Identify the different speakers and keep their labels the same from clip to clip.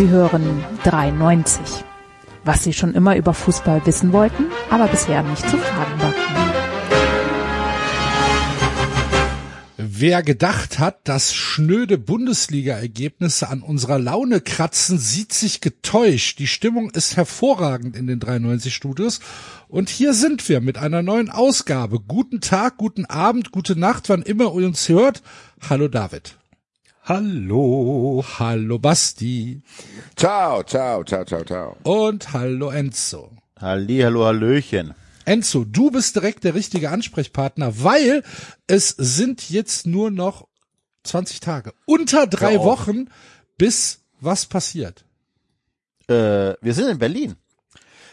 Speaker 1: Sie hören 93. Was Sie schon immer über Fußball wissen wollten, aber bisher nicht zu fragen war.
Speaker 2: Wer gedacht hat, dass schnöde Bundesliga-Ergebnisse an unserer Laune kratzen, sieht sich getäuscht. Die Stimmung ist hervorragend in den 93 Studios. Und hier sind wir mit einer neuen Ausgabe. Guten Tag, guten Abend, gute Nacht, wann immer ihr uns hört. Hallo David.
Speaker 3: Hallo.
Speaker 2: Hallo Basti.
Speaker 4: Ciao, ciao, ciao, ciao, ciao.
Speaker 2: Und hallo Enzo.
Speaker 3: Halli, hallo, hallöchen.
Speaker 2: Enzo, du bist direkt der richtige Ansprechpartner, weil es sind jetzt nur noch 20 Tage, unter drei
Speaker 3: auf.
Speaker 2: Wochen, bis was passiert.
Speaker 3: Äh, wir sind in Berlin.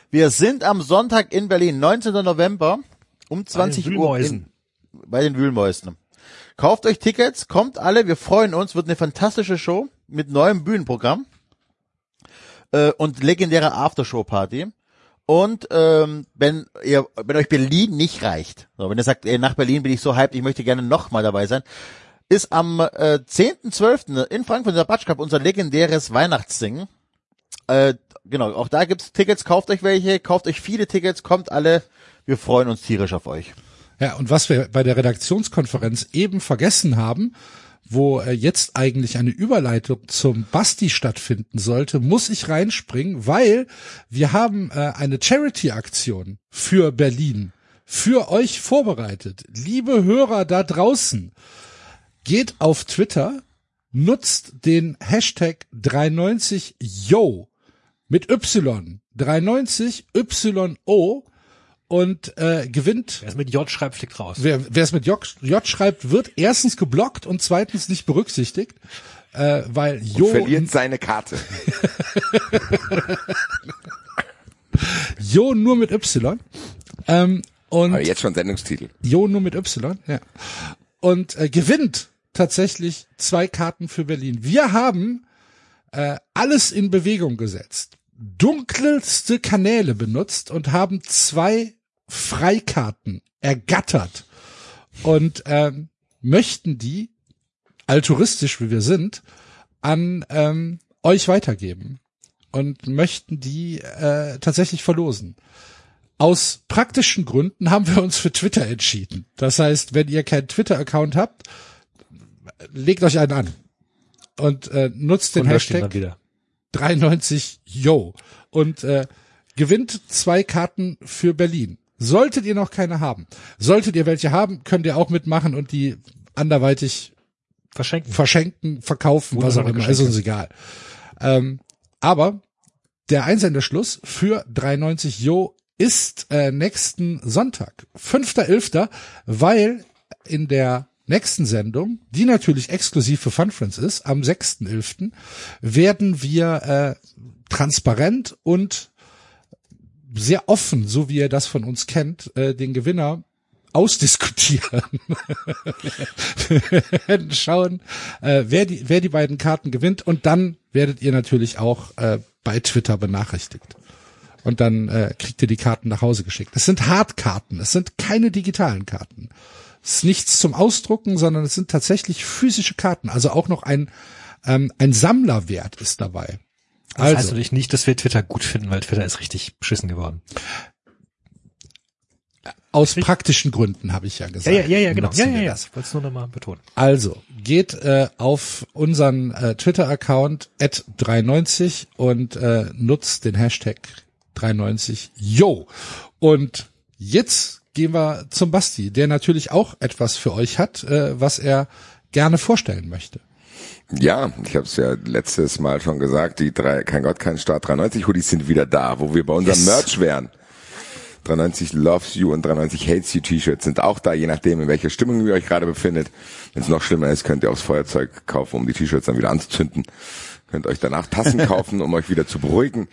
Speaker 3: Wir sind am Sonntag in Berlin, 19. November um 20 Uhr in, bei den Wühlmäusen. Kauft euch Tickets, kommt alle, wir freuen uns, wird eine fantastische Show mit neuem Bühnenprogramm äh, und legendärer Aftershow-Party. Und ähm, wenn ihr, wenn euch Berlin nicht reicht, so, wenn ihr sagt, ey, nach Berlin bin ich so hyped, ich möchte gerne nochmal dabei sein, ist am äh, 10.12. in Frankfurt in der Batsch Cup unser legendäres Weihnachtssingen. Äh, genau, auch da gibt's Tickets, kauft euch welche, kauft euch viele Tickets, kommt alle, wir freuen uns tierisch auf euch.
Speaker 2: Ja, und was wir bei der Redaktionskonferenz eben vergessen haben, wo äh, jetzt eigentlich eine Überleitung zum Basti stattfinden sollte, muss ich reinspringen, weil wir haben äh, eine Charity-Aktion für Berlin für euch vorbereitet. Liebe Hörer da draußen, geht auf Twitter, nutzt den Hashtag 93yo mit Y, 93 YO und äh, gewinnt
Speaker 5: Wer es mit J schreibt, fliegt raus.
Speaker 2: Wer wer es mit J, J schreibt, wird erstens geblockt und zweitens nicht berücksichtigt, äh, weil Jo,
Speaker 4: Verliert seine Karte.
Speaker 2: Jo nur mit Y ähm, und
Speaker 4: Aber jetzt schon Sendungstitel.
Speaker 2: Jo nur mit Y, ja. Und äh, gewinnt tatsächlich zwei Karten für Berlin. Wir haben äh, alles in Bewegung gesetzt, dunkelste Kanäle benutzt und haben zwei Freikarten ergattert und ähm, möchten die, altruistisch wie wir sind, an ähm, euch weitergeben und möchten die äh, tatsächlich verlosen. Aus praktischen Gründen haben wir uns für Twitter entschieden. Das heißt, wenn ihr keinen Twitter-Account habt, legt euch einen an und äh, nutzt den
Speaker 5: Und
Speaker 2: Hashtag
Speaker 5: dann wieder.
Speaker 2: 93 Yo und äh, gewinnt zwei Karten für Berlin. Solltet ihr noch keine haben, solltet ihr welche haben, könnt ihr auch mitmachen und die anderweitig
Speaker 5: Verschenken.
Speaker 2: verschenken, verkaufen, was auch immer, ist uns egal. Ähm, aber der Einsenderschluss für 93 Jo ist äh, nächsten Sonntag, 5.11., weil in der nächsten Sendung, die natürlich exklusiv für Fun Friends ist, am 6.11., werden wir äh, transparent und sehr offen, so wie ihr das von uns kennt, äh, den Gewinner ausdiskutieren. Schauen, äh, wer die wer die beiden Karten gewinnt und dann werdet ihr natürlich auch äh, bei Twitter benachrichtigt. Und dann äh, kriegt ihr die Karten nach Hause geschickt. Es sind Hardkarten, es sind keine digitalen Karten. Es ist nichts zum Ausdrucken, sondern es sind tatsächlich physische Karten. Also auch noch ein ähm, ein Sammlerwert ist dabei.
Speaker 5: Das
Speaker 2: Also
Speaker 5: heißt natürlich nicht, dass wir Twitter gut finden, weil Twitter ist richtig beschissen geworden.
Speaker 2: aus praktischen Gründen habe ich ja gesagt.
Speaker 5: Ja, ja, ja, genau. Ja, ja, ja.
Speaker 2: das.
Speaker 5: Ich wollte es nur nochmal betonen.
Speaker 2: Also, geht äh, auf unseren äh, Twitter-Account at 390 und äh, nutzt den Hashtag 390yo. Und jetzt gehen wir zum Basti, der natürlich auch etwas für euch hat, äh, was er gerne vorstellen möchte.
Speaker 4: Ja, ich habe es ja letztes Mal schon gesagt, die drei, kein Gott, kein Staat 93 Hoodies sind wieder da, wo wir bei unserem
Speaker 2: Yes.
Speaker 4: Merch wären. 93 Loves You und 93 Hates You T-Shirts sind auch da, je nachdem, in welcher Stimmung ihr euch gerade befindet. Wenn es noch schlimmer ist, könnt ihr auch das Feuerzeug kaufen, um die T-Shirts dann wieder anzuzünden. Könnt euch danach Tassen kaufen, um euch wieder zu beruhigen.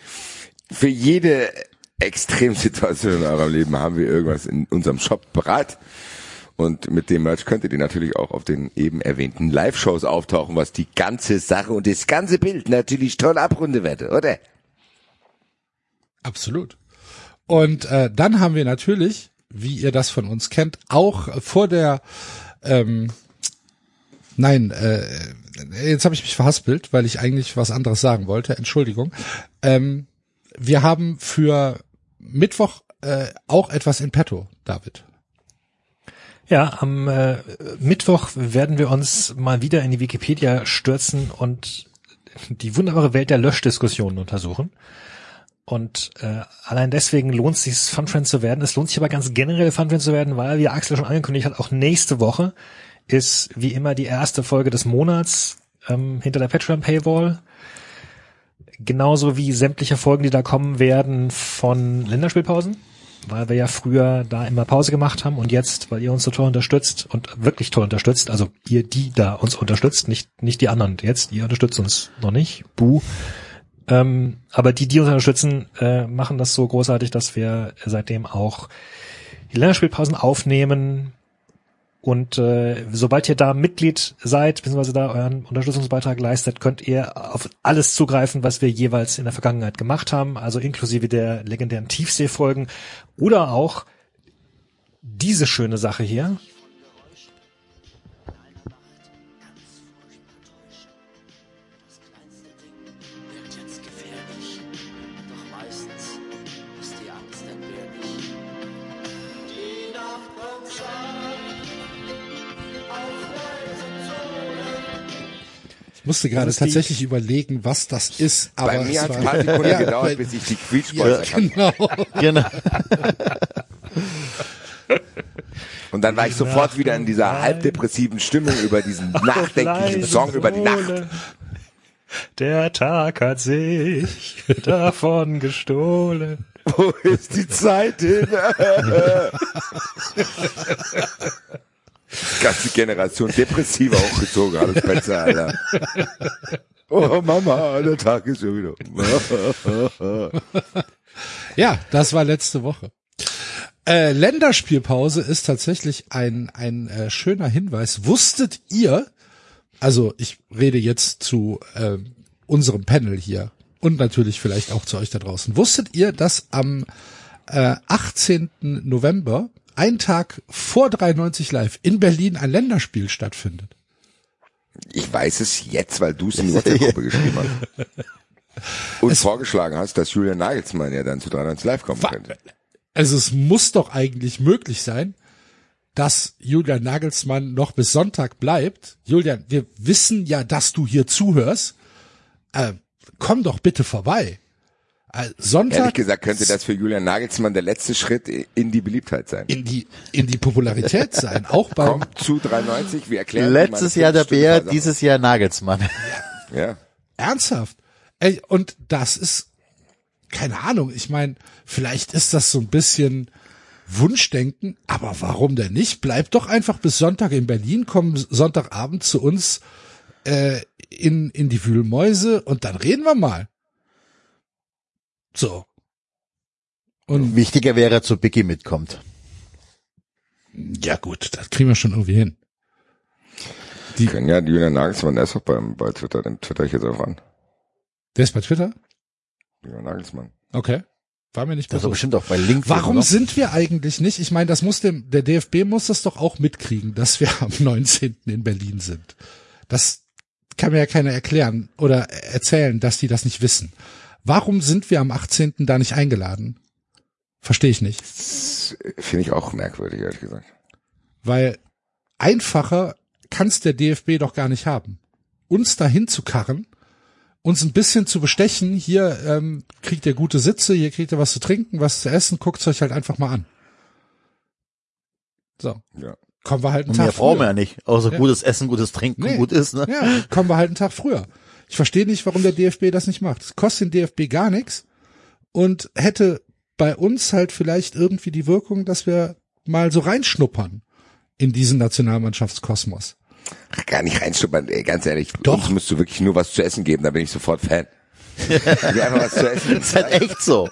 Speaker 4: Für jede Extremsituation in eurem Leben haben wir irgendwas in unserem Shop bereit. Und mit dem Merch könntet ihr natürlich auch auf den eben erwähnten Live-Shows auftauchen, was die ganze Sache und das ganze Bild natürlich toll abrunden werde, oder?
Speaker 2: Absolut. Und äh, dann haben wir natürlich, wie ihr das von uns kennt, auch vor der ähm, Nein, äh, jetzt habe ich mich verhaspelt, weil ich eigentlich was anderes sagen wollte. Entschuldigung. Ähm, wir haben für Mittwoch äh, auch etwas in petto, David.
Speaker 5: Ja, am äh, Mittwoch werden wir uns mal wieder in die Wikipedia stürzen und die wunderbare Welt der Löschdiskussionen untersuchen. Und äh, allein deswegen lohnt es sich, Fun Friends zu werden. Es lohnt sich aber ganz generell, Fun Friends zu werden, weil, wie Axel schon angekündigt hat, auch nächste Woche ist wie immer die erste Folge des Monats ähm, hinter der Patreon Paywall. Genauso wie sämtliche Folgen, die da kommen werden von Länderspielpausen, weil wir ja früher da immer Pause gemacht haben und jetzt, weil ihr uns so toll unterstützt und wirklich toll unterstützt, also ihr, die da uns unterstützt, nicht, nicht die anderen jetzt, ihr unterstützt uns noch nicht, buh. Ähm, aber die, die uns unterstützen, äh, machen das so großartig, dass wir seitdem auch die Länderspielpausen aufnehmen. Und äh, sobald ihr da Mitglied seid, beziehungsweise da euren Unterstützungsbeitrag leistet, könnt ihr auf alles zugreifen, was wir jeweils in der Vergangenheit gemacht haben, also inklusive der legendären Tiefseefolgen oder auch diese schöne Sache hier.
Speaker 2: Ich musste gerade
Speaker 5: ist die-
Speaker 2: tatsächlich überlegen, was das ist. Aber
Speaker 4: Bei mir hat es ein paar Sekunden
Speaker 2: Ja,
Speaker 4: gedauert,
Speaker 2: weil-
Speaker 4: bis ich die Quietschbolzer
Speaker 2: ja,
Speaker 4: kannte.
Speaker 2: genau.
Speaker 3: Genau.
Speaker 4: Und dann war ich sofort wieder in dieser halbdepressiven Stimmung über diesen nachdenklichen Song über die Nacht.
Speaker 5: Der Tag hat sich davon gestohlen.
Speaker 4: Wo ist die Zeit hin? Ganze Generation depressiver hochgezogen, alles besser, Alter. Oh Mama, der Tag ist schon wieder.
Speaker 2: Ja, das war letzte Woche. Äh, Länderspielpause ist tatsächlich ein, ein äh, schöner Hinweis. Wusstet ihr, also ich rede jetzt zu äh, unserem Panel hier und natürlich vielleicht auch zu euch da draußen, wusstet ihr, dass am äh, 18. November, ein Tag vor 93 Live, in Berlin ein Länderspiel stattfindet?
Speaker 4: Ich weiß es jetzt, weil du es in die WhatsApp-Gruppe geschrieben hast. Und vorgeschlagen hast, dass Julian Nagelsmann ja dann zu 93 Live kommen könnte.
Speaker 2: Also es muss doch eigentlich möglich sein, dass Julian Nagelsmann noch bis Sonntag bleibt. Julian, wir wissen ja, dass du hier zuhörst. Äh, komm doch bitte vorbei. Äh, Sonntag
Speaker 4: Ehrlich gesagt könnte das für Julian Nagelsmann der letzte Schritt in die Beliebtheit sein.
Speaker 2: in die in die Popularität sein, auch beim
Speaker 4: Kommt zu 93, wir erklären
Speaker 3: Letztes Jahr der Bär, dieses Jahr Nagelsmann.
Speaker 4: Ja.
Speaker 2: ernsthaft. Ey, und das ist keine Ahnung. Ich meine, vielleicht ist das so ein bisschen Wunschdenken, aber warum denn nicht? Bleib doch einfach bis Sonntag in Berlin, komm Sonntagabend zu uns äh, in in die Wühlmäuse und dann reden wir mal. So. Und
Speaker 3: Wichtiger wäre, zu Biggie mitkommt.
Speaker 2: ja gut, das kriegen wir schon irgendwie hin.
Speaker 4: Die können ja Julian Nagelsmann, der ist auch beim, bei Twitter, den twitter ich jetzt auch an.
Speaker 2: Der ist bei Twitter?
Speaker 4: Julian Nagelsmann.
Speaker 2: Okay. War mir nicht
Speaker 3: Das ist bestimmt auch bei LinkedIn.
Speaker 2: Warum
Speaker 3: oder?
Speaker 2: sind wir eigentlich nicht? Ich meine, das muss dem, der DFB muss das doch auch mitkriegen, dass wir am 19. in Berlin sind. Das kann mir ja keiner erklären oder erzählen, dass die das nicht wissen. Warum sind wir am 18. da nicht eingeladen? Verstehe ich nicht.
Speaker 4: Finde ich auch merkwürdig, ehrlich gesagt.
Speaker 2: Weil einfacher kann's der DFB doch gar nicht haben. Uns dahin zu karren, uns ein bisschen zu bestechen, hier ähm, kriegt ihr gute Sitze, hier kriegt ihr was zu trinken, was zu essen, guckt's euch halt einfach mal an. So,
Speaker 4: Ja.
Speaker 2: kommen wir halt einen
Speaker 3: Und
Speaker 2: Tag
Speaker 3: mehr brauchen wir
Speaker 2: früher.
Speaker 3: ja nicht. Außer
Speaker 2: Ja.
Speaker 3: gutes Essen, gutes Trinken,
Speaker 2: Nee.
Speaker 3: gut ist, ne?
Speaker 2: Ja, kommen wir halt einen Tag früher. Ich verstehe nicht, warum der DFB das nicht macht. Es kostet den DFB gar nichts und hätte bei uns halt vielleicht irgendwie die Wirkung, dass wir mal so reinschnuppern in diesen Nationalmannschaftskosmos.
Speaker 4: Ach, gar nicht reinstuppern, ey, ganz ehrlich.
Speaker 2: Doch.
Speaker 4: Uns musst du wirklich nur was zu essen geben, da bin ich sofort Fan. Gib mir einfach was zu essen.
Speaker 3: Das ist halt echt so.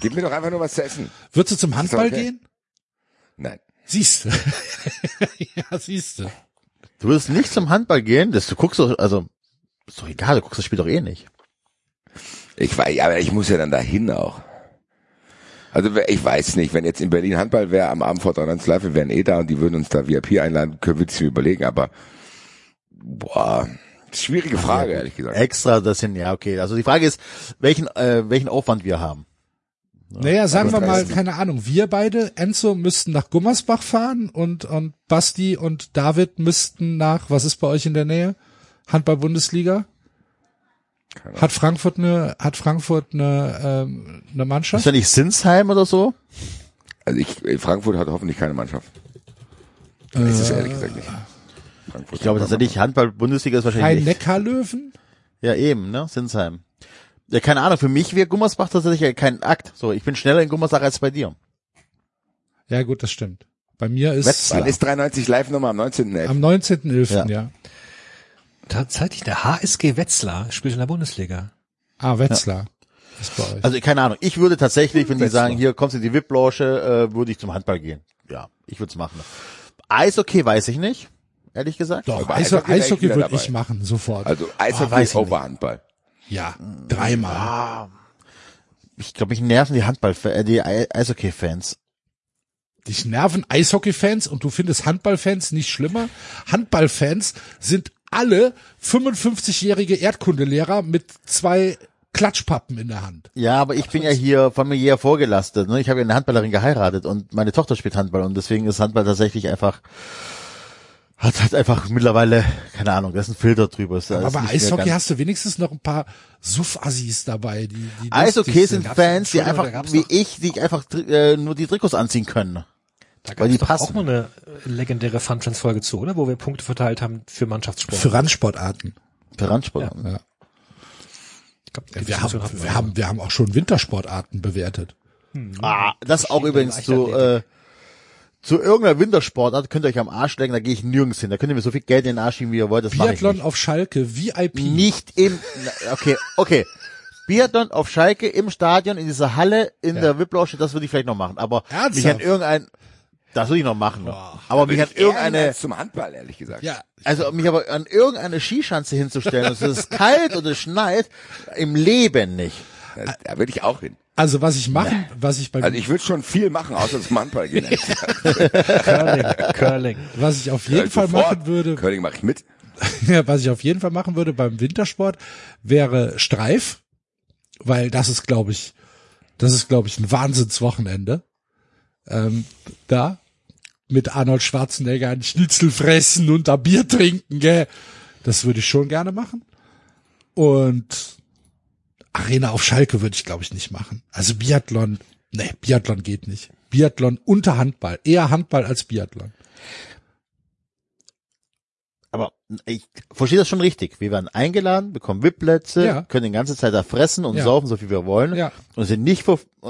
Speaker 4: Gib mir doch einfach nur was zu essen.
Speaker 2: Würdest du zum Handball
Speaker 4: okay.
Speaker 2: gehen?
Speaker 4: Nein.
Speaker 2: Siehst du. ja, siehst du.
Speaker 3: Du würdest nicht zum Handball gehen, das du guckst doch, also, ist doch egal, du guckst das Spiel doch eh nicht.
Speaker 4: Ich weiß, aber ich muss ja dann dahin auch. Also ich weiß nicht, wenn jetzt in Berlin Handball wäre am Abend vor 93 Live, wir wären eh da und die würden uns da VIP einladen, können wir mir überlegen, aber Boah, schwierige Frage, ehrlich gesagt.
Speaker 3: Extra, das sind, ja, okay. Also die Frage ist, welchen, äh, welchen Aufwand wir haben.
Speaker 2: Naja, sagen wir mal, keine Ahnung, wir beide, Enzo, müssten nach Gummersbach fahren und, und Basti und David müssten nach, was ist bei euch in der Nähe? Handball-Bundesliga? Hat Frankfurt eine, hat Frankfurt eine, ähm, eine
Speaker 3: Ist
Speaker 2: Mannschaft?
Speaker 3: ja nicht Sinsheim oder so?
Speaker 4: Also ich, Frankfurt hat hoffentlich keine Mannschaft. Ich weiß es ehrlich gesagt nicht. Frankfurt
Speaker 3: Ich glaube tatsächlich, Handball-Bundesliga ist wahrscheinlich
Speaker 2: Kein
Speaker 3: nicht.
Speaker 2: Neckarlöwen?
Speaker 3: Ja, eben, ne? Sinsheim. Ja, keine Ahnung, für mich wäre Gummersbach tatsächlich kein Akt. So, ich bin schneller in Gummersbach als bei dir.
Speaker 2: Ja, gut, das stimmt. Bei mir ist
Speaker 3: Wetzlar.
Speaker 4: Wann ist 93 live Nummer am 19.11.
Speaker 2: am 19.11., ja.
Speaker 3: Ja.
Speaker 5: Tatsächlich, der HSG Wetzlar spielt in der Bundesliga.
Speaker 2: Ah, Wetzlar. Euch.
Speaker 3: Also keine Ahnung, ich würde tatsächlich, wenn die sagen, hier kommst du in die VIP-Loge, äh, würde ich zum Handball gehen. Ja, ich würde es machen. Eishockey weiß ich nicht, ehrlich gesagt.
Speaker 2: Doch,
Speaker 4: bei
Speaker 2: Eishockey,
Speaker 4: Eishockey
Speaker 2: würde ich machen, sofort.
Speaker 4: Also
Speaker 3: Ah,
Speaker 4: Eishockey
Speaker 3: ich
Speaker 4: over Handball.
Speaker 2: ja, dreimal.
Speaker 3: Ich glaube, mich nerven die Handball, äh, die Ei- Eishockey-Fans.
Speaker 2: Dich nerven Eishockey-Fans und du findest Handballfans nicht schlimmer? Handballfans sind alle 55-jährige Erdkundelehrer mit zwei Klatschpappen in der Hand.
Speaker 3: Ja, aber ich bin ja hier familiär vorgelastet. Ne? Ich habe ja eine Handballerin geheiratet und meine Tochter spielt Handball und deswegen ist Handball tatsächlich einfach hat halt einfach mittlerweile keine Ahnung, da ist ein Filter drüber. Ist,
Speaker 2: Aber
Speaker 3: ist
Speaker 2: bei Eishockey hast du wenigstens noch ein paar Suff-Assis dabei, die, die
Speaker 3: Eishockey sind Fans, die einfach wie ich, die einfach äh, nur die Trikots anziehen können.
Speaker 5: Da
Speaker 3: Weil die
Speaker 5: gab's doch
Speaker 3: passen.
Speaker 5: auch mal eine äh, legendäre Funtrans-Folge zu, oder? Wo wir Punkte verteilt haben für Mannschaftssport.
Speaker 2: Für Randsportarten.
Speaker 3: Für Randsport.
Speaker 5: Ich glaub, die
Speaker 2: Wir haben,
Speaker 5: hatten
Speaker 2: wir haben, wir haben auch schon Wintersportarten bewertet.
Speaker 3: Ah, das auch übrigens zu, äh, zu irgendeiner Wintersportart könnt ihr euch am Arsch legen, da gehe ich nirgends hin. Da könnt ihr mir so viel Geld in den Arsch schieben, wie ihr wollt, das mache ich
Speaker 2: Biathlon
Speaker 3: nicht.
Speaker 2: auf Schalke, VIP.
Speaker 3: Nicht im, okay, okay. Biathlon auf Schalke im Stadion, in dieser Halle, in der VIP-Lounge, das würde ich vielleicht noch machen. Aber
Speaker 2: Ernsthaft?
Speaker 3: mich an irgendein, das würde ich noch machen. Aber mich an
Speaker 4: Eher
Speaker 3: irgendeine,
Speaker 4: zum Handball, ehrlich gesagt.
Speaker 2: Ja,
Speaker 3: also mich aber an irgendeine Skischanze hinzustellen, und es ist kalt oder es schneit, im Leben nicht.
Speaker 4: Da, da würde ich auch hin.
Speaker 2: also was ich machen, was ich beim,
Speaker 4: Also ich würde schon viel machen, außer zum Handball gehen. ehrlich gesagt.
Speaker 5: Curling, Curling.
Speaker 2: was ich auf jeden
Speaker 4: Ja,
Speaker 2: Fall
Speaker 4: sofort.
Speaker 2: machen würde,
Speaker 4: Curling mache ich mit.
Speaker 2: Ja, was ich auf jeden Fall machen würde beim Wintersport, wäre Streif, weil das ist, glaube ich, das ist, glaube ich, ein Wahnsinnswochenende. Ähm, da mit Arnold Schwarzenegger ein Schnitzel fressen und da Bier trinken, gell? Das würde ich schon gerne machen. Und Arena auf Schalke würde ich, glaube ich, nicht machen. Also Biathlon, nee, Biathlon geht nicht. Biathlon unter Handball. Eher Handball als Biathlon.
Speaker 3: Aber ich verstehe das schon richtig. Wir werden eingeladen, bekommen VIP-Plätze,
Speaker 2: Ja.
Speaker 3: können die ganze Zeit da fressen und
Speaker 2: Ja.
Speaker 3: saufen, so viel wir wollen.
Speaker 2: Ja.
Speaker 3: Und sind nicht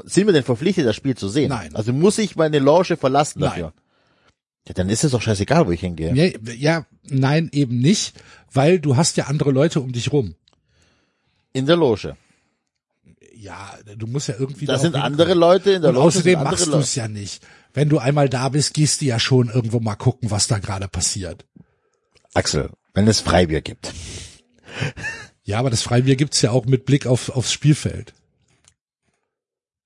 Speaker 3: sind wir denn verpflichtet, das Spiel zu sehen?
Speaker 2: Nein.
Speaker 3: Also muss ich meine Lounge verlassen
Speaker 2: Nein.
Speaker 3: Ja, dann ist es doch scheißegal, wo ich hingehe.
Speaker 2: Ja, ja, nein, eben nicht, weil du hast ja andere Leute um dich rum.
Speaker 3: In der Loge.
Speaker 2: Ja, du musst ja irgendwie
Speaker 3: Da
Speaker 2: auch
Speaker 3: sind
Speaker 2: hinkommen.
Speaker 3: andere Leute in der
Speaker 2: Und
Speaker 3: Loge.
Speaker 2: außerdem machst du es ja nicht. Wenn du einmal da bist, gehst du ja schon irgendwo mal gucken, was da gerade passiert.
Speaker 3: Axel, wenn es Freibier gibt.
Speaker 2: Ja, aber das Freibier gibt's ja auch mit Blick auf, aufs Spielfeld.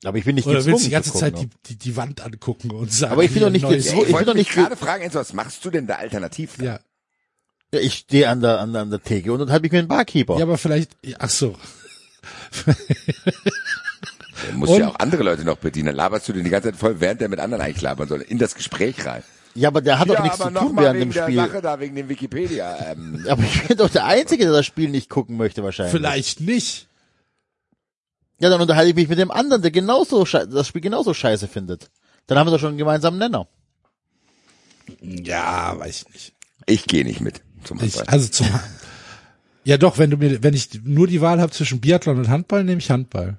Speaker 3: Aber ich bin nicht
Speaker 2: Oder willst du die ganze Zeit die, die, die Wand angucken und sagen,
Speaker 3: Aber ich bin doch nicht
Speaker 4: Ich
Speaker 3: ich will
Speaker 4: wollte
Speaker 3: doch nicht-
Speaker 4: gerade fragen, Enzo, was machst du denn da alternativ?
Speaker 2: Ja.
Speaker 3: Ja, ich stehe an der, an der, an der Theke und dann habe ich mir einen Barkeeper.
Speaker 2: ja, aber vielleicht, ach so.
Speaker 4: Du musst
Speaker 2: Und-
Speaker 4: ja auch andere Leute noch bedienen. Dann laberst du den die ganze Zeit voll, während der mit anderen eigentlich labern soll. In das Gespräch rein.
Speaker 3: Ja, aber der hat doch nichts zu tun
Speaker 4: mal
Speaker 3: während dem
Speaker 4: der
Speaker 3: Spiel.
Speaker 4: Sache da, wegen dem Wikipedia. Ähm,
Speaker 3: Aber ich bin doch der Einzige, der das Spiel nicht gucken möchte wahrscheinlich.
Speaker 2: Vielleicht nicht.
Speaker 3: Ja, dann unterhalte ich mich mit dem anderen, der genauso das Spiel genauso scheiße findet. Dann haben wir doch schon einen gemeinsamen Nenner.
Speaker 2: Ja, weiß ich nicht.
Speaker 4: ich gehe nicht mit zum
Speaker 2: Ich, also zum, ja doch, wenn du mir, wenn ich nur die Wahl habe zwischen Biathlon und Handball, nehme ich Handball.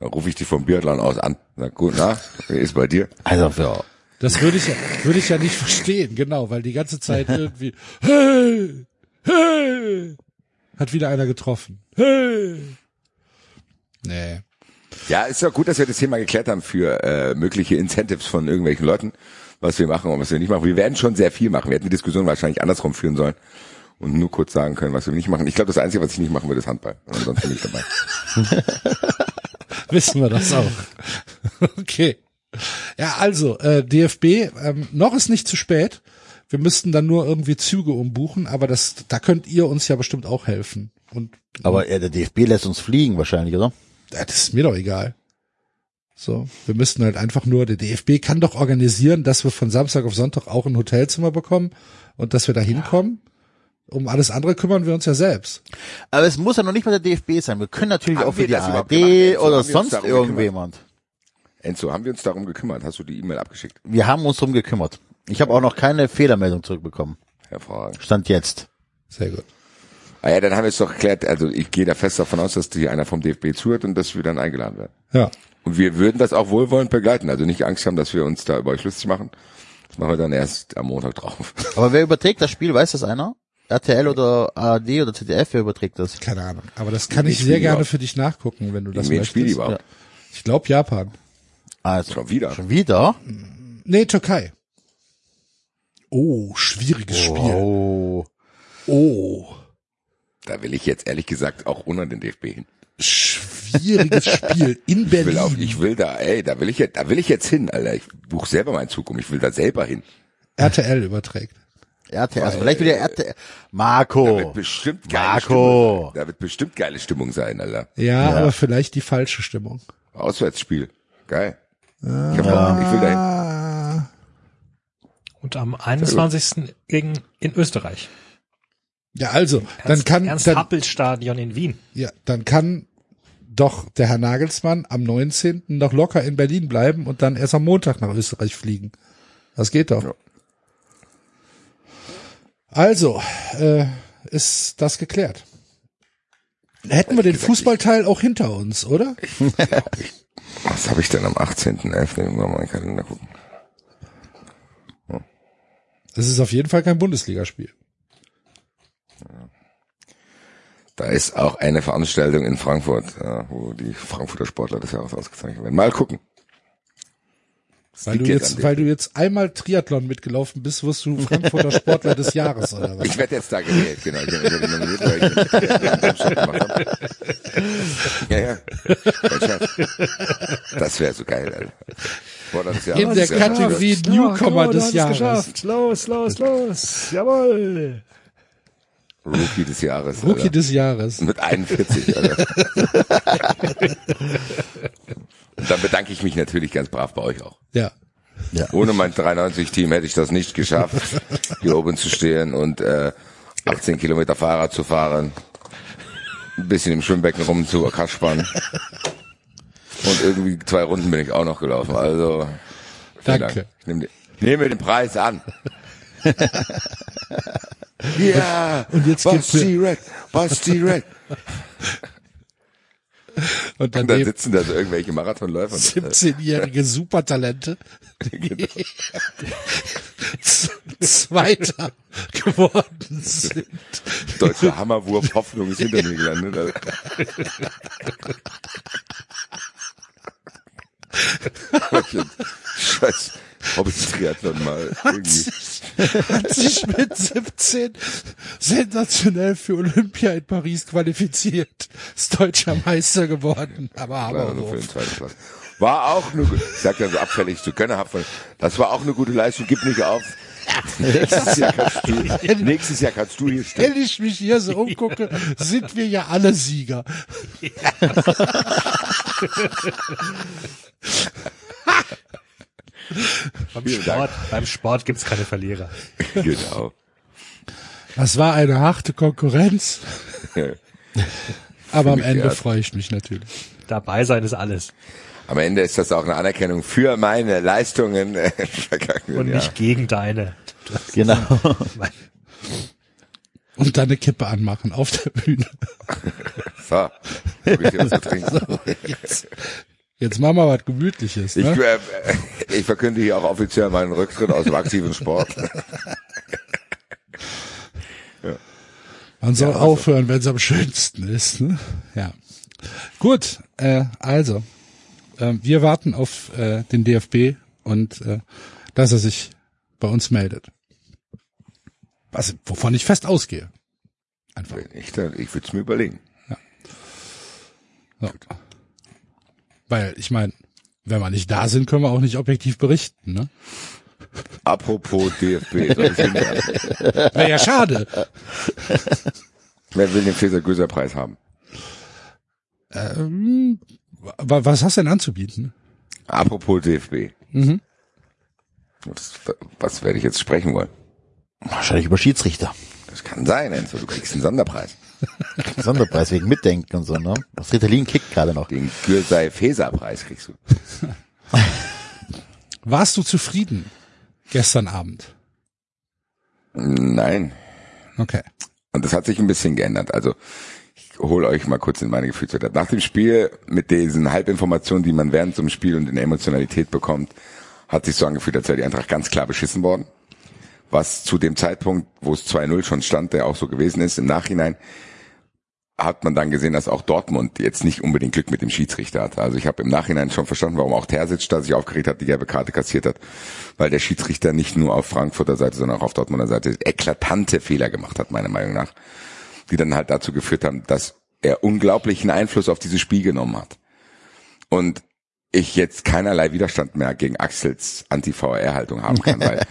Speaker 4: Dann rufe ich dich vom Biathlon aus an. Na gut, na, wie ist bei dir?
Speaker 3: Also für
Speaker 2: Das würde ich ja, würde ich ja nicht verstehen, genau, weil die ganze Zeit irgendwie, hey, hey, hat wieder einer getroffen. Hey. Nee.
Speaker 4: Ja, ist ja gut, dass wir das Thema geklärt haben für äh, mögliche Incentives von irgendwelchen Leuten, was wir machen und was wir nicht machen. Wir werden schon sehr viel machen. Wir hätten die Diskussion wahrscheinlich andersrum führen sollen und nur kurz sagen können, was wir nicht machen. Ich glaube, das Einzige, was ich nicht machen würde, ist Handball. Und ansonsten bin ich dabei.
Speaker 2: Wissen wir das auch. Okay. Ja, also, äh, DFB, ähm, noch ist nicht zu spät. Wir müssten dann nur irgendwie Züge umbuchen, aber das, da könnt ihr uns ja bestimmt auch helfen. Und
Speaker 3: Aber äh, der DFB lässt uns fliegen wahrscheinlich, oder?
Speaker 2: Ja, das ist mir doch egal. So, wir müssten halt einfach nur, der DFB kann doch organisieren, dass wir von Samstag auf Sonntag auch ein Hotelzimmer bekommen und dass wir da hinkommen. Um alles andere kümmern wir uns ja selbst.
Speaker 3: Aber es muss ja noch nicht mal der DFB sein. Wir können natürlich
Speaker 4: Haben
Speaker 3: auch für die ARD?
Speaker 4: Enzo,
Speaker 3: oder sonst
Speaker 4: darum
Speaker 3: irgendjemand.
Speaker 4: Enzo, haben wir uns darum gekümmert? Hast du die E-Mail abgeschickt?
Speaker 3: Wir haben uns drum gekümmert. Ich habe auch noch keine Fehlermeldung zurückbekommen.
Speaker 4: Hervorragend.
Speaker 3: Stand jetzt.
Speaker 2: Sehr gut.
Speaker 4: Ah ja, dann haben wir es doch geklärt. Also ich gehe da fest davon aus, dass hier einer vom DFB zuhört und dass wir dann eingeladen werden.
Speaker 2: Ja.
Speaker 4: Und wir würden das auch wohlwollend begleiten. Also nicht Angst haben, dass wir uns da über euch lustig machen. Das machen wir dann erst am Montag drauf.
Speaker 3: Aber wer überträgt das Spiel? Weiß das einer? RTL oder ARD oder ZDF? Wer überträgt das?
Speaker 2: Keine Ahnung. Aber das kann
Speaker 4: Wie
Speaker 2: ich sehr gerne
Speaker 4: überhaupt?
Speaker 2: für dich nachgucken, wenn du das
Speaker 4: wen
Speaker 2: möchtest.
Speaker 4: spielen die überhaupt?
Speaker 2: Ich glaube Japan.
Speaker 3: Also,
Speaker 4: Schon wieder.
Speaker 3: Schon wieder?
Speaker 2: Nee, Türkei. Oh, schwieriges Spiel.
Speaker 3: Oh.
Speaker 2: Oh,
Speaker 4: Da will ich jetzt ehrlich gesagt auch ohne den DFB hin.
Speaker 2: schwieriges Spiel in
Speaker 4: Ich will auch,
Speaker 2: Berlin.
Speaker 4: ich will da, ey, da will ich jetzt, da will ich jetzt hin, Alter. Ich buche selber meinen Zug um. Ich will da selber hin.
Speaker 2: RTL überträgt.
Speaker 3: RTL. Also vielleicht wieder RTL.
Speaker 4: Da wird
Speaker 3: Marco.
Speaker 4: bestimmt geile
Speaker 3: Marco.
Speaker 4: Stimmung. Da wird bestimmt geile Stimmung sein, Alter.
Speaker 2: Ja, aber vielleicht die falsche Stimmung.
Speaker 4: Auswärtsspiel. Geil. Ich, hab Bock. ich will dahin.
Speaker 2: Ah,
Speaker 5: Und am 21. gegen in Österreich.
Speaker 2: Ja, also, dann
Speaker 5: Ernst-
Speaker 2: kann, dann,
Speaker 5: Ernst-Happel-Stadion in Wien.
Speaker 2: ja, dann kann doch der Herr Nagelsmann am 19. noch locker in Berlin bleiben und dann erst am Montag nach Österreich fliegen. Das geht doch.
Speaker 4: Ja.
Speaker 2: Also, äh, ist das geklärt. Hätten wir den Fußballteil auch hinter uns, oder?
Speaker 4: Was habe ich denn am 18.11. Irgendwann mal in den Kalender gucken.
Speaker 2: Es ist auf jeden Fall kein Bundesligaspiel.
Speaker 4: Da ist auch eine Veranstaltung in Frankfurt, ja, wo die Frankfurter Sportler des Jahres ausgezeichnet werden. Mal gucken. Das
Speaker 2: Weil du jetzt, weil du jetzt einmal Triathlon mitgelaufen bist, wirst du Frankfurter Sportler des Jahres oder was?
Speaker 4: Ich werde jetzt da gewählt, genau. Ich werde nominiert, weil ich. Ja, ja. Das wäre so geil, Alter. Des Jahres.
Speaker 2: In der Kategorie. Newcomer des Jahres.
Speaker 5: Los, los, los. Jawohl.
Speaker 4: Rookie des Jahres.
Speaker 2: Rookie
Speaker 4: Alter.
Speaker 2: des Jahres.
Speaker 4: Mit 41, Alter. Und dann bedanke ich mich natürlich ganz brav bei euch auch.
Speaker 2: Ja.
Speaker 4: Ohne mein 93-Team hätte ich das nicht geschafft, hier oben zu stehen und äh, 18 Kilometer Fahrrad zu fahren, ein bisschen im Schwimmbecken rum zu kaspern. Und irgendwie zwei Runden bin ich auch noch gelaufen. Also vielen
Speaker 2: Danke.
Speaker 4: Dank. Ich nehme den Preis an. Ja,
Speaker 2: Und jetzt gibt's
Speaker 4: Basti Red, Basti Red.
Speaker 2: Und
Speaker 4: dann
Speaker 2: daneben
Speaker 4: sitzen da so irgendwelche Marathonläufer. und, äh,
Speaker 2: 17-jährige Supertalente. Z- Zweiter geworden sind.
Speaker 4: Deutscher Hammerwurf, Hoffnung ist hinter mir gelandet. Scheiß Hobby-Triathlon mal irgendwie.
Speaker 2: Hat sich mit 17 sensationell für Olympia in Paris qualifiziert. Ist deutscher Meister geworden. Aber
Speaker 4: Also für den zweiten Platz. War auch eine, ich sag dann so abfällig zu können, das war auch eine gute Leistung, gib nicht auf. Nächstes Jahr kannst du, nächstes Jahr kannst du hier stehen.
Speaker 2: Wenn ich mich hier so umgucke, sind wir ja alle Sieger.
Speaker 5: Beim
Speaker 4: Vielen
Speaker 5: Sport, beim Sport gibt's keine Verlierer.
Speaker 4: Genau.
Speaker 2: Das war eine harte Konkurrenz. Aber am Ende
Speaker 4: geehrt.
Speaker 2: freue ich mich natürlich.
Speaker 5: Dabei sein ist alles.
Speaker 4: Am Ende ist das auch eine Anerkennung für meine Leistungen äh, vergangenen
Speaker 5: Und
Speaker 4: Jahr.
Speaker 5: nicht gegen deine.
Speaker 3: Genau.
Speaker 2: Und dann eine Kippe anmachen auf der Bühne.
Speaker 4: So, hab ich hier was zu trinken.
Speaker 2: Jetzt, jetzt machen wir was Gemütliches.
Speaker 4: Ich,
Speaker 2: Ne?
Speaker 4: äh, ich verkünde hier auch offiziell meinen Rücktritt aus dem aktiven Sport.
Speaker 2: Man soll aufhören, wenn es am schönsten ist. Ne? Ja. Gut, äh, also äh, wir warten auf äh, den DFB und äh, dass er sich bei uns meldet. Was, wovon ich fest ausgehe. Einfach.
Speaker 4: Ich, ich würde es mir überlegen.
Speaker 2: So. Weil ich meine, wenn wir nicht da sind, können wir auch nicht objektiv berichten. Ne?
Speaker 4: Apropos DFB, soll ich hinwerfen?
Speaker 2: Wäre ja schade.
Speaker 4: wer will den Feser Göser Preis haben?
Speaker 2: Ähm, wa- was hast du denn anzubieten?
Speaker 4: Apropos DFB.
Speaker 2: Mhm.
Speaker 4: Was, was werde ich jetzt sprechen wollen?
Speaker 3: Wahrscheinlich über Schiedsrichter.
Speaker 4: Das kann sein, Enzo, du kriegst einen Sonderpreis.
Speaker 3: Sonderpreis wegen Mitdenken und so, ne? Das Ritalin kickt gerade noch.
Speaker 4: Den Gürsei Feser Preis kriegst du.
Speaker 2: Warst du zufrieden gestern Abend?
Speaker 4: Nein.
Speaker 2: Okay.
Speaker 4: Und das hat sich ein bisschen geändert. Also ich hole euch mal kurz in meine Gefühlswelt. Nach dem Spiel mit diesen Halbinformationen, die man während einem Spiel und in der Emotionalität bekommt, hat sich so angefühlt, als wäre die Eintracht ganz klar beschissen worden. Was zu dem Zeitpunkt, wo es 2-0 schon stand, der auch so gewesen ist, im Nachhinein hat man dann gesehen, dass auch Dortmund jetzt nicht unbedingt Glück mit dem Schiedsrichter hat. Also ich habe im Nachhinein schon verstanden, warum auch Terzic da sich aufgeregt hat, die gelbe Karte kassiert hat, weil der Schiedsrichter nicht nur auf Frankfurter Seite, sondern auch auf Dortmunder Seite eklatante Fehler gemacht hat, meiner Meinung nach, die dann halt dazu geführt haben, dass er unglaublichen Einfluss auf dieses Spiel genommen hat. Und ich jetzt keinerlei Widerstand mehr gegen Axels Anti-VR-Haltung haben kann, weil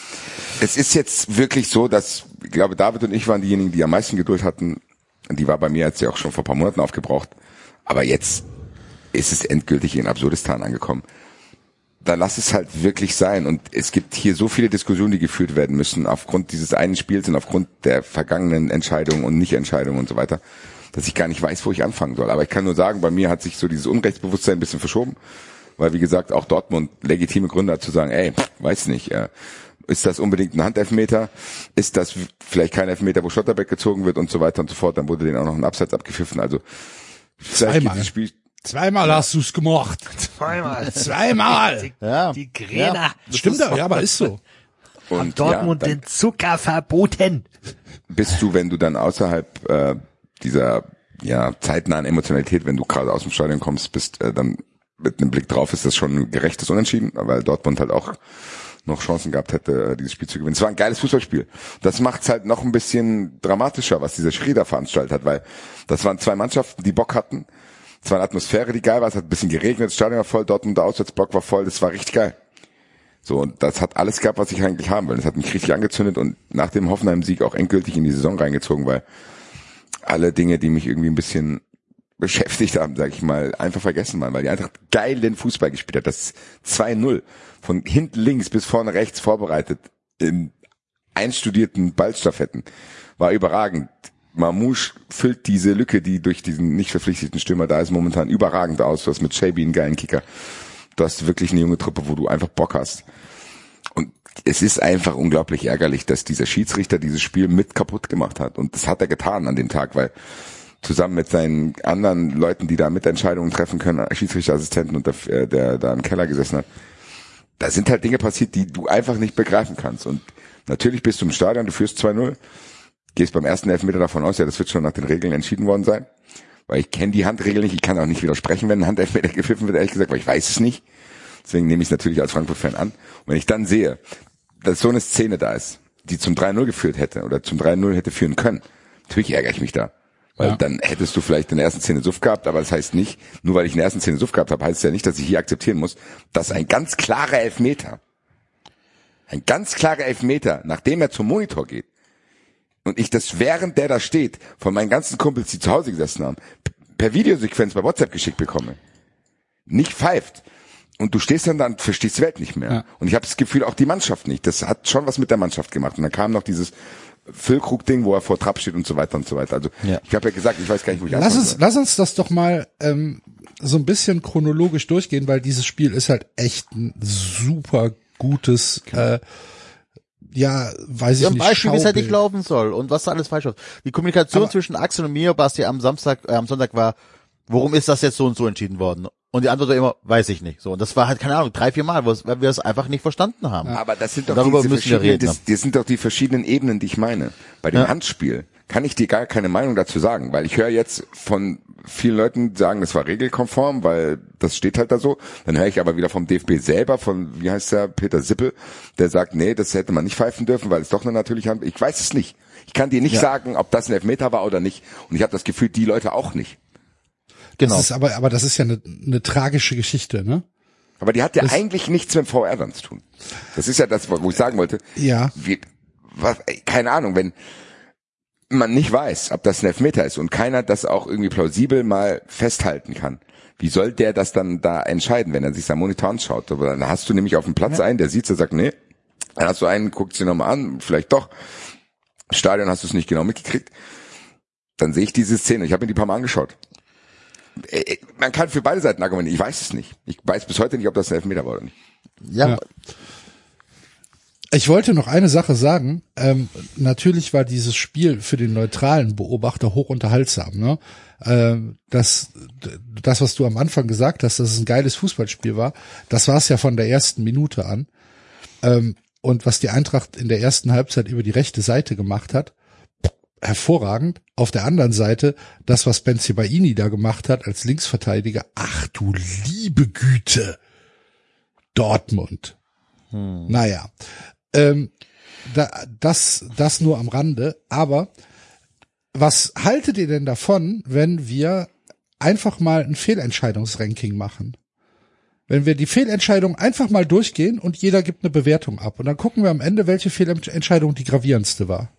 Speaker 4: es ist jetzt wirklich so, dass, ich glaube, David und ich waren diejenigen, die am meisten Geduld hatten. Die war bei mir jetzt ja auch schon vor ein paar Monaten aufgebraucht. Aber jetzt ist es endgültig in Absurdistan angekommen. Da lass es halt wirklich sein. Und es gibt hier so viele Diskussionen, die geführt werden müssen, aufgrund dieses einen Spiels und aufgrund der vergangenen Entscheidungen und Nichtentscheidungen und so weiter, dass ich gar nicht weiß, wo ich anfangen soll. Aber ich kann nur sagen, bei mir hat sich so dieses Unrechtsbewusstsein ein bisschen verschoben. Weil, wie gesagt, auch Dortmund legitime Gründe hat zu sagen, ey, weiß nicht, äh, ist das unbedingt ein Handelfmeter? Ist das vielleicht kein Elfmeter, wo Schotterbeck gezogen wird und so weiter und so fort? Dann wurde denen auch noch ein Abseits abgepfiffen. Also
Speaker 2: Zweimal.
Speaker 4: Spiel
Speaker 2: Zweimal hast du's gemacht.
Speaker 5: Zweimal.
Speaker 2: Zweimal.
Speaker 3: Ja.
Speaker 5: Die Gräner.
Speaker 2: Stimmt ja, ja, aber ist so.
Speaker 4: und
Speaker 5: Dortmund
Speaker 4: ja,
Speaker 5: den Zucker verboten.
Speaker 4: bist du, wenn du dann außerhalb äh, dieser ja zeitnahen Emotionalität, wenn du gerade aus dem Stadion kommst, bist äh, dann mit einem Blick drauf, ist das schon ein gerechtes Unentschieden, weil Dortmund halt auch noch Chancen gehabt hätte, äh, dieses Spiel zu gewinnen. Es war ein geiles Fußballspiel. Das macht's halt noch ein bisschen dramatischer, was dieser Schrieder veranstaltet hat, weil das waren zwei Mannschaften, die Bock hatten. Es war eine Atmosphäre, die geil war. Es hat ein bisschen geregnet, das Stadion war voll, Dortmund der Auswärtsblock war voll. Das war richtig geil. So, und das hat alles gehabt, was ich eigentlich haben will. Das hat mich richtig angezündet und nach dem Hoffenheim-Sieg auch endgültig in die Saison reingezogen, weil alle Dinge, die mich irgendwie ein bisschen beschäftigt haben, sag ich mal, einfach vergessen waren, weil die Eintracht geilen Fußball gespielt hat. Das 2-0 von hinten links bis vorne rechts vorbereitet in einstudierten Ballstaffetten war überragend. Mamouche füllt diese Lücke, die durch diesen nicht verpflichteten Stürmer da ist, momentan überragend aus. Du hast mit Shaby einen geilen Kicker. Du hast wirklich eine junge Truppe, wo du einfach Bock hast. Und es ist einfach unglaublich ärgerlich, dass dieser Schiedsrichter dieses Spiel mit kaputt gemacht hat. Und das hat er getan an dem Tag, weil zusammen mit seinen anderen Leuten, die da Mitentscheidungen treffen können, Schiedsrichterassistenten und der, äh, der da im Keller gesessen hat, da sind halt Dinge passiert, die du einfach nicht begreifen kannst. Und natürlich bist du im Stadion, du führst 2-0, gehst beim ersten Elfmeter davon aus, ja, das wird schon nach den Regeln entschieden worden sein. Weil ich kenne die Handregel nicht, ich kann auch nicht widersprechen, wenn ein Handelfmeter gepfiffen wird, ehrlich gesagt, weil ich weiß es nicht. Deswegen nehme ich es natürlich als Frankfurt-Fan an. Und wenn ich dann sehe, dass so eine Szene da ist, die zum 3-0 geführt hätte oder zum 3-0 hätte führen können, natürlich ärgere ich mich da. Weil
Speaker 2: Ja.
Speaker 4: dann hättest du vielleicht in der ersten Szene Suff gehabt, aber das heißt nicht, nur weil ich in der ersten Szene Suff gehabt habe, heißt es ja nicht, dass ich hier akzeptieren muss, dass ein ganz klarer Elfmeter, ein ganz klarer Elfmeter, nachdem er zum Monitor geht, und ich das während der da steht, von meinen ganzen Kumpels, die zu Hause gesessen haben, per Videosequenz bei WhatsApp geschickt bekomme, nicht pfeift, und du stehst dann da und verstehst die Welt nicht mehr.
Speaker 2: Ja.
Speaker 4: Und ich habe das Gefühl, auch die Mannschaft nicht. Das hat schon was mit der Mannschaft gemacht. Und dann kam noch dieses Füllkrug-Ding, wo er vor Trapp steht und so weiter und so weiter. Also
Speaker 3: Ja.
Speaker 4: ich habe ja gesagt, ich weiß gar nicht, wo ich
Speaker 2: Lass
Speaker 4: anfangen
Speaker 2: uns,
Speaker 4: soll.
Speaker 2: lass uns das doch mal ähm, so ein bisschen chronologisch durchgehen, weil dieses Spiel ist halt echt ein super gutes, äh, ja, weiß ich
Speaker 3: Ja, ein
Speaker 2: nicht.
Speaker 3: Beispiel, wie es halt nicht laufen soll und was da alles falsch läuft. Die Kommunikation
Speaker 2: Aber-
Speaker 3: zwischen Axel und mir, Basti, am Samstag, äh, am Sonntag war, warum ist das jetzt so und so entschieden worden? Und die Antwort war immer, weiß ich nicht. So, und das war halt, keine Ahnung, drei, vier Mal, weil wir es einfach nicht verstanden haben.
Speaker 4: Aber das sind doch
Speaker 3: Darüber müssen wir reden.
Speaker 4: das, das sind doch die verschiedenen Ebenen, die ich meine. Bei dem
Speaker 3: Ja.
Speaker 4: Handspiel kann ich dir gar keine Meinung dazu sagen, weil ich höre jetzt von vielen Leuten die sagen, das war regelkonform, weil das steht halt da so. Dann höre ich aber wieder vom DFB selber, von, wie heißt der, Peter Sippel, der sagt, nee, das hätte man nicht pfeifen dürfen, weil es doch eine natürliche Hand, ich weiß es nicht. Ich kann dir nicht
Speaker 3: Ja.
Speaker 4: sagen, ob das ein Elfmeter war oder nicht. Und ich habe das Gefühl, die Leute auch nicht.
Speaker 3: Genau.
Speaker 2: Das ist aber, aber das ist ja eine, eine tragische Geschichte, ne?
Speaker 4: Aber die hat ja
Speaker 2: Das-
Speaker 4: eigentlich nichts mit VR dann zu tun. Das ist ja das, wo ich sagen wollte.
Speaker 2: Ja.
Speaker 4: Wie, was, keine Ahnung, wenn man nicht weiß, ob das ein Elfmeter ist und keiner das auch irgendwie plausibel mal festhalten kann. Wie soll der das dann da entscheiden, wenn er sich sein Monitor anschaut? Aber dann hast du nämlich auf dem Platz einen, der sieht, der sagt, nee. Dann hast du einen, guckt dir nochmal an, vielleicht doch. Stadion hast du es nicht genau mitgekriegt. Dann sehe ich diese Szene. Ich habe mir die paar Mal angeschaut. Äh, äh, Man kann für beide Seiten argumentieren. Ich weiß es nicht. Ich weiß bis heute nicht, ob das ein Elfmeter war oder nicht.
Speaker 3: Ja,
Speaker 2: Ja. Ich wollte noch eine Sache sagen. Ähm, natürlich war dieses Spiel für den neutralen Beobachter hoch unterhaltsam. Ne? Ähm, das, das, was du am Anfang gesagt hast, dass es ein geiles Fußballspiel war, das war es ja von der ersten Minute an. Ähm, und was die Eintracht in der ersten Halbzeit über die rechte Seite gemacht hat, hervorragend. Auf der anderen Seite, das, was Benzibaini da gemacht hat als Linksverteidiger, ach du liebe Güte. Dortmund. Naja, ähm, da, das, das nur am Rande. Aber was haltet ihr denn davon, wenn wir einfach mal ein Fehlentscheidungsranking machen? Wenn wir die Fehlentscheidung einfach mal durchgehen und jeder gibt eine Bewertung ab. Und dann gucken wir am Ende, welche Fehlentscheidung die gravierendste war.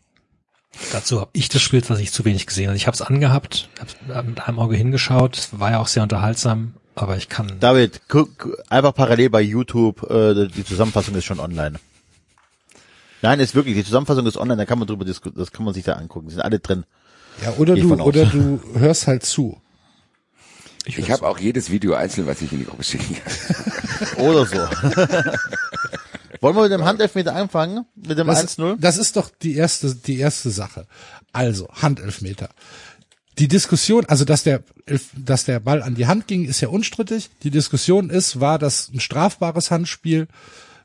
Speaker 5: Dazu habe ich das Spiel tatsächlich zu wenig gesehen. Also ich habe es angehabt, habe mit einem Auge hingeschaut, es war ja auch sehr unterhaltsam, aber ich kann.
Speaker 3: David, guck einfach parallel bei YouTube, äh, die Zusammenfassung ist schon online. Nein, ist wirklich, die Zusammenfassung ist online, da kann man drüber diskutieren, das kann man sich da angucken, die sind alle drin.
Speaker 2: Ja, oder
Speaker 3: Geh
Speaker 2: du, oder du hörst halt zu.
Speaker 4: Ich habe auch jedes Video einzeln, was ich in die Gruppe schicken kann.
Speaker 3: Oder so. Wollen wir mit dem Handelfmeter anfangen? Mit dem
Speaker 2: Das,
Speaker 3: 1-0?
Speaker 2: das ist doch die erste, die erste Sache. Also, Handelfmeter. Die Diskussion, also dass der, dass der Ball an die Hand ging, ist ja unstrittig. Die Diskussion ist, war das ein strafbares Handspiel,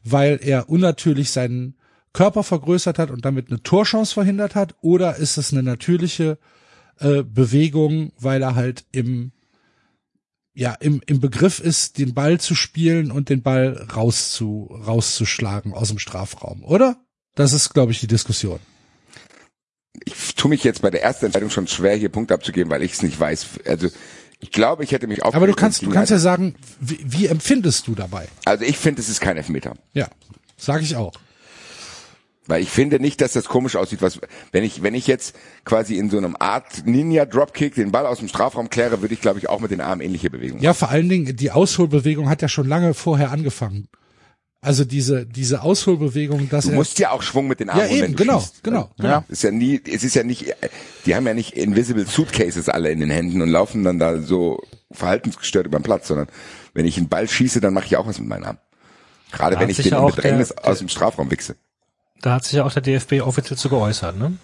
Speaker 2: weil er unnatürlich seinen Körper vergrößert hat und damit eine Torchance verhindert hat, oder ist es eine natürliche äh, Bewegung, weil er halt im ja, im, im Begriff ist, den Ball zu spielen und den Ball rauszu, rauszuschlagen aus dem Strafraum, oder? Das ist, glaube ich, die Diskussion.
Speaker 4: Ich tue mich jetzt bei der ersten Entscheidung schon schwer, hier Punkte abzugeben, weil ich es nicht weiß. Also ich glaube, ich hätte mich auch.
Speaker 2: Aber du kannst, du kannst ja sagen, wie, wie empfindest du dabei?
Speaker 4: Also ich finde, es ist kein Elfmeter.
Speaker 2: Ja, sage ich auch.
Speaker 4: Weil ich finde nicht, dass das komisch aussieht, was, wenn ich, wenn ich jetzt quasi in so einem Art Ninja Dropkick den Ball aus dem Strafraum kläre, würde ich, glaube ich, auch mit den Armen ähnliche Bewegungen.
Speaker 2: Ja, vor allen Dingen, die Ausholbewegung hat ja schon lange vorher angefangen. Also diese, diese Ausholbewegung, dass
Speaker 4: Du
Speaker 2: er,
Speaker 4: musst ja auch Schwung mit den Armen
Speaker 2: Ja,
Speaker 4: holen, wenn
Speaker 2: eben,
Speaker 4: du
Speaker 2: genau,
Speaker 4: schießt.
Speaker 2: genau,
Speaker 4: Ja. Ist ja nie, es ist ja nicht, die haben ja nicht invisible Suitcases alle in den Händen und laufen dann da so verhaltensgestört über den Platz, sondern wenn ich einen Ball schieße, dann mache ich auch was mit meinen Armen. Gerade
Speaker 5: Da
Speaker 4: wenn ich den
Speaker 5: ja
Speaker 4: Bedrängnis
Speaker 5: der-
Speaker 4: aus dem Strafraum wichse.
Speaker 5: Da hat sich ja auch der DFB offiziell zu geäußert, ne?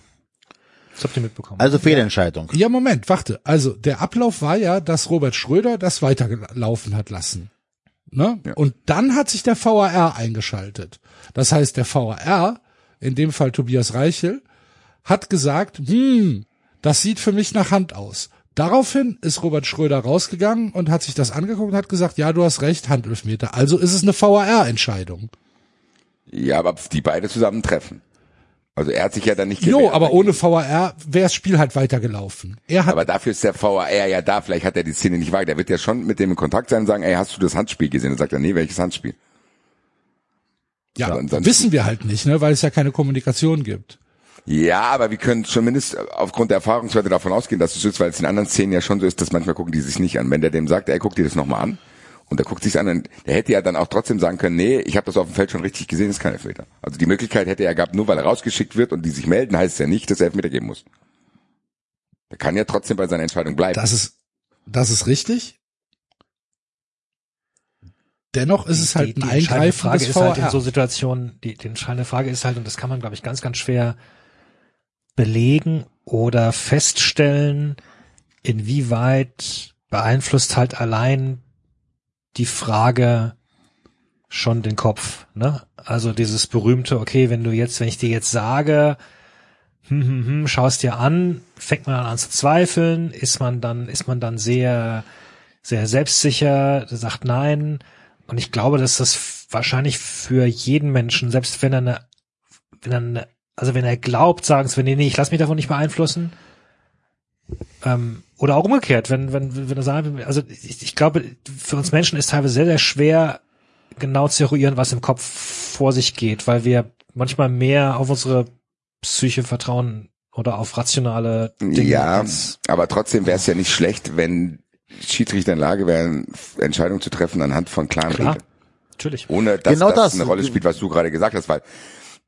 Speaker 5: Das habt ihr mitbekommen.
Speaker 3: Also Fehlentscheidung.
Speaker 2: ja, Moment, warte. Also der Ablauf war ja, dass Robert Schröder das weiterlaufen hat lassen. Ne?
Speaker 4: Ja.
Speaker 2: Und dann hat sich der VAR eingeschaltet. Das heißt, der VAR, in dem Fall Tobias Reichel, hat gesagt, hm, das sieht für mich nach Hand aus. Daraufhin ist Robert Schröder rausgegangen und hat sich das angeguckt und hat gesagt, ja, du hast recht, Handelfmeter. Also ist es eine VAR-Entscheidung.
Speaker 4: Ja, aber die beide zusammen treffen. Also er hat sich ja dann nicht
Speaker 2: Jo,
Speaker 4: gewehrt.
Speaker 2: aber ohne VAR wäre das Spiel halt weitergelaufen. Er hat
Speaker 4: Aber dafür ist der VAR ja da. Vielleicht hat er die Szene nicht wahr. Der wird ja schon mit dem in Kontakt sein und sagen, ey, hast du das Handspiel gesehen? Dann sagt er, nee, welches Handspiel?
Speaker 2: Ja,
Speaker 4: ansonsten-
Speaker 2: wissen wir halt nicht, ne, weil es ja keine Kommunikation gibt.
Speaker 4: Ja, aber wir können zumindest aufgrund der Erfahrungswerte davon ausgehen, dass es so ist, weil es in anderen Szenen ja schon so ist, dass manchmal gucken die sich nicht an. Wenn der dem sagt, ey, guck dir das nochmal an, und der guckt sich's an, dann, der hätte ja dann auch trotzdem sagen können, nee, ich habe das auf dem Feld schon richtig gesehen, ist kein Elfmeter. Also die Möglichkeit hätte er gehabt, nur weil er rausgeschickt wird und die sich melden, heißt es ja nicht, dass er Elfmeter geben muss. Der kann ja trotzdem bei seiner Entscheidung bleiben.
Speaker 2: Das ist, das ist richtig. Dennoch ist es halt
Speaker 5: die,
Speaker 2: ein
Speaker 5: die entscheidende
Speaker 2: Eingreifen
Speaker 5: Frage ist halt in so Situationen, die, die entscheidende Frage ist halt, und das kann man, glaube ich, ganz, ganz schwer belegen oder feststellen, inwieweit beeinflusst halt allein die Frage schon den Kopf, ne? Also dieses berühmte, okay, wenn du jetzt, wenn ich dir jetzt sage, hm, hm, hm, schaust dir an, fängt man an zu zweifeln, ist man dann, ist man dann sehr, sehr selbstsicher, sagt nein. Und ich glaube, dass das wahrscheinlich für jeden Menschen, selbst wenn er eine, wenn er eine, also wenn er glaubt, sagen sie, nee, nee, ich lass mich davon nicht beeinflussen. Ähm, oder auch umgekehrt, wenn, wenn, wenn sagt, also ich, ich glaube, für uns Menschen ist teilweise sehr, sehr schwer genau zu eruieren, was im Kopf vor sich geht, weil wir manchmal mehr auf unsere Psyche vertrauen oder auf rationale Dinge.
Speaker 4: Ja, aber trotzdem wäre es ja nicht schlecht, wenn Schiedsrichter in der Lage wären, Entscheidungen zu treffen anhand von klaren
Speaker 5: Klar.
Speaker 4: Regeln.
Speaker 5: Natürlich.
Speaker 4: Ohne dass
Speaker 3: Genau
Speaker 4: das,
Speaker 3: das.
Speaker 4: eine Rolle spielt, was du gerade gesagt hast, weil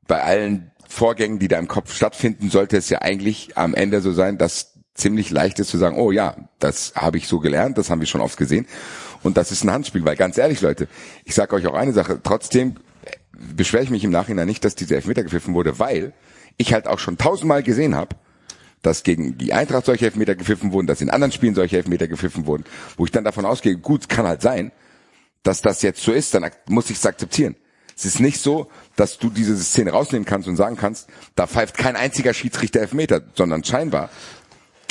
Speaker 4: bei allen Vorgängen, die da im Kopf stattfinden, sollte es ja eigentlich am Ende so sein, dass ziemlich leicht ist zu sagen, oh ja, das habe ich so gelernt, das haben wir schon oft gesehen und das ist ein Handspiel, weil ganz ehrlich Leute, ich sage euch auch eine Sache, trotzdem beschwere ich mich im Nachhinein nicht, dass dieser Elfmeter gepfiffen wurde, weil ich halt auch schon tausendmal gesehen habe, dass gegen die Eintracht solche Elfmeter gepfiffen wurden, dass in anderen Spielen solche Elfmeter gepfiffen wurden, wo ich dann davon ausgehe, gut, kann halt sein, dass das jetzt so ist, dann muss ich es akzeptieren. Es ist nicht so, dass du diese Szene rausnehmen kannst und sagen kannst, da pfeift kein einziger Schiedsrichter Elfmeter, sondern scheinbar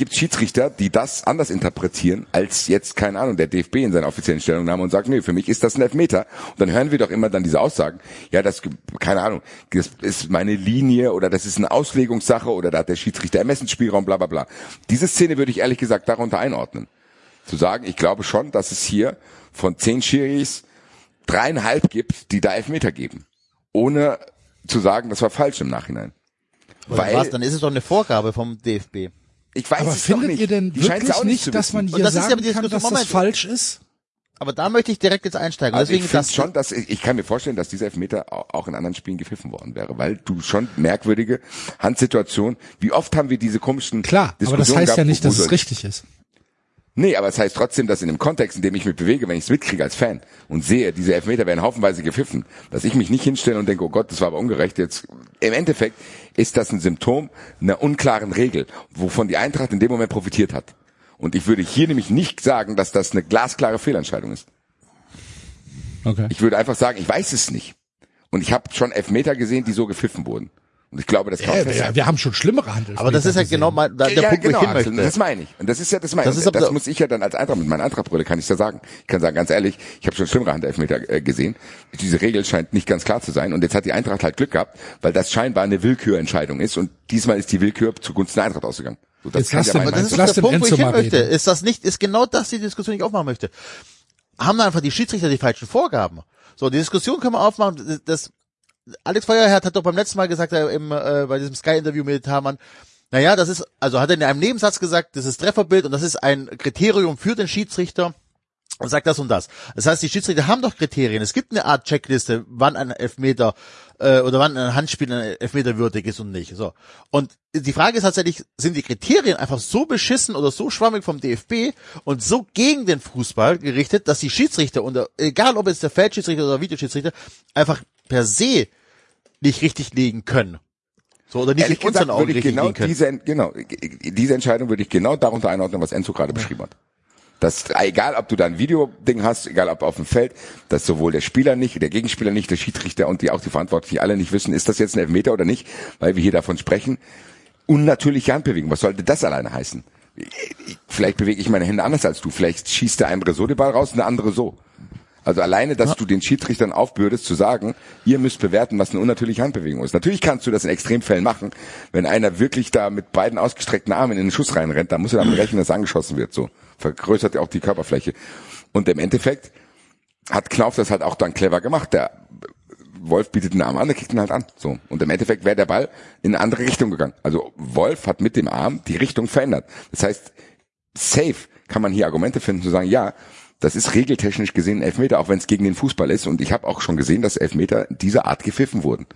Speaker 4: gibt Schiedsrichter, die das anders interpretieren, als jetzt, keine Ahnung, der DFB in seiner offiziellen Stellungnahme und sagt, nee, für mich ist das ein Elfmeter. Und dann hören wir doch immer dann diese Aussagen, ja, das, keine Ahnung, das ist meine Linie oder das ist eine Auslegungssache oder da hat der Schiedsrichter Ermessensspielraum, bla bla bla. Diese Szene würde ich ehrlich gesagt darunter einordnen. Zu sagen, ich glaube schon, dass es hier von zehn Schiris dreieinhalb gibt, die da Elfmeter geben. Ohne zu sagen, das war falsch im Nachhinein.
Speaker 3: Weil, was, dann ist es doch eine Vorgabe vom DFB.
Speaker 4: Ich weiß
Speaker 2: Aber
Speaker 4: es doch
Speaker 2: findet
Speaker 4: nicht.
Speaker 2: ihr denn
Speaker 4: Die
Speaker 2: wirklich
Speaker 4: auch
Speaker 2: nicht,
Speaker 4: zu
Speaker 2: dass man hier
Speaker 3: das ist ja
Speaker 2: sagen
Speaker 3: die
Speaker 2: kann, dass
Speaker 3: Diskussion.
Speaker 2: das
Speaker 3: Moment.
Speaker 2: falsch ist?
Speaker 3: Aber da möchte ich direkt jetzt einsteigen.
Speaker 4: Also
Speaker 3: Deswegen
Speaker 4: ich finde
Speaker 3: das
Speaker 4: schon, dass ich, ich kann mir vorstellen, dass dieser Elfmeter au- auch in anderen Spielen gepfiffen worden wäre, weil du schon merkwürdige Handsituationen. Wie oft haben wir diese komischen
Speaker 2: Klar, aber das
Speaker 4: Diskussionen
Speaker 2: heißt ja
Speaker 4: gehabt,
Speaker 2: nicht,
Speaker 4: wo-
Speaker 2: dass es richtig ist.
Speaker 4: Nee, aber es heißt trotzdem, dass in dem Kontext, in dem ich mich bewege, wenn ich es mitkriege als Fan und sehe, diese Elfmeter werden haufenweise gepfiffen, dass ich mich nicht hinstelle und denke, oh Gott, das war aber ungerecht. Jetzt im Endeffekt ist das ein Symptom einer unklaren Regel, wovon die Eintracht in dem Moment profitiert hat. Und ich würde hier nämlich nicht sagen, dass das eine glasklare Fehlentscheidung ist.
Speaker 2: Okay.
Speaker 4: Ich würde einfach sagen, ich weiß es nicht. Und ich habe schon Elfmeter gesehen, die so gepfiffen wurden. Und ich glaube, das kann man
Speaker 2: Ja,
Speaker 4: festhalten.
Speaker 2: wir, haben schon schlimmere Handel.
Speaker 3: aber das ist ja genau mein, da, der
Speaker 4: ja,
Speaker 3: Punkt,
Speaker 4: genau,
Speaker 3: wo ich hin
Speaker 4: Axel,
Speaker 3: möchte.
Speaker 4: das meine ich. Und das ist ja das meine
Speaker 3: Das
Speaker 4: ich.
Speaker 3: ist
Speaker 4: Das, muss ich ja dann als Eintracht mit meiner Eintrachtbrille kann ich da sagen. Ich kann sagen, ganz ehrlich, ich habe schon schlimmere Handelfmeter äh, gesehen. Diese Regel scheint nicht ganz klar zu sein. Und jetzt hat die Eintracht halt Glück gehabt, weil das scheinbar eine Willkürentscheidung ist. Und diesmal ist die Willkür zugunsten der Eintracht ausgegangen. So, das
Speaker 2: Jetzt
Speaker 4: kann
Speaker 2: lass
Speaker 4: ja
Speaker 3: das ist
Speaker 2: Lass
Speaker 3: der
Speaker 2: den
Speaker 3: Punkt, wo ich hin möchte.
Speaker 2: reden.
Speaker 3: Ist das nicht, ist genau das die Diskussion, die ich aufmachen möchte. Haben einfach die Schiedsrichter die falschen Vorgaben? So, die Diskussion können wir aufmachen. Das, Alex Feuerherd hat doch beim letzten Mal gesagt, äh, im, äh, bei diesem Sky-Interview mit Hamann, naja, das ist, also hat er in einem Nebensatz gesagt, das ist Trefferbild und das ist ein Kriterium für den Schiedsrichter und sagt das und das. Das heißt, die Schiedsrichter haben doch Kriterien. Es gibt eine Art Checkliste, wann ein Elfmeter äh, oder wann ein Handspiel ein Elfmeter würdig ist und nicht. So. Und die Frage ist tatsächlich, sind die Kriterien einfach so beschissen oder so schwammig vom DFB und so gegen den Fußball gerichtet, dass die Schiedsrichter, und egal ob es der Feldschiedsrichter oder der Videoschiedsrichter, einfach per se nicht richtig liegen können. So, oder nicht
Speaker 4: Ehrlich
Speaker 3: unseren
Speaker 4: gesagt
Speaker 3: Augen richtig
Speaker 4: genau
Speaker 3: können.
Speaker 4: diese, genau, diese Entscheidung würde ich genau darunter einordnen, was Enzo gerade beschrieben hat. Das, egal ob du da ein Videoding hast, egal ob auf dem Feld, dass sowohl der Spieler nicht, der Gegenspieler nicht, der Schiedsrichter und die auch die Verantwortlichen alle nicht wissen, ist das jetzt ein Elfmeter oder nicht, weil wir hier davon sprechen. Unnatürliche Handbewegung, was sollte das alleine heißen? Vielleicht bewege ich meine Hände anders als du, vielleicht schießt der eine so den Ball raus und der andere so. Also alleine, dass du den Schiedsrichtern aufbürdest, zu sagen, ihr müsst bewerten, was eine unnatürliche Handbewegung ist. Natürlich kannst du das in Extremfällen machen, wenn einer wirklich da mit beiden ausgestreckten Armen in den Schuss reinrennt, dann muss er damit rechnen, dass er angeschossen wird. So vergrößert ja auch die Körperfläche. Und im Endeffekt hat Knauf das halt auch dann clever gemacht. Der Wolf bietet den Arm an, der kriegt ihn halt an. So. Und im Endeffekt wäre der Ball in eine andere Richtung gegangen. Also Wolf hat mit dem Arm die Richtung verändert. Das heißt, safe kann man hier Argumente finden zu sagen, ja, das ist regeltechnisch gesehen ein Elfmeter, auch wenn es gegen den Fußball ist. Und ich habe auch schon gesehen, dass Elfmeter dieser Art gepfiffen wurden.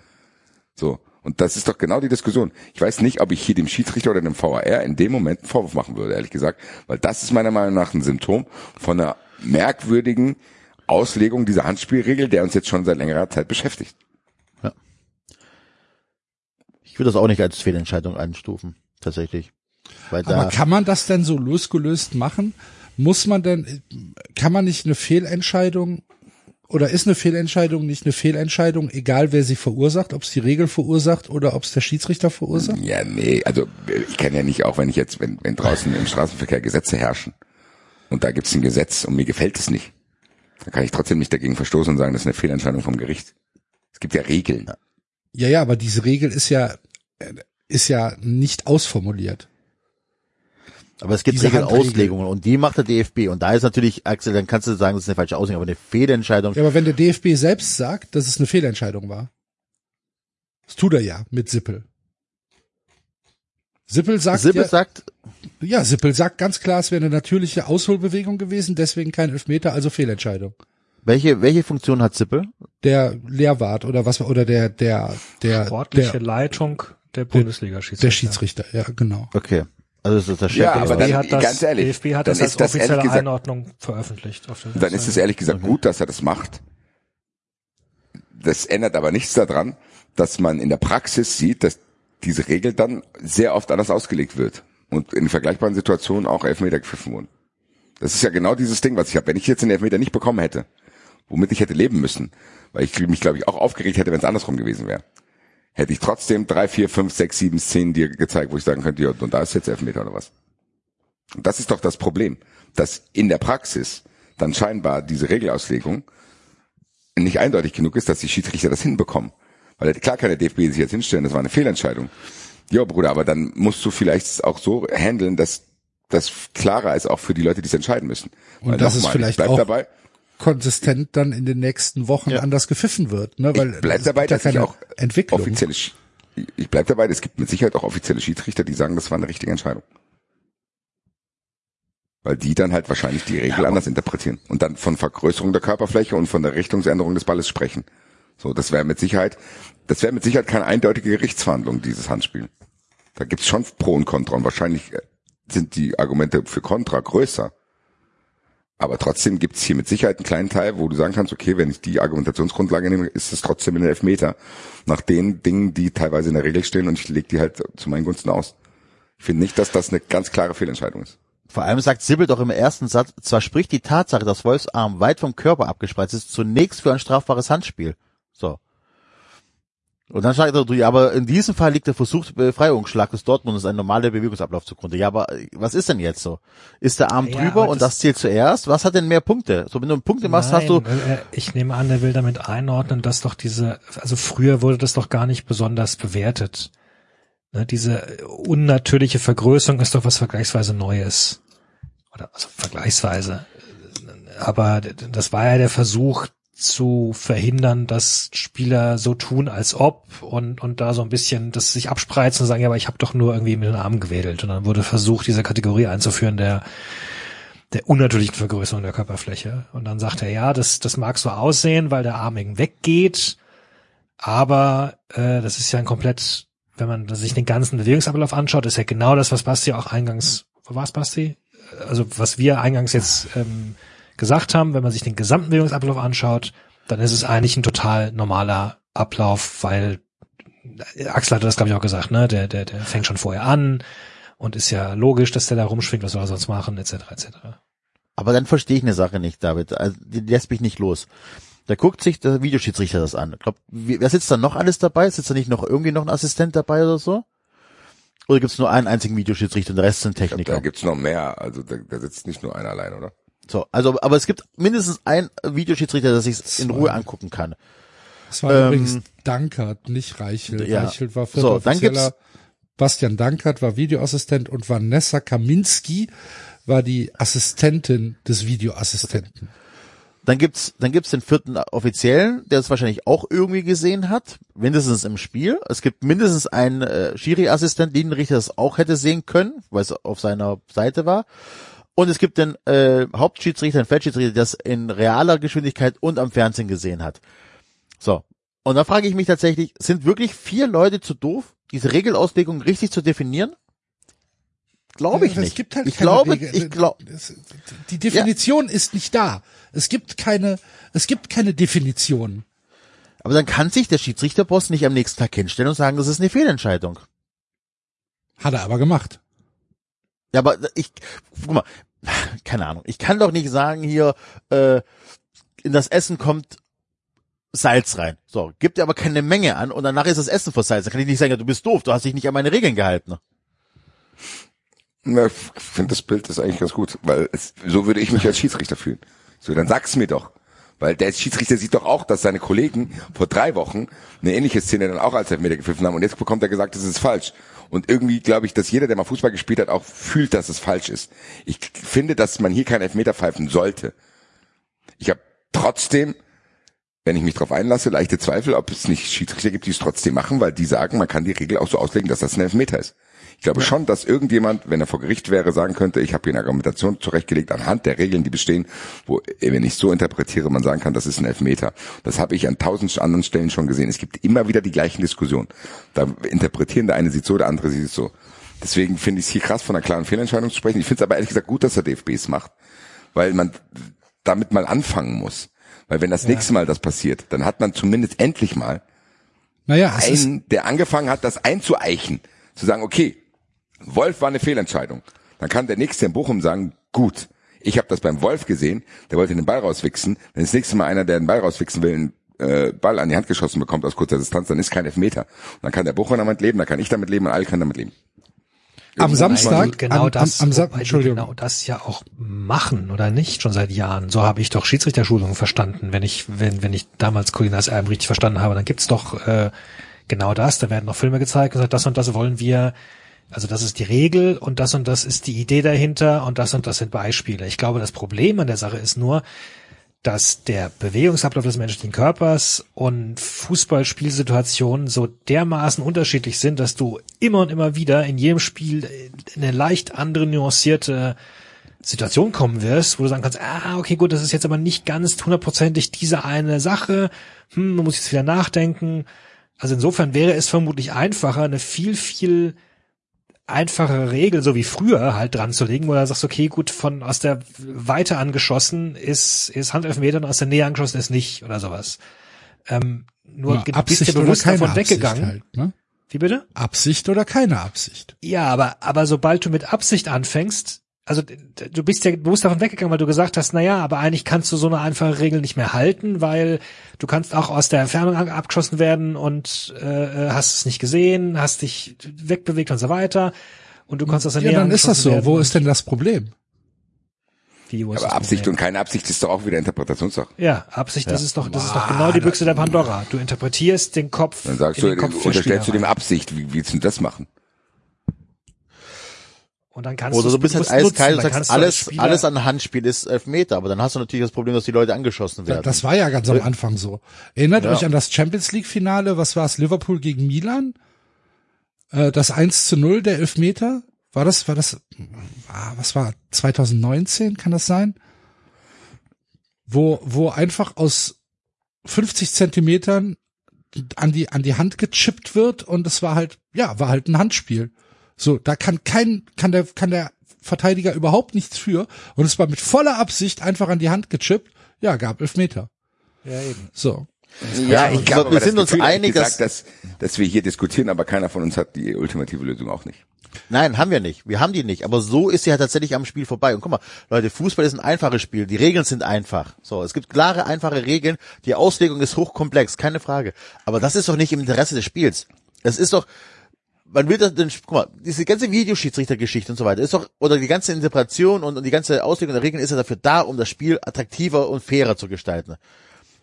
Speaker 4: So. Und das ist doch genau die Diskussion. Ich weiß nicht, ob ich hier dem Schiedsrichter oder dem VAR in dem Moment einen Vorwurf machen würde, ehrlich gesagt. Weil das ist meiner Meinung nach ein Symptom von einer merkwürdigen Auslegung dieser Handspielregel, der uns jetzt schon seit längerer Zeit beschäftigt.
Speaker 3: Ich würde das auch nicht als Fehlentscheidung einstufen, tatsächlich. Weil da,
Speaker 2: Aber kann man das denn so losgelöst machen? Muss man denn, kann man nicht eine Fehlentscheidung oder ist eine Fehlentscheidung nicht eine Fehlentscheidung, egal wer sie verursacht, ob es die Regel verursacht oder ob es der Schiedsrichter verursacht?
Speaker 4: Ja, nee, also ich kann ja nicht, auch wenn ich jetzt, wenn, wenn draußen im Straßenverkehr Gesetze herrschen und da gibt's ein Gesetz und mir gefällt es nicht, dann kann ich trotzdem nicht dagegen verstoßen und sagen, das ist eine Fehlentscheidung vom Gericht. Es gibt ja Regeln.
Speaker 2: Ja, ja, aber diese Regel ist ja, äh, ist ja nicht ausformuliert.
Speaker 3: Aber es gibt Regelauslegungen und die macht der DFB. Und da ist natürlich, Axel, dann kannst du sagen, das ist eine falsche Auslegung, aber eine Fehlentscheidung.
Speaker 2: Ja, aber wenn der DFB selbst sagt, dass es eine Fehlentscheidung war, das tut er ja mit Sippel. Sippel sagt
Speaker 3: Sippel
Speaker 2: ja,
Speaker 3: sagt,
Speaker 2: ja, Sippel sagt ganz klar, es wäre eine natürliche Ausholbewegung gewesen, deswegen kein Elfmeter, also Fehlentscheidung.
Speaker 3: welche, welche Funktion hat Sippel?
Speaker 2: Der Lehrwart oder was oder der der der
Speaker 5: Sportliche
Speaker 2: der,
Speaker 5: Leitung der Bundesliga-Schiedsrichter.
Speaker 2: der Schiedsrichter, ja genau.
Speaker 3: Okay. Also das ist der Chef.
Speaker 4: Ja, aber dann-
Speaker 5: hat das,
Speaker 4: ganz ehrlich,
Speaker 5: DFB hat
Speaker 4: dann
Speaker 5: das als
Speaker 4: ist das
Speaker 5: offizielle
Speaker 4: gesagt-
Speaker 5: Einordnung veröffentlicht. Auf der
Speaker 4: Dann ist es ehrlich gesagt gut, dass er das macht. Das ändert aber nichts daran, dass man in der Praxis sieht, dass diese Regel dann sehr oft anders ausgelegt wird und in vergleichbaren Situationen auch Elfmeter gepfiffen wurden. Das ist ja genau dieses Ding, was ich habe. Wenn ich jetzt den Elfmeter nicht bekommen hätte, womit ich hätte leben müssen, weil ich mich, glaube ich, auch aufgeregt hätte, wenn es andersrum gewesen wäre, hätte ich trotzdem drei, vier, fünf, sechs, sieben Szenen dir gezeigt, wo ich sagen könnte, ja, und da ist jetzt Elfmeter oder was. Und das ist doch das Problem, dass in der Praxis dann scheinbar diese Regelauslegung nicht eindeutig genug ist, dass die Schiedsrichter das hinbekommen. Weil klar kann der DFB sich jetzt hinstellen, das war eine Fehlentscheidung. Ja, Bruder, aber dann musst du vielleicht auch so handeln, dass das klarer ist auch für die Leute, die es entscheiden müssen.
Speaker 2: Und
Speaker 4: Weil
Speaker 2: das ist vielleicht
Speaker 4: ich bleib
Speaker 2: auch
Speaker 4: dabei,
Speaker 2: konsistent dann in den nächsten Wochen anders gepfiffen wird, ne? Weil
Speaker 4: ich bleib dabei,
Speaker 2: ja
Speaker 4: dass ich
Speaker 2: keine
Speaker 4: auch
Speaker 2: Entwicklung.
Speaker 4: offizielle, ich bleib dabei, es gibt mit Sicherheit auch offizielle Schiedsrichter, die sagen, das war eine richtige Entscheidung. Weil die dann halt wahrscheinlich die Regel anders interpretieren und dann von Vergrößerung der Körperfläche und von der Richtungsänderung des Balles sprechen. So, das wäre mit Sicherheit, das wäre mit Sicherheit keine eindeutige Gerichtsverhandlung, dieses Handspiel. Da gibt's schon Pro und Contra und wahrscheinlich äh, sind die Argumente für Contra größer. Aber trotzdem gibt's hier mit Sicherheit einen kleinen Teil, wo du sagen kannst, okay, wenn ich die Argumentationsgrundlage nehme, ist es trotzdem ein Elfmeter. Nach den Dingen, die teilweise in der Regel stehen und ich lege die halt zu meinen Gunsten aus. Ich finde nicht, dass das eine ganz klare Fehlentscheidung ist.
Speaker 3: Vor allem sagt Sibbel doch im ersten Satz, zwar spricht die Tatsache, dass Wolfs Arm weit vom Körper abgespreizt ist, zunächst für ein strafbares Handspiel. So. Und dann sagt er, ja, aber in diesem Fall liegt der versuchte Befreiungsschlag des Dortmunds ein normaler Bewegungsablauf zugrunde. Ja, aber was ist denn jetzt so? Ist der Arm
Speaker 5: Ja,
Speaker 3: drüber und
Speaker 5: das-
Speaker 3: zählt zuerst? Was hat denn mehr Punkte? So, wenn du Punkte machst, hast du,
Speaker 5: Nein, äh, Ich nehme an, er will damit einordnen, dass doch diese, also früher wurde das doch gar nicht besonders bewertet. Ne, diese unnatürliche Vergrößerung ist doch was vergleichsweise Neues. Oder also vergleichsweise. Aber das war ja der Versuch zu verhindern, dass Spieler so tun, als ob und, und da so ein bisschen das sich abspreizen und sagen, ja, aber ich habe doch nur irgendwie mit den Armen gewedelt. Und dann wurde versucht, diese Kategorie einzuführen, der der unnatürlichen Vergrößerung der Körperfläche. Und dann sagt er, ja, das, das mag so aussehen, weil der Arm eben weggeht, aber äh, das ist ja ein komplett, wenn man sich den ganzen Bewegungsablauf anschaut, ist ja genau das, was Basti auch eingangs, wo war's Basti? Also was wir eingangs jetzt ähm, gesagt haben, wenn man sich den gesamten Bewegungsablauf anschaut, dann ist es eigentlich ein total normaler Ablauf, weil Axel hatte das, glaube ich, auch gesagt, ne? Der, der, der fängt schon vorher an und ist ja logisch, dass der da rumschwingt, was soll er sonst machen, etc. etc.
Speaker 3: aber dann verstehe ich eine Sache nicht, David. Also, die lässt mich nicht los. Da guckt sich der Videoschiedsrichter das an. Ich glaub, wer sitzt da noch alles dabei? Sitzt da nicht noch irgendwie noch ein Assistent dabei oder so? Oder gibt's nur einen einzigen Videoschiedsrichter und der Rest sind
Speaker 4: Ich glaub,
Speaker 3: Techniker?
Speaker 4: da gibt's noch mehr. Also da, da sitzt nicht nur einer allein, oder?
Speaker 3: So, also, aber es gibt mindestens einen Videoschiedsrichter, der sich in. Ruhe angucken kann.
Speaker 2: Es war
Speaker 3: Ähm,
Speaker 2: übrigens Dankert, nicht Reichelt.
Speaker 3: ja.
Speaker 2: Reichelt war
Speaker 3: So,
Speaker 2: vierter
Speaker 3: dann
Speaker 2: Offizieller.
Speaker 3: gibt's-
Speaker 2: Bastian Dankert war Videoassistent und Vanessa Kaminski war die Assistentin des Videoassistenten.
Speaker 3: Dann gibt's, dann gibt's den vierten Offiziellen, der es wahrscheinlich auch irgendwie gesehen hat, mindestens im Spiel. Es gibt mindestens einen äh, Schiri-Assistent, Linienrichter, das auch hätte sehen können, weil es auf seiner Seite war. Und es gibt den äh, Hauptschiedsrichter, den Feldschiedsrichter, der das in realer Geschwindigkeit und am Fernsehen gesehen hat. So. Und da frage ich mich tatsächlich, sind wirklich vier Leute zu doof, diese Regelauslegung richtig zu definieren? Glaube ich
Speaker 2: Es
Speaker 3: nicht.
Speaker 2: gibt halt
Speaker 3: ich
Speaker 2: keine
Speaker 3: glaube,
Speaker 2: Regel.
Speaker 3: ich glaube,
Speaker 2: Es- Die Definition ist nicht da. Es gibt keine, es gibt keine Definition.
Speaker 3: aber dann kann sich der Schiedsrichterboss nicht am nächsten Tag hinstellen und sagen, das ist eine Fehlentscheidung.
Speaker 2: Hat er aber gemacht.
Speaker 3: Ja, aber ich, guck mal, keine Ahnung. Ich kann doch nicht sagen hier, äh, in das Essen kommt Salz rein. So, gibt dir aber keine Menge an und danach ist das Essen versalzen. Dann kann ich nicht sagen, ja, du bist doof, du hast dich nicht an meine Regeln gehalten.
Speaker 4: Na, Ich finde das Bild ist eigentlich ganz gut, weil es, so würde ich mich als Schiedsrichter fühlen. So, dann sag's mir doch. Weil der Schiedsrichter sieht doch auch, dass seine Kollegen vor drei Wochen eine ähnliche Szene dann auch als Elfmeter gepfiffen haben und jetzt bekommt er gesagt, das ist falsch. Und irgendwie glaube ich, dass jeder, der mal Fußball gespielt hat, auch fühlt, dass es falsch ist. Ich finde, dass man hier keinen Elfmeter pfeifen sollte. Ich habe trotzdem, wenn ich mich darauf einlasse, leichte Zweifel, ob es nicht Schiedsrichter gibt, die es trotzdem machen, weil die sagen, man kann die Regel auch so auslegen, dass das ein Elfmeter ist. Ich glaube schon, dass irgendjemand, wenn er vor Gericht wäre, sagen könnte, ich habe hier eine Argumentation zurechtgelegt anhand der Regeln, die bestehen, wo, wenn ich so interpretiere, man sagen kann, das ist ein Elfmeter. Das habe ich an tausend anderen Stellen schon gesehen. Es gibt immer wieder die gleichen Diskussionen. Da interpretieren der eine sieht so, der andere sieht es so. Deswegen finde ich es hier krass, von einer klaren Fehlentscheidung zu sprechen. Ich finde es aber ehrlich gesagt gut, dass der DFB es macht, weil man damit mal anfangen muss. Weil wenn das nächste Mal das passiert, dann hat man zumindest endlich mal
Speaker 2: Naja,
Speaker 4: einen, der angefangen hat, das einzueichen. Zu sagen, okay, Wolf war eine Fehlentscheidung. Dann kann der nächste in Bochum sagen, gut, ich habe das beim Wolf gesehen, der wollte den Ball rauswichsen. Wenn das nächste Mal einer, der den Ball rauswichsen will, einen äh, Ball an die Hand geschossen bekommt aus kurzer Distanz, dann ist kein Elfmeter. Und dann kann der Bochum damit leben, dann kann ich damit leben und alle können damit leben.
Speaker 2: am
Speaker 5: Wobei
Speaker 2: Samstag,
Speaker 5: genau
Speaker 2: am,
Speaker 5: das,
Speaker 2: am, am Sa
Speaker 5: wobei die
Speaker 2: Entschuldigung.
Speaker 5: genau das ja auch machen oder nicht schon seit Jahren. So habe ich doch Schiedsrichterschulungen verstanden. Wenn ich, wenn, wenn ich damals Colinas Erben richtig verstanden habe, dann gibt's doch äh, genau das. Da werden noch Filme gezeigt und sagt, das und das wollen wir. Also das ist die Regel und das und das ist die Idee dahinter und das und das sind Beispiele. Ich glaube, das Problem an der Sache ist nur, dass der Bewegungsablauf des menschlichen Körpers und Fußballspielsituationen so dermaßen unterschiedlich sind, dass du immer und immer wieder in jedem Spiel in eine leicht andere nuancierte Situation kommen wirst, wo du sagen kannst, ah, okay, gut, das ist jetzt aber nicht ganz hundertprozentig diese eine Sache, hm, man muss jetzt wieder nachdenken. Also insofern wäre es vermutlich einfacher, eine viel, viel einfache Regel, so wie früher, halt dran zu legen, wo du sagst, okay, gut, von aus der Weite angeschossen ist, ist Handelfmeter und aus der Nähe angeschossen ist nicht oder sowas. Ähm, nur
Speaker 2: Ja,
Speaker 5: du bist
Speaker 2: Absicht
Speaker 5: ja
Speaker 2: oder
Speaker 5: bewusst davon
Speaker 2: Absicht
Speaker 5: weggegangen.
Speaker 2: halt, ne?
Speaker 5: Wie bitte?
Speaker 2: Absicht oder keine Absicht.
Speaker 5: Ja, aber, aber sobald du mit Absicht anfängst, also du bist ja bewusst davon weggegangen, weil du gesagt hast, na ja, aber eigentlich kannst du so eine einfache Regel nicht mehr halten, weil du kannst auch aus der Entfernung abgeschossen werden und äh, äh, hast es nicht gesehen, hast dich wegbewegt und so weiter. Und du kannst aus der
Speaker 2: Ja,
Speaker 5: Nähe
Speaker 2: dann ist das so. Wo ist denn das Problem?
Speaker 5: Wie, wo ist
Speaker 4: Aber
Speaker 5: das
Speaker 4: Absicht
Speaker 5: Problem?
Speaker 4: und keine Absicht ist doch auch wieder Interpretationssache.
Speaker 5: Ja, Absicht, das ist doch, das ist doch genau die Büchse der Pandora. Du interpretierst den Kopf
Speaker 4: Dann sagst
Speaker 5: in
Speaker 4: du,
Speaker 5: den Kopf
Speaker 4: unterstellst du dem. Absicht, wie willst du denn das machen?
Speaker 5: Und dann kannst
Speaker 3: Oder du bist halt eiskalt und sagst, alles, alles an Handspiel ist Elfmeter, aber dann hast du natürlich das Problem, dass die Leute angeschossen werden.
Speaker 2: Das war ja ganz am Anfang so. Erinnert
Speaker 3: Ja.
Speaker 2: euch an das Champions League Finale, was war es, Liverpool gegen Milan? Äh, das 1 zu 0 der Elfmeter? War das, war das, ah, was war, 2019, kann das sein? Wo, wo einfach aus 50 Zentimetern an die, an die Hand gechippt wird und es war halt, ja, war halt ein Handspiel. So, da kann kein, kann der, kann der Verteidiger überhaupt nichts für und es war mit voller Absicht einfach an die Hand gechippt. Ja, gab Elfmeter.
Speaker 5: Ja, eben.
Speaker 2: So.
Speaker 3: ja,
Speaker 4: ich glaube,
Speaker 3: wir sind uns
Speaker 4: Gefühl, ehrlich
Speaker 3: einig, dass,
Speaker 4: gesagt, dass, dass wir hier diskutieren, aber keiner von uns hat die ultimative Lösung auch nicht.
Speaker 3: nein, haben wir nicht. Wir haben die nicht. Aber so ist sie ja tatsächlich am Spiel vorbei. Und guck mal, Leute, Fußball ist ein einfaches Spiel. Die Regeln sind einfach. So, es gibt klare, einfache Regeln. Die Auslegung ist hochkomplex, keine Frage. Aber das ist doch nicht im Interesse des Spiels. Es ist doch, man will das, den, guck mal, diese ganze Videoschiedsrichtergeschichte und so weiter ist doch, oder die ganze Interpretation und, und die ganze Auslegung der Regeln ist ja dafür da, um das Spiel attraktiver und fairer zu gestalten.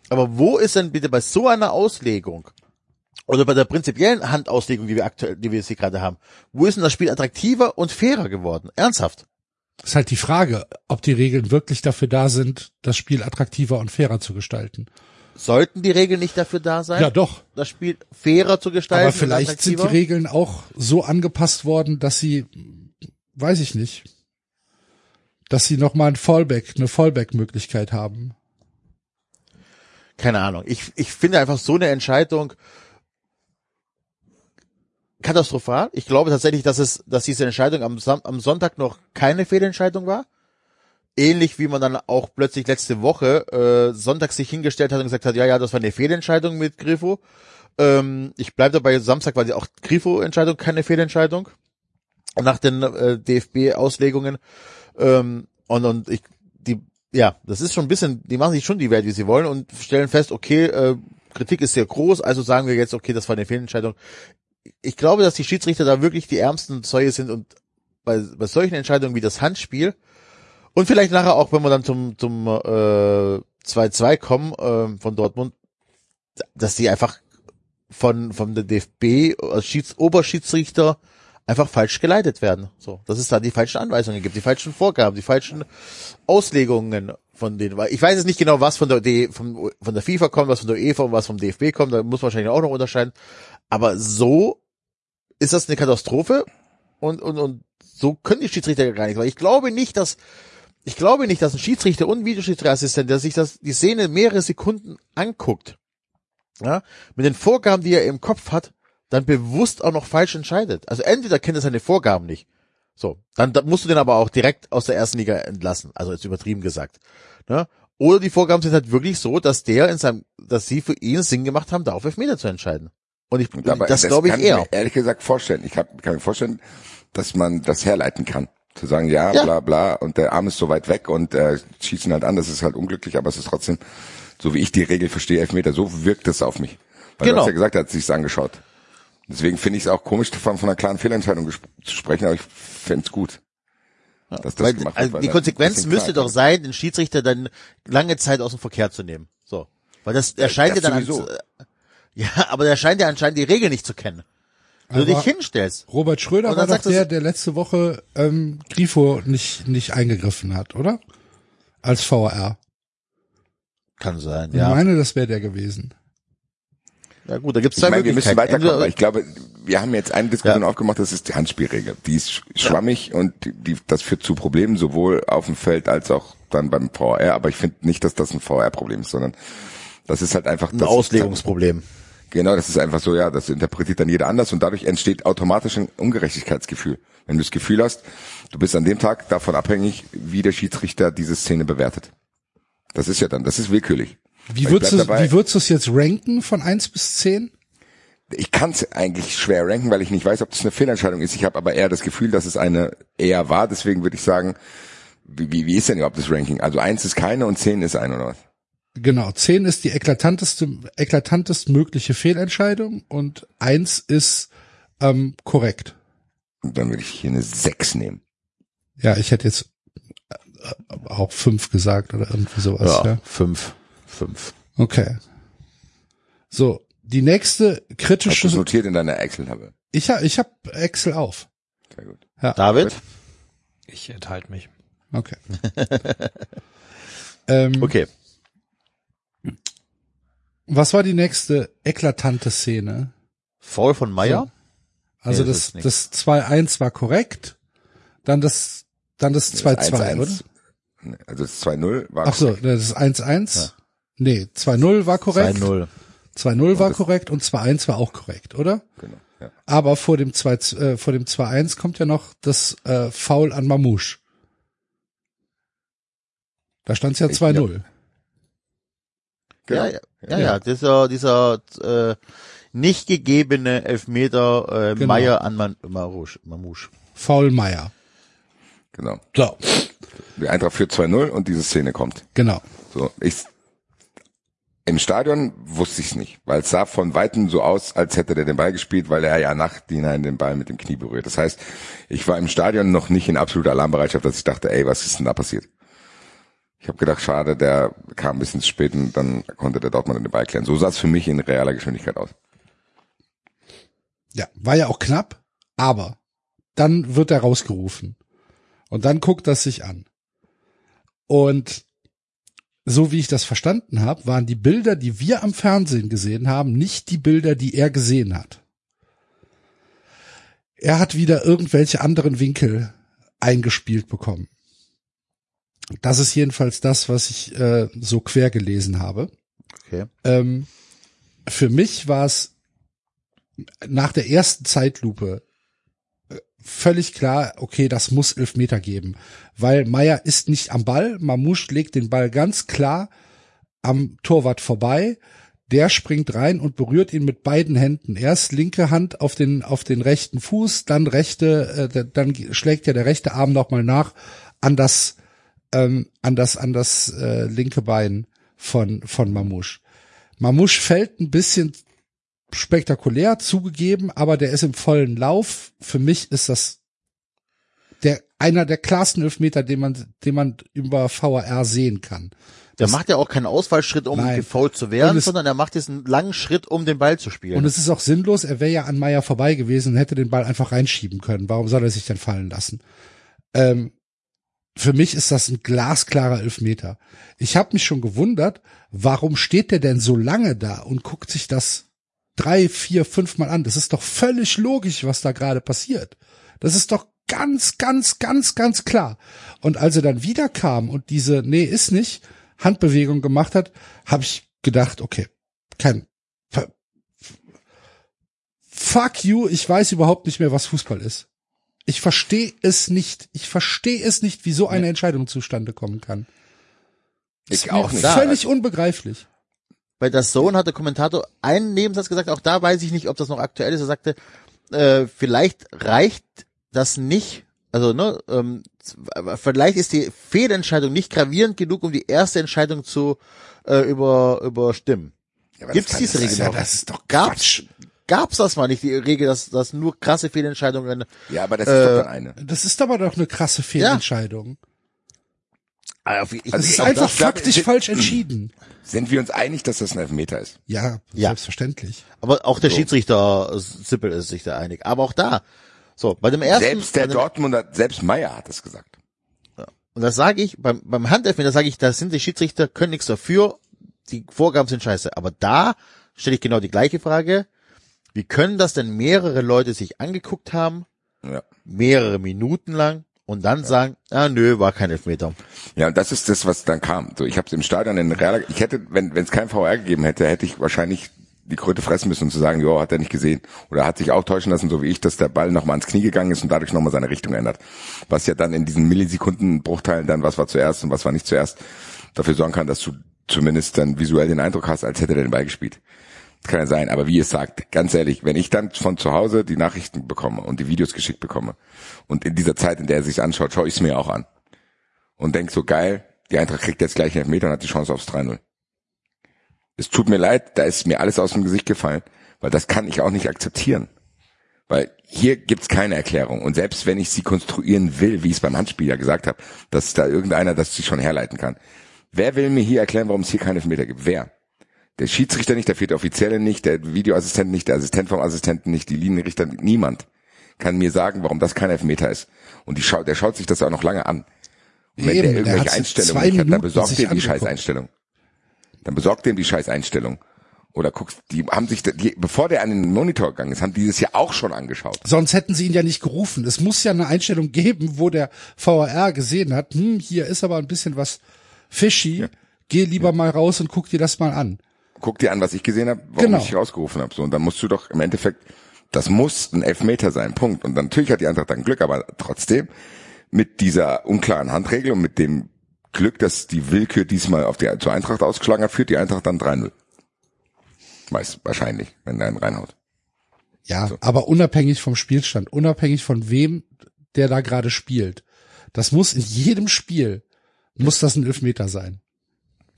Speaker 3: Aber wo ist denn bitte bei so einer Auslegung oder bei der prinzipiellen Handauslegung, die wir aktuell, die wir hier gerade haben, wo ist denn das Spiel attraktiver und fairer geworden? Ernsthaft?
Speaker 2: Ist halt die Frage, ob die Regeln wirklich dafür da sind, das Spiel attraktiver und fairer zu gestalten.
Speaker 3: Sollten die Regeln nicht dafür da sein,
Speaker 2: Ja, doch.
Speaker 3: das Spiel fairer zu gestalten?
Speaker 2: Aber vielleicht sind die? Regeln auch so angepasst worden, dass sie, weiß ich nicht, dass sie nochmal ein Fallback, eine Fallback-Möglichkeit haben.
Speaker 3: keine Ahnung. Ich, ich finde einfach so eine Entscheidung katastrophal. Ich glaube tatsächlich, dass es, dass diese Entscheidung am, am Sonntag noch keine Fehlentscheidung war. Ähnlich wie man dann auch plötzlich letzte Woche äh, Sonntag sich hingestellt hat und gesagt hat, ja, ja, das war eine Fehlentscheidung mit Grifo. Ähm, ich bleibe dabei, Samstag war die auch Grifo-Entscheidung keine Fehlentscheidung. Nach den äh, DFB-Auslegungen. Ähm, und, und ich, die, ja, das ist schon ein bisschen, die machen sich schon die Welt, wie sie wollen und stellen fest, okay, äh, Kritik ist sehr groß, also sagen wir jetzt, okay, das war eine Fehlentscheidung. Ich glaube, dass die Schiedsrichter da wirklich die ärmsten Zeuge sind und bei, bei solchen Entscheidungen wie das Handspiel und vielleicht nachher auch, wenn wir dann zum, zum äh, 2-2 kommen äh, von Dortmund, dass die einfach von, von der DFB als Schieds Oberschiedsrichter einfach falsch geleitet werden. So, dass es da die falschen Anweisungen gibt, die falschen Vorgaben, die falschen Auslegungen von denen. Weil ich weiß jetzt nicht genau, was von der D, von, von der FIFA kommt, was von der UEFA und was vom DFB kommt. Da muss man wahrscheinlich auch noch unterscheiden. Aber so ist das eine Katastrophe und und und so können die Schiedsrichter gar nicht. Weil ich glaube nicht, dass ich glaube nicht, dass ein Schiedsrichter und ein Videoschiedsrichterassistent, der sich das die Szene mehrere Sekunden anguckt, ja, mit den Vorgaben, die er im Kopf hat, dann bewusst auch noch falsch entscheidet. Also entweder kennt er seine Vorgaben nicht. So, dann, dann musst du den aber auch direkt aus der ersten Liga entlassen. Also jetzt übertrieben gesagt. Ne? Oder die Vorgaben sind halt wirklich so, dass der in seinem, dass sie für ihn Sinn gemacht haben, da auf Elfmeter zu entscheiden. Und ich,
Speaker 4: Und dabei-
Speaker 3: das glaube ich eher.
Speaker 4: mir ehrlich gesagt vorstellen. Ich hab, kann mir vorstellen, dass man das herleiten kann. Zu sagen, ja,
Speaker 3: Ja.
Speaker 4: bla bla, und der Arm ist so weit weg und äh, schießt ihn halt an, das ist halt unglücklich, aber es ist trotzdem, so wie ich die Regel verstehe, Elfmeter, so wirkt es auf mich. Weil
Speaker 3: Genau.
Speaker 4: du hast ja gesagt, er hat sich's angeschaut. Deswegen finde ich es auch komisch, von, von einer klaren Fehlentscheidung zu sprechen, aber ich fände es gut. Dass das
Speaker 3: Weil,
Speaker 4: gemacht wird,
Speaker 3: also die Konsequenz müsste doch sein, den Schiedsrichter dann lange Zeit aus dem Verkehr zu nehmen. So. Weil das erscheint
Speaker 4: das
Speaker 3: ja dann
Speaker 4: sowieso.
Speaker 3: An, ja, aber der scheint ja anscheinend die Regel nicht zu kennen. Du
Speaker 2: Aber-
Speaker 3: dich hinstellst.
Speaker 2: Robert Schröder war doch der, der letzte Woche ähm, Grifo nicht, nicht eingegriffen hat, oder? Als VR.
Speaker 3: Kann sein,
Speaker 2: Ich
Speaker 3: ja.
Speaker 2: meine, das wäre der gewesen.
Speaker 3: Ja gut, da gibt's
Speaker 4: Ich
Speaker 3: zwei
Speaker 4: meine, wir müssen
Speaker 3: Möglichkeiten.
Speaker 4: weiterkommen, weil
Speaker 3: Entweder-
Speaker 4: ich glaube, wir haben jetzt eine Diskussion
Speaker 3: Ja.
Speaker 4: aufgemacht, das ist die Handspielregel. Die ist sch- schwammig und die, die, das führt zu Problemen, sowohl auf dem Feld als auch dann beim VR. Aber ich finde nicht, dass das ein VR-Problem ist, sondern das ist halt einfach
Speaker 3: ein
Speaker 4: das
Speaker 3: Auslegungsproblem.
Speaker 4: Genau, das ist einfach so, ja, das interpretiert dann jeder anders und dadurch entsteht automatisch ein Ungerechtigkeitsgefühl. Wenn du das Gefühl hast, du bist an dem Tag davon abhängig, wie der Schiedsrichter diese Szene bewertet. Das ist ja dann, das ist willkürlich.
Speaker 2: Wie würdest, du, wie würdest du es jetzt ranken von eins bis zehn?
Speaker 4: Ich kann es eigentlich schwer ranken, weil ich nicht weiß, ob das eine Fehlentscheidung ist. Ich habe aber eher das Gefühl, dass es eine eher war. Deswegen würde ich sagen, wie, wie, wie ist denn überhaupt das Ranking? Also eins ist keine und zehn ist eine oder was?
Speaker 2: Genau, zehn ist die eklatanteste, eklatantest mögliche Fehlentscheidung und eins ist ähm, korrekt.
Speaker 4: Und dann würde ich hier eine sechs nehmen.
Speaker 2: Ja, ich hätte jetzt äh, auch fünf gesagt oder irgendwie sowas. Ja.
Speaker 3: Ja, fünf. Fünf.
Speaker 2: Okay. So, die nächste
Speaker 4: Hast du
Speaker 2: kritische.
Speaker 4: notiert in deiner Excel-Tabelle?
Speaker 2: Ich ha, ich habe Excel auf.
Speaker 4: Sehr gut.
Speaker 3: David?
Speaker 5: Ich enthalte mich.
Speaker 2: Okay. ähm,
Speaker 3: Okay.
Speaker 2: Was war die nächste eklatante Szene?
Speaker 3: Foul von Meier?
Speaker 2: Also
Speaker 3: Nee, das
Speaker 2: das, das 2-1 war korrekt, dann das, dann das 2-2, oder?
Speaker 4: 1-1. Nee, Also das 2-0 war
Speaker 2: Ach so,
Speaker 4: korrekt.
Speaker 2: das 1-1. Nee, 2-0 war korrekt.
Speaker 3: 2-0.
Speaker 2: 2-0 war korrekt und 2-1 war auch korrekt, oder?
Speaker 4: Genau, ja.
Speaker 2: Aber vor dem 2, äh, vor dem 2-1 kommt ja noch das äh, Foul an Mamouche. Da stand es ja
Speaker 4: Ich
Speaker 2: 2-0.
Speaker 4: Genau.
Speaker 3: Ja, ja, ja, ja, dieser, dieser äh, nicht gegebene Elfmeter äh,
Speaker 2: Genau.
Speaker 3: Meier an Man Marouche, Mamouche.
Speaker 2: Foul Meier.
Speaker 4: genau.
Speaker 2: So,
Speaker 4: Die Eintracht führt 2-0 und diese Szene kommt.
Speaker 2: genau.
Speaker 4: So, ich im Stadion wusste ich es nicht, weil es sah von weitem so aus, als hätte der den Ball gespielt, weil er ja nach hinein den Ball mit dem Knie berührt. Das heißt, ich war im Stadion noch nicht in absoluter Alarmbereitschaft, dass ich dachte, ey, was ist denn da passiert? Ich habe gedacht, schade, der kam ein bisschen zu spät und dann konnte der Dortmund den Ball klären. So sah es für mich in realer Geschwindigkeit aus.
Speaker 2: Ja, war ja auch knapp, aber dann wird er rausgerufen. Und dann guckt das sich an. Und so wie ich das verstanden habe, waren die Bilder, die wir am Fernsehen gesehen haben, nicht die Bilder, die er gesehen hat. Er hat wieder irgendwelche anderen Winkel eingespielt bekommen. Das ist jedenfalls das, was ich äh, so quer gelesen habe.
Speaker 3: Okay.
Speaker 2: Ähm, für mich war es nach der ersten Zeitlupe äh, völlig klar, okay, das muss Elfmeter geben, weil Meier ist nicht am Ball, Mamouche legt den Ball ganz klar am Torwart vorbei, der springt rein und berührt ihn mit beiden Händen. Erst linke Hand auf den auf den rechten Fuß, dann rechte, äh, dann schlägt ja der rechte Arm nochmal nach an das ähm, an das an das äh, linke Bein von von Mamouche. Mamouche fällt ein bisschen spektakulär zugegeben, aber der ist im vollen Lauf. Für mich ist das der, einer der klarsten Elfmeter, den man, den man über VAR sehen kann.
Speaker 3: Der macht ja auch keinen Ausfallschritt, um
Speaker 2: Nein.
Speaker 3: gefoult zu werden,
Speaker 2: es-
Speaker 3: sondern er macht diesen langen Schritt, um den Ball zu spielen.
Speaker 2: Und es ist auch sinnlos, er wäre ja an Meier vorbei gewesen und hätte den Ball einfach reinschieben können. Warum soll er sich denn fallen lassen? Ähm, für mich ist das ein glasklarer Elfmeter. Ich habe mich schon gewundert, warum steht der denn so lange da und guckt sich das drei, vier, fünf Mal an? Das ist doch völlig logisch, was da gerade passiert. Das ist doch ganz, ganz, ganz, ganz klar. Und als er dann wieder kam und diese, nee, ist nicht, Handbewegung gemacht hat, habe ich gedacht, okay, kein, fuck you, ich weiß überhaupt nicht mehr, was Fußball ist. Ich verstehe es nicht. Ich verstehe es nicht, wie so eine Entscheidung zustande kommen kann.
Speaker 4: Ich
Speaker 2: Ist
Speaker 4: auch
Speaker 2: mir
Speaker 4: nicht.
Speaker 2: Völlig unbegreiflich.
Speaker 3: Bei der Zone hat der Kommentator einen Nebensatz gesagt, auch da weiß ich nicht, ob das noch aktuell ist. Er sagte, äh, vielleicht reicht das nicht, also ne, ähm, vielleicht ist die Fehlentscheidung nicht gravierend genug, um die erste Entscheidung zu äh, über überstimmen.
Speaker 4: Ja,
Speaker 3: Gibt's
Speaker 4: das
Speaker 3: diese Regel
Speaker 2: ja, das ist doch
Speaker 3: Gab's, gab's das mal nicht, die Regel, dass, dass nur krasse Fehlentscheidungen
Speaker 4: Ja, aber das ist
Speaker 3: Äh,
Speaker 4: doch dann eine.
Speaker 2: Das ist aber doch eine krasse Fehlentscheidung.
Speaker 3: Ah, auf- ich,
Speaker 2: Das
Speaker 4: Also
Speaker 2: ist einfach
Speaker 4: das
Speaker 2: faktisch
Speaker 4: sind-
Speaker 2: falsch entschieden.
Speaker 4: Sind wir uns einig, dass das ein Elfmeter ist?
Speaker 2: Ja,
Speaker 3: Ja.
Speaker 2: selbstverständlich.
Speaker 3: aber auch der Schiedsrichter Sippel ist sich da einig. Aber auch da, so, bei dem ersten,
Speaker 4: Selbst der
Speaker 3: dem,
Speaker 4: Dortmunder, selbst Meier hat das gesagt.
Speaker 3: Und das sage ich, beim, beim Handelfmeter sage ich, da sind die Schiedsrichter, können nichts dafür, die Vorgaben sind scheiße. Aber da stelle ich genau die gleiche Frage. Wie können das denn mehrere Leute sich angeguckt haben,
Speaker 4: Ja.
Speaker 3: mehrere Minuten lang, und dann sagen, ah nö, war kein Elfmeter.
Speaker 4: Ja, und das ist das, was dann kam. So, ich habe es im Stadion in Real, ich hätte, wenn wenn es kein VR gegeben hätte, hätte ich wahrscheinlich die Kröte fressen müssen und zu sagen, jo, hat er nicht gesehen. Oder hat sich auch täuschen lassen, so wie ich, dass der Ball nochmal ans Knie gegangen ist und dadurch nochmal seine Richtung ändert. Was ja dann in diesen Millisekundenbruchteilen dann, was war zuerst und was war nicht zuerst, dafür sorgen kann, dass du zumindest dann visuell den Eindruck hast, als hätte er den Ball gespielt. Das kann ja sein, aber wie ihr sagt, ganz ehrlich, wenn ich dann von zu Hause die Nachrichten bekomme und die Videos geschickt bekomme und in dieser Zeit, in der er sich anschaut, schaue ich es mir auch an und denk so geil, die Eintracht kriegt jetzt gleich einen Elfmeter und hat die Chance aufs 3-0. Es tut mir leid, da ist mir alles aus dem Gesicht gefallen, weil das kann ich auch nicht akzeptieren. Weil hier gibt's keine Erklärung. Und selbst wenn ich sie konstruieren will, wie ich es beim Handspiel ja gesagt habe, dass da irgendeiner das sich schon herleiten kann. Wer will mir hier erklären, warum es hier keine Elfmeter gibt? Wer? Der Schiedsrichter nicht, der vierte Offizielle nicht, der Videoassistent nicht, der Assistent vom Assistenten nicht, die Linienrichter, niemand kann mir sagen, warum das kein Elfmeter ist. Und die schaut, der schaut sich das auch noch lange an. Und wenn
Speaker 2: Eben,
Speaker 4: der
Speaker 2: der
Speaker 4: irgendwelche
Speaker 2: hat's
Speaker 4: Einstellungen nicht hat, dann besorgt dem die
Speaker 2: angeguckt.
Speaker 4: scheiß Einstellung. Dann besorgt dem die scheiß Einstellung. Oder guckst, die haben sich, die, bevor der an den Monitor gegangen ist, haben die das ja auch schon angeschaut.
Speaker 2: Sonst hätten sie ihn ja nicht gerufen. Es muss ja eine Einstellung geben, wo der VAR gesehen hat, hm, hier ist aber ein bisschen was fishy. Geh lieber mal raus und guck dir das mal an.
Speaker 4: Guck dir an, was ich gesehen habe, warum
Speaker 2: Genau.
Speaker 4: ich rausgerufen habe. So, und dann musst du doch im Endeffekt, das muss ein Elfmeter sein, Punkt. Und dann, natürlich hat die Eintracht dann Glück, aber trotzdem mit dieser unklaren Handregel und mit dem Glück, dass die Willkür diesmal auf die zur Eintracht ausgeschlagen hat, führt die Eintracht dann 3-0. Weiß, wahrscheinlich, wenn der einen reinhaut.
Speaker 2: Ja, aber unabhängig vom Spielstand, unabhängig von wem der da gerade spielt. Das muss in jedem Spiel, muss das ein Elfmeter sein.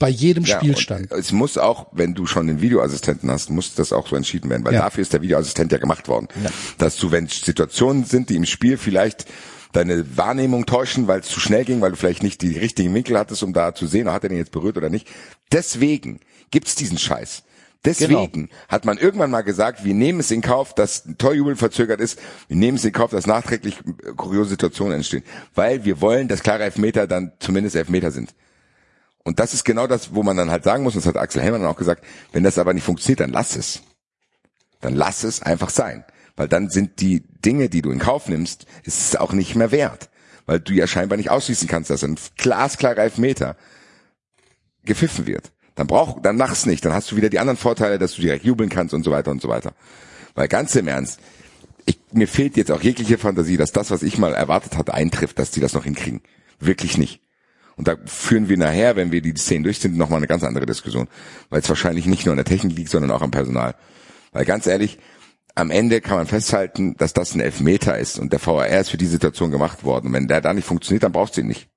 Speaker 2: Bei jedem
Speaker 4: Ja,
Speaker 2: Spielstand.
Speaker 4: Es muss auch, wenn du schon den Videoassistenten hast, muss das auch so entschieden werden, weil
Speaker 2: Ja.
Speaker 4: dafür ist der Videoassistent ja gemacht worden. Dass du, wenn Situationen sind, die im Spiel vielleicht deine Wahrnehmung täuschen, weil es zu schnell ging, weil du vielleicht nicht die richtigen Winkel hattest, um da zu sehen, hat er den jetzt berührt oder nicht. Deswegen gibt's diesen Scheiß. Deswegen hat man irgendwann mal gesagt, wir nehmen es in Kauf, dass ein Torjubel verzögert ist, wir nehmen es in Kauf, dass nachträglich äh, kuriose Situationen entstehen, weil wir wollen, dass klare Elfmeter dann zumindest Elfmeter sind. Und das ist genau das, wo man dann halt sagen muss, das hat Axel Hellmann auch gesagt, wenn das aber nicht funktioniert, dann lass es. Dann lass es einfach sein. Weil dann sind die Dinge, die du in Kauf nimmst, ist es auch nicht mehr wert. Weil du ja scheinbar nicht ausschließen kannst, dass ein glasklarer Elfmeter gepfiffen wird. Dann brauch, dann mach's nicht. Dann hast du wieder die anderen Vorteile, dass du direkt jubeln kannst und so weiter und so weiter. Weil ganz im Ernst, ich, mir fehlt jetzt auch jegliche Fantasie, dass das, was ich mal erwartet hatte, eintrifft, dass die das noch hinkriegen. Wirklich nicht. Und da führen wir nachher, wenn wir die Szenen durch sind, nochmal eine ganz andere Diskussion. Weil es wahrscheinlich nicht nur an der Technik liegt, sondern auch am Personal. Weil ganz ehrlich, am Ende kann man festhalten, dass das ein Elfmeter ist und der VAR ist für die Situation gemacht worden. Und wenn der da nicht funktioniert, dann brauchst du ihn nicht.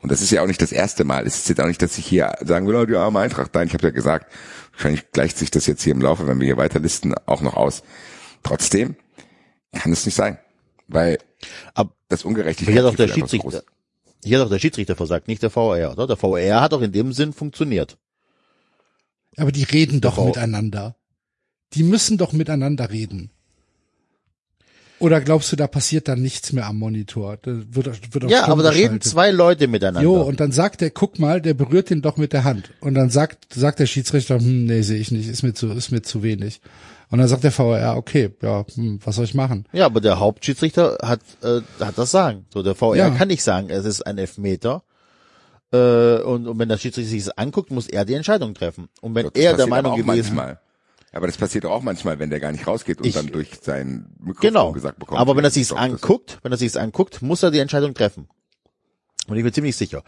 Speaker 4: Und das ist ja auch nicht das erste Mal. Es ist jetzt auch nicht, dass ich hier sagen will, oh, die arme Eintracht. Nein, ich habe ja gesagt, wahrscheinlich gleicht sich das jetzt hier im Laufe, wenn wir hier weiter listen, auch noch aus. Trotzdem kann es nicht sein. Weil
Speaker 3: Ab-
Speaker 4: das Ungerechtigkeit
Speaker 3: hat auch der. Schiedsrichter, hier hat auch der Schiedsrichter versagt, nicht der VR, oder? Der VR hat auch in dem Sinn funktioniert.
Speaker 2: Aber die reden doch miteinander. Die müssen doch miteinander reden. Oder glaubst du, da passiert dann nichts mehr am Monitor? Da wird, wird
Speaker 3: Ja, aber da reden zwei Leute miteinander.
Speaker 2: Jo, und dann sagt er, guck mal, der berührt den doch mit der Hand. Und dann sagt, sagt der Schiedsrichter, hm, nee, sehe ich nicht, ist mir zu, ist mir zu wenig. Und dann sagt der VR, okay, ja, hm, was soll ich machen?
Speaker 3: ja, aber der Hauptschiedsrichter hat, äh, hat das Sagen. So, der VR
Speaker 2: Ja.
Speaker 3: kann nicht sagen, es ist ein Elfmeter. Äh, und, und wenn der Schiedsrichter sich das anguckt, muss er die Entscheidung treffen. Und wenn
Speaker 4: Das
Speaker 3: er der Meinung
Speaker 4: aber auch
Speaker 3: gewesen
Speaker 4: manchmal. Aber das passiert auch manchmal, wenn der gar nicht rausgeht und
Speaker 3: Ich-
Speaker 4: dann durch sein Mikrofon
Speaker 3: Genau.
Speaker 4: gesagt bekommt.
Speaker 3: Aber wenn er sich's anguckt, wenn er sich's anguckt, muss er die Entscheidung treffen. Und ich bin ziemlich sicher,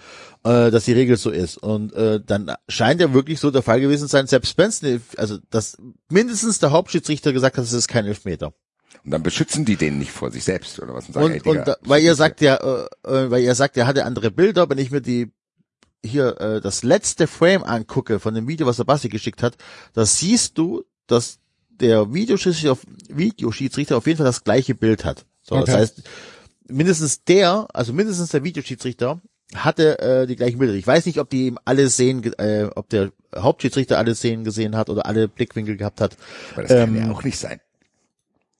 Speaker 3: äh, dass die Regel so ist. Und äh, dann scheint ja wirklich so der Fall gewesen zu sein, selbst wenn's ne, also dass mindestens der Hauptschiedsrichter gesagt hat, es ist kein Elfmeter.
Speaker 4: Und dann beschützen die den nicht vor sich selbst oder was und sagen,
Speaker 3: Und,
Speaker 4: ey, Digga,
Speaker 3: und weil ihr sagt ja, äh, äh, weil ihr sagt, er hatte andere Bilder, wenn ich mir die hier äh, das letzte Frame angucke von dem Video, was der Basti geschickt hat, da siehst du, dass der Videoschiedsrichter auf, Videoschiedsrichter auf jeden Fall das gleiche Bild hat. So,
Speaker 2: Okay.
Speaker 3: Das heißt, mindestens der, also mindestens der Videoschiedsrichter hatte äh, die gleichen Bilder. Ich weiß nicht, ob die ihm alle sehen, äh, ob der Hauptschiedsrichter alle Szenen gesehen hat oder alle Blickwinkel gehabt hat.
Speaker 4: aber das kann
Speaker 3: ähm,
Speaker 4: ja auch nicht sein.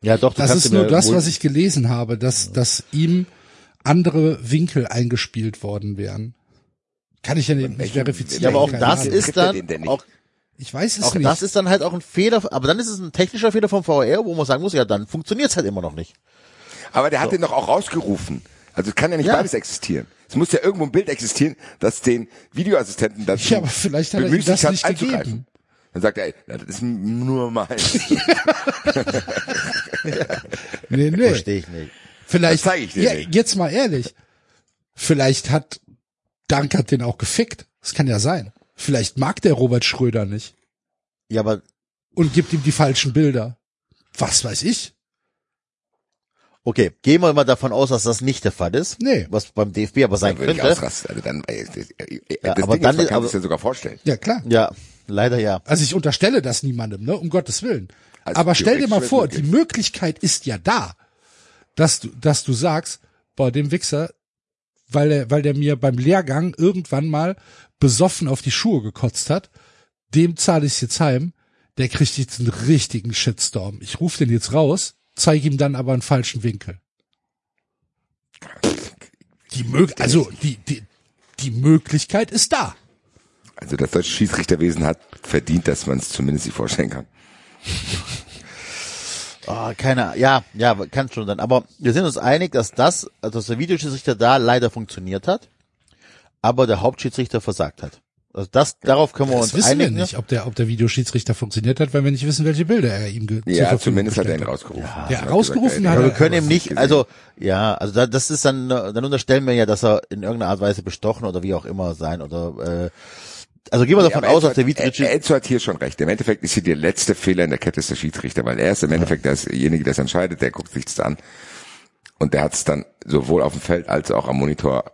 Speaker 3: Ja, doch.
Speaker 2: Das ist nur das, was ich gelesen habe, dass, dass ihm andere Winkel eingespielt worden wären. Kann ich ja nicht, nicht verifizieren.
Speaker 3: Ja, aber auch das
Speaker 2: Ahnung.
Speaker 3: ist dann auch
Speaker 2: Ich weiß es
Speaker 3: Auch
Speaker 2: nicht.
Speaker 3: das ist dann halt auch ein Fehler, aber dann ist es ein technischer Fehler vom VR, wo man sagen muss, ja, dann funktioniert's halt immer noch nicht.
Speaker 4: Aber der hat den doch auch rausgerufen. Also es kann ja nicht
Speaker 3: Ja.
Speaker 4: beides existieren. Es muss ja irgendwo ein Bild existieren, das den Videoassistenten dazu
Speaker 2: Ja, aber vielleicht hat er ihm das
Speaker 4: hat,
Speaker 2: nicht
Speaker 4: einzugreifen.
Speaker 2: gegeben.
Speaker 4: Dann sagt er, ey, das ist nur meins.
Speaker 2: nee, nee.
Speaker 3: Verstehe ich nicht.
Speaker 2: Vielleicht,
Speaker 4: Das zeig ich dir
Speaker 2: ja,
Speaker 4: nicht.
Speaker 2: jetzt mal ehrlich. Vielleicht hat Dankert den auch gefickt. Das kann ja sein. Vielleicht mag der Robert Schröder nicht
Speaker 3: Ja, aber
Speaker 2: und gibt ihm die falschen Bilder. Was weiß ich?
Speaker 3: Okay, gehen wir mal davon aus, dass das nicht der Fall ist.
Speaker 2: Nee.
Speaker 3: Was beim DFB aber sein
Speaker 4: Dann würde ich
Speaker 3: könnte.
Speaker 4: ausrasten. Also dann, ey, das, äh,
Speaker 3: Ja,
Speaker 4: das
Speaker 3: aber
Speaker 4: Ding
Speaker 3: dann
Speaker 4: ist, man kann
Speaker 3: aber-
Speaker 4: sich ja sogar vorstellen.
Speaker 2: Ja, klar.
Speaker 3: Ja, leider ja.
Speaker 2: Also ich unterstelle das niemandem, ne? Um Gottes Willen.
Speaker 4: Also
Speaker 2: Aber stell dir mal vor, die
Speaker 4: möglich.
Speaker 2: Möglichkeit ist ja da, dass du, dass du sagst, boah, dem Wichser, weil er, weil der mir beim Lehrgang irgendwann mal besoffen auf die Schuhe gekotzt hat, dem zahle ich jetzt heim, der kriegt jetzt einen richtigen Shitstorm. Ich rufe den jetzt raus, zeige ihm dann aber einen falschen Winkel. Die Mög also die, die, die Möglichkeit ist da.
Speaker 4: Also das deutsche Schiedsrichterwesen hat verdient, dass man es zumindest sich vorstellen kann.
Speaker 3: Oh, keine, ja, ja, kann schon dann. Aber wir sind uns einig, dass das, also dass der Videoschiedsrichter da leider funktioniert hat, aber der Hauptschiedsrichter versagt hat. Also das, darauf können wir
Speaker 2: Das
Speaker 3: uns
Speaker 2: wissen wir
Speaker 3: einigen.
Speaker 2: nicht, ob der, ob der Videoschiedsrichter funktioniert hat, weil wir nicht wissen, welche Bilder er ihm ge zur
Speaker 4: Ja, zumindest hat er ihn rausgerufen.
Speaker 2: Ja,
Speaker 4: Er hat
Speaker 2: rausgerufen hat
Speaker 3: Aber
Speaker 2: er-
Speaker 3: wir können ihm nicht,
Speaker 4: gesehen.
Speaker 3: also ja, also da, das ist dann, dann unterstellen wir ja, dass er in irgendeiner Art und Weise bestochen oder wie auch immer sein oder äh, also gehen wir davon
Speaker 4: aber
Speaker 3: aus, dass der Videoschiedsrichter
Speaker 4: Enzo hat hier schon recht. Im Endeffekt ist hier der letzte Fehler in der Kette ist der Schiedsrichter, weil er ist im Endeffekt derjenige, der es entscheidet, der guckt sich das an. Und der hat es dann sowohl auf dem Feld als auch am Monitor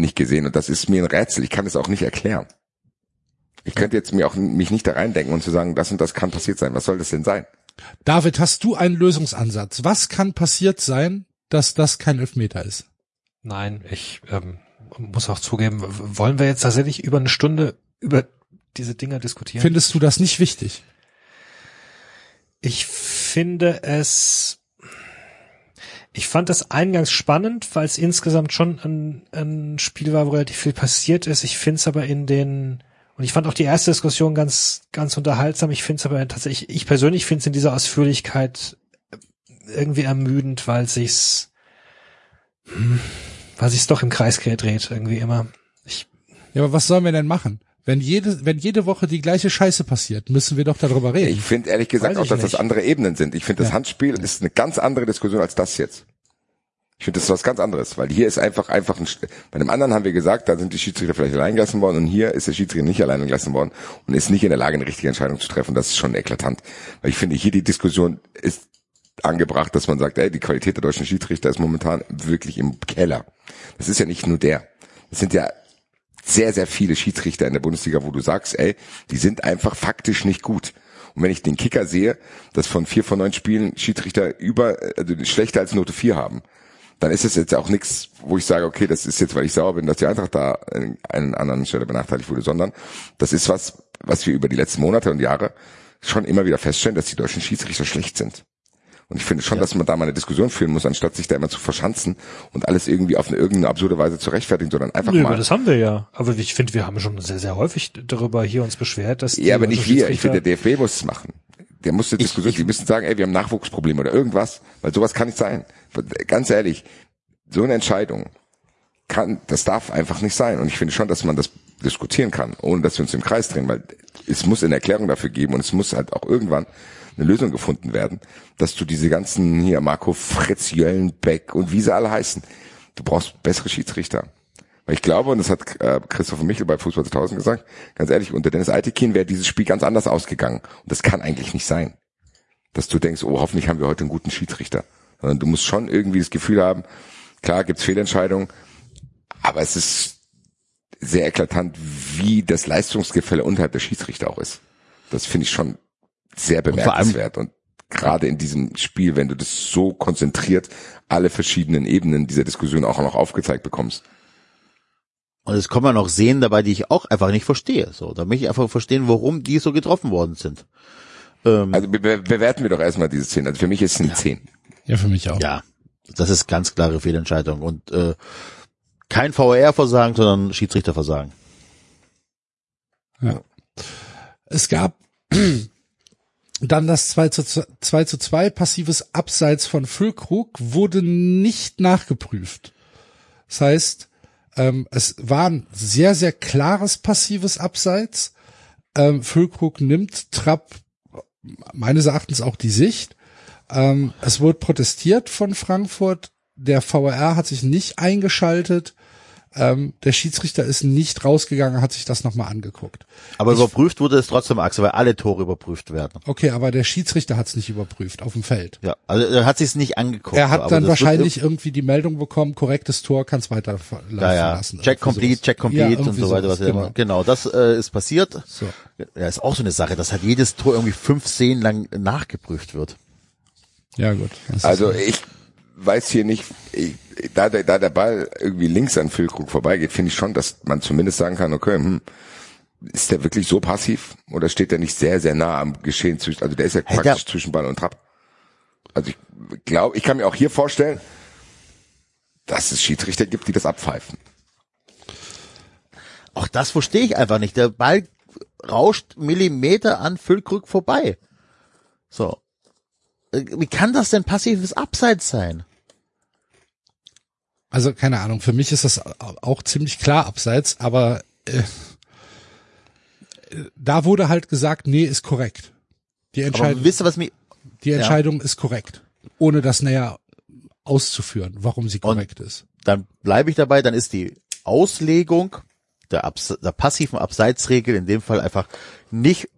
Speaker 4: nicht gesehen. Und das ist mir ein Rätsel. Ich kann es auch nicht erklären. Ich könnte jetzt mir auch mich nicht da reindenken und zu sagen, das und das kann passiert sein. Was soll das denn sein?
Speaker 2: David, hast du einen Lösungsansatz? Was kann passiert sein, dass das kein Elfmeter ist?
Speaker 5: Nein, ich ähm, muss auch zugeben, wollen wir jetzt tatsächlich über eine Stunde über diese Dinger diskutieren?
Speaker 2: Findest du das nicht wichtig?
Speaker 5: Ich finde es, ich fand das eingangs spannend, weil es insgesamt schon ein, ein Spiel war, wo relativ viel passiert ist. Ich finde es aber in den, und ich fand auch die erste Diskussion ganz, ganz unterhaltsam. Ich finde es aber tatsächlich, ich persönlich finde es in dieser Ausführlichkeit irgendwie ermüdend, weil sich's, hm, weil sich's doch im Kreis dreht, irgendwie immer. Ich,
Speaker 2: Ja, aber was sollen wir denn machen? Wenn jede, wenn jede Woche die gleiche Scheiße passiert, müssen wir doch darüber reden.
Speaker 4: Ich finde ehrlich gesagt
Speaker 5: Weiß
Speaker 4: auch, dass das
Speaker 5: nicht.
Speaker 4: andere Ebenen sind. Ich finde, das
Speaker 2: Ja.
Speaker 4: Handspiel ist eine ganz andere Diskussion als das jetzt. Ich finde, das ist was ganz anderes, weil hier ist einfach einfach ein, bei dem anderen haben wir gesagt, da sind die Schiedsrichter vielleicht allein gelassen worden und hier ist der Schiedsrichter nicht allein gelassen worden und ist nicht in der Lage, eine richtige Entscheidung zu treffen. Das ist schon eklatant. Weil ich finde, hier die Diskussion ist angebracht, dass man sagt, ey, die Qualität der deutschen Schiedsrichter ist momentan wirklich im Keller. Das ist ja nicht nur der. Das sind ja sehr, sehr viele Schiedsrichter in der Bundesliga, wo du sagst, ey, die sind einfach faktisch nicht gut. Und wenn ich den Kicker sehe, dass von vier von neun Spielen Schiedsrichter über, also schlechter als Note vier haben, dann ist es jetzt auch nichts, wo ich sage, okay, das ist jetzt, weil ich sauer bin, dass die Eintracht da an einen anderen Stelle benachteiligt wurde, sondern das ist was, was wir über die letzten Monate und Jahre schon immer wieder feststellen, dass die deutschen Schiedsrichter schlecht sind. Und ich finde schon, dass man da mal eine Diskussion führen muss, anstatt sich da immer zu verschanzen und alles irgendwie auf eine irgendeine absurde Weise zu rechtfertigen, sondern einfach
Speaker 5: Nö,
Speaker 4: mal.
Speaker 5: das haben wir ja. Aber ich finde, wir haben schon sehr, sehr häufig darüber hier uns beschwert, dass die
Speaker 4: Ja, aber nicht wir. Ich finde, der DFB muss es machen. Der muss eine Diskussion, die müssen sagen, ey, wir haben Nachwuchsprobleme oder irgendwas, weil sowas kann nicht sein. Ganz ehrlich, so eine Entscheidung kann, das darf einfach nicht sein. Und ich finde schon, dass man das diskutieren kann, ohne dass wir uns im Kreis drehen, weil es muss eine Erklärung dafür geben und es muss halt auch irgendwann eine Lösung gefunden werden, dass du diese ganzen hier Marco Fritz, Jöllenbeck und wie sie alle heißen, du brauchst bessere Schiedsrichter. Weil ich glaube, und das hat äh, Christopher Michel bei Fußball 2000 gesagt, ganz ehrlich, unter Dennis Eitekin wäre dieses Spiel ganz anders ausgegangen. Und das kann eigentlich nicht sein. Dass du denkst, oh, hoffentlich haben wir heute einen guten Schiedsrichter. Sondern du musst schon irgendwie das Gefühl haben, klar gibt's Fehlentscheidungen, aber es ist sehr eklatant, wie das Leistungsgefälle unterhalb der Schiedsrichter auch ist. Das finde ich schon sehr bemerkenswert. Und gerade in diesem Spiel, wenn du das so konzentriert alle verschiedenen Ebenen dieser Diskussion auch noch aufgezeigt bekommst.
Speaker 3: Und es kommen ja noch Szenen dabei, die ich auch einfach nicht verstehe. So, da möchte ich einfach verstehen, warum die so getroffen worden sind. Ähm,
Speaker 4: Also be be bewerten wir doch erstmal diese Szene. Also für mich ist es eine 10.
Speaker 2: Ja, für mich auch.
Speaker 3: ja, das ist ganz klare Fehlentscheidung und äh, kein VR-Versagen, sondern Schiedsrichterversagen.
Speaker 2: Es gab dann das 2 zu 2, 2 zu 2 passives Abseits von Füllkrug wurde nicht nachgeprüft. Das heißt, ähm, es war ein sehr, sehr klares passives Abseits. Ähm, Füllkrug nimmt Trapp meines Erachtens auch die Sicht. Ähm, es wurde protestiert von Frankfurt. Der VAR hat sich nicht eingeschaltet. Ähm, der Schiedsrichter ist nicht rausgegangen, hat sich das nochmal angeguckt.
Speaker 3: Aber überprüft wurde es trotzdem, Axel, weil alle Tore überprüft werden.
Speaker 2: Okay, aber der Schiedsrichter hat es nicht überprüft auf dem Feld.
Speaker 3: Ja, also er hat sich nicht angeguckt.
Speaker 2: Er hat
Speaker 3: aber
Speaker 2: dann wahrscheinlich irgendwie die Meldung bekommen, korrektes Tor, kann es weiterlaufen
Speaker 3: Ja, ja.
Speaker 2: lassen.
Speaker 3: Check complete,
Speaker 2: sowas.
Speaker 3: check
Speaker 2: Ja,
Speaker 3: complete und
Speaker 2: irgendwie
Speaker 3: so weiter. Was genau. genau, das äh, ist passiert.
Speaker 2: So.
Speaker 3: Ja, ist auch so eine Sache, dass halt jedes Tor irgendwie fünf Szenen lang nachgeprüft wird.
Speaker 2: Ja, gut.
Speaker 4: Also ich weiß hier nicht, ich, da, der- da der Ball irgendwie links an Füllkrug vorbeigeht, finde ich schon, dass man zumindest sagen kann, okay, hm, ist der wirklich so passiv oder steht der nicht sehr, sehr nah am Geschehen zwischen, also der ist ja
Speaker 3: Hey,
Speaker 4: praktisch
Speaker 3: der-
Speaker 4: zwischen Ball und Trapp. Also ich glaube, ich kann mir auch hier vorstellen, dass es Schiedsrichter gibt, die das abpfeifen.
Speaker 3: Auch das verstehe ich einfach nicht. Der Ball rauscht Millimeter an Füllkrug vorbei. So. Äh, Wie kann das denn passives Abseits sein?
Speaker 2: Also keine Ahnung, für mich ist das auch ziemlich klar abseits, aber äh, da wurde halt gesagt, nee, ist korrekt. Die, Entscheidung,
Speaker 3: wisst ihr, was mir,
Speaker 2: die Entscheidung ist korrekt, ohne das näher auszuführen, warum sie korrekt ist.
Speaker 3: dann bleibe ich dabei, dann ist die Auslegung der, Abs der passiven Abseitsregel in dem Fall einfach nicht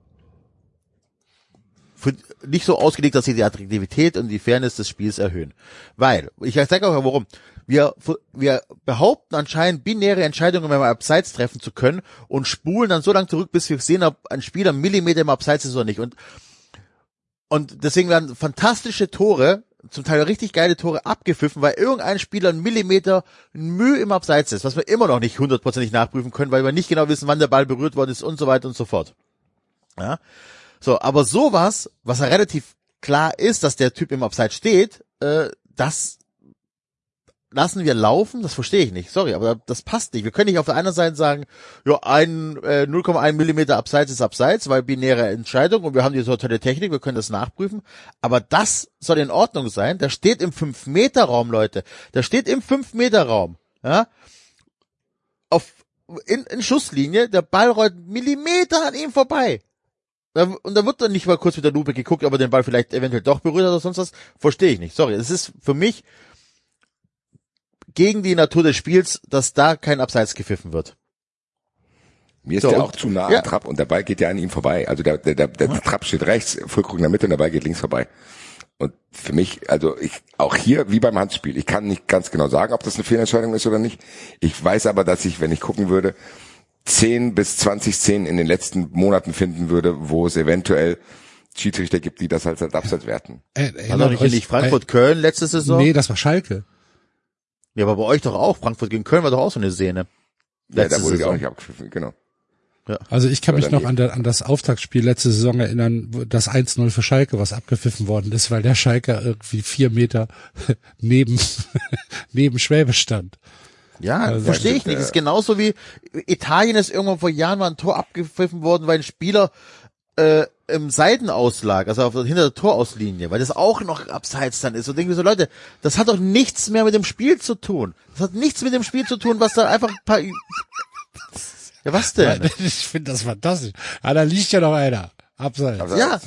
Speaker 3: für, nicht so ausgelegt, dass sie die Attraktivität und die Fairness des Spiels erhöhen. Weil, ich sage auch warum, wir, wir behaupten anscheinend binäre Entscheidungen beim Abseits treffen zu können und spulen dann so lange zurück, bis wir sehen, ob ein Spieler Millimeter im Abseits ist oder nicht. Und, und deswegen werden fantastische Tore, zum Teil richtig geile Tore abgepfiffen, weil irgendein Spieler einen Millimeter Mühe im Abseits ist, was wir immer noch nicht hundertprozentig nachprüfen können, weil wir nicht genau wissen, wann der Ball berührt worden ist und so weiter und so fort. Ja. So, aber sowas, was ja relativ klar ist, dass der Typ im Abseits steht, äh, das lassen wir laufen, das verstehe ich nicht. Sorry, aber das passt nicht. Wir können nicht auf der einen Seite sagen, ja, ein äh, 0,1 Millimeter Abseits ist Abseits, weil binäre Entscheidung und wir haben diese tolle Technik, wir können das nachprüfen. Aber das soll in Ordnung sein. Der steht im 5-Meter-Raum, Leute. Der steht im 5-Meter-Raum. Ja? Auf, in, in Schusslinie, der Ball rollt Millimeter an ihm vorbei. Und da wird dann nicht mal kurz mit der Lupe geguckt, ob er den Ball vielleicht eventuell doch berührt hat oder sonst was. Verstehe ich nicht. Sorry. Es ist für mich gegen die Natur des Spiels, dass da kein Abseits gepfiffen wird.
Speaker 4: Mir ist
Speaker 3: So,
Speaker 4: der auch zu nah
Speaker 3: ja.
Speaker 4: am Trapp und der Ball geht ja an ihm vorbei. Also der, der, der, der Trapp steht rechts, Füllkrug in der Mitte und der Ball geht links vorbei. Und für mich, also ich, auch hier, wie beim Handspiel, ich kann nicht ganz genau sagen, ob das eine Fehlentscheidung ist oder nicht. Ich weiß aber, dass ich, wenn ich gucken würde, 10 bis 20 Szenen in den letzten Monaten finden würde, wo es eventuell Schiedsrichter gibt, die das als, als Abseits werten.
Speaker 2: Äh,
Speaker 3: War doch nicht, Frankfurt-Köln letzte
Speaker 2: Äh,
Speaker 3: Saison?
Speaker 2: nee, das war Schalke.
Speaker 3: Ja, aber bei euch doch auch. Frankfurt gegen Köln war doch auch so eine Szene.
Speaker 4: Ja, da wurde der auch nicht abgepfiffen, genau.
Speaker 2: Also ich kann
Speaker 4: War
Speaker 2: mich noch an, der, an das Auftaktspiel letzte Saison erinnern, wo das 1-0 für Schalke, was abgepfiffen worden ist, weil der Schalke irgendwie vier Meter neben, neben Schwäbe stand.
Speaker 3: Ja,
Speaker 2: Also,
Speaker 3: verstehe ich nicht. Das ist genauso wie Italien ist irgendwann vor Jahren mal ein Tor abgepfiffen worden, weil ein Spieler äh, im Seitenauslag, also auf, hinter der Torauslinie, weil das auch noch abseits dann ist. Und denken wir so, Leute, das hat doch nichts mehr mit dem Spiel zu tun. Das hat nichts mit dem Spiel zu tun, was da einfach ein paar... Ja, was denn?
Speaker 2: Ich finde das fantastisch. Ah, da liegt ja noch einer. Abseits.
Speaker 3: Ja,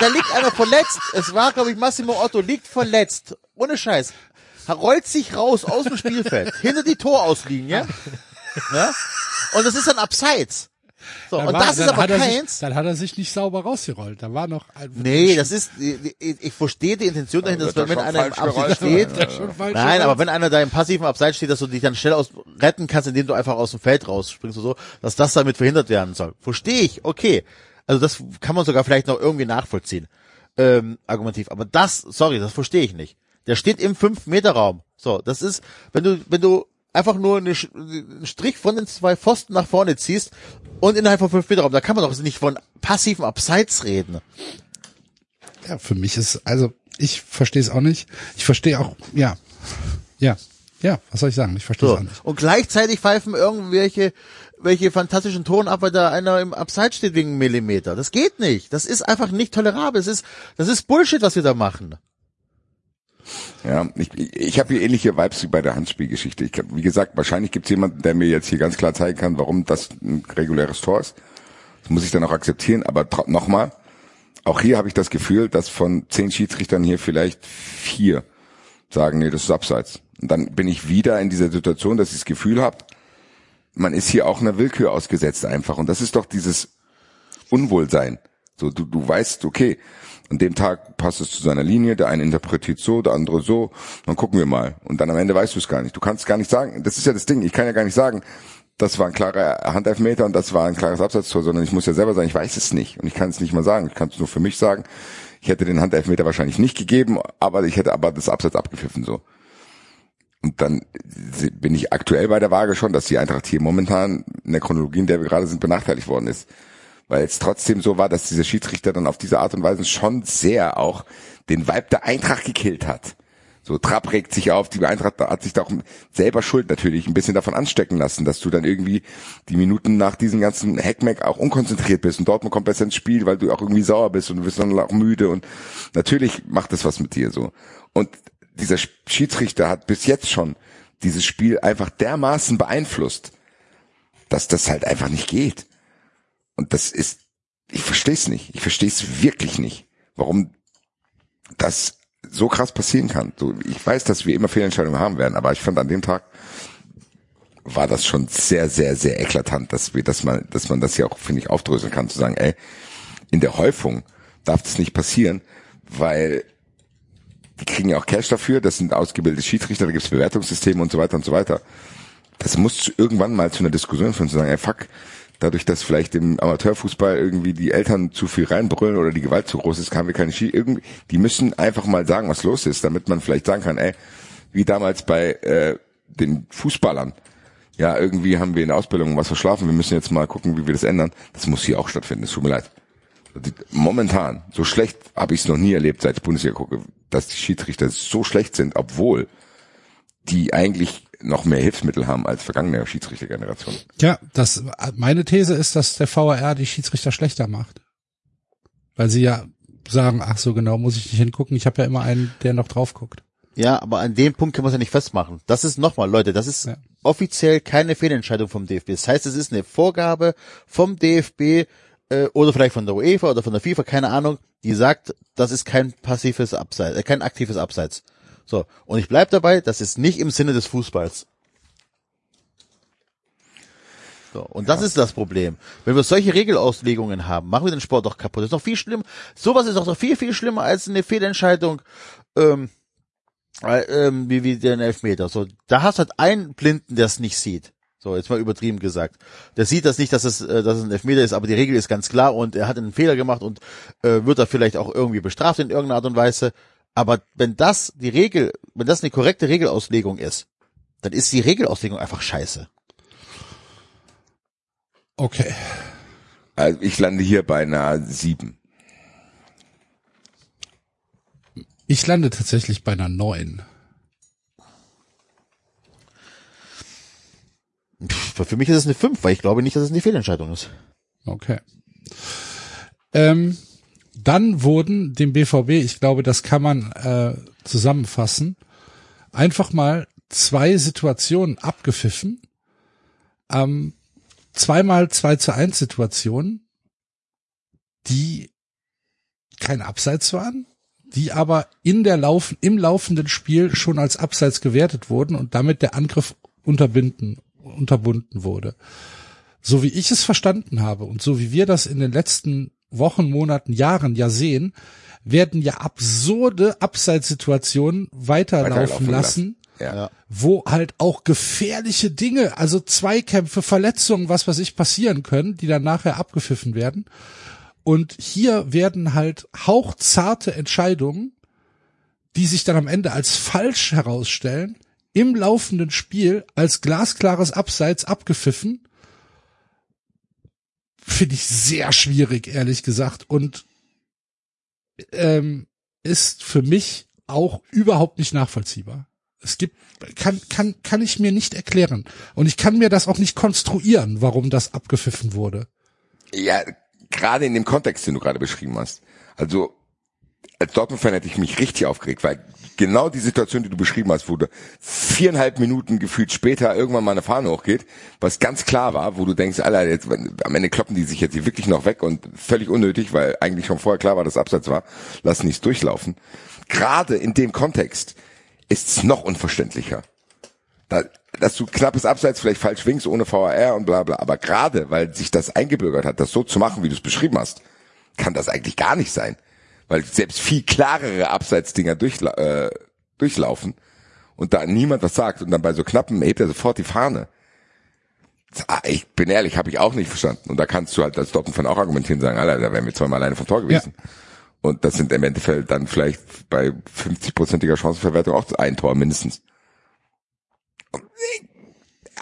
Speaker 3: da liegt einer verletzt. Es war, glaube ich, Massimo Otto liegt verletzt. Ohne Scheiß. Er rollt sich raus aus dem Spielfeld, hinter die Torauslinie. Ja? Und das ist dann abseits. So,
Speaker 2: Dann
Speaker 3: und
Speaker 2: war-
Speaker 3: das ist aber
Speaker 2: hat er
Speaker 3: keins.
Speaker 2: Sich, dann hat er sich nicht sauber rausgerollt. Da war noch ein,
Speaker 3: Nee, das ist, ich, ich verstehe die Intention dahinter, dass wenn
Speaker 4: er
Speaker 3: einer im Abseits steht, Nein, aber wenn einer da im passiven Abseits steht, dass du dich dann schnell aus retten kannst, indem du einfach aus dem Feld rausspringst oder so, dass das damit verhindert werden soll. Verstehe ich, okay. Also das kann man sogar vielleicht noch irgendwie nachvollziehen, ähm, argumentativ. Aber das, sorry, das verstehe ich nicht. Der steht im 5-Meter-Raum. So, das ist, wenn du, wenn du einfach nur eine, einen Strich von den zwei Pfosten nach vorne ziehst und innerhalb von 5 Meter Raum, da kann man doch nicht von passiven Abseits reden.
Speaker 2: ja, für mich ist, also ich verstehe es auch nicht. Ich verstehe auch, ja, ja, ja, was soll ich sagen? Ich verstehe es
Speaker 3: So.
Speaker 2: auch nicht.
Speaker 3: Und gleichzeitig pfeifen irgendwelche welche fantastischen Ton ab, weil da einer im Abseits steht wegen Millimeter. Das geht nicht. Das ist einfach nicht tolerabel. Das ist, das ist Bullshit, was wir da machen.
Speaker 4: Ja, ich, ich, habe hier ähnliche Vibes wie bei der Handspielgeschichte. Ich, wie gesagt, wahrscheinlich gibt es jemanden, der mir jetzt hier ganz klar zeigen kann, warum das ein reguläres Tor ist. Das muss ich dann auch akzeptieren. Aber nochmal, auch hier habe ich das Gefühl, dass von zehn Schiedsrichtern hier vielleicht vier sagen, nee, das ist abseits. Und dann bin ich wieder in dieser Situation, dass ich das Gefühl habe, man ist hier auch einer Willkür ausgesetzt einfach. Und das ist doch dieses Unwohlsein. So, du, du weißt, okay, an dem Tag passt es zu seiner Linie, der eine interpretiert so, der andere so, dann gucken wir mal. Und dann am Ende weißt du es gar nicht. Du kannst gar nicht sagen, das ist ja das Ding, ich kann ja gar nicht sagen, das war ein klarer Handelfmeter und das war ein klares Absatztor, sondern ich muss ja selber sagen, ich weiß es nicht. Und ich kann es nicht mal sagen. Ich kann es nur für mich sagen. Ich hätte den Handelfmeter wahrscheinlich nicht gegeben, aber ich hätte aber das Absatz abgepfiffen so. Und dann bin ich aktuell bei der Waage schon, dass die Eintracht hier momentan in der Chronologie, in der wir gerade sind, benachteiligt worden ist. Weil es trotzdem so war, dass dieser Schiedsrichter dann auf diese Art und Weise schon sehr auch den Vibe der Eintracht gekillt hat. So Trapp regt sich auf, die Eintracht hat sich da auch selber schuld natürlich ein bisschen davon anstecken lassen, dass du dann irgendwie die Minuten nach diesem ganzen Hackmack auch unkonzentriert bist und Dortmund kommt besser ins Spiel, weil du auch irgendwie sauer bist und du bist dann auch müde und natürlich macht das was mit dir so. Und dieser Schiedsrichter hat bis jetzt schon dieses Spiel einfach dermaßen beeinflusst, dass das halt einfach nicht geht. Und das ist, ich verstehe es nicht. Ich verstehe es wirklich nicht, warum das so krass passieren kann. So, ich weiß, dass wir immer Fehlentscheidungen haben werden, aber ich fand an dem Tag war das schon sehr, sehr, sehr eklatant, dass wir, dass man, dass man das hier auch, finde ich, aufdröseln kann, zu sagen, ey, in der Häufung darf das nicht passieren, weil die kriegen ja auch Cash dafür, das sind ausgebildete Schiedsrichter, da gibt's Bewertungssysteme und so weiter und so weiter. Das muss irgendwann mal zu einer Diskussion führen, zu sagen, ey, fuck, dadurch, dass vielleicht im Amateurfußball irgendwie die Eltern zu viel reinbrüllen oder die Gewalt zu groß ist, haben wir keine Schie irgendwie, die müssen einfach mal sagen, was los ist, damit man vielleicht sagen kann, ey, wie damals bei äh, den Fußballern. Ja, irgendwie haben wir in der Ausbildung was verschlafen, wir müssen jetzt mal gucken, wie wir das ändern. Das muss hier auch stattfinden, es tut mir leid. Momentan, so schlecht habe ich es noch nie erlebt, seit ich Bundesliga gucke, dass die Schiedsrichter so schlecht sind, obwohl die eigentlich noch mehr Hilfsmittel haben als vergangene Schiedsrichtergenerationen.
Speaker 2: Ja, das, meine These ist, dass der VAR die Schiedsrichter schlechter macht. Weil sie ja sagen, ach so genau, muss ich nicht hingucken. Ich habe ja immer einen, der noch drauf guckt.
Speaker 3: Ja, aber an dem Punkt können wir es ja nicht festmachen. Das ist nochmal, Leute, das ist
Speaker 2: Ja.
Speaker 3: offiziell keine Fehlentscheidung vom DFB. Das heißt, es ist eine Vorgabe vom DFB äh, oder vielleicht von der UEFA oder von der FIFA, keine Ahnung, die sagt, das ist kein passives Abseits, äh, kein aktives Abseits. So, und ich bleib dabei, das ist nicht im Sinne des Fußballs. So, und das ist das Problem. Wenn wir solche Regelauslegungen haben, machen wir den Sport doch kaputt. Das ist noch viel schlimmer. Sowas ist doch noch viel, viel schlimmer als eine Fehlentscheidung, ähm, äh, ähm, wie, wie den Elfmeter. So, da hast du halt einen Blinden, der es nicht sieht. So, jetzt mal übertrieben gesagt. Der sieht das nicht, dass es, äh, dass es ein Elfmeter ist, aber die Regel ist ganz klar und er hat einen Fehler gemacht und äh, wird er vielleicht auch irgendwie bestraft in irgendeiner Art und Weise. Aber wenn das die Regel, wenn das eine korrekte Regelauslegung ist, dann ist die Regelauslegung einfach scheiße.
Speaker 2: Okay.
Speaker 4: Also ich lande hier bei einer sieben.
Speaker 2: Ich lande tatsächlich bei einer neun.
Speaker 3: Für mich ist es eine 5, weil ich glaube nicht, dass es eine Fehlentscheidung ist.
Speaker 2: Okay. Ähm, dann wurden dem BVB, ich glaube, das kann man äh, zusammenfassen, einfach mal zwei Situationen abgepfiffen. Ähm, zweimal 2 zu 1 Situationen, die kein Abseits waren, die aber in der Laufen, im laufenden Spiel schon als Abseits gewertet wurden und damit der Angriff unterbinden, unterbunden wurde. So wie ich es verstanden habe und so wie wir das in den letzten Wochen, Monaten, Jahren ja sehen, werden ja absurde Abseitssituationen weiterlaufen
Speaker 4: Weiterlaufen
Speaker 2: lassen,
Speaker 4: Ja.
Speaker 3: Ja.
Speaker 2: wo halt auch gefährliche Dinge, also Zweikämpfe, Verletzungen, was weiß ich, passieren können, die dann nachher abgepfiffen werden. Und hier werden halt hauchzarte Entscheidungen, die sich dann am Ende als falsch herausstellen, im laufenden Spiel als glasklares Abseits abgepfiffen. Finde ich sehr schwierig, ehrlich gesagt. Und ähm, ist für mich auch überhaupt nicht nachvollziehbar. Es gibt, kann, kann, kann ich mir nicht erklären. Und ich kann mir das auch nicht konstruieren, warum das abgepfiffen wurde.
Speaker 4: Ja, gerade in dem Kontext, den du gerade beschrieben hast. Also als Dortmund-Fan hätte ich mich richtig aufgeregt, weil genau die Situation, die du beschrieben hast, wo du viereinhalb Minuten gefühlt später irgendwann mal eine Fahne hochgeht, was ganz klar war, wo du denkst, Alter, jetzt, am Ende kloppen die sich jetzt hier wirklich noch weg und völlig unnötig, weil eigentlich schon vorher klar war, dass Abseits war, lass nichts durchlaufen. Gerade in dem Kontext ist es noch unverständlicher. Da, dass du knappes Abseits vielleicht falsch winkst ohne VAR und bla bla, aber gerade, weil sich das eingebürgert hat, das so zu machen, wie du es beschrieben hast, kann das eigentlich gar nicht sein. Weil selbst viel klarere Abseitsdinger durchla äh, durchlaufen und da niemand was sagt und dann bei so knappen hebt er sofort die Fahne. Ah, Ich bin ehrlich, habe ich auch nicht verstanden. Und da kannst du halt als Dortmund-Fan auch argumentieren, sagen, Alter, da wären wir zweimal alleine vom Tor gewesen. Und das sind im Endeffekt dann vielleicht bei 50-prozentiger Chancenverwertung auch ein Tor mindestens. Und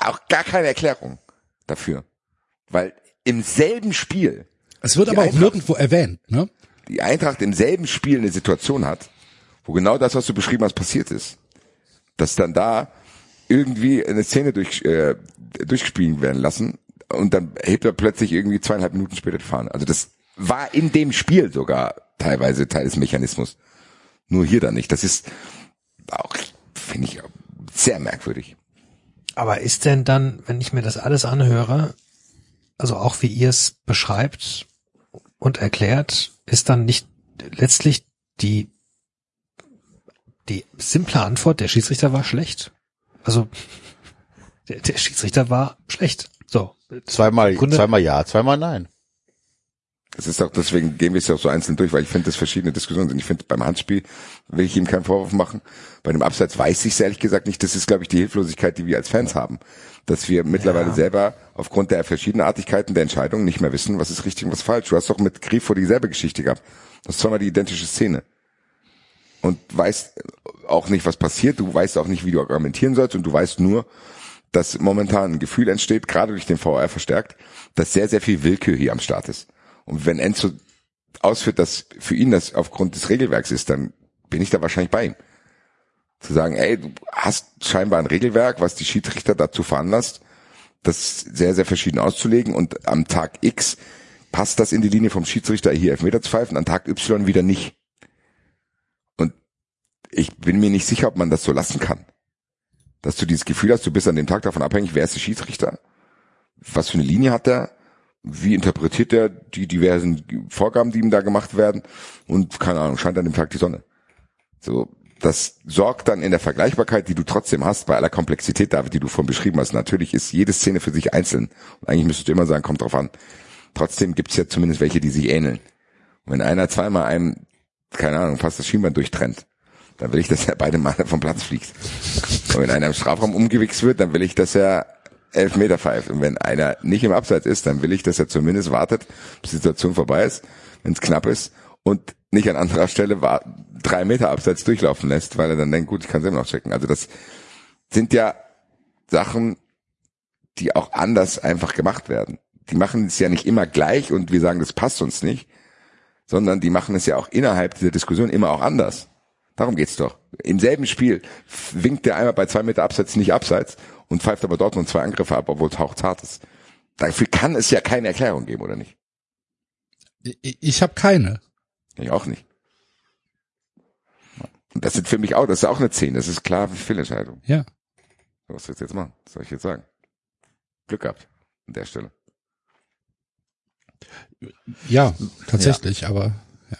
Speaker 4: auch gar keine Erklärung dafür. Weil im selben Spiel
Speaker 2: Es wird aber auch nirgendwo erwähnt, ne?
Speaker 4: Die Eintracht im selben Spiel eine Situation hat, wo genau das, was du beschrieben hast, passiert ist. Dass dann da irgendwie eine Szene durch, äh, durchgespielt werden lassen und dann hebt er plötzlich irgendwie zweieinhalb Minuten später die Fahne. Also das war in dem Spiel sogar teilweise Teil des Mechanismus. Nur hier dann nicht. Das ist auch, finde ich, sehr merkwürdig.
Speaker 5: Aber ist denn dann, wenn ich mir das alles anhöre, also auch wie ihr es beschreibt und erklärt, ist dann nicht letztlich die, die simple Antwort, der Schiedsrichter war schlecht? Also, der, der Schiedsrichter war schlecht. So.
Speaker 3: Zweimal,
Speaker 5: Im Grunde-
Speaker 3: zweimal ja, zweimal nein.
Speaker 4: Es ist auch, deswegen gehen wir es ja auch so einzeln durch, weil ich finde, das verschiedene Diskussionen sind. Ich finde, beim Handspiel will ich ihm keinen Vorwurf machen. Bei dem Abseits weiß ich es ehrlich gesagt nicht. Das ist, glaube ich, die Hilflosigkeit, die wir als Fans haben. Dass wir mittlerweile selber aufgrund der Verschiedenartigkeiten der Entscheidungen nicht mehr wissen, was ist richtig und was falsch. Du hast doch mit Grifo dieselbe Geschichte gehabt. Das ist zweimal die identische Szene. Und weißt auch nicht, was passiert. Du weißt auch nicht, wie du argumentieren sollst. Und du weißt nur, dass momentan ein Gefühl entsteht, gerade durch den VR verstärkt, dass sehr, sehr viel Willkür hier am Start ist. Und wenn Enzo ausführt, dass für ihn das aufgrund des Regelwerks ist, dann bin ich da wahrscheinlich bei ihm. Zu sagen, ey, du hast scheinbar ein Regelwerk, was die Schiedsrichter dazu veranlasst, das sehr, sehr verschieden auszulegen und am Tag X passt das in die Linie vom Schiedsrichter hier Elfmeter zu pfeifen, an Tag Y wieder nicht. Und ich bin mir nicht sicher, ob man das so lassen kann. Dass du dieses Gefühl hast, du bist an dem Tag davon abhängig, wer ist der Schiedsrichter? Was für eine Linie hat er? Wie interpretiert er die diversen Vorgaben, die ihm da gemacht werden? Und keine Ahnung, scheint an dem Tag die Sonne. So, das sorgt dann in der Vergleichbarkeit, die du trotzdem hast, bei aller Komplexität, David, die du vorhin beschrieben hast. Natürlich ist jede Szene für sich einzeln. Und eigentlich müsstest du immer sagen, kommt drauf an. Trotzdem gibt's ja zumindest welche, die sich ähneln. Und wenn einer zweimal einem, keine Ahnung, fast das Schienbein durchtrennt, dann will ich, dass er beide Male vom Platz fliegt. Und wenn einer im Strafraum umgewichst wird, dann will ich, dass er Elfmeter pfeift und wenn einer nicht im Abseits ist, dann will ich, dass er zumindest wartet, bis die Situation vorbei ist, wenn es knapp ist und nicht an anderer Stelle war, drei Meter Abseits durchlaufen lässt, weil er dann denkt, gut, ich kann selber noch checken. Also das sind ja Sachen, die auch anders einfach gemacht werden. Die machen es ja nicht immer gleich und wir sagen, das passt uns nicht, sondern die machen es ja auch innerhalb dieser Diskussion immer auch anders. Darum geht's doch. Im selben Spiel winkt der einmal bei zwei Meter Abseits nicht abseits und pfeift aber Dortmund zwei Angriffe ab, obwohl es hauchzart ist. Dafür kann es ja keine Erklärung geben, oder nicht?
Speaker 2: Ich, ich habe keine.
Speaker 4: Ich auch nicht. Und das sind für mich auch, das ist auch eine 10. Das ist klar Fehlentscheidung.
Speaker 2: Ja.
Speaker 4: Was willst du jetzt machen? Was soll ich jetzt sagen? Glück gehabt an der Stelle.
Speaker 2: Ja, tatsächlich, aber ja.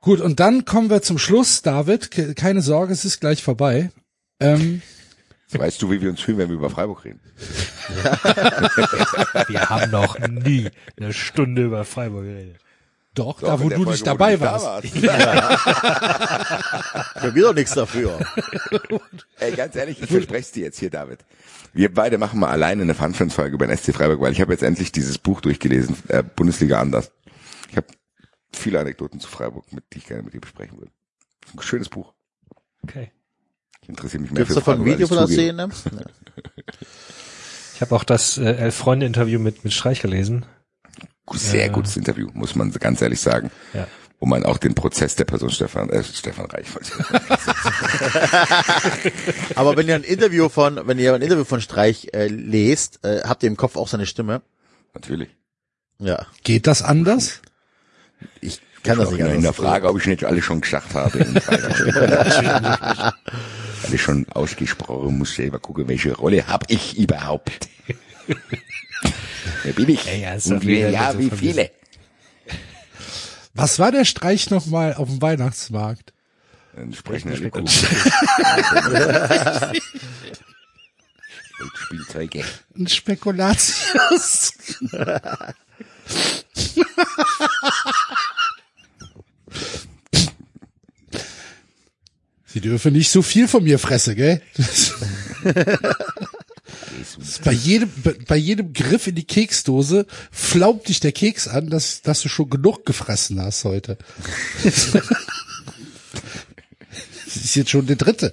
Speaker 2: Gut, und dann kommen wir zum Schluss, David. Ke- Keine Sorge, es ist gleich vorbei. Ähm,
Speaker 4: Weißt du, wie wir uns fühlen, wenn wir über Freiburg reden?
Speaker 5: Wir haben noch nie eine Stunde über Freiburg geredet.
Speaker 2: Doch,
Speaker 4: Doch,
Speaker 2: da wo du
Speaker 4: Folge,
Speaker 2: nicht dabei
Speaker 4: da
Speaker 2: warst.
Speaker 3: Können wir doch nichts dafür.
Speaker 4: Ey, ganz ehrlich, ich verspreche es dir jetzt hier, David. Wir beide machen mal alleine eine Funfriends-Folge über den SC Freiburg, weil ich habe jetzt endlich dieses Buch durchgelesen, äh, Bundesliga anders. Ich habe viele Anekdoten zu Freiburg, mit, die ich gerne mit dir besprechen würde. Ein schönes Buch.
Speaker 5: Okay.
Speaker 4: Ich interessiere mich mehr
Speaker 3: Gibt's
Speaker 4: für
Speaker 3: davon ein
Speaker 4: Freiburg,
Speaker 3: Video von der. Szene?
Speaker 5: Ich habe auch das äh, Elf-Freunde-Interview mit, mit Streich gelesen.
Speaker 4: Sehr
Speaker 5: Ja.
Speaker 4: gutes Interview, muss man ganz ehrlich sagen.
Speaker 5: Ja.
Speaker 4: Wo man auch den Prozess der Person Stefan, äh, Stefan Reich
Speaker 3: Aber wenn ihr ein Interview von, wenn ihr ein Interview von Streich äh, lest, äh, habt ihr im Kopf auch seine Stimme.
Speaker 4: Natürlich.
Speaker 3: Ja,
Speaker 2: Geht das anders?
Speaker 3: ich kann das
Speaker 4: Auch
Speaker 3: nicht
Speaker 4: in der
Speaker 3: anders.
Speaker 4: Frage, ob ich nicht alles schon gesagt habe. alles schon ausgesprochen, muss selber gucken, welche Rolle habe ich überhaupt. Wer bin ich?
Speaker 5: Ey, ernsthaft,
Speaker 4: Und wie,
Speaker 5: wie
Speaker 4: ja,
Speaker 5: so
Speaker 4: wie viele?
Speaker 2: Was war der Streich nochmal auf dem Weihnachtsmarkt?
Speaker 4: Liku. Spielzeuge.
Speaker 2: Ein Spekulatius. Sie dürfen nicht so viel von mir fressen, gell? Das bei jedem, bei- jedem Griff in die Keksdose flaumt dich der Keks an, dass, dass du schon genug gefressen hast heute. Das ist jetzt schon der dritte.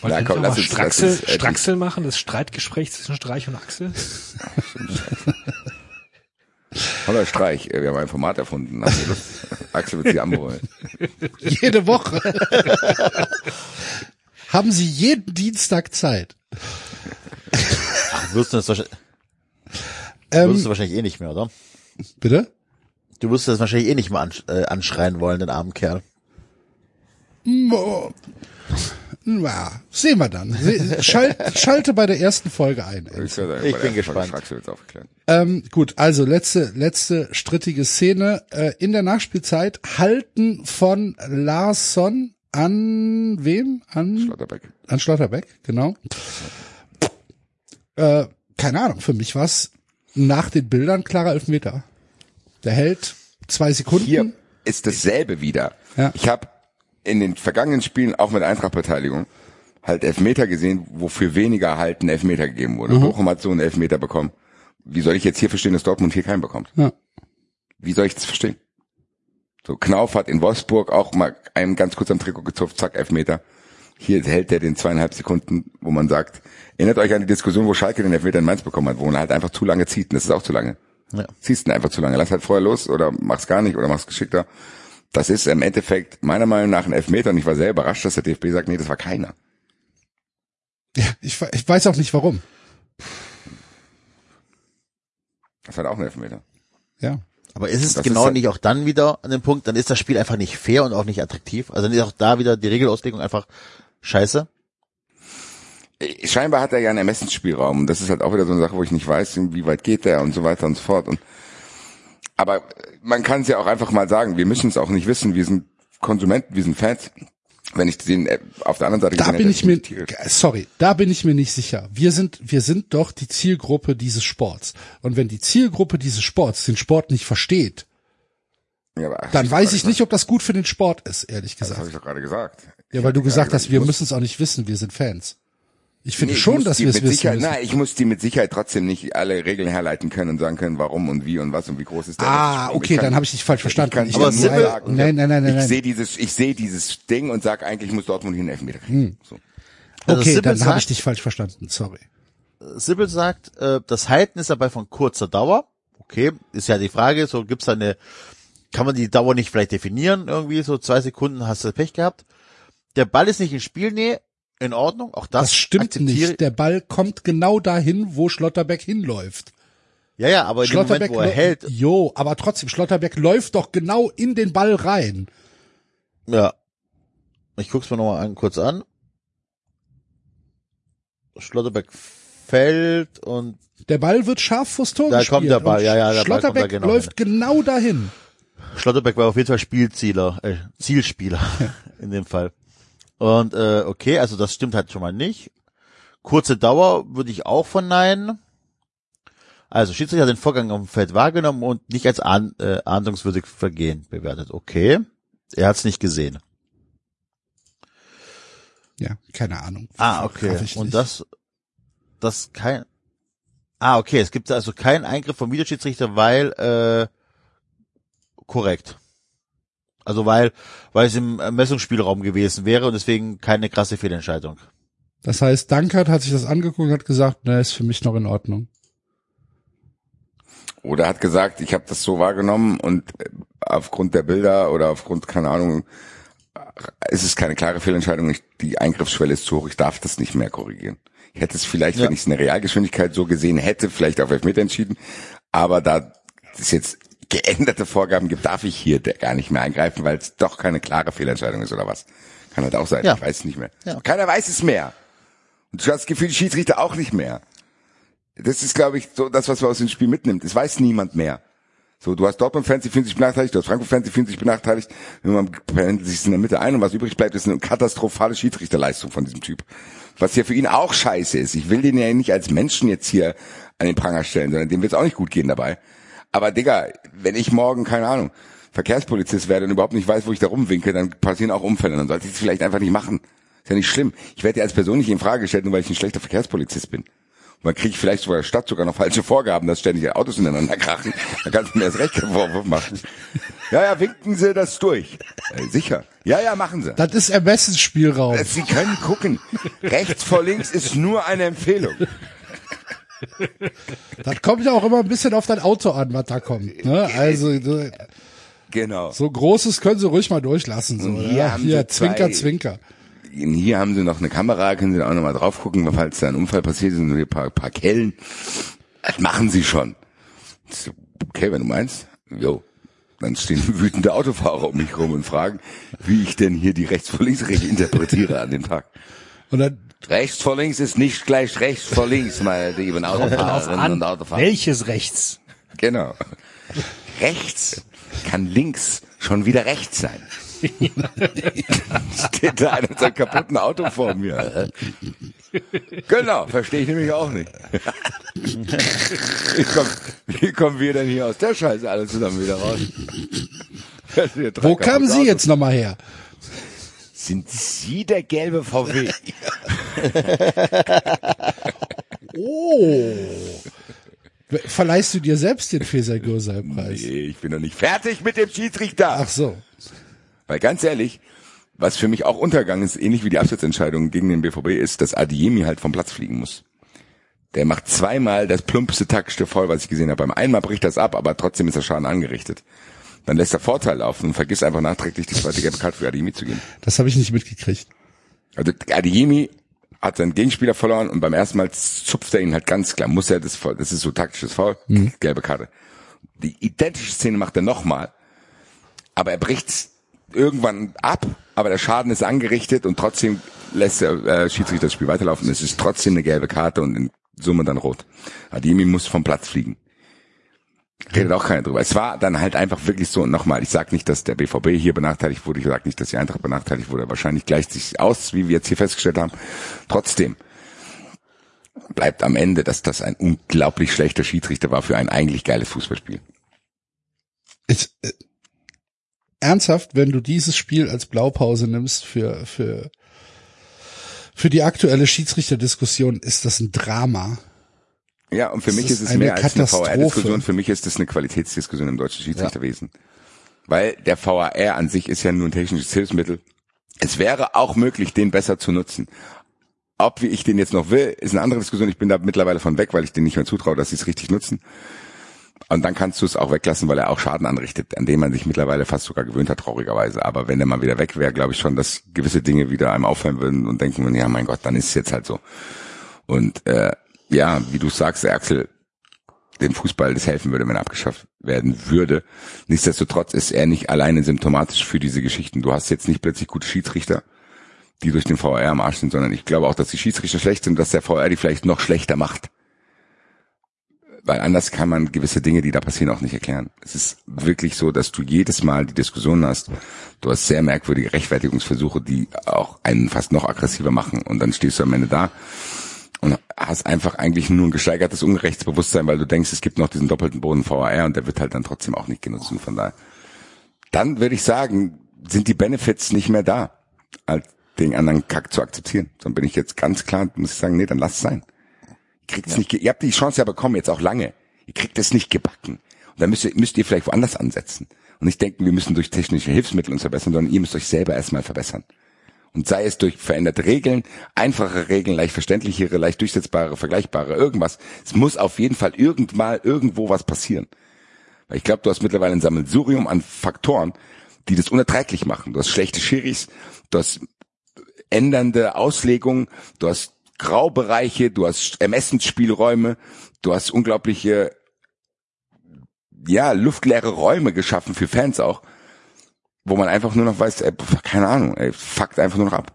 Speaker 5: Wollt
Speaker 4: Na, komm, lass uns-
Speaker 5: Straxel,
Speaker 4: uns, äh,
Speaker 5: Straxel machen, das Streitgespräch zwischen Streich und Axel?
Speaker 4: Hallo Streich, äh, wir haben ein Format erfunden. Lust? Axel wird sie anbrüllen.
Speaker 2: Jede Woche. Haben Sie jeden Dienstag Zeit?
Speaker 3: Ach, wirst du das wahrscheinlich,
Speaker 2: Ähm,
Speaker 3: wirst du wahrscheinlich eh nicht mehr, oder?
Speaker 2: bitte?
Speaker 3: Du wirst das wahrscheinlich eh nicht mehr ansch äh, anschreien wollen, den armen Kerl.
Speaker 2: Mo- Na, sehen wir dann. Schalt, schalte bei der ersten Folge ein.
Speaker 4: Ich,
Speaker 3: Ich bin gespannt.
Speaker 2: Ähm, gut, also letzte, letzte strittige Szene. Äh, in der Nachspielzeit halten von Larsson an wem? An,
Speaker 4: Schlotterbeck.
Speaker 2: an Schlotterbeck, genau. Äh, keine Ahnung, für mich war's nach den Bildern klarer Elfmeter. Der hält zwei Sekunden.
Speaker 4: Hier ist dasselbe wieder.
Speaker 2: Ja.
Speaker 4: Ich habe in den vergangenen Spielen auch mit Eintracht-Beteiligung halt Elfmeter gesehen, wofür weniger halt ein Elfmeter gegeben wurde. Bochum hat so einen Elfmeter bekommen. Wie soll ich jetzt hier verstehen, dass Dortmund hier keinen bekommt?
Speaker 2: Ja.
Speaker 4: Wie soll ich das verstehen? So, Knauf hat in Wolfsburg auch mal einem ganz kurz am Trikot gezupft, zack, Elfmeter. Hier hält er den zweieinhalb Sekunden, wo man sagt, erinnert euch an die Diskussion, wo Schalke den Elfmeter in Mainz bekommen hat, wo er halt einfach zu lange zieht. Und das ist auch zu lange.
Speaker 3: Ja.
Speaker 4: Ziehst ihn einfach zu lange. Lass halt vorher los oder mach's gar nicht oder mach's geschickter. Das ist im Endeffekt meiner Meinung nach ein Elfmeter und ich war sehr überrascht, dass der DFB sagt, nee, das war keiner.
Speaker 2: ja ich, ich weiß auch nicht warum.
Speaker 4: Das war auch ein Elfmeter.
Speaker 2: Ja.
Speaker 3: Aber ist es
Speaker 4: Das
Speaker 3: genau
Speaker 4: ist halt-
Speaker 3: nicht auch dann wieder an dem Punkt, dann ist das Spiel einfach nicht fair und auch nicht attraktiv. Also dann ist auch da wieder die Regelauslegung einfach scheiße.
Speaker 4: Äh, Scheinbar hat er ja einen Ermessensspielraum. Und das ist halt auch wieder so eine Sache, wo ich nicht weiß, wie weit geht der und so weiter und so fort. Und aber man kann es ja auch einfach mal sagen, wir müssen es auch nicht wissen, wir sind Konsumenten, wir sind Fans. Wenn ich den äh, auf der anderen Seite
Speaker 2: Da bin ich mir,
Speaker 4: tierisch.
Speaker 2: sorry, da bin ich mir nicht sicher. Wir sind, wir sind doch die Zielgruppe dieses Sports. Und wenn die Zielgruppe dieses Sports den Sport nicht versteht,
Speaker 4: Ja,
Speaker 2: dann weiß ich nicht, ob das gut für den Sport ist, ehrlich
Speaker 4: Das habe
Speaker 2: gesagt.
Speaker 4: ich doch gerade gesagt.
Speaker 2: Ja, weil du gesagt hast, wir müssen es auch nicht wissen, wir sind Fans. Ich finde
Speaker 4: Nee, ich
Speaker 2: schon,
Speaker 4: muss
Speaker 2: dass
Speaker 4: die
Speaker 2: wir es
Speaker 4: mit
Speaker 2: wissen
Speaker 4: Sicherheit,
Speaker 2: müssen.
Speaker 4: Nein, ich muss die mit Sicherheit trotzdem nicht alle Regeln herleiten können und sagen können, warum und wie und was und wie groß ist der
Speaker 2: Ah, okay,
Speaker 4: Ich kann-
Speaker 2: dann habe ich dich falsch verstanden.
Speaker 4: kann
Speaker 2: Ich-
Speaker 3: Aber
Speaker 4: nur sagen,
Speaker 2: Nein, nein, nein, nein,
Speaker 4: Ich sehe dieses, ich sehe dieses Ding und sag eigentlich muss Dortmund hier einen Elfmeter kriegen. So.
Speaker 3: Also
Speaker 2: Okay,
Speaker 3: Sibyl
Speaker 2: dann habe ich dich falsch verstanden. Sorry.
Speaker 3: Sibyl sagt, äh, das Halten ist dabei von kurzer Dauer. Okay, ist ja die Frage, so gibt's da eine, kann man die Dauer nicht vielleicht definieren, irgendwie so zwei Sekunden hast du Pech gehabt. Der Ball ist nicht in Spielnähe, in Ordnung, auch das,
Speaker 2: Das stimmt nicht. Der Ball kommt genau dahin, wo Schlotterbeck hinläuft.
Speaker 3: Ja, ja, aber in dem Moment,
Speaker 2: Schlotterbeck,
Speaker 3: wo er hält,
Speaker 2: jo, aber trotzdem, Schlotterbeck läuft doch genau in den Ball rein.
Speaker 3: ja. Ich guck's mir nochmal an, kurz an. Schlotterbeck fällt und
Speaker 2: Der Ball wird scharf vors Tor
Speaker 3: Da
Speaker 2: gespielt.
Speaker 3: kommt der Ball, ja, ja, der Ball kommt
Speaker 2: Schlotterbeck
Speaker 3: da genau
Speaker 2: läuft genau dahin.
Speaker 3: Schlotterbeck war auf jeden Fall Spielzieler, äh, Zielspieler in dem Fall. Und äh, okay, also das stimmt halt schon mal nicht. Kurze Dauer würde ich auch verneinen. Also Schiedsrichter hat den Vorgang auf dem Feld wahrgenommen und nicht als ahn, äh, ahndungswürdig Vergehen bewertet. Okay, er hat es nicht gesehen.
Speaker 2: Ja, keine Ahnung.
Speaker 3: Ah, okay. Und das, das kein. Ah, okay. Es gibt also keinen Eingriff vom Videoschiedsrichter, weil äh, korrekt. Also weil, weil es im Messungsspielraum gewesen wäre und deswegen keine krasse Fehlentscheidung.
Speaker 2: Das heißt, Dankert hat sich das angeguckt und hat gesagt, na, ist für mich noch in Ordnung.
Speaker 4: Oder hat gesagt, ich habe das so wahrgenommen und äh, aufgrund der Bilder oder aufgrund, keine Ahnung, äh, ist es keine klare Fehlentscheidung. Ich, die Eingriffsschwelle ist zu hoch, ich darf das nicht mehr korrigieren. Ich hätte es vielleicht,
Speaker 3: Ja.
Speaker 4: wenn ich es in der Realgeschwindigkeit so gesehen hätte, vielleicht auf Elfmeter entschieden. Aber da es jetzt geänderte Vorgaben gibt, darf ich hier gar nicht mehr eingreifen, weil es doch keine klare Fehlentscheidung ist oder was. Kann halt auch sein,
Speaker 3: Ja.
Speaker 4: ich weiß es nicht mehr.
Speaker 3: Ja.
Speaker 4: Keiner weiß es mehr. Und du hast das Gefühl, die Schiedsrichter auch nicht mehr. Das ist, glaube ich, so das, was man aus dem Spiel mitnimmt. Es weiß niemand mehr. So, du hast Dortmund-Fans, die fühlen sich benachteiligt, du hast Frankfurt-Fans, die fühlen sich benachteiligt. Man pendelt sich in der Mitte ein und was übrig bleibt, ist eine katastrophale Schiedsrichterleistung von diesem Typ. Was ja für ihn auch scheiße ist. Ich will den ja nicht als Menschen jetzt hier an den Pranger stellen, sondern dem wird es auch nicht gut gehen dabei. Aber Digga, wenn ich morgen, keine Ahnung, Verkehrspolizist werde und überhaupt nicht weiß, wo ich da rumwinke, dann passieren auch Unfälle. Dann sollte ich es vielleicht einfach nicht machen. Ist ja nicht schlimm. Ich werde ja als Person nicht in Frage gestellt, nur weil ich ein schlechter Verkehrspolizist bin. Und dann kriege ich vielleicht sogar der Stadt sogar noch falsche Vorgaben, dass ständig Autos ineinander krachen. Dann kannst du mir das Recht keinen Vorwurf machen. Ja, ja, winken Sie das durch. Äh, sicher. Ja, ja, machen Sie.
Speaker 2: Das ist Ermessensspielraum.
Speaker 4: Äh, Sie können gucken. Rechts vor links ist nur eine Empfehlung.
Speaker 2: Das kommt ja auch immer ein bisschen auf dein Auto an, was da kommt. Ne? Also so-
Speaker 4: Genau.
Speaker 2: so Großes können sie ruhig mal durchlassen. So,
Speaker 4: Und hier
Speaker 2: ja? hier Zwinker, Zwinker.
Speaker 4: Und Hier haben sie noch eine Kamera, können sie da auch noch mal drauf gucken, falls da ein Unfall passiert ist, sind hier ein paar, paar Kellen. Das machen sie schon. Okay, wenn du meinst. Jo. Dann stehen wütende Autofahrer um mich rum und fragen, wie ich denn hier die rechts vor links Regel interpretiere an dem Tag.
Speaker 2: Und dann
Speaker 4: Rechts vor links ist nicht gleich rechts vor links, meine lieben Autofahrerinnen und Autofahrer.
Speaker 5: Welches rechts?
Speaker 4: Genau. Rechts kann links schon wieder rechts sein. Steht da einer mit seinem kaputten Auto vor mir. Genau, verstehe ich nämlich auch nicht. Wie, kommen, wie kommen wir denn hier aus der Scheiße alle zusammen wieder raus?
Speaker 2: Wo kamen Sie jetzt nochmal her?
Speaker 4: Sind Sie der gelbe VW?
Speaker 2: Oh. Verleihst du dir selbst den Feser Gürsel-Preis?
Speaker 4: Nee, ich bin noch nicht fertig mit dem Schiedsrichter.
Speaker 2: Ach so.
Speaker 4: Weil ganz ehrlich, was für mich auch Untergang ist, ähnlich wie die Absetzentscheidung gegen den BVB, ist, dass Adiemi halt vom Platz fliegen muss. Der macht zweimal das plumpste taktische Foul, was ich gesehen habe. Beim einmal bricht das ab, aber trotzdem ist der Schaden angerichtet. Dann lässt er Vorteil laufen und vergisst einfach nachträglich die zweite gelbe Karte für Adiemi zu geben.
Speaker 2: Das habe ich nicht mitgekriegt.
Speaker 4: Also Adiemi hat seinen Gegenspieler verloren und beim ersten Mal zupft er ihn halt ganz klar. Muss er das, das ist so taktisches Foul, gelbe Karte. Die identische Szene macht er nochmal, aber er bricht's irgendwann ab, aber der Schaden ist angerichtet und trotzdem lässt der äh, Schiedsrichter das Spiel weiterlaufen. Es ist trotzdem eine gelbe Karte und in Summe dann rot. Adiemi muss vom Platz fliegen. Redet auch keiner drüber. Es war dann halt einfach wirklich so, und nochmal, ich sage nicht, dass der BVB hier benachteiligt wurde, ich sage nicht, dass die Eintracht benachteiligt wurde, wahrscheinlich gleicht sich aus, wie wir jetzt hier festgestellt haben. Trotzdem bleibt am Ende, dass das ein unglaublich schlechter Schiedsrichter war für ein eigentlich geiles Fußballspiel.
Speaker 2: Ist, äh, ernsthaft, wenn du dieses Spiel als Blaupause nimmst für, für, Für die aktuelle Schiedsrichterdiskussion ist das ein Drama.
Speaker 4: Ja, und für
Speaker 2: Das
Speaker 4: mich
Speaker 2: ist
Speaker 4: ist es mehr als eine
Speaker 2: Katastrophe.
Speaker 4: VR-Diskussion, für mich ist es eine Qualitätsdiskussion im deutschen Schiedsrichterwesen. Weil der VAR an sich ist ja nur ein technisches Hilfsmittel. Es wäre auch möglich, den besser zu nutzen. Ob wie ich den jetzt noch will, ist eine andere Diskussion. Ich bin da mittlerweile von weg, weil ich denen nicht mehr zutraue, dass sie es richtig nutzen. Und dann kannst du es auch weglassen, weil er auch Schaden anrichtet, an dem man sich mittlerweile fast sogar gewöhnt hat, traurigerweise. Aber wenn er mal wieder weg wäre, glaube ich schon, dass gewisse Dinge wieder einem auffallen würden und denken würden, ja mein Gott, dann ist es jetzt halt so. Und äh, ja, wie du sagst, Axel, dem Fußball das helfen würde, wenn er abgeschafft werden würde. Nichtsdestotrotz ist er nicht alleine symptomatisch für diese Geschichten. Du hast jetzt nicht plötzlich gute Schiedsrichter, die durch den VR am Arsch sind, sondern ich glaube auch, dass die Schiedsrichter schlecht sind, dass der VR die vielleicht noch schlechter macht. Weil anders kann man gewisse Dinge, die da passieren, auch nicht erklären. Es ist wirklich so, dass du jedes Mal die Diskussion hast. Du hast sehr merkwürdige Rechtfertigungsversuche, die auch einen fast noch aggressiver machen. Und dann stehst du am Ende da und hast einfach eigentlich nur ein gesteigertes Unrechtsbewusstsein, weil du denkst, es gibt noch diesen doppelten Boden VAR und der wird halt dann trotzdem auch nicht genutzt. Und von daher, dann würde ich sagen, sind die Benefits nicht mehr da, als den anderen Kack zu akzeptieren. Dann bin ich jetzt ganz klar, muss ich sagen, nee, dann lass es sein. Ihr kriegt's nicht, ge- ihr habt die Chance ja bekommen, jetzt auch lange. Ihr kriegt es nicht gebacken. Und dann müsst ihr, müsst ihr vielleicht woanders ansetzen. Und nicht denken, wir müssen durch technische Hilfsmittel uns verbessern, sondern ihr müsst euch selber erstmal verbessern. Und sei es durch veränderte Regeln, einfache Regeln, leicht verständlichere, leicht durchsetzbare, vergleichbare, irgendwas. Es muss auf jeden Fall irgendwann irgendwo was passieren. Weil ich glaube, du hast mittlerweile ein Sammelsurium an Faktoren, die das unerträglich machen. Du hast schlechte Schiris, du hast ändernde Auslegungen, du hast Graubereiche, du hast Ermessensspielräume, du hast unglaubliche, ja, luftleere Räume geschaffen für Fans auch, wo man einfach nur noch weiß, ey, keine Ahnung, ey, fuckt einfach nur noch ab.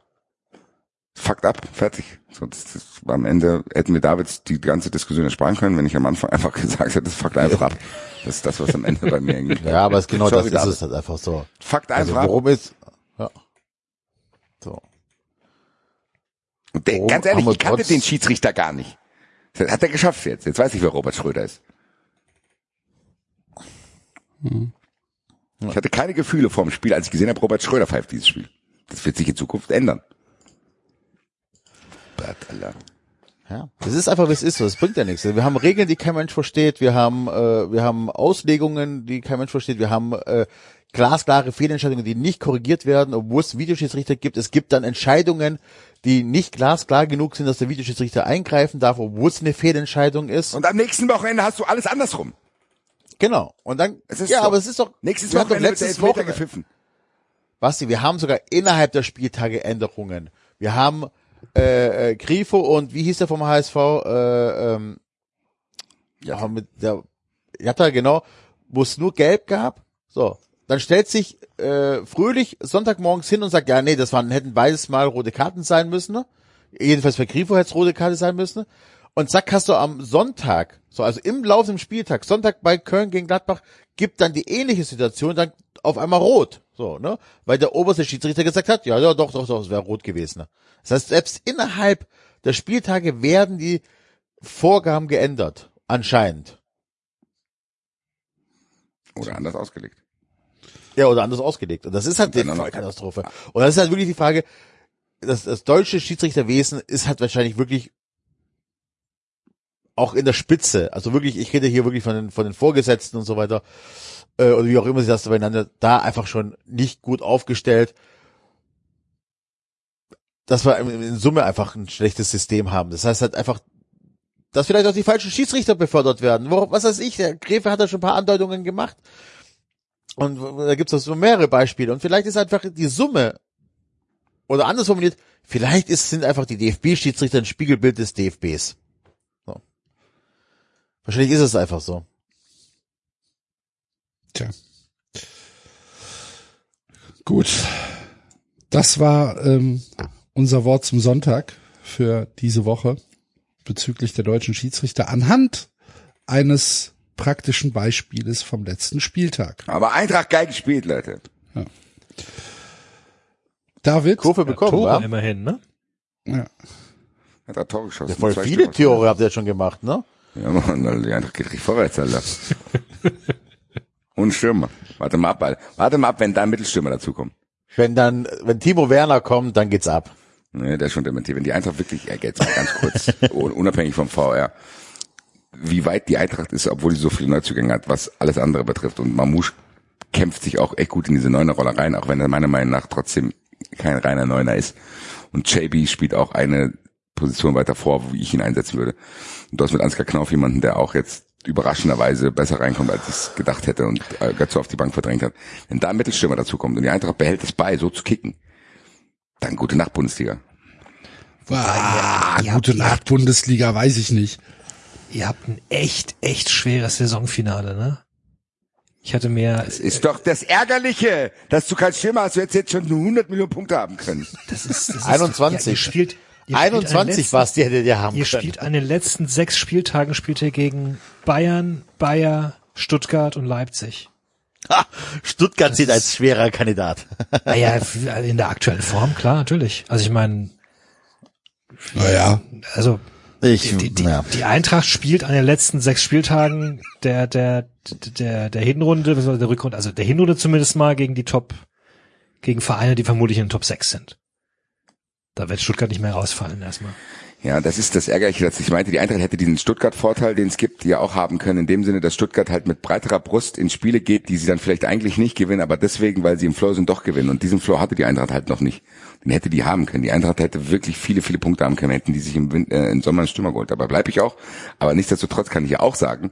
Speaker 4: Fuckt ab, fertig. So, das, das, am Ende hätten wir Davids die ganze Diskussion ersparen können, wenn ich am Anfang einfach gesagt hätte, fuckt einfach ab. Das ist das, was am Ende bei mir irgendwie.
Speaker 3: Ja, aber es genau
Speaker 4: Sorry,
Speaker 3: das ist
Speaker 4: David.
Speaker 3: es halt einfach so.
Speaker 4: Fuckt
Speaker 3: Also
Speaker 4: einfach ab.
Speaker 3: worum ist, ja. So.
Speaker 4: Und der,
Speaker 3: Warum
Speaker 4: ganz ehrlich, ich kannte den Schiedsrichter gar nicht. Das hat er geschafft jetzt. Jetzt weiß ich, wer Robert Schröder ist. Ich hatte keine Gefühle vor dem Spiel, als ich gesehen habe, Robert Schröder pfeift dieses Spiel. Das wird sich in Zukunft ändern. Gott, Alter.
Speaker 3: Ja, das ist einfach, wie es ist. Das bringt ja nichts. Wir haben Regeln, die kein Mensch versteht. Wir haben, äh, wir haben Auslegungen, die kein Mensch versteht. Wir haben äh, glasklare Fehlentscheidungen, die nicht korrigiert werden, obwohl es Videoschiedsrichter gibt. Es gibt dann Entscheidungen, die nicht glasklar genug sind, dass der Videoschiedsrichter eingreifen darf, obwohl es eine Fehlentscheidung ist.
Speaker 4: Und am nächsten Wochenende hast du alles andersrum.
Speaker 3: Genau. Und dann, ja,
Speaker 4: so.
Speaker 3: aber es ist doch,
Speaker 4: Nächstes
Speaker 3: doch
Speaker 4: Wochenende der
Speaker 3: letztes Wochenende,
Speaker 4: gepfiffen.
Speaker 3: Basti, wir haben sogar innerhalb der Spieltage Änderungen. Wir haben äh, äh, Grifo und wie hieß der vom HSV? Äh, ähm, ja, mit der ja da genau, wo es nur Gelb gab. So, dann stellt sich äh, Fröhlich Sonntagmorgens hin und sagt, ja, nee, das waren hätten beides mal rote Karten sein müssen. Ne? Jedenfalls für Grifo hätte es rote Karte sein müssen. Und zack, hast du am Sonntag, so also im laufenden Spieltag, Sonntag bei Köln gegen Gladbach, gibt dann die ähnliche Situation dann auf einmal rot. So, ne? Weil der oberste Schiedsrichter gesagt hat, ja, ja, doch, doch, doch, es wäre rot gewesen. Ne? Das heißt, selbst innerhalb der Spieltage werden die Vorgaben geändert. Anscheinend.
Speaker 4: Oder anders ausgelegt.
Speaker 3: Ja, oder anders ausgelegt. Und das ist halt die Vollkatastrophe. Und das ist halt wirklich die Frage, das, das deutsche Schiedsrichterwesen ist halt wahrscheinlich wirklich auch in der Spitze, also wirklich, ich rede hier wirklich von den, von den Vorgesetzten und so weiter, äh, oder wie auch immer sie das beieinander, da einfach schon nicht gut aufgestellt, dass wir in Summe einfach ein schlechtes System haben. Das heißt halt einfach, dass vielleicht auch die falschen Schiedsrichter befördert werden. Wo, was weiß ich, der Gräfe hat da schon ein paar Andeutungen gemacht. Und da gibt's auch so mehrere Beispiele. Und vielleicht ist einfach die Summe, oder anders formuliert, vielleicht ist, sind einfach die DFB-Schiedsrichter ein Spiegelbild des DFBs. Wahrscheinlich ist es einfach so.
Speaker 2: Tja. Gut. Das war ähm, unser Wort zum Sonntag für diese Woche bezüglich der deutschen Schiedsrichter anhand eines praktischen Beispieles vom letzten Spieltag.
Speaker 4: Aber Eintracht geil gespielt, Leute.
Speaker 2: David,
Speaker 3: Kurve bekommen,
Speaker 5: Tore
Speaker 3: wa?
Speaker 5: immerhin, ne?
Speaker 2: ja,
Speaker 4: Hat er Tor geschossen.
Speaker 3: Ja, voll viele. Tore habt ihr schon gemacht, ne?
Speaker 4: Ja, Mann, Alter, die Eintracht geht richtig vorwärts, Alter. Und Stürmer. Warte mal ab, Alter. Warte mal ab, wenn da ein Mittelstürmer dazukommt.
Speaker 3: Wenn dann, wenn Timo Werner kommt, dann geht's ab.
Speaker 4: Ne, der ist schon dementiert. Wenn die Eintracht wirklich, ja, jetzt mal ganz kurz, un- unabhängig vom VR, wie weit die Eintracht ist, obwohl sie so viele Neuzugänge hat, was alles andere betrifft. Und Mamouche kämpft sich auch echt gut in diese Neuner-Rolle rein, auch wenn er meiner Meinung nach trotzdem kein reiner Neuner ist. Und JB spielt auch eine Position weiter vor, wie ich ihn einsetzen würde. Und du hast mit Ansgar Knauf jemanden, der auch jetzt überraschenderweise besser reinkommt, als ich es gedacht hätte und äh, Götze auf die Bank verdrängt hat. Wenn da ein Mittelstürmer dazu kommt und die Eintracht behält es bei, so zu kicken, dann gute Nacht Bundesliga.
Speaker 2: Ah,
Speaker 5: ihr
Speaker 2: gute
Speaker 5: habt-
Speaker 2: Nacht, Bundesliga, weiß ich nicht.
Speaker 5: Ihr habt ein echt, echt schweres Saisonfinale, ne? Ich hatte mir,
Speaker 4: Das ist doch das Ärgerliche, dass du kein Schirm hast, du hättest jetzt schon nur 100 Millionen Punkte haben können.
Speaker 5: das ist, das ist
Speaker 3: 21.
Speaker 5: Ja, ihr spielt, ihr spielt an den
Speaker 3: 21
Speaker 5: letzten-
Speaker 3: war's, die hättet ihr haben
Speaker 5: Ihr
Speaker 3: können.
Speaker 5: spielt an den letzten sechs Spieltagen spielt ihr gegen Bayern, Bayer, Stuttgart und Leipzig.
Speaker 3: Ha, Stuttgart sieht als schwerer Kandidat.
Speaker 5: Naja, in der aktuellen Form, klar, natürlich. Also ich meine,
Speaker 2: Naja,
Speaker 5: also
Speaker 3: Ich,
Speaker 5: die, die,
Speaker 3: ja.
Speaker 5: die Eintracht spielt an den letzten sechs Spieltagen der, der, der, der Hinrunde, der Rückrunde, also der Hinrunde zumindest mal gegen die Top, gegen Vereine, die vermutlich in den Top 6 sind. Da wird Stuttgart nicht mehr rausfallen erstmal.
Speaker 4: Ja, das ist das Ärgerliche, dass ich meinte, die Eintracht hätte diesen Stuttgart-Vorteil, den es gibt, ja auch haben können, in dem Sinne, dass Stuttgart halt mit breiterer Brust in Spiele geht, die sie dann vielleicht eigentlich nicht gewinnen, aber deswegen, weil sie im Flow sind, doch gewinnen. Und diesen Flow hatte die Eintracht halt noch nicht. Den hätte die haben können. Die Eintracht hätte wirklich viele, viele Punkte haben können, hätten die sich im, Win äh, im Sommer einen Stürmer geholt. Dabei bleibe ich auch. Aber nichtsdestotrotz kann ich ja auch sagen,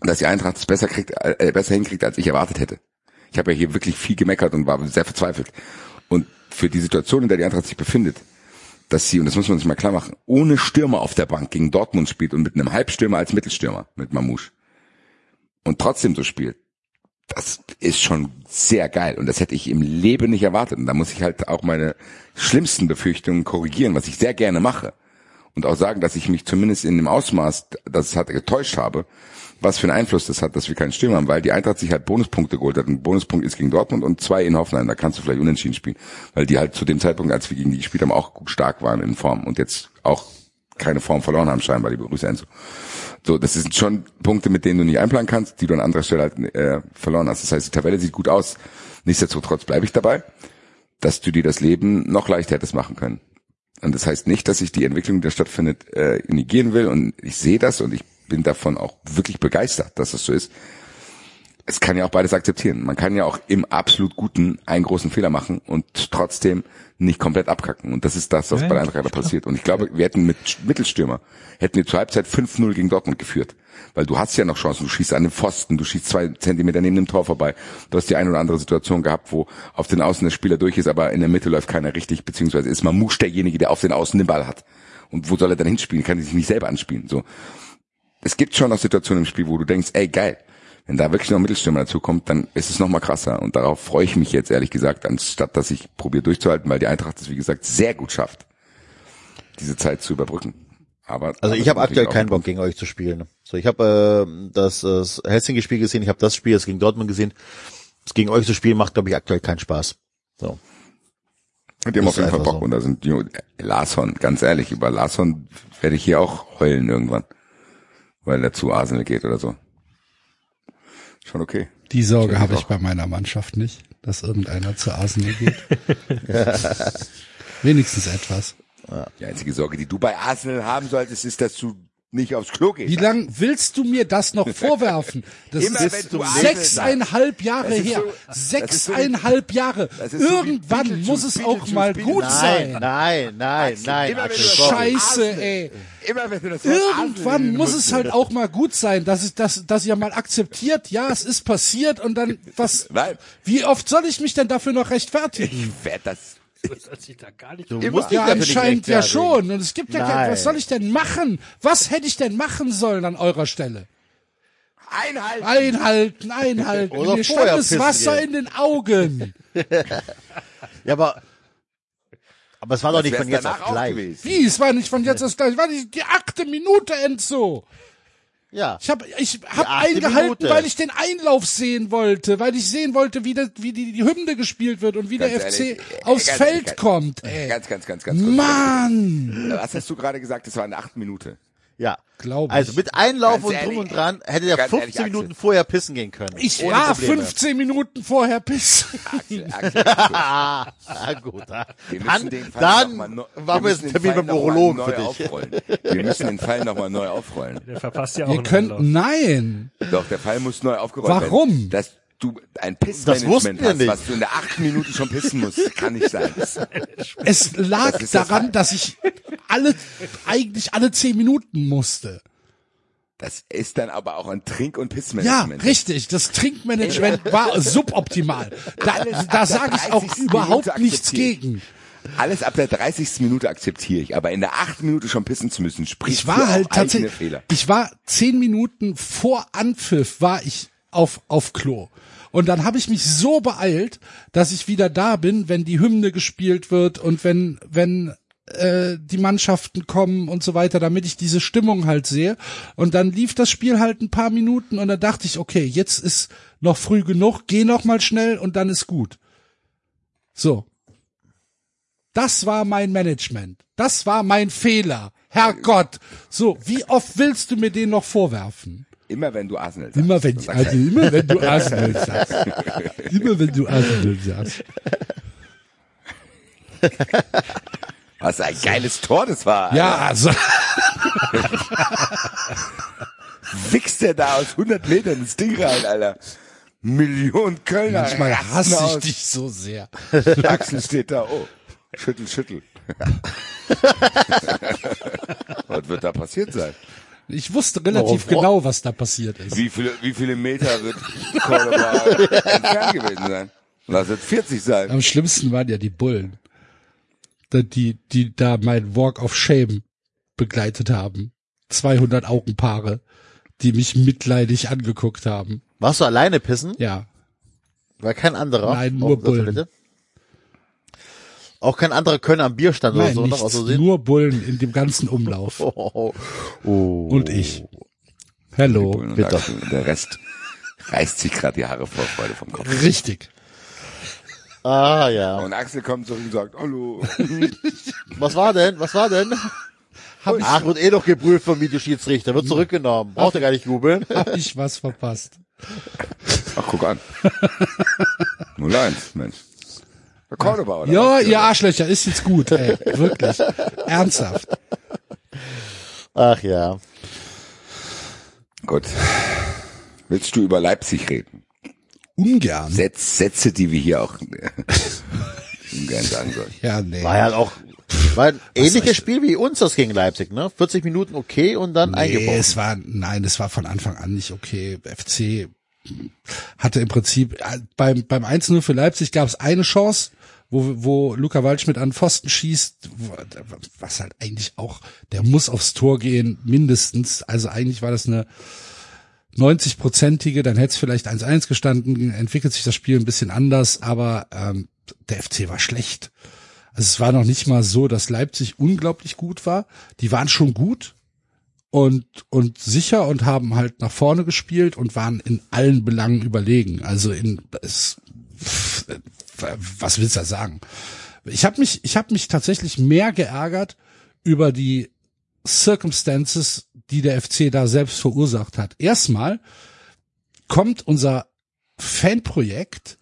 Speaker 4: dass die Eintracht es besser kriegt, äh, besser hinkriegt, als ich erwartet hätte. Ich habe ja hier wirklich viel gemeckert und war sehr verzweifelt. Und für die Situation, in der die Eintracht sich befindet, dass sie, und das muss man sich mal klar machen, ohne Stürmer auf der Bank gegen Dortmund spielt und mit einem Halbstürmer als Mittelstürmer, mit Mamouche. Und trotzdem so spielt. Das ist schon sehr geil. Und das hätte ich im Leben nicht erwartet. Und da muss ich halt auch meine schlimmsten Befürchtungen korrigieren, was ich sehr gerne mache. Und auch sagen, dass ich mich zumindest in dem Ausmaß, das es hat, getäuscht habe, was für einen Einfluss das hat, dass wir keinen Stürmer haben, weil die Eintracht sich halt Bonuspunkte geholt hat. Ein Bonuspunkt ist gegen Dortmund und zwei in Hoffenheim. Da kannst du vielleicht unentschieden spielen, weil die halt zu dem Zeitpunkt, als wir gegen die gespielt haben, auch stark waren in Form und jetzt auch keine Form verloren haben scheinbar, liebe Grüße Enzo. So, das sind schon Punkte, mit denen du nicht einplanen kannst, die du an anderer Stelle halt äh, verloren hast. Das heißt, die Tabelle sieht gut aus. Nichtsdestotrotz bleibe ich dabei, dass du dir das Leben noch leichter hättest machen können. Und das heißt nicht, dass ich die Entwicklung, die da stattfindet, äh, negieren will. Und ich sehe das und ich bin davon auch wirklich begeistert, dass das so ist. Es kann ja auch beides akzeptieren. Man kann ja auch im absolut Guten einen großen Fehler machen und trotzdem nicht komplett abkacken. Und das ist das, was
Speaker 5: Ja,
Speaker 4: bei der Eintracht passiert. Und ich glaube, wir hätten mit Mittelstürmer, hätten wir zur Halbzeit 5-0 gegen Dortmund geführt. Weil du hast ja noch Chancen. Du schießt an den Pfosten, du schießt zwei Zentimeter neben dem Tor vorbei. Du hast die eine oder andere Situation gehabt, wo auf den Außen der Spieler durch ist, aber in der Mitte läuft keiner richtig, beziehungsweise ist Mamouche derjenige, der auf den Außen den Ball hat. Und wo soll er dann hinspielen? Kann er sich nicht selber anspielen. So. Es gibt schon noch Situationen im Spiel, wo du denkst, ey, geil. Wenn da wirklich noch ein Mittelstürmer dazu kommt, dann ist es noch mal krasser. Und darauf freue ich mich jetzt ehrlich gesagt, anstatt dass ich probiere durchzuhalten, weil die Eintracht es, wie gesagt, sehr gut schafft, diese Zeit zu überbrücken. Aber
Speaker 3: Also ich habe aktuell keinen
Speaker 4: ein
Speaker 3: Bock gegen euch zu spielen. So, ich habe äh, das, das Helsinki-Spiel gesehen, ich habe das Spiel jetzt gegen Dortmund gesehen. Das gegen euch zu spielen macht, glaube ich, aktuell keinen Spaß. So.
Speaker 4: Und die haben auf jeden Fall Bock.
Speaker 3: so.
Speaker 4: Und da sind die, äh, Larsson, ganz ehrlich, über Larsson werde ich hier auch heulen irgendwann. Weil er zu Arsenal geht oder so. Schon okay.
Speaker 2: die Sorge habe ich bei meiner Mannschaft nicht, dass irgendeiner zu Arsenal geht. Wenigstens etwas.
Speaker 4: Die einzige Sorge, die du bei Arsenal haben solltest, ist, dass du nicht aufs Klo gehst.
Speaker 2: Wie lang willst du mir das noch vorwerfen? Das
Speaker 4: Immer
Speaker 2: ist
Speaker 4: wenn du
Speaker 2: sechseinhalb Jahre
Speaker 4: Das
Speaker 2: her.
Speaker 4: das
Speaker 2: sechseinhalb Jahre.
Speaker 4: das
Speaker 2: Irgendwann muss es auch mal gut
Speaker 3: Nein,
Speaker 2: sein.
Speaker 3: nein, nein, nein.
Speaker 4: das
Speaker 3: sorry.
Speaker 2: Scheiße, ey.
Speaker 4: Das
Speaker 2: Irgendwann muss es halt auch mal gut sein, dass es, dass, dass ihr mal akzeptiert, ja, es ist passiert und dann was,
Speaker 4: Nein.
Speaker 2: wie oft soll ich mich denn dafür noch rechtfertigen?
Speaker 4: Ich werd das.
Speaker 3: Du
Speaker 4: Immer.
Speaker 3: musst dich
Speaker 2: Ja,
Speaker 3: dafür nicht
Speaker 2: anscheinend ja schon. Und es gibt ja kein, was soll ich denn machen? Was hätte ich denn machen sollen an eurer Stelle?
Speaker 4: Einhalten.
Speaker 2: Einhalten, einhalten.
Speaker 3: Oder
Speaker 2: Mir stand das Wasser
Speaker 3: gehen.
Speaker 2: in den Augen.
Speaker 3: Ja, aber, aber es war doch nicht von jetzt auf gleich.
Speaker 4: gewesen.
Speaker 2: Wie? Es war nicht von jetzt aus gleich. Es war die, die achte Minute, Enzo.
Speaker 3: Ja.
Speaker 2: Ich habe ich hab eingehalten,
Speaker 3: Minute.
Speaker 2: weil ich den Einlauf sehen wollte, weil ich sehen wollte, wie, das, wie die, die Hymne gespielt wird und wie
Speaker 4: Ganz
Speaker 2: der
Speaker 4: ehrlich,
Speaker 2: FC
Speaker 4: äh,
Speaker 2: aufs
Speaker 4: ganz
Speaker 2: Feld
Speaker 4: ehrlich,
Speaker 2: kommt. Ey.
Speaker 4: Ganz, ganz, ganz, ganz.
Speaker 2: Mann!
Speaker 4: Was hast du gerade gesagt? Das war eine acht Minute.
Speaker 3: Ja.
Speaker 2: Glaube
Speaker 3: Also mit Einlauf und drum und dran hätte der
Speaker 4: ganz
Speaker 3: 15
Speaker 4: ehrlich, Axel.
Speaker 3: Minuten vorher pissen gehen können.
Speaker 2: Ich
Speaker 3: Ohne
Speaker 2: war
Speaker 3: Probleme.
Speaker 2: 15 Minuten vorher bis.
Speaker 4: Axel, Axel,
Speaker 3: Ah, ah, gut. ah.
Speaker 4: wir müssen
Speaker 3: Dann,
Speaker 4: den Fall
Speaker 3: dann
Speaker 4: noch mal neu-
Speaker 3: machen
Speaker 4: wir
Speaker 3: wir
Speaker 4: müssen
Speaker 3: jetzt
Speaker 4: den
Speaker 3: einen Termin
Speaker 4: Fall
Speaker 3: beim Urologen
Speaker 4: neu
Speaker 3: für dich.
Speaker 4: Aufrollen. Wir müssen den Fall nochmal neu aufrollen.
Speaker 5: Der verpasst ja auch
Speaker 2: könnt,
Speaker 5: Anlauf.
Speaker 2: nein.
Speaker 4: Doch, der Fall muss neu aufgerollt werden.
Speaker 2: Warum?
Speaker 4: Dass du ein
Speaker 3: Das wussten
Speaker 4: Pissmanagement
Speaker 3: wir
Speaker 4: hast,
Speaker 3: nicht.
Speaker 4: was du in der achten Minute schon pissen musst, kann nicht sein.
Speaker 2: Es lag
Speaker 4: Das
Speaker 2: daran,
Speaker 4: Fall.
Speaker 2: dass ich alle, eigentlich alle 10 Minuten musste.
Speaker 4: Das ist dann aber auch ein Trink- und
Speaker 2: Ja,
Speaker 4: Pissmanagement.
Speaker 2: richtig. Das Trinkmanagement war suboptimal. Da, da sage ich auch
Speaker 4: 30.
Speaker 2: überhaupt nichts gegen.
Speaker 4: Alles ab der 30. Minute akzeptiere ich, aber in der achten Minute schon pissen zu müssen, spricht
Speaker 2: Ich war halt tatsächlich,
Speaker 4: Fehler.
Speaker 2: ich war zehn Minuten vor Anpfiff war ich auf, auf Klo. Und dann habe ich mich so beeilt, dass ich wieder da bin, wenn die Hymne gespielt wird und wenn, wenn äh, die Mannschaften kommen und so weiter, damit ich diese Stimmung halt sehe. Und dann lief das Spiel halt ein paar Minuten und dann dachte ich, okay, jetzt ist noch früh genug, geh noch mal schnell und dann ist gut. So. Das war mein Management. Das war mein Fehler. Herrgott. So, wie oft willst du mir den noch vorwerfen?
Speaker 4: Immer wenn du Arsenal sagst.
Speaker 2: Immer wenn, also immer wenn du Arsenal sagst. Immer wenn du Arsenal sagst.
Speaker 4: Was ein geiles Tor das war.
Speaker 2: Ja,
Speaker 4: Alter.
Speaker 2: also,
Speaker 4: Wichst der da aus 100 Metern ins Ding rein, Alter. Millionen Kölner.
Speaker 2: manchmal hasse ich
Speaker 4: aus.
Speaker 2: dich so sehr.
Speaker 4: Axel steht da, oh, schüttel, schüttel. Was wird da passiert sein?
Speaker 2: Ich wusste relativ
Speaker 3: Warum?
Speaker 2: genau, was da passiert ist.
Speaker 4: Wie viele, wie viele Meter wird Cordoba entfernt gewesen sein? Lass es 40 sein.
Speaker 2: Am schlimmsten waren ja die Bullen. Die, die, die da mein Walk of Shame begleitet haben. 200 Augenpaare, die mich mitleidig angeguckt haben.
Speaker 3: Warst du alleine pissen?
Speaker 2: Ja.
Speaker 3: War kein anderer?
Speaker 2: Nein, nur
Speaker 3: der
Speaker 2: Bullen.
Speaker 3: Auch kein anderer Kölner am Bierstand
Speaker 2: Nein,
Speaker 3: oder so, noch
Speaker 2: nichts,
Speaker 3: Versehen?
Speaker 2: nur Bullen in dem ganzen Umlauf.
Speaker 3: Oh.
Speaker 2: Und ich. Hello.
Speaker 3: Bitte.
Speaker 4: Axel, der Rest reißt sich gerade die Haare vor Freude vom Kopf.
Speaker 2: Richtig.
Speaker 3: Ah, ja.
Speaker 4: Und Axel kommt zurück und sagt, hallo.
Speaker 3: Was war denn? Was war denn?
Speaker 2: Hab ich,
Speaker 3: Ach, wird eh doch geprüft vom Videoschiedsrichter. Wird zurückgenommen. Braucht er gar nicht jubeln.
Speaker 2: hab ich was verpasst.
Speaker 4: Ach, guck an. 0-1, Mensch. Der Cordoba, oder?
Speaker 2: Ja,
Speaker 4: was?
Speaker 2: ihr Arschlöcher, ist jetzt gut, ey. Wirklich. Ernsthaft.
Speaker 3: Ach ja.
Speaker 4: Gut. Willst du über Leipzig reden?
Speaker 2: Ungern.
Speaker 4: Sätze, Sätze die wir hier auch ungern sagen sollen.
Speaker 2: Ja, nee.
Speaker 3: War ja auch, war ein ähnliches Spiel wie uns das gegen Leipzig, ne? 40 Minuten okay und dann
Speaker 2: Nee,
Speaker 3: eingebrochen.
Speaker 2: es war, nein, es war von Anfang an nicht okay. FC hatte im Prinzip, äh, beim, beim 1-0 für Leipzig gab es eine Chance, wo, wo Luca Waldschmidt an Pfosten schießt, was halt eigentlich auch, der muss aufs Tor gehen, mindestens. Also eigentlich war das eine 90-prozentige, dann hätte es vielleicht 1-1 gestanden, entwickelt sich das Spiel ein bisschen anders, aber ähm, der FC war schlecht. Also es war noch nicht mal so, dass Leipzig unglaublich gut war. Die waren schon gut und, und sicher und haben halt nach vorne gespielt und waren in allen Belangen überlegen. Also in es, was willst du da sagen? Ich habe mich, ich habe mich tatsächlich mehr geärgert über die Circumstances, die der FC da selbst verursacht hat. Erstmal kommt unser Fanprojekt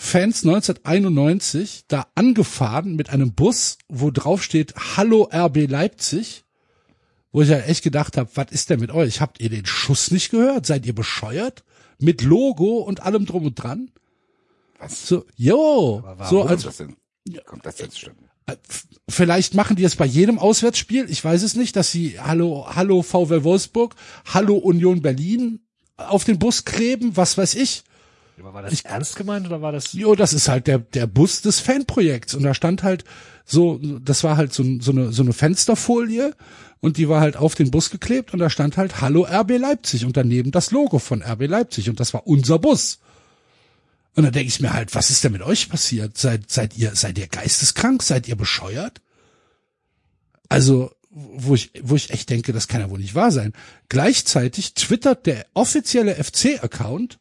Speaker 2: Fans 1991 da angefahren mit einem Bus, wo drauf steht Hallo RB Leipzig, wo ich ja echt gedacht habe, was ist denn mit euch? Habt ihr den Schuss nicht gehört? Seid ihr bescheuert? Mit Logo und allem drum und dran?
Speaker 4: Was?
Speaker 2: So, jo, so
Speaker 4: Kommt
Speaker 2: als
Speaker 4: das denn? Kommt das denn zustande?
Speaker 2: Vielleicht machen die es bei jedem Auswärtsspiel. Ich weiß es nicht, dass sie Hallo, Hallo VW Wolfsburg, Hallo Union Berlin auf den Bus kleben, was weiß ich.
Speaker 5: Aber war das ernst gemeint oder war das?
Speaker 2: Jo, das ist halt der, der Bus des Fanprojekts. Und da stand halt so, das war halt so, so eine, so eine Fensterfolie und die war halt auf den Bus geklebt und da stand halt Hallo RB Leipzig und daneben das Logo von RB Leipzig und das war unser Bus. Und dann denke ich mir halt, was ist denn mit euch passiert? Seid, seid ihr, seid ihr geisteskrank? Seid ihr bescheuert? Also, wo ich, wo ich echt denke, das kann ja wohl nicht wahr sein. Gleichzeitig twittert der offizielle FC-Account,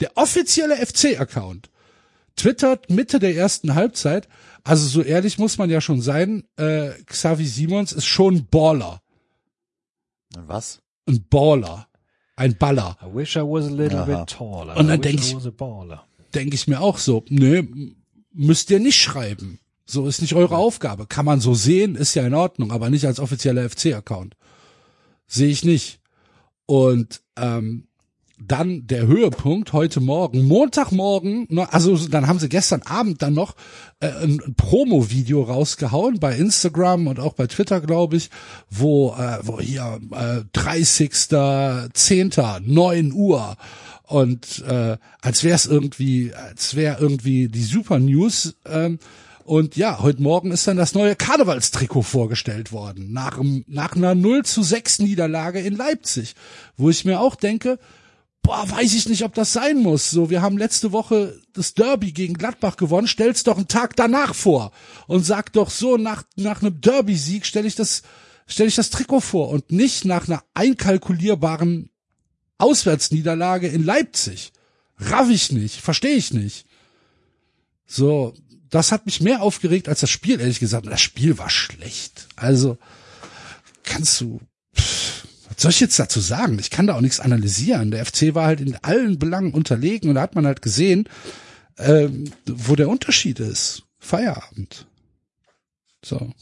Speaker 2: der offizielle FC-Account, twittert Mitte der ersten Halbzeit, also so ehrlich muss man ja schon sein, äh, Xavi Simons ist schon Baller.
Speaker 3: Was?
Speaker 2: Ein Baller. Ein Baller.
Speaker 5: I wish I was a little
Speaker 3: Aha.
Speaker 5: bit taller.
Speaker 2: Und dann
Speaker 5: I wish
Speaker 2: denk
Speaker 5: I
Speaker 2: ich-
Speaker 5: was a baller.
Speaker 2: Denke ich mir auch so. Nö, müsst ihr nicht schreiben. So ist nicht eure Aufgabe. Kann man so sehen, ist ja in Ordnung, aber nicht als offizieller FC-Account. Sehe ich nicht. Und ähm, dann der Höhepunkt heute Morgen, Montagmorgen, ne, also dann haben sie gestern Abend dann noch äh, ein, ein Promo-Video rausgehauen bei Instagram und auch bei Twitter, glaube ich, wo, äh, wo hier äh, 30.10., 9 Uhr und äh, als wäre es irgendwie, als wäre irgendwie die Super News. Ähm, und ja, heute Morgen ist dann das neue Karnevalstrikot vorgestellt worden, nach, nach einer 0 zu 6 Niederlage in Leipzig, wo ich mir auch denke, boah, weiß ich nicht, ob das sein muss. So, wir haben letzte Woche das Derby gegen Gladbach gewonnen, stell's doch einen Tag danach vor und sag doch so, nach, nach einem Derby-Sieg stelle ich das, stelle ich das Trikot vor und nicht nach einer einkalkulierbaren Auswärtsniederlage in Leipzig. Raff ich nicht, verstehe ich nicht. So, das hat mich mehr aufgeregt als das Spiel, ehrlich gesagt. Das Spiel war schlecht. Also, kannst du, pff, was soll ich jetzt dazu sagen? Ich kann da auch nichts analysieren. Der FC war halt in allen Belangen unterlegen und da hat man halt gesehen, ähm, wo der Unterschied ist. Feierabend. So.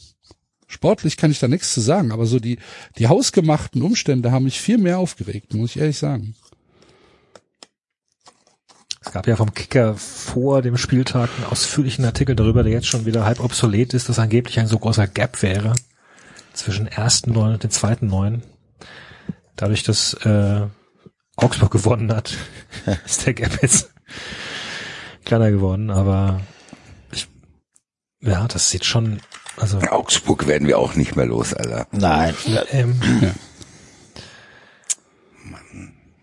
Speaker 2: Sportlich kann ich da nichts zu sagen, aber so die, die hausgemachten Umstände haben mich viel mehr aufgeregt, muss ich ehrlich sagen.
Speaker 5: Es gab ja vom Kicker vor dem Spieltag einen ausführlichen Artikel darüber, der jetzt schon wieder halb obsolet ist, dass angeblich ein so großer Gap wäre zwischen ersten Neun und den zweiten Neun. Dadurch, dass äh, Augsburg gewonnen hat, ist der Gap jetzt kleiner geworden, aber ich, ja, das sieht schon, also
Speaker 4: Augsburg werden wir auch nicht mehr los, Alter.
Speaker 3: Nein.
Speaker 5: ähm,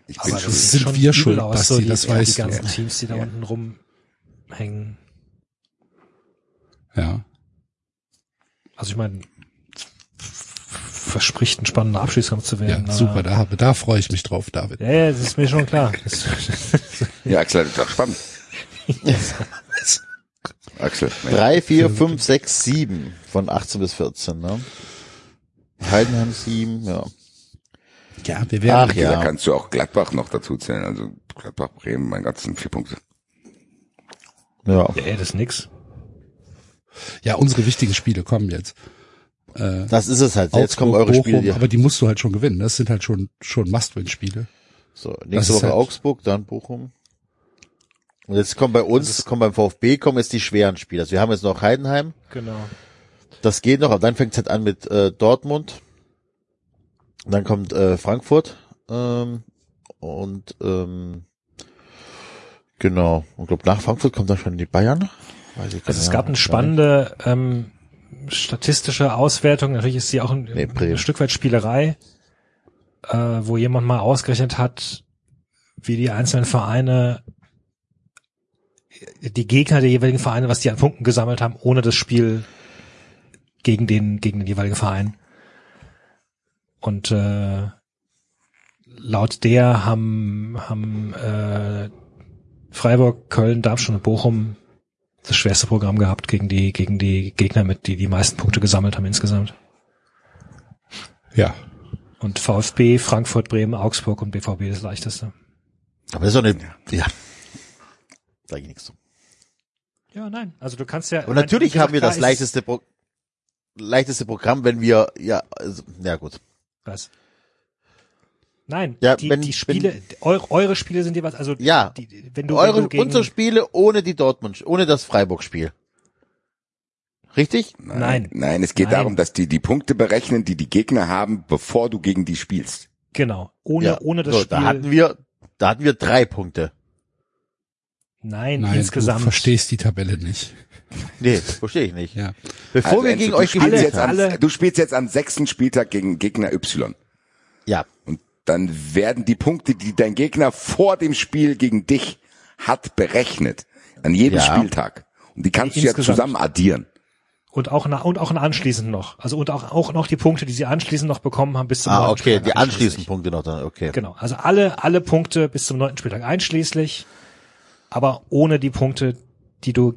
Speaker 4: Ich
Speaker 5: aber
Speaker 4: bin
Speaker 5: das
Speaker 4: schon,
Speaker 2: sind
Speaker 5: schon
Speaker 2: wir schuld,
Speaker 5: aus,
Speaker 2: Basti,
Speaker 5: so die,
Speaker 2: das
Speaker 5: die
Speaker 2: weißt du.
Speaker 5: ganzen Teams, die da
Speaker 4: Ja.
Speaker 5: unten rumhängen.
Speaker 2: Ja.
Speaker 5: Also ich meine, verspricht ein spannender Abschlusskampf zu
Speaker 2: Ja,
Speaker 5: werden. aber-
Speaker 2: super, da, da freue ich mich drauf, David.
Speaker 5: Ja, ja, das ist mir schon klar.
Speaker 4: Ja, Axel, das ist doch spannend. Axel,
Speaker 3: Drei, vier, fünf, sechs, sieben von 18 bis 14, ne? Heidenheim sieben, ja.
Speaker 2: Ja, wir werden,
Speaker 3: Ach
Speaker 4: da
Speaker 3: ja.
Speaker 4: kannst du auch Gladbach noch dazu zählen. Also Gladbach, Bremen, mein Gott, sind vier Punkte.
Speaker 3: Ja.
Speaker 5: ja, das ist nix.
Speaker 2: ja, unsere wichtigen Spiele kommen jetzt. Äh,
Speaker 3: Das ist es halt. Jetzt
Speaker 2: Augsburg,
Speaker 3: kommen eure
Speaker 2: Bochum,
Speaker 3: Spiele. Die,
Speaker 2: aber die musst du halt schon gewinnen. Das sind halt schon, schon Must-Win-Spiele.
Speaker 3: so, nächste Woche
Speaker 2: halt-
Speaker 3: Augsburg, dann Bochum. Und jetzt kommen bei uns, kommen beim VfB, kommen jetzt die schweren Spiele. Also wir haben jetzt noch Heidenheim.
Speaker 5: Genau.
Speaker 3: Das geht noch, aber dann fängt es halt an mit äh, Dortmund. Und dann kommt äh, Frankfurt. Ähm, und ähm, genau. Und glaub, nach Frankfurt kommt dann schon die Bayern.
Speaker 5: Also es gab eine spannende ähm, statistische Auswertung. Natürlich ist sie auch ein,
Speaker 3: Nee,
Speaker 5: ein Stück weit Spielerei, äh, wo jemand mal ausgerechnet hat, wie die einzelnen Vereine, die Gegner der jeweiligen Vereine, was die an Punkten gesammelt haben, ohne das Spiel gegen den gegen den jeweiligen Verein. Und äh, laut der haben haben äh, Freiburg, Köln, Darmstadt und Bochum das schwerste Programm gehabt gegen die gegen die Gegner mit die die meisten Punkte gesammelt haben insgesamt.
Speaker 2: Ja.
Speaker 5: Und VfB, Frankfurt, Bremen, Augsburg und BVB das leichteste.
Speaker 3: Aber das ist doch eine, ja. Sag ich nichts zu.
Speaker 5: Ja, nein. Also du kannst ja.
Speaker 3: Und natürlich haben wir das leichteste, Pro leichteste Programm, wenn wir, ja, also, ja gut.
Speaker 5: Was? Nein,
Speaker 3: Ja,
Speaker 5: die,
Speaker 3: wenn-
Speaker 5: die Spiele, eure, eure Spiele sind jeweils, also
Speaker 3: Ja.
Speaker 5: die, wenn du,
Speaker 3: Eure,
Speaker 5: wenn du gegen,
Speaker 3: unsere Spiele ohne die Dortmund, ohne das Freiburg-Spiel. Richtig?
Speaker 5: Nein.
Speaker 4: Nein, es geht
Speaker 5: Nein.
Speaker 4: darum, dass die die Punkte berechnen, die die Gegner haben, bevor du gegen die spielst.
Speaker 5: genau, ohne,
Speaker 3: ja.
Speaker 5: ohne das
Speaker 3: so,
Speaker 5: Spiel,
Speaker 3: Da hatten wir, da hatten wir drei Punkte.
Speaker 5: Nein,
Speaker 2: Nein,
Speaker 5: insgesamt.
Speaker 2: du verstehst die Tabelle nicht.
Speaker 3: Nee, verstehe ich nicht.
Speaker 2: Ja.
Speaker 3: Bevor
Speaker 4: Also,
Speaker 3: wir gegen
Speaker 4: du
Speaker 3: euch
Speaker 4: spielst
Speaker 3: gespielt
Speaker 4: jetzt
Speaker 5: alle-
Speaker 4: am, Du spielst jetzt am sechsten Spieltag gegen Gegner Y.
Speaker 3: Ja.
Speaker 4: Und dann werden die Punkte, die dein Gegner vor dem Spiel gegen dich hat, berechnet. An jedem
Speaker 3: Ja.
Speaker 4: Spieltag. Und die kannst du ja
Speaker 5: Insgesamt.
Speaker 4: zusammen addieren.
Speaker 5: Und auch, na, und auch anschließend noch. Also und auch, auch noch die Punkte, die sie anschließend noch bekommen haben bis zum
Speaker 3: Ah,
Speaker 5: neunten
Speaker 3: okay,
Speaker 5: Spieltag
Speaker 3: die anschließenden Punkte noch dann, okay.
Speaker 5: Genau, also alle, alle Punkte bis zum neunten Spieltag einschließlich, aber ohne die Punkte, die du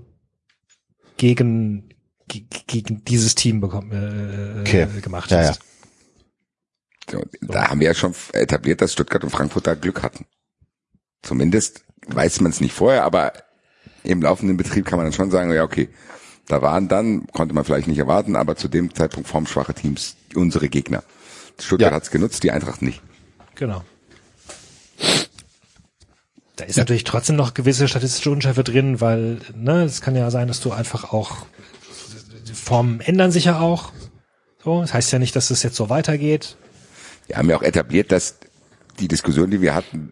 Speaker 5: gegen, ge- gegen dieses Team bekommen, äh,
Speaker 3: Okay.
Speaker 5: gemacht
Speaker 3: Ja,
Speaker 5: hast.
Speaker 4: Da haben wir ja schon etabliert, dass Stuttgart und Frankfurt da Glück hatten. Zumindest weiß man es nicht vorher, aber im laufenden Betrieb kann man dann schon sagen, ja okay, da waren dann, konnte man vielleicht nicht erwarten, aber zu dem Zeitpunkt formschwache Teams unsere Gegner. Stuttgart
Speaker 3: Ja.
Speaker 4: hat's genutzt, die Eintracht nicht.
Speaker 5: Genau. Da ist natürlich trotzdem noch gewisse statistische Unschärfe drin, weil ne, es kann ja sein, dass du einfach auch die Formen ändern sich ja auch. So, das heißt ja nicht, dass es jetzt so weitergeht.
Speaker 4: Wir haben ja auch etabliert, dass die Diskussion, die wir hatten,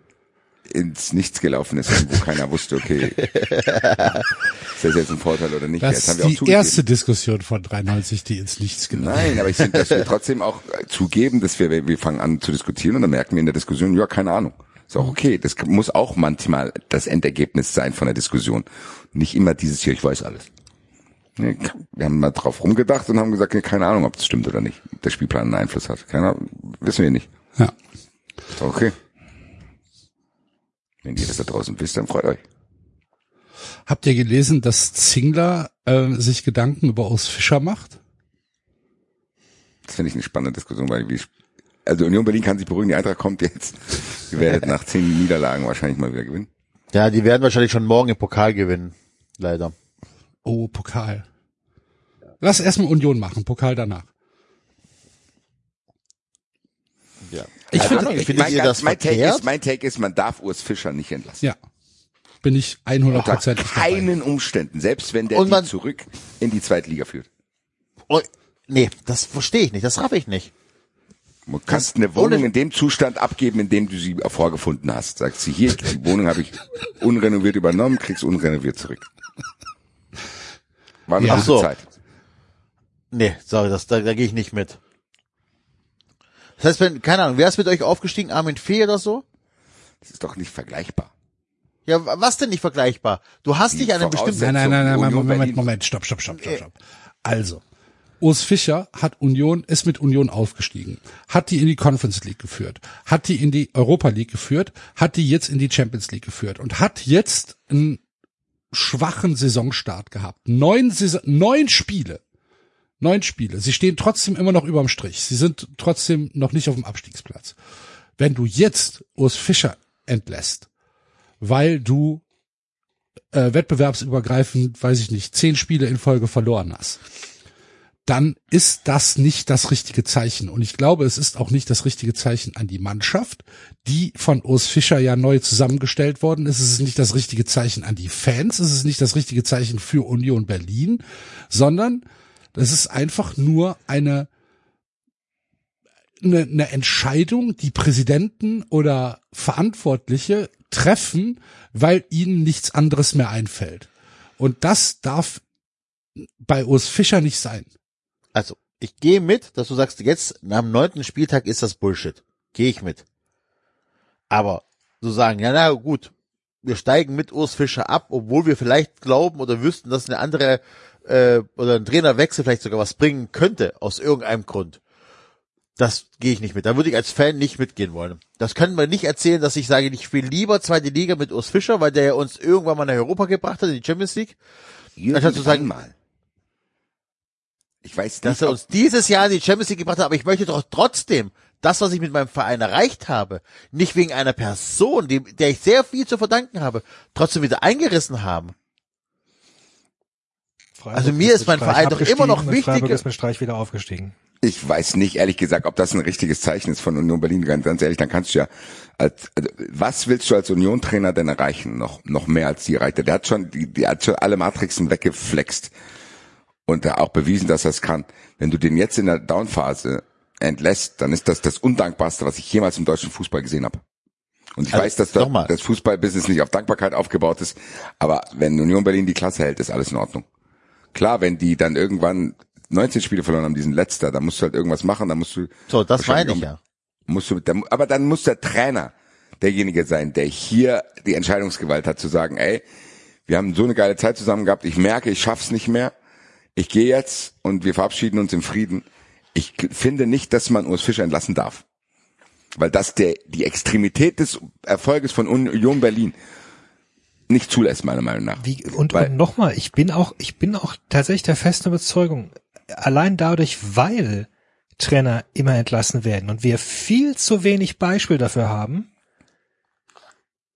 Speaker 4: ins Nichts gelaufen ist, wo keiner wusste, okay, ist das jetzt ein Vorteil oder nicht.
Speaker 2: Das ist die
Speaker 4: zugegeben.
Speaker 2: erste Diskussion von 93, die ins Nichts gelaufen
Speaker 4: Nein, aber ich finde, dass wir trotzdem auch zugeben, dass wir, wir fangen an zu diskutieren und dann merken wir in der Diskussion, ja, keine Ahnung. Ist auch okay. Das muss auch manchmal das Endergebnis sein von der Diskussion. Nicht immer dieses hier, ich weiß alles. Wir haben mal drauf rumgedacht und haben gesagt, keine Ahnung, ob das stimmt oder nicht. Der Spielplan einen Einfluss hat. Keine Ahnung, wissen wir nicht.
Speaker 2: Ja.
Speaker 4: Ist auch okay. Wenn ihr das da draußen wisst, dann freut euch.
Speaker 2: Habt ihr gelesen, dass Zingler äh, sich Gedanken über Urs Fischer macht?
Speaker 4: Das finde ich eine spannende Diskussion, weil wie, also Union Berlin kann sich beruhigen, die Eintracht kommt jetzt. Ihr werdet nach zehn Niederlagen wahrscheinlich mal wieder gewinnen.
Speaker 3: Ja, die werden wahrscheinlich schon morgen im Pokal gewinnen. Leider.
Speaker 2: Oh, Pokal. Lass erstmal Union machen, Pokal danach.
Speaker 3: Ja.
Speaker 2: Ich
Speaker 3: Keine
Speaker 2: finde-
Speaker 4: Ich
Speaker 3: findet
Speaker 4: mein, ganz-
Speaker 3: das
Speaker 4: mein, Take ist, mein Take ist, man darf Urs Fischer nicht entlassen.
Speaker 2: Ja. Bin ich
Speaker 4: Unter
Speaker 2: 100% dabei.
Speaker 4: keinen Umständen, selbst wenn der
Speaker 3: man-
Speaker 4: zurück in die Zweitliga führt.
Speaker 3: Oh, nee, das verstehe ich nicht, das raff ich nicht.
Speaker 4: Du kannst eine Wohnung in dem Zustand abgeben, in dem du sie vorgefunden hast. Sagst sie, hier, die Wohnung habe ich unrenoviert übernommen, kriegst unrenoviert zurück. War eine
Speaker 2: Ja.
Speaker 4: gute
Speaker 3: Ach so.
Speaker 4: Zeit.
Speaker 3: Nee, sorry, das, da, da gehe ich nicht mit. Das heißt, wenn, keine Ahnung, wer ist mit euch aufgestiegen? Armin Fee oder so?
Speaker 4: Das ist doch nicht vergleichbar.
Speaker 3: Ja, wa- was denn nicht vergleichbar? Du hast dich an einem bestimmten,
Speaker 2: Nein, nein, nein, nein, Moment, Moment. Moment, stopp, stopp, stopp, stopp, stopp. Also, Urs Fischer hat Union, ist mit Union aufgestiegen, hat die in die Conference League geführt, hat die in die Europa League geführt, hat die jetzt in die Champions League geführt und hat jetzt einen schwachen Saisonstart gehabt. Neun, Saison, neun Spiele. Neun Spiele. Sie stehen trotzdem immer noch überm Strich. Sie sind trotzdem noch nicht auf dem Abstiegsplatz. Wenn du jetzt Urs Fischer entlässt, weil du äh, wettbewerbsübergreifend, weiß ich nicht, zehn Spiele in Folge verloren hast, dann ist das nicht das richtige Zeichen. Und ich glaube, es ist auch nicht das richtige Zeichen an die Mannschaft, die von Urs Fischer ja neu zusammengestellt worden ist. Es ist nicht das richtige Zeichen an die Fans. Es ist nicht das richtige Zeichen für Union Berlin, sondern das ist einfach nur eine eine, eine Entscheidung, die Präsidenten oder Verantwortliche treffen, weil ihnen nichts anderes mehr einfällt. Und das darf bei Urs Fischer nicht sein.
Speaker 3: Also, ich gehe mit, dass du sagst, jetzt, am neunten Spieltag ist das Bullshit. Gehe ich mit. Aber, so sagen, ja, na gut, wir steigen mit Urs Fischer ab, obwohl wir vielleicht glauben oder wüssten, dass eine andere, äh, oder ein Trainerwechsel vielleicht sogar was bringen könnte, aus irgendeinem Grund. Das gehe ich nicht mit. Da würde ich als Fan nicht mitgehen wollen. Das können wir nicht erzählen, dass ich sage, ich spiele lieber zweite Liga mit Urs Fischer, weil der ja uns irgendwann mal nach Europa gebracht hat, in die Champions League. Anstatt zu sagen-
Speaker 4: mal. Ich weiß
Speaker 3: dass
Speaker 4: nicht,
Speaker 3: er
Speaker 4: ob,
Speaker 3: uns dieses Jahr in die Champions League gebracht hat, aber ich möchte doch trotzdem das, was ich mit meinem Verein erreicht habe, nicht wegen einer Person, dem, der ich sehr viel zu verdanken habe, trotzdem wieder eingerissen haben.
Speaker 5: Freiburg
Speaker 3: Also mir ist mein
Speaker 5: Streich
Speaker 3: Verein doch immer noch
Speaker 5: Freiburg
Speaker 3: wichtiger.
Speaker 5: ist mit Streich wieder aufgestiegen.
Speaker 4: ich weiß nicht, ehrlich gesagt, ob das ein richtiges Zeichen ist von Union Berlin. Ganz, ganz ehrlich, dann kannst du ja, als, also, was willst du als Union-Trainer denn erreichen? Noch, noch mehr als die erreicht. Der hat schon, die, der hat schon alle Matrixen weggeflext und da auch bewiesen, dass er es kann. Wenn du den jetzt in der Downphase entlässt, dann ist das das Undankbarste, was ich jemals im deutschen Fußball gesehen habe. Und ich
Speaker 3: Also,
Speaker 4: weiß, dass da, das Fußballbusiness nicht auf Dankbarkeit aufgebaut ist, aber wenn Union Berlin die Klasse hält, ist alles in Ordnung. Klar, wenn die dann irgendwann 19 Spiele verloren haben, diesen letzter, dann musst du halt irgendwas machen, dann musst du
Speaker 3: So, das meine ich ja.
Speaker 4: musst du, der, aber dann muss der Trainer derjenige sein, der hier die Entscheidungsgewalt hat, zu sagen, ey, wir haben so eine geile Zeit zusammen gehabt, ich merke, ich schaff's nicht mehr, ich gehe jetzt und wir verabschieden uns im Frieden. Ich finde nicht, dass man Urs Fischer entlassen darf. Weil das der, die Extremität des Erfolges von Union Berlin nicht zulässt, meiner Meinung nach.
Speaker 5: Wie, und,
Speaker 4: Weil-
Speaker 5: und nochmal, ich bin auch, ich bin auch tatsächlich der festen Überzeugung, allein dadurch, weil Trainer immer entlassen werden und wir viel zu wenig Beispiel dafür haben,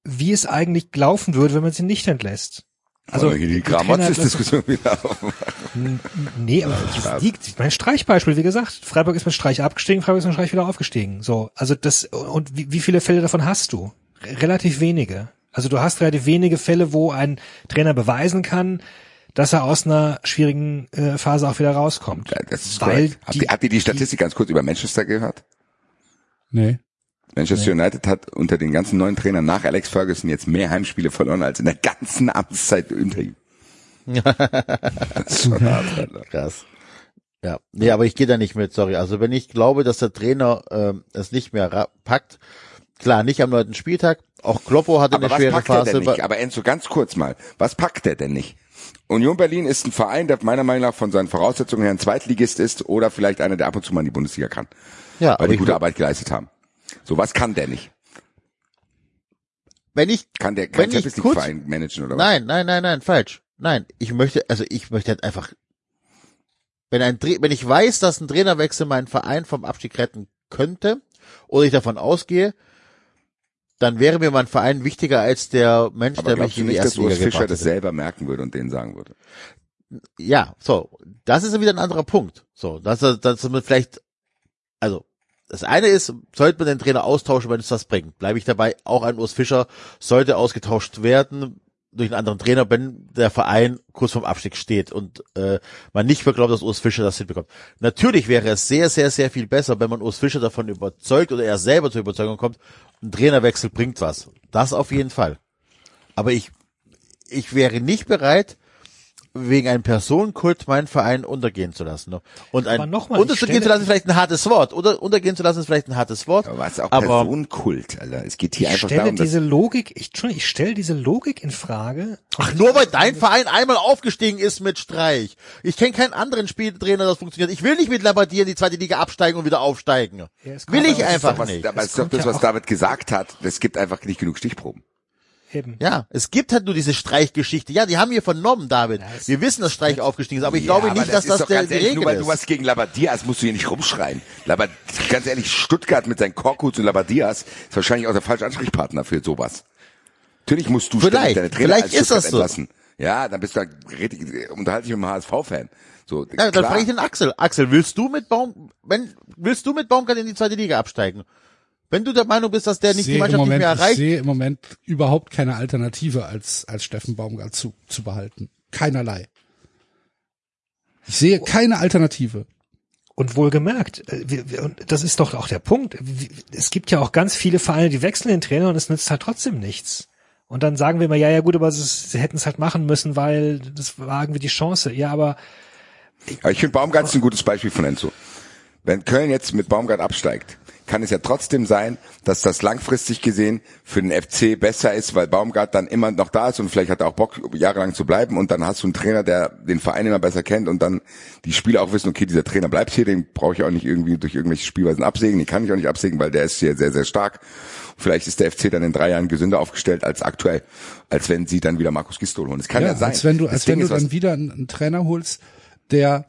Speaker 5: wie es eigentlich laufen würde, wenn man sie nicht entlässt.
Speaker 4: Also hier die
Speaker 5: die Trainer
Speaker 4: Gramotzes-Diskussion wieder
Speaker 5: Nee, aber das liegt, mein Streichbeispiel, wie gesagt, Freiburg ist mit Streich abgestiegen, Freiburg ist mit Streich wieder aufgestiegen. So, also das, und wie, wie viele Fälle davon hast du? Relativ wenige. Also du hast relativ wenige Fälle, wo ein Trainer beweisen kann, dass er aus einer schwierigen äh, Phase auch wieder rauskommt.
Speaker 4: Ja, Das ist
Speaker 5: Weil
Speaker 4: korrekt. Habt
Speaker 5: die-
Speaker 4: ihr, habt ihr die Statistik ganz kurz über Manchester gehört?
Speaker 2: Nee.
Speaker 4: Manchester United hat unter den ganzen neuen Trainern nach Alex Ferguson jetzt mehr Heimspiele verloren als in der ganzen Amtszeit unter ihm.
Speaker 3: Krass. Ja, nee, aber ich gehe da nicht mit, sorry. Also wenn ich glaube, dass der Trainer ähm, es nicht mehr packt, klar, nicht am neunten Spieltag. Auch Kloppo hatte
Speaker 4: Aber
Speaker 3: eine
Speaker 4: was
Speaker 3: schwere
Speaker 4: packt er
Speaker 3: Phase.
Speaker 4: denn nicht? Aber Enzo, ganz kurz mal. Was packt er denn nicht? Union Berlin ist ein Verein, der meiner Meinung nach von seinen Voraussetzungen her ein Zweitligist ist oder vielleicht einer, der ab und zu mal in die Bundesliga kann.
Speaker 3: ja,
Speaker 4: Weil die gute Arbeit geleistet haben. So, was kann der nicht?
Speaker 3: wenn ich
Speaker 4: Kann der kein Champions League Verein managen oder was?
Speaker 3: Nein, nein, nein, nein, falsch. Nein, ich möchte, also ich möchte halt einfach, wenn ein, wenn ich weiß, dass ein Trainerwechsel meinen Verein vom Abstieg retten könnte, oder ich davon ausgehe, dann wäre mir mein Verein wichtiger als der Mensch,
Speaker 4: Aber
Speaker 3: der mich in die
Speaker 4: nicht, dass
Speaker 3: erste
Speaker 4: Urs
Speaker 3: Liga
Speaker 4: Fischer das selber merken würde und denen sagen würde?
Speaker 3: Ja, so, das ist wieder ein anderer Punkt. So, dass er, dass man vielleicht, also, das eine ist, sollte man den Trainer austauschen, wenn es was bringt. Bleibe ich dabei, auch ein Urs Fischer sollte ausgetauscht werden durch einen anderen Trainer, wenn der Verein kurz vorm Abstieg steht und äh, man nicht mehr glaubt, dass Urs Fischer das hinbekommt. Natürlich wäre es sehr, sehr, sehr viel besser, wenn man Urs Fischer davon überzeugt oder er selber zur Überzeugung kommt, ein Trainerwechsel bringt was. Das auf jeden Fall. Aber ich, ich wäre nicht bereit, wegen einem Personenkult meinen Verein untergehen zu lassen. ne? Und ein
Speaker 5: Aber noch mal,
Speaker 3: untergehen
Speaker 5: stelle-
Speaker 3: zu lassen ist vielleicht ein hartes Wort. Oder untergehen zu lassen ist vielleicht ein hartes Wort.
Speaker 4: Aber was auch
Speaker 3: Aber
Speaker 4: Personenkult, Alter. Es geht hier
Speaker 5: Ich
Speaker 4: einfach
Speaker 5: stelle
Speaker 4: darum, dass
Speaker 5: diese Logik, ich, Entschuldigung, ich stelle diese Logik in Frage.
Speaker 3: ach, nur weil dein Verein einmal aufgestiegen ist mit Streich. Ich kenne keinen anderen Spieltrainer, das funktioniert. Ich will nicht mit Labadier in die zweite Liga absteigen und wieder aufsteigen.
Speaker 5: Ja, es
Speaker 3: will
Speaker 5: kommt
Speaker 3: ich
Speaker 5: aber-
Speaker 4: das ist
Speaker 3: einfach
Speaker 4: was,
Speaker 3: nicht.
Speaker 4: aber
Speaker 5: Es
Speaker 4: es ist doch
Speaker 5: kommt
Speaker 4: das,
Speaker 5: ja
Speaker 4: was
Speaker 5: auch-
Speaker 4: David gesagt hat. Es gibt einfach nicht genug Stichproben.
Speaker 5: Eben.
Speaker 3: Ja, es gibt halt nur diese Streichgeschichte. Ja, die haben wir vernommen, David. Wir wissen, dass Streich aufgestiegen ist, aber ich glaube
Speaker 4: Ja, aber
Speaker 3: nicht, dass
Speaker 4: ist
Speaker 3: das
Speaker 4: doch
Speaker 3: der, die
Speaker 4: ehrlich,
Speaker 3: Regel
Speaker 4: Nur weil
Speaker 3: ist.
Speaker 4: du was gegen Labadias musst du hier nicht rumschreien. Labad ganz ehrlich, Stuttgart mit seinen Korkuts und Labadias ist wahrscheinlich auch der falsche Ansprechpartner für sowas. Natürlich musst du
Speaker 3: Vielleicht,
Speaker 4: deine Trainer
Speaker 3: vielleicht
Speaker 4: als
Speaker 3: ist das so.
Speaker 4: entlassen. Ja, dann bist du da, red- unterhalte dich mit einem HSV-Fan. So,
Speaker 3: Ja, dann frage ich den Axel. Axel, willst du mit Baum, wenn, willst du mit Baumgart in die zweite Liga absteigen? Wenn du der Meinung bist, dass der nicht die Mannschaft nicht
Speaker 2: Moment,
Speaker 3: mehr
Speaker 2: ich
Speaker 3: erreicht,
Speaker 2: sehe im Moment überhaupt keine Alternative als, als Steffen Baumgart zu, zu behalten. Keinerlei. Ich sehe keine Alternative.
Speaker 5: Und wohlgemerkt, äh, wir, wir, und das ist doch auch der Punkt. Es gibt ja auch ganz viele Vereine, die wechseln den Trainer und es nützt halt trotzdem nichts. Und dann sagen wir immer, ja, ja gut, aber sie hätten es halt machen müssen, weil das war irgendwie die Chance. Ja, aber
Speaker 4: Aber ich finde Baumgart ist ein gutes Beispiel von Enzo. Wenn Köln jetzt mit Baumgart absteigt, kann es ja trotzdem sein, dass das langfristig gesehen für den FC besser ist, weil Baumgart dann immer noch da ist und vielleicht hat er auch Bock, jahrelang zu bleiben und dann hast du einen Trainer, der den Verein immer besser kennt und dann die Spieler auch wissen, okay, dieser Trainer bleibt hier, den brauche ich auch nicht irgendwie durch irgendwelche Spielweisen absägen, den kann ich auch nicht absägen, weil der ist hier sehr, sehr stark. Vielleicht ist der FC dann in drei Jahren gesünder aufgestellt als aktuell, als wenn sie dann wieder Markus Gistol holen. Das kann ja, sein.
Speaker 2: als wenn du, als
Speaker 4: Deswegen
Speaker 2: wenn du dann wieder einen, einen Trainer holst, der,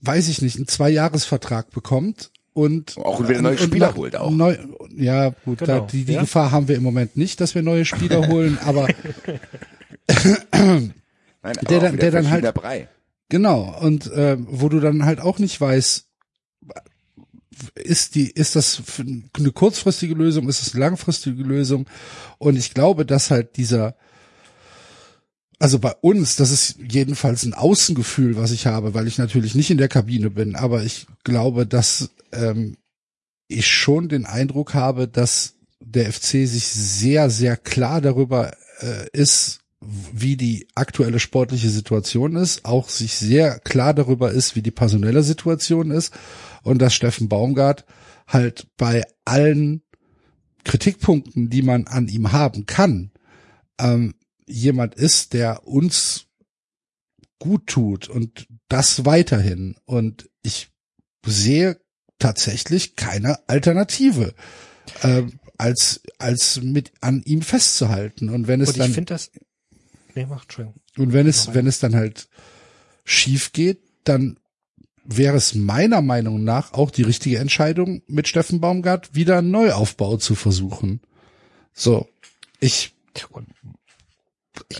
Speaker 2: weiß ich nicht, einen Zweijahresvertrag bekommt und
Speaker 4: Auch wieder neue Spieler holt auch.
Speaker 2: Neu, ja, gut, da,
Speaker 5: Genau,
Speaker 2: die, die
Speaker 5: ja.
Speaker 2: Gefahr haben wir im Moment nicht, dass wir neue Spieler holen, aber
Speaker 4: Nein, aber
Speaker 2: der
Speaker 4: auch
Speaker 2: dann- der dann halt-
Speaker 4: Brei.
Speaker 2: Genau, und äh, wo du dann halt auch nicht weißt, ist die, ist das für eine kurzfristige Lösung, ist es eine langfristige Lösung? Und ich glaube, dass halt dieser, also bei uns, das ist jedenfalls ein Außengefühl, was ich habe, weil ich natürlich nicht in der Kabine bin, aber ich glaube, dass ähm, ich schon den Eindruck habe, dass der FC sich sehr, sehr klar darüber äh, ist, wie die aktuelle sportliche Situation ist, auch sich sehr klar darüber ist, wie die personelle Situation ist und dass Steffen Baumgart halt bei allen Kritikpunkten, die man an ihm haben kann, ähm, jemand ist, der uns gut tut und das weiterhin. Und ich sehe tatsächlich keine Alternative, ähm, als, als mit an ihm festzuhalten. Und wenn es
Speaker 5: und ich
Speaker 2: dann,
Speaker 5: finde das. Nee, macht Entschuldigung.
Speaker 2: und wenn es, wenn es dann halt schief geht, dann wäre es meiner Meinung nach auch die richtige Entscheidung, mit Steffen Baumgart wieder einen Neuaufbau zu versuchen. So, ich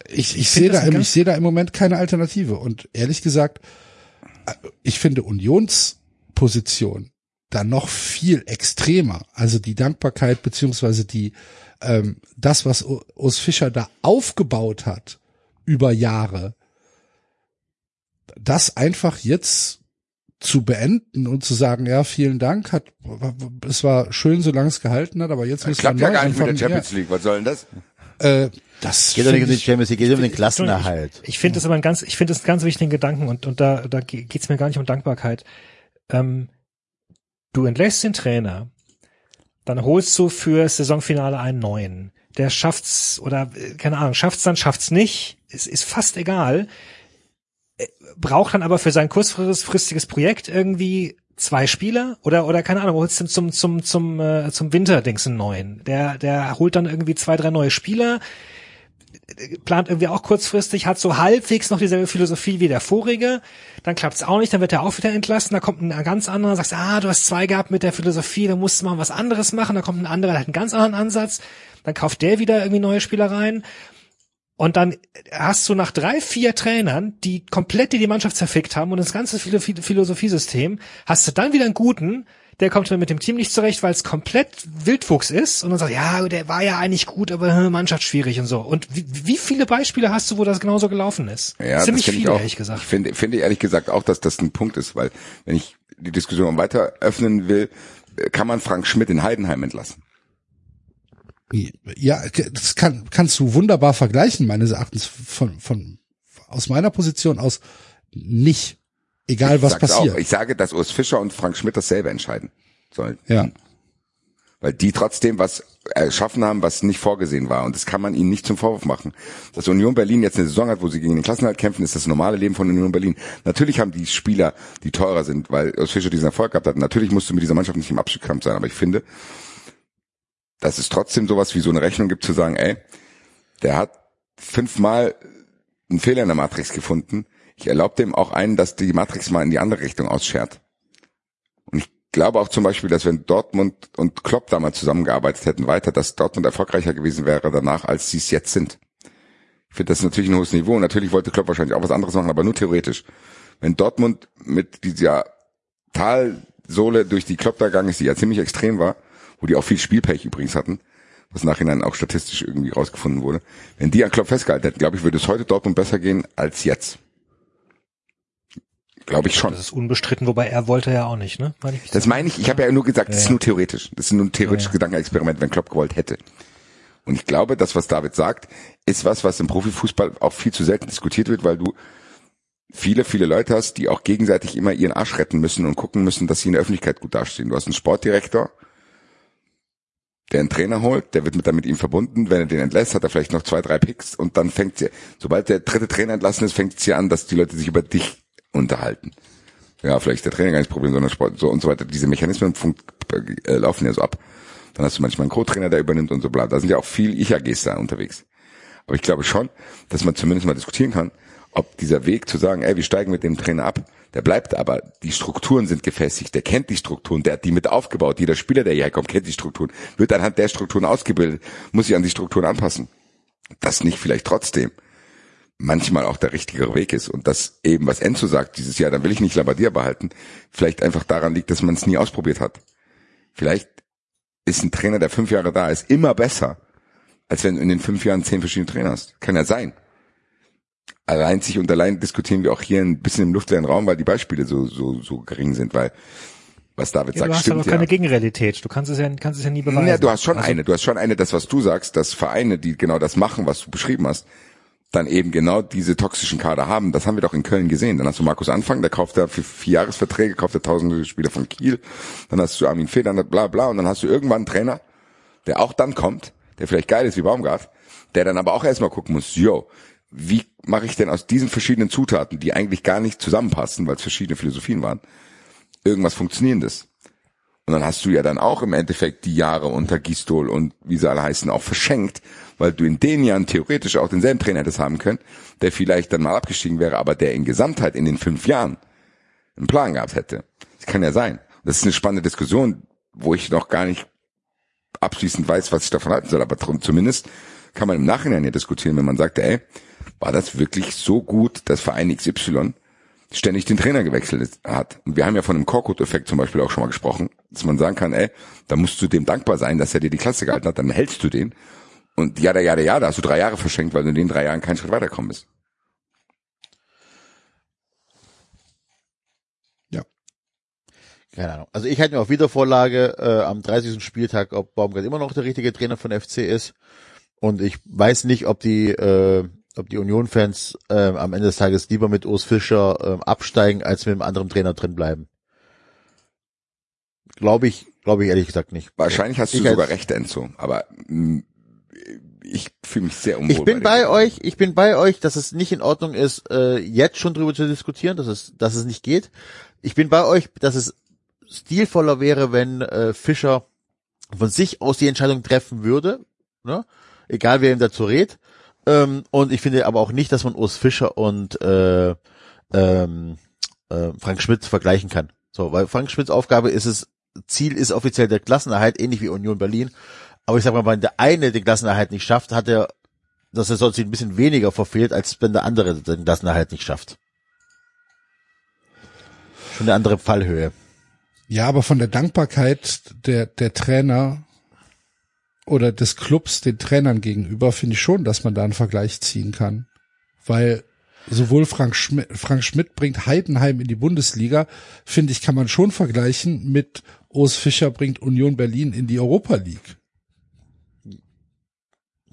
Speaker 2: ich, ich, sehe
Speaker 5: das
Speaker 2: da, im- ich sehe da im Moment keine Alternative. Und ehrlich gesagt, äh, ich finde Unionsposition da noch viel extremer. Also die Dankbarkeit beziehungsweise die, ähm, das, was Urs Fischer da aufgebaut hat über Jahre, das einfach jetzt zu beenden und zu sagen, ja, vielen Dank, hat, es war schön, solange es gehalten hat, aber jetzt müssen
Speaker 4: Klappt
Speaker 2: wir
Speaker 4: ja
Speaker 2: neu
Speaker 4: gar nicht mit der
Speaker 2: anfangen.
Speaker 4: Champions League. Was soll denn das?
Speaker 2: Äh, das
Speaker 3: Geht doch nicht um die
Speaker 2: ich-
Speaker 3: Champions League, geht um den Klassenerhalt.
Speaker 5: Ich finde das aber ein ganz, ich finde das einen ganz wichtigen Gedanken und, und da, da ge- geht's mir gar nicht um Dankbarkeit. Ähm, du entlässt den Trainer, dann holst du für Saisonfinale einen neuen. Der schafft's oder äh, keine Ahnung, schafft's dann, schafft's nicht, ist, ist fast egal. Äh, Braucht dann aber für sein kurzfristiges Projekt irgendwie zwei Spieler oder oder keine Ahnung, holst du zum zum zum äh, zum Winterdings einen neuen. Der der holt dann irgendwie zwei drei neue Spieler, plant irgendwie auch kurzfristig, hat so halbwegs noch dieselbe Philosophie wie der vorige, dann klappt's auch nicht, dann wird er auch wieder entlassen, da kommt ein ganz anderer, sagst, ah, du hast zwei gehabt mit der Philosophie, da musst du mal was anderes machen, da kommt ein anderer, der hat einen ganz anderen Ansatz, dann kauft der wieder irgendwie neue Spieler rein und dann hast du nach drei, vier Trainern, die komplett die Mannschaft zerfickt haben und das ganze Philo- Philo- Philosophiesystem, hast du dann wieder einen guten, der kommt mit dem Team nicht zurecht, weil es komplett Wildwuchs ist und dann sagt, ja, der war ja eigentlich gut, aber äh, Mannschaft schwierig und so. Und wie, wie viele Beispiele hast du, wo das genauso gelaufen ist?
Speaker 4: Ja,
Speaker 5: Ziemlich
Speaker 4: das
Speaker 5: viele,
Speaker 4: ich auch.
Speaker 5: ehrlich gesagt.
Speaker 4: Ich finde, finde ehrlich gesagt auch, dass das ein Punkt ist, weil wenn ich die Diskussion weiter öffnen will, äh, kann man Frank Schmidt in Heidenheim entlassen.
Speaker 2: Ja, das kann, kannst du wunderbar vergleichen, meines Erachtens von, von, aus meiner Position aus nicht. Egal
Speaker 4: ich
Speaker 2: was passiert.
Speaker 4: Auch. Ich sage, dass Urs Fischer und Frank Schmidt dasselbe entscheiden sollen.
Speaker 2: ja.
Speaker 4: Weil die trotzdem was erschaffen haben, was nicht vorgesehen war. Und das kann man ihnen nicht zum Vorwurf machen. Dass Union Berlin jetzt eine Saison hat, wo sie gegen den Klassenhalt kämpfen, ist das normale Leben von Union Berlin. Natürlich haben die Spieler, die teurer sind, weil Urs Fischer diesen Erfolg gehabt hat. Natürlich musst du mit dieser Mannschaft nicht im Abstiegskampf sein. Aber ich finde, dass es trotzdem sowas wie so eine Rechnung gibt, zu sagen, ey, der hat fünfmal einen Fehler in der Matrix gefunden. Ich erlaube dem auch einen, dass die Matrix mal in die andere Richtung ausschert. Und ich glaube auch zum Beispiel, dass wenn Dortmund und Klopp damals zusammengearbeitet hätten weiter, dass Dortmund erfolgreicher gewesen wäre danach, als sie es jetzt sind. Ich finde, das natürlich ein hohes Niveau. Und natürlich wollte Klopp wahrscheinlich auch was anderes machen, aber nur theoretisch. Wenn Dortmund mit dieser Talsohle durch die Klopp da gegangen ist, die ja ziemlich extrem war, wo die auch viel Spielpech übrigens hatten, was nachhinein auch statistisch irgendwie rausgefunden wurde. Wenn die an Klopp festgehalten hätten, glaube ich, würde es heute Dortmund besser gehen als jetzt. Glaube ich schon.
Speaker 5: Das ist unbestritten, wobei er wollte ja auch nicht, ne? Meine ich
Speaker 4: Das meine ich, ich habe ja nur gesagt, das
Speaker 5: Ja,
Speaker 4: ist
Speaker 5: ja.
Speaker 4: nur theoretisch. Das ist nur ein theoretisches
Speaker 5: ja.
Speaker 4: Gedankenexperiment, wenn Klopp gewollt hätte. Und ich glaube, das, was David sagt, ist was, was im Profifußball auch viel zu selten diskutiert wird, weil du viele, viele Leute hast, die auch gegenseitig immer ihren Arsch retten müssen und gucken müssen, dass sie in der Öffentlichkeit gut dastehen. Du hast einen Sportdirektor, der einen Trainer holt, der wird mit, dann mit ihm verbunden. Wenn er den entlässt, hat er vielleicht noch zwei, drei Picks und dann fängt sie, sobald der dritte Trainer entlassen ist, fängt sie an, dass die Leute sich über dich unterhalten. Ja, vielleicht der Trainer gar nicht das Problem, sondern Sport, so und so weiter. Diese Mechanismen fun- äh, laufen ja so ab. Dann hast du manchmal einen Co-Trainer, der übernimmt und so bla. Da sind ja auch viel Ich-AGs da unterwegs. Aber ich glaube schon, dass man zumindest mal diskutieren kann, ob dieser Weg zu sagen, ey, wir steigen mit dem Trainer ab, der bleibt aber, die Strukturen sind gefestigt, der kennt die Strukturen, der hat die mit aufgebaut, jeder Spieler, der hierher kommt, kennt die Strukturen, wird anhand der Strukturen ausgebildet, muss sich an die Strukturen anpassen. Das nicht vielleicht trotzdem manchmal auch der richtigere Weg ist und das eben, was Enzo sagt dieses Jahr, dann will ich nicht Labadier behalten, vielleicht einfach daran liegt, dass man es nie ausprobiert hat. Vielleicht ist ein Trainer, der fünf Jahre da ist, immer besser, als wenn du in den fünf Jahren zehn verschiedene Trainer hast. Kann ja sein. Allein sich und allein diskutieren wir auch hier ein bisschen im luftleeren Raum, weil die Beispiele so, so, so gering sind, weil was David
Speaker 5: Ja,
Speaker 4: sagt,
Speaker 5: du hast ja
Speaker 4: stimmt
Speaker 5: noch keine
Speaker 4: ja.
Speaker 5: Gegenrealität. Du kannst es ja, kannst es ja nie beweisen.
Speaker 4: Ja, du hast schon
Speaker 5: Also,
Speaker 4: eine, du hast schon eine, das was du sagst, dass Vereine, die genau das machen, was du beschrieben hast, dann eben genau diese toxischen Kader haben. Das haben wir doch in Köln gesehen. Dann hast du Markus Anfang, der kauft da für vier Jahresverträge, kauft er tausende Spieler von Kiel. Dann hast du Armin Federn, bla bla. Und dann hast du irgendwann einen Trainer, der auch dann kommt, der vielleicht geil ist wie Baumgart, der dann aber auch erstmal gucken muss, yo, wie mache ich denn aus diesen verschiedenen Zutaten, die eigentlich gar nicht zusammenpassen, weil es verschiedene Philosophien waren, irgendwas Funktionierendes? Und dann hast du ja dann auch im Endeffekt die Jahre unter Gistol und wie sie alle heißen auch verschenkt, weil du in den Jahren theoretisch auch denselben Trainer hättest haben können, der vielleicht dann mal abgestiegen wäre, aber der in Gesamtheit in den fünf Jahren einen Plan gehabt hätte. Das kann ja sein. Das ist eine spannende Diskussion, wo ich noch gar nicht abschließend weiß, was ich davon halten soll, aber zumindest kann man im Nachhinein ja diskutieren, wenn man sagt, ey, war das wirklich so gut, dass Verein XY ständig den Trainer gewechselt hat. Und wir haben ja von einem Korkut-Effekt zum Beispiel auch schon mal gesprochen, dass man sagen kann, ey, da musst du dem dankbar sein, dass er dir die Klasse gehalten hat, dann hältst du den. Und ja, ja, ja, da hast du drei Jahre verschenkt, weil du in den drei Jahren keinen Schritt weiterkommen bist.
Speaker 3: Keine Ahnung. Also ich halte mir auf Wiedervorlage äh, am 30. Spieltag, ob Baumgart immer noch der richtige Trainer von FC ist. Und ich weiß nicht, ob die, äh, ob die Union-Fans äh, am Ende des Tages lieber mit Urs Fischer äh, absteigen, als mit einem anderen Trainer drin bleiben. Glaube ich, glaube ich ehrlich gesagt nicht.
Speaker 4: Wahrscheinlich hast du
Speaker 3: Ich
Speaker 4: sogar
Speaker 3: als-
Speaker 4: recht, Enzo, aber mh, ich fühle mich sehr unwohl.
Speaker 3: Ich bin
Speaker 4: bei
Speaker 3: bei euch, ich bin bei euch, dass es nicht in Ordnung ist, äh, jetzt schon drüber zu diskutieren, dass es, dass es nicht geht. Ich bin bei euch, dass es stilvoller wäre, wenn äh, Fischer von sich aus die Entscheidung treffen würde, ne? Egal wer ihm dazu rät. Ähm, und ich finde aber auch nicht, dass man Urs Fischer und äh, ähm, äh, Frank Schmidt vergleichen kann. So, weil Frank Schmidts Aufgabe ist es, Ziel ist offiziell der Klassenerhalt, ähnlich wie Union Berlin. Aber ich sag mal, wenn der eine den Klassenerhalt nicht schafft, hat er das Saisonziel ein bisschen weniger verfehlt, als wenn der andere den Klassenerhalt nicht schafft. Schon eine andere Fallhöhe.
Speaker 2: Ja, aber von der Dankbarkeit der, der Trainer oder des Clubs den Trainern gegenüber finde ich schon, dass man da einen Vergleich ziehen kann. Weil sowohl Frank Schmidt, Frank Schmidt bringt Heidenheim in die Bundesliga, finde ich, kann man schon vergleichen mit Urs Fischer bringt Union Berlin in die Europa League.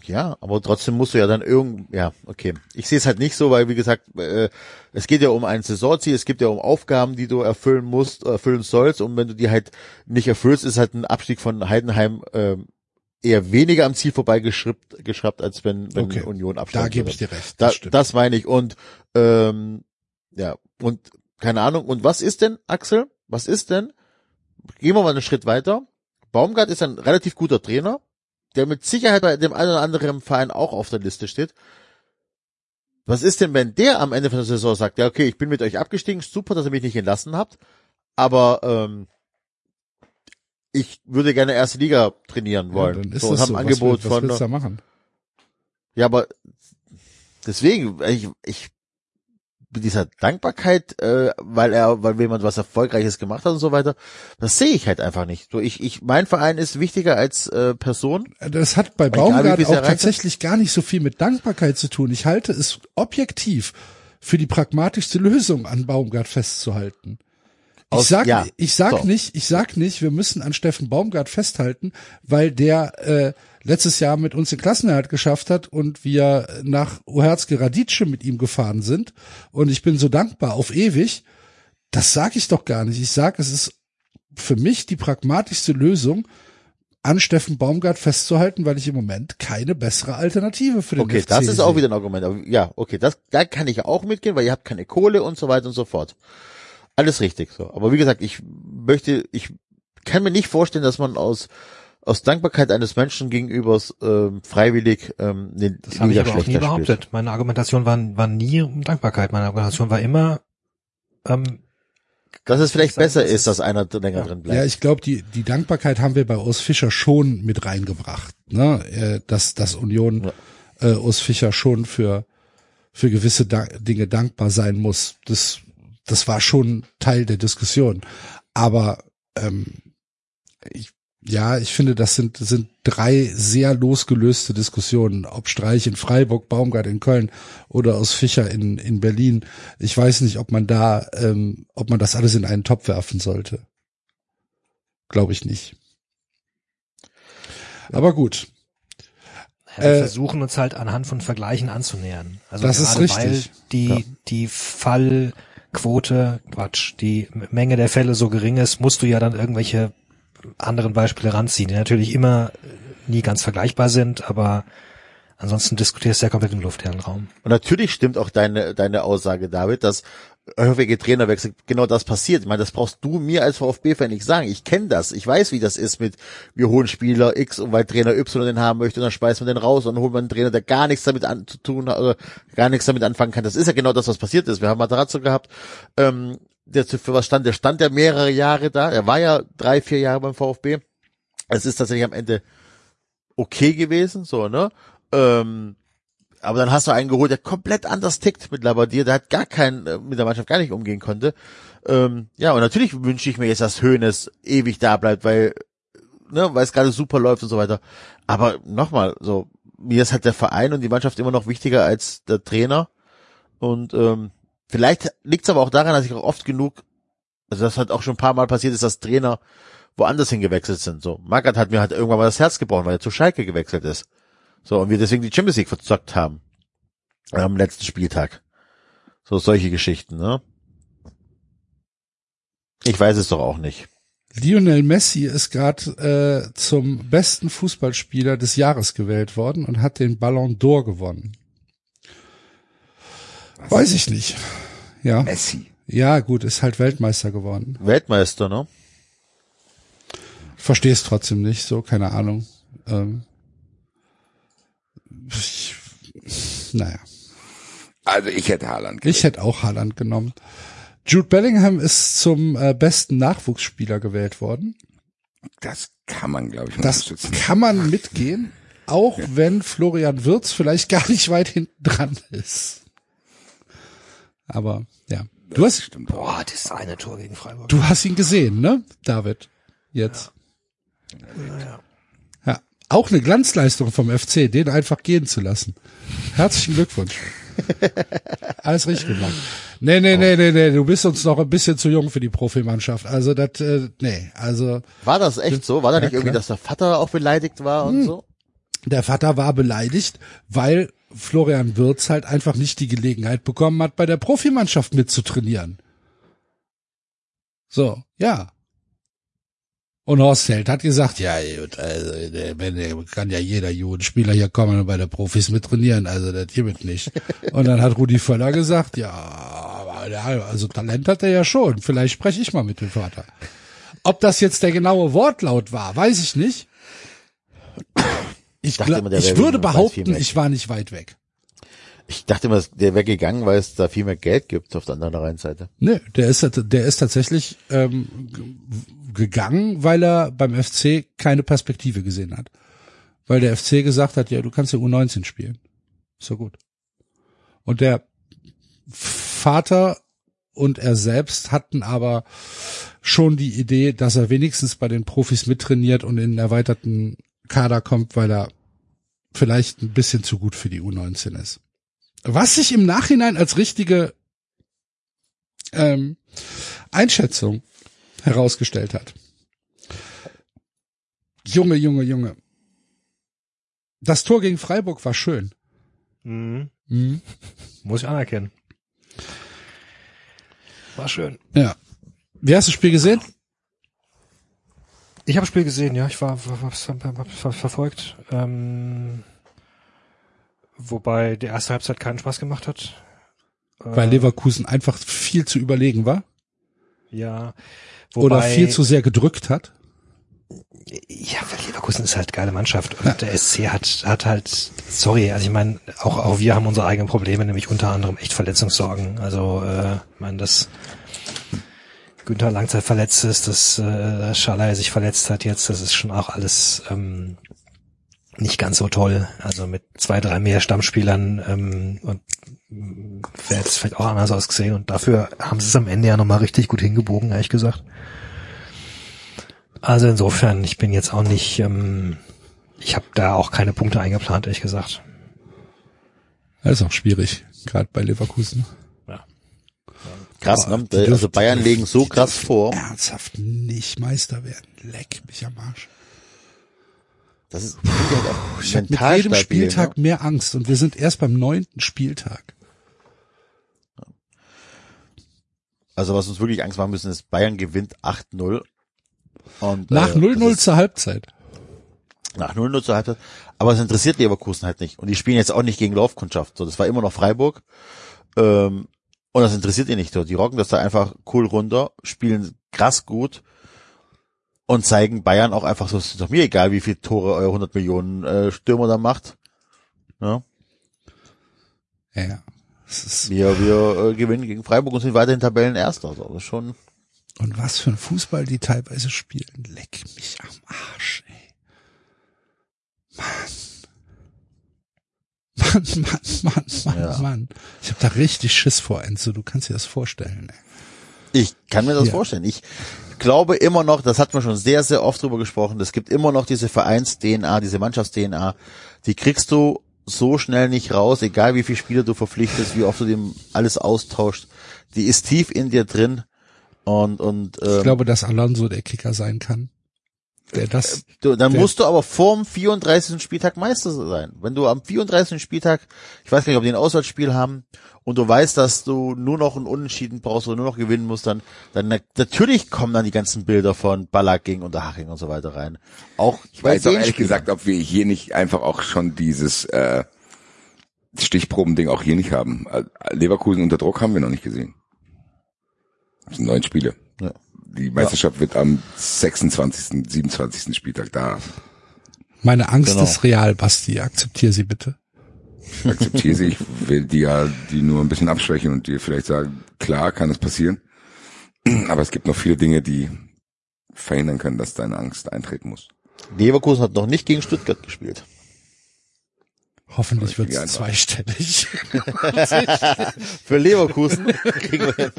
Speaker 3: Ja, aber trotzdem musst du ja dann irgend, ja, okay. Ich sehe es halt nicht so, weil wie gesagt, äh, es geht ja um ein Saisonziel, es gibt ja um Aufgaben, die du erfüllen musst, erfüllen sollst und wenn du die halt nicht erfüllst, ist halt ein Abstieg von Heidenheim ähm, eher weniger am Ziel vorbei geschraubt, geschraubt als wenn, wenn
Speaker 2: Okay.
Speaker 3: Union absteigt.
Speaker 2: Da gebe ich dir recht.
Speaker 3: Da,
Speaker 2: Das stimmt.
Speaker 3: das meine ich und ähm, ja und keine Ahnung. Und was ist denn, Axel? Was ist denn? Gehen wir mal einen Schritt weiter. Baumgart ist ein relativ guter Trainer, der mit Sicherheit bei dem einen oder anderen Verein auch auf der Liste steht. Was ist denn, wenn der am Ende von der Saison sagt, ja okay, ich bin mit euch abgestiegen, super, dass ihr mich nicht entlassen habt, aber ähm, ich würde gerne erste Liga trainieren
Speaker 2: ja,
Speaker 3: wollen.
Speaker 2: dann ist
Speaker 3: so,
Speaker 2: das
Speaker 3: haben
Speaker 2: so.
Speaker 3: ein
Speaker 2: Was
Speaker 3: Angebot
Speaker 2: will- was
Speaker 3: von
Speaker 2: willst du machen?
Speaker 3: ja, aber deswegen, ich, ich mit dieser Dankbarkeit, äh, weil er, weil jemand was Erfolgreiches gemacht hat und so weiter, das sehe ich halt einfach nicht. So, ich, ich, mein Verein ist wichtiger als äh, Person.
Speaker 2: Das hat bei Baumgart auch tatsächlich gar nicht so viel mit Dankbarkeit zu tun. Ich halte es objektiv für die pragmatischste Lösung, an Baumgart festzuhalten. Ich
Speaker 3: Aus-
Speaker 2: sag,
Speaker 3: ja,
Speaker 2: ich sag
Speaker 3: so.
Speaker 2: nicht, ich sag nicht, wir müssen an Steffen Baumgart festhalten, weil der äh, letztes Jahr mit uns den Klassenerhalt geschafft hat und wir nach Uherzke Radice mit ihm gefahren sind und ich bin so dankbar auf ewig. Das sage ich doch gar nicht. Ich sag, es ist für mich die pragmatischste Lösung, an Steffen Baumgart festzuhalten, weil ich im Moment keine bessere Alternative für den
Speaker 3: Okay,
Speaker 2: FC
Speaker 3: das ist auch
Speaker 2: sehe.
Speaker 3: wieder ein Argument. Aber ja, okay, das, da kann ich auch mitgehen, weil ihr habt keine Kohle und so weiter und so fort. Alles richtig so. Aber wie gesagt, ich möchte, ich kann mir nicht vorstellen, dass man aus aus Dankbarkeit eines Menschen gegenüber ähm, freiwillig ähm, den
Speaker 5: Das habe ich aber auch nie behauptet.
Speaker 3: spielt.
Speaker 5: Meine Argumentation war, war nie um Dankbarkeit. Meine Argumentation war immer, ähm,
Speaker 3: Dass es vielleicht besser ist, dass einer länger drin bleibt.
Speaker 2: Ja, ich glaube, die, die Dankbarkeit haben wir bei Urs Fischer schon mit reingebracht, ne? Äh, Dass, dass Union äh, Urs Fischer schon für, für gewisse da Dinge dankbar sein muss. Das, das war schon Teil der Diskussion. Aber ähm, ich, ja, ich finde, das sind, sind drei sehr losgelöste Diskussionen. Ob Streich in Freiburg, Baumgart in Köln oder aus Fischer in, in Berlin. Ich weiß nicht, ob man da, ähm, ob man das alles in einen Topf werfen sollte. Glaube ich nicht. Aber gut.
Speaker 5: wir
Speaker 2: Äh,
Speaker 5: versuchen uns halt anhand von Vergleichen anzunähern. Also
Speaker 2: Das ist richtig.
Speaker 5: weil die, die Fallquote, Quatsch, die Menge der Fälle so gering ist, musst du ja dann irgendwelche anderen Beispiele ranziehen, die natürlich immer nie ganz vergleichbar sind, aber ansonsten diskutierst du ja komplett im luftleeren Raum.
Speaker 3: Und natürlich stimmt auch deine, deine Aussage, David, dass häufige Trainerwechsel genau das passiert. Ich meine, das brauchst du mir als VfB-Fan nicht sagen. Ich kenne das. Ich weiß, wie das ist mit, wir holen Spieler X und weil Trainer Y den haben möchte, und dann speist man den raus und dann holt man einen Trainer, der gar nichts damit an, zu tun hat oder gar nichts damit anfangen kann. Das ist ja genau das, was passiert ist. Wir haben Matarazzo gehabt, ähm, der für was stand, der stand ja mehrere Jahre da. Er war ja drei, vier Jahre beim VfB. Es ist tatsächlich am Ende okay gewesen, so, ne? Ähm, aber dann hast du einen geholt, der komplett anders tickt mit Labadier, der hat gar keinen, äh, mit der Mannschaft gar nicht umgehen konnte. Ähm, ja, und natürlich wünsche ich mir jetzt, dass Höhnes ewig da bleibt, weil, ne, weil es gerade super läuft und so weiter. Aber nochmal, so, mir ist halt der Verein und die Mannschaft immer noch wichtiger als der Trainer. Und ähm, vielleicht liegt es aber auch daran, dass ich auch oft genug, also das hat auch schon ein paar Mal passiert ist, dass Trainer woanders hingewechselt sind. So, Magath hat mir halt irgendwann mal das Herz gebrochen, weil er zu Schalke gewechselt ist. So, und wir deswegen die Champions League verzockt haben. Am letzten Spieltag. So, solche Geschichten, ne? Ich weiß es doch auch nicht.
Speaker 2: Lionel Messi ist gerade äh, zum besten Fußballspieler des Jahres gewählt worden und hat den Ballon d'Or gewonnen. Weiß ich nicht. Ja.
Speaker 4: Messi.
Speaker 2: Ja, gut, ist halt Weltmeister geworden.
Speaker 3: Weltmeister, ne?
Speaker 2: Verstehe es trotzdem nicht, so, keine Ahnung. Ähm, ich, naja.
Speaker 4: Also ich hätte Haaland.
Speaker 2: Ich hätte auch Haaland genommen. Jude Bellingham ist zum äh, besten Nachwuchsspieler gewählt worden.
Speaker 4: Das kann man, glaube ich,
Speaker 2: Das kann man mitgehen, auch wenn Florian Wirz vielleicht gar nicht weit hinten dran ist. Aber ja, du hast,
Speaker 4: Stimmt.
Speaker 5: Boah, das eine Tor gegen Freiburg.
Speaker 2: du hast ihn gesehen, ne, David? Jetzt. Ja, auch eine Glanzleistung vom FC, den einfach gehen zu lassen. Herzlichen Glückwunsch. Alles richtig gemacht. Nee, nee, nee, nee, nee, du bist uns noch ein bisschen zu jung für die Profimannschaft. Also das, äh, nee, also
Speaker 3: War das echt so? War da
Speaker 2: Ja,
Speaker 3: nicht irgendwie,
Speaker 2: klar.
Speaker 3: dass der Vater auch beleidigt war und so?
Speaker 2: der Vater war beleidigt, weil Florian Wirz halt einfach nicht die Gelegenheit bekommen hat, bei der Profimannschaft mitzutrainieren. So, ja. Und Horst Held hat gesagt, ja, gut, also, wenn, kann ja jeder Jugendspieler hier kommen und bei der Profis mittrainieren, also das hiermit nicht. Und dann hat Rudi Völler gesagt, ja, also Talent hat er ja schon, vielleicht spreche ich mal mit dem Vater. Ob das jetzt der genaue Wortlaut war, weiß ich nicht. Ich,
Speaker 3: dachte
Speaker 2: glaub,
Speaker 3: immer,
Speaker 2: ich würde behaupten, ich war nicht weit weg.
Speaker 3: Ich dachte immer, der wäre gegangen, weil es da viel mehr Geld gibt auf der anderen Rheinseite.
Speaker 2: Nee, der ist, der ist tatsächlich ähm, gegangen, weil er beim FC keine Perspektive gesehen hat. Weil der FC gesagt hat, ja, du kannst ja U19 spielen. So gut. Und der Vater und er selbst hatten aber schon die Idee, dass er wenigstens bei den Profis mittrainiert und in den erweiterten Kader kommt, weil er vielleicht ein bisschen zu gut für die U19 ist. Was sich im Nachhinein als richtige ähm, Einschätzung herausgestellt hat. Junge, Junge, Junge. Das Tor gegen Freiburg war schön.
Speaker 5: Mhm.
Speaker 2: Mhm.
Speaker 5: Muss ich anerkennen. War schön.
Speaker 2: Ja. Wie hast du das Spiel gesehen?
Speaker 5: Ich habe das Spiel gesehen, ja. Ich war, war, war, war, war verfolgt. Ähm, wobei die erste Halbzeit keinen Spaß gemacht hat.
Speaker 2: Weil
Speaker 5: Äh,
Speaker 2: Leverkusen einfach viel zu überlegen war
Speaker 5: Ja.
Speaker 2: oder
Speaker 5: Wobei-
Speaker 2: viel zu sehr gedrückt hat.
Speaker 5: Ja, weil Leverkusen ist halt geile Mannschaft und der SC hat hat halt sorry, also ich meine auch auch wir haben unsere eigenen Probleme, nämlich unter anderem echt Verletzungssorgen. Also äh, ich meine, dass Günther Langzeit verletzt ist, dass äh, Schalay sich verletzt hat jetzt, das ist schon auch alles ähm, nicht ganz so toll. Also mit zwei, drei mehr Stammspielern ähm, und wäre es vielleicht auch anders ausgesehen und dafür haben sie es am Ende ja nochmal richtig gut hingebogen, ehrlich gesagt. Also insofern, ich bin jetzt auch nicht, ähm, ich habe da auch keine Punkte eingeplant, ehrlich gesagt.
Speaker 2: Das ist auch schwierig, gerade bei Leverkusen.
Speaker 3: Krass,
Speaker 2: Aber
Speaker 3: ne?
Speaker 2: die
Speaker 3: Also
Speaker 2: dürfen-
Speaker 3: Bayern legen so krass vor.
Speaker 2: Ernsthaft nicht Meister werden. Leck mich am Arsch.
Speaker 3: Das ist finde ich halt auch
Speaker 2: Ich habe mit jedem
Speaker 3: stabil,
Speaker 2: Spieltag
Speaker 3: Ne?
Speaker 2: mehr Angst und wir sind erst beim neunten Spieltag.
Speaker 3: Also was uns wirklich Angst machen müssen, ist Bayern gewinnt 8-0. Und,
Speaker 2: Nach
Speaker 3: äh,
Speaker 2: 0-0
Speaker 3: das ist-
Speaker 2: zur Halbzeit.
Speaker 3: Nach 0-0 zur Halbzeit. Aber es interessiert Leverkusen halt nicht. Und die spielen jetzt auch nicht gegen Laufkundschaft. So, das war immer noch Freiburg. Ähm, und das interessiert ihn nicht. So, die rocken das da einfach cool runter, spielen krass gut und zeigen Bayern auch einfach so, es ist doch mir egal, wie viele Tore euer 100 Millionen äh, Stürmer da macht. Ja?
Speaker 2: Ja, ja. Ist,
Speaker 3: Wir, wir äh, gewinnen gegen Freiburg und sind weiterhin Tabellenerster. Also das ist schon.
Speaker 2: und was für ein Fußball die teilweise spielen. Leck mich am Arsch, ey. Mann. Mann, Mann, Mann, Mann,
Speaker 3: Ja.
Speaker 2: Mann. Ich habe da richtig Schiss vor, Enzo. Du kannst dir das vorstellen, ey.
Speaker 3: Ich kann mir das
Speaker 2: Ja.
Speaker 3: vorstellen. Ich glaube immer noch, das hat man schon sehr, sehr oft drüber gesprochen, es gibt immer noch diese Vereins-DNA, diese Mannschafts-DNA, die kriegst du so schnell nicht raus, egal wie viele Spieler du verpflichtest, wie oft du dem alles austauscht. Die ist tief in dir drin und, und
Speaker 2: Ich
Speaker 3: ähm,
Speaker 2: glaube, dass Alonso der Kicker sein kann. Der das,
Speaker 3: du, dann
Speaker 2: der-
Speaker 3: musst du aber vorm 34. Spieltag Meister sein. Wenn du am 34. Spieltag, ich weiß gar nicht, ob die ein Auswärtsspiel haben, und du weißt, dass du nur noch einen Unentschieden brauchst oder nur noch gewinnen musst, dann, dann na- natürlich kommen dann die ganzen Bilder von Ballack gegen Unterhaching und so weiter rein. Auch
Speaker 4: Ich weiß auch ehrlich
Speaker 3: Spielern.
Speaker 4: gesagt, ob wir hier nicht einfach auch schon dieses äh, Stichprobending auch hier nicht haben. Äh, Leverkusen unter Druck haben wir noch nicht gesehen. Das sind neun Spiele.
Speaker 3: Ja.
Speaker 4: Die Meisterschaft wird am 26., 27. Spieltag da.
Speaker 2: meine Angst
Speaker 3: Genau.
Speaker 2: ist real, Basti. Akzeptier sie bitte.
Speaker 4: Ich akzeptiere sie. Ich will die ja die nur ein bisschen abschwächen und dir vielleicht sagen, klar kann es passieren. Aber es gibt noch viele Dinge, die verhindern können, dass deine Angst eintreten muss.
Speaker 3: Leverkusen hat noch nicht gegen Stuttgart gespielt.
Speaker 2: Hoffentlich wird
Speaker 4: Ja,
Speaker 2: es zweistellig.
Speaker 3: Für Leverkusen kriegen wir hin.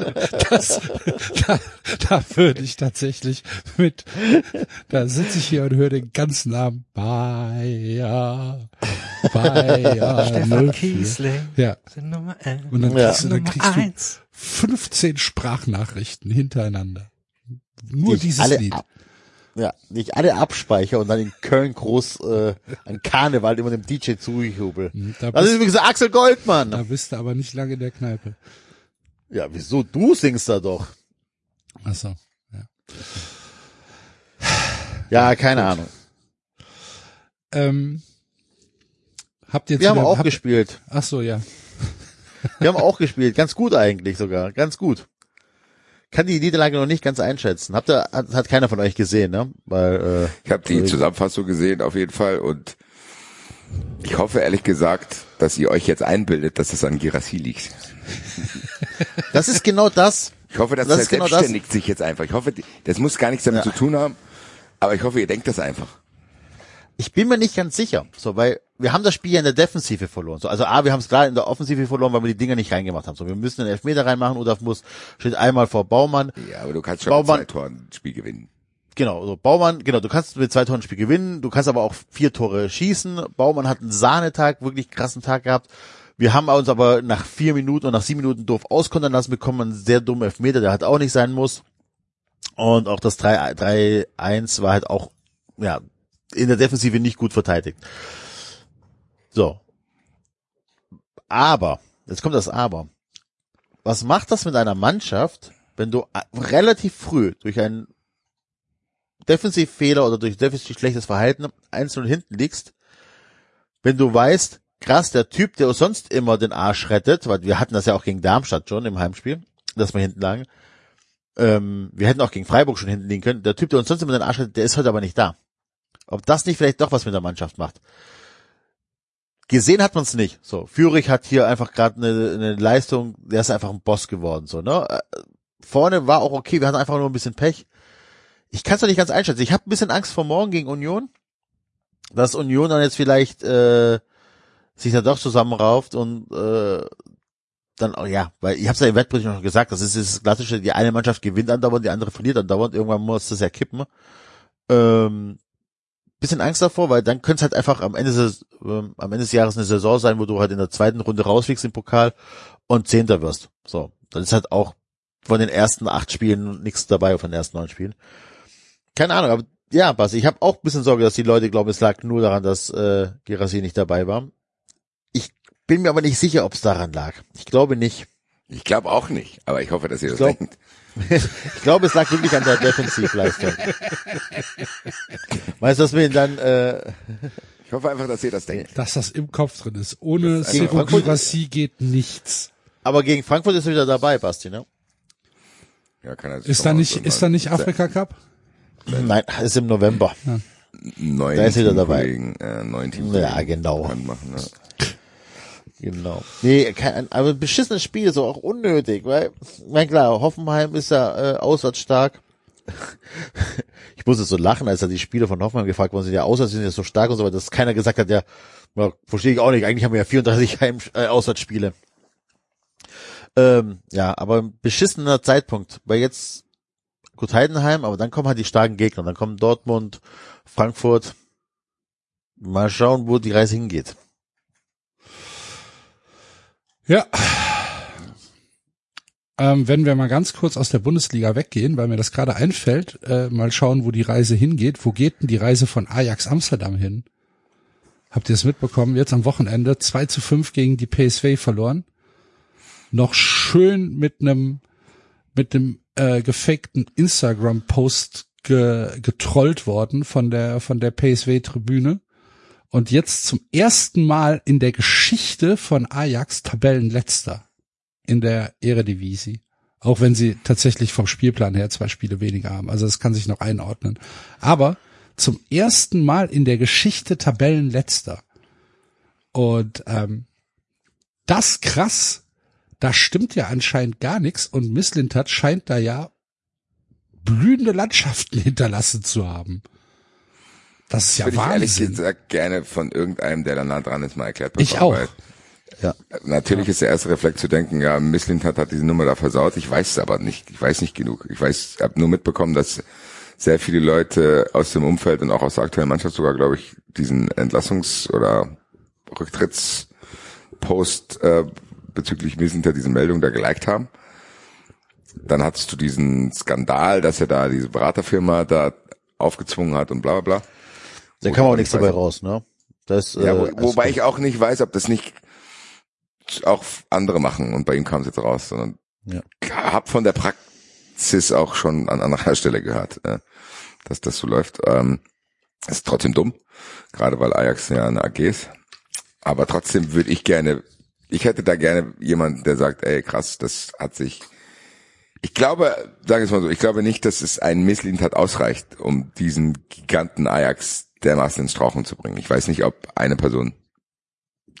Speaker 2: Das, da, da würde ich tatsächlich mit, da sitze ich hier und höre den ganzen Namen Bayer, Bayer,
Speaker 5: Stefan
Speaker 2: 04.
Speaker 5: Kiesling.
Speaker 2: Ja,
Speaker 5: Nummer eins.
Speaker 2: und dann
Speaker 3: Ja.
Speaker 2: kriegst, du, dann kriegst du
Speaker 5: eins.
Speaker 2: 15 Sprachnachrichten hintereinander. Nur
Speaker 3: Die
Speaker 2: dieses
Speaker 3: alle
Speaker 2: Lied.
Speaker 3: ab- Ja, nicht alle abspeicher und dann in Köln groß äh, an Karneval immer dem DJ zujubel.
Speaker 2: Da
Speaker 3: Das ist übrigens Axel Goldmann.
Speaker 2: da bist du aber nicht lange in der Kneipe.
Speaker 3: Ja, wieso? Du singst da doch.
Speaker 2: Ach so. Ja.
Speaker 3: Ja, keine Ahnung.
Speaker 2: Ähm, habt ihr
Speaker 3: Wir
Speaker 2: zu
Speaker 3: haben
Speaker 2: der-
Speaker 3: auch
Speaker 2: habt,
Speaker 3: gespielt.
Speaker 2: Ach so, ja.
Speaker 3: Wir haben auch gespielt. Ganz gut eigentlich sogar. Ganz gut. Kann die Niederlage noch nicht ganz einschätzen. Habt ihr, hat, hat keiner von euch gesehen, ne? Weil, äh,
Speaker 4: Ich habe die Zusammenfassung gesehen auf jeden Fall und ich hoffe ehrlich gesagt, dass ihr euch jetzt einbildet, dass es an Girassi liegt.
Speaker 3: das ist genau das.
Speaker 4: Ich hoffe, dass
Speaker 3: Das
Speaker 4: das,
Speaker 3: genau das.
Speaker 4: sich jetzt einfach. Ich hoffe, das muss gar nichts damit
Speaker 3: Ja.
Speaker 4: zu tun haben, aber ich hoffe, ihr denkt das einfach.
Speaker 3: Ich bin mir nicht ganz sicher. So, weil wir haben das Spiel ja in der Defensive verloren. So, also A, wir haben es klar in der Offensive verloren, weil wir die Dinger nicht reingemacht haben. So, wir müssen einen Elfmeter reinmachen oder muss steht einmal vor Baumann.
Speaker 4: Ja, aber du kannst schon
Speaker 3: Baumann-
Speaker 4: mit zwei Toren ein Spiel gewinnen.
Speaker 3: Genau, so Baumann, genau, du kannst mit zwei Toren ein Spiel gewinnen, du kannst aber auch vier Tore schießen. Baumann hat einen Sahnetag, wirklich krassen Tag gehabt. Wir haben uns aber nach vier Minuten und nach sieben Minuten doof auskontern lassen, bekommen einen sehr dummen Elfmeter, der halt auch nicht sein muss. Und auch das 3 3-1 war halt auch, ja, in der Defensive nicht gut verteidigt. So. Aber, jetzt kommt das Aber. Was macht das mit einer Mannschaft, wenn du a- relativ früh durch einen Defensivfehler oder durch defensiv schlechtes Verhalten einzeln hinten liegst, wenn du weißt, krass, der Typ, der uns sonst immer den Arsch rettet, weil wir hatten das ja auch gegen Darmstadt schon im Heimspiel, dass wir hinten lagen, ähm, wir hätten auch gegen Freiburg schon hinten liegen können, der Typ, der uns sonst immer den Arsch rettet, der ist heute aber nicht da. Ob das nicht vielleicht doch was mit der Mannschaft macht. Gesehen hat man es nicht. So, Führig hat hier einfach gerade eine, eine Leistung, der ist einfach ein Boss geworden. So, ne? Äh, Vorne war auch okay, wir hatten einfach nur ein bisschen Pech. Ich kann es doch nicht ganz einschätzen. Ich habe ein bisschen Angst vor morgen gegen Union, dass Union dann jetzt vielleicht äh, sich da doch zusammenrauft und äh, dann auch ja, weil ich habe es ja im Wettbewerb noch gesagt, das ist das klassische, die eine Mannschaft gewinnt andauernd, die andere verliert andauernd, irgendwann muss das ja kippen. Ähm, bisschen Angst davor, weil dann könnte es halt einfach am Ende des, ähm, am Ende des Jahres eine Saison sein, wo du halt in der zweiten Runde rausfliegst im Pokal und Zehnter wirst. So, dann ist halt auch von den ersten acht Spielen nichts dabei, von den ersten neun Spielen. Keine Ahnung, aber ja, Bas, ich habe auch ein bisschen Sorge, dass die Leute glauben, es lag nur daran, dass äh, Gerassi nicht dabei war. Ich bin mir aber nicht sicher, ob es daran lag. Ich glaube nicht.
Speaker 4: Ich glaube auch nicht, aber ich hoffe, dass ihr das
Speaker 3: glaub-
Speaker 4: denkt.
Speaker 3: Ich glaube, es lag wirklich an der Defensivleistung. Weißt du, dass wir ihn dann äh,
Speaker 4: Ich hoffe einfach, dass ihr das denkt.
Speaker 2: Dass das im Kopf drin ist. Ohne Serogirassi geht nichts.
Speaker 3: aber gegen Frankfurt ist er wieder dabei, Basti, ne?
Speaker 4: Ja, kann er sich
Speaker 2: Ist da
Speaker 4: mal
Speaker 2: nicht,
Speaker 4: so
Speaker 2: ist da nicht Afrika Cup?
Speaker 3: Nein, ist im November.
Speaker 4: neuen
Speaker 3: Da ist er wieder dabei.
Speaker 4: Teamkollegen, Äh, neuen Team
Speaker 3: Ja, genau.
Speaker 4: Machen, ne?
Speaker 3: Genau. Nee, kein, aber ein beschissenes Spiel ist auch unnötig, weil, mein klar, Hoffenheim ist ja äh, auswärts stark. ich muss jetzt so lachen, als da die Spieler von Hoffenheim gefragt worden sind, ja, auswärts sind ja so stark und so weiter, dass keiner gesagt hat, ja, ja verstehe ich auch nicht, eigentlich haben wir ja 34 Heim äh, Auswärtsspiele. Ähm, ja, aber ein beschissener Zeitpunkt, weil jetzt gut Heidenheim, aber dann kommen halt die starken Gegner, dann kommen Dortmund, Frankfurt. Mal schauen, wo die Reise hingeht.
Speaker 2: Ja. Ähm, wenn wir mal ganz kurz aus der Bundesliga weggehen, weil mir das gerade einfällt, äh, mal schauen, wo die Reise hingeht. Wo geht denn die Reise von Ajax Amsterdam hin? Habt ihr es mitbekommen? Jetzt am Wochenende 2 zu 5 gegen die PSV verloren. Noch schön mit einem mit einem äh, gefakten Instagram-Post ge, getrollt worden von der von der PSV-Tribüne und jetzt zum ersten Mal in der Geschichte von Ajax Tabellenletzter in der Eredivisie. Auch wenn sie tatsächlich vom Spielplan her zwei Spiele weniger haben. Also das kann sich noch einordnen. Aber zum ersten Mal in der Geschichte Tabellenletzter. Und ähm, das krass, da stimmt ja anscheinend gar nichts und Misslintat scheint da ja blühende Landschaften hinterlassen zu haben. Das ist ja
Speaker 4: Würde ich ehrlich
Speaker 2: Wahnsinn.
Speaker 4: gesagt gerne von irgendeinem, der da nah dran ist, mal erklärt bekommen.
Speaker 2: Ich auch.
Speaker 3: Ja.
Speaker 4: Natürlich ist der erste Reflex zu denken, ja, Misslint hat, hat diese Nummer da versaut. Ich weiß es aber nicht. Ich weiß nicht genug. Ich weiß, habe nur mitbekommen, dass sehr viele Leute aus dem Umfeld und auch aus der aktuellen Mannschaft sogar, glaube ich, diesen Entlassungs- oder Rücktrittspost äh, bezüglich Mislintat diese Meldung da geliked haben. Dann hattest du diesen Skandal, dass er da diese Beraterfirma da aufgezwungen hat und bla bla bla.
Speaker 3: Da
Speaker 4: Wo
Speaker 3: kam
Speaker 4: ich
Speaker 3: auch nichts
Speaker 4: nicht
Speaker 3: dabei raus, ne? Das,
Speaker 4: Ja, wo,
Speaker 3: äh,
Speaker 4: wobei
Speaker 3: also-
Speaker 4: ich auch nicht weiß, ob das nicht auch andere machen und bei ihm kam es jetzt raus, sondern
Speaker 3: Ja.
Speaker 4: hab von der Praxis auch schon an anderer Stelle gehört, äh, dass das so läuft. Ähm, ist trotzdem dumm, gerade weil Ajax ja eine AG ist. Aber trotzdem würde ich gerne, ich hätte da gerne jemanden, der sagt, ey krass, das hat sich. Ich glaube, sagen wir es mal so, ich glaube nicht, dass es ein Misslint hat ausreicht, um diesen Giganten Ajax dermaßen ins Strauchen zu bringen. Ich weiß nicht, ob eine Person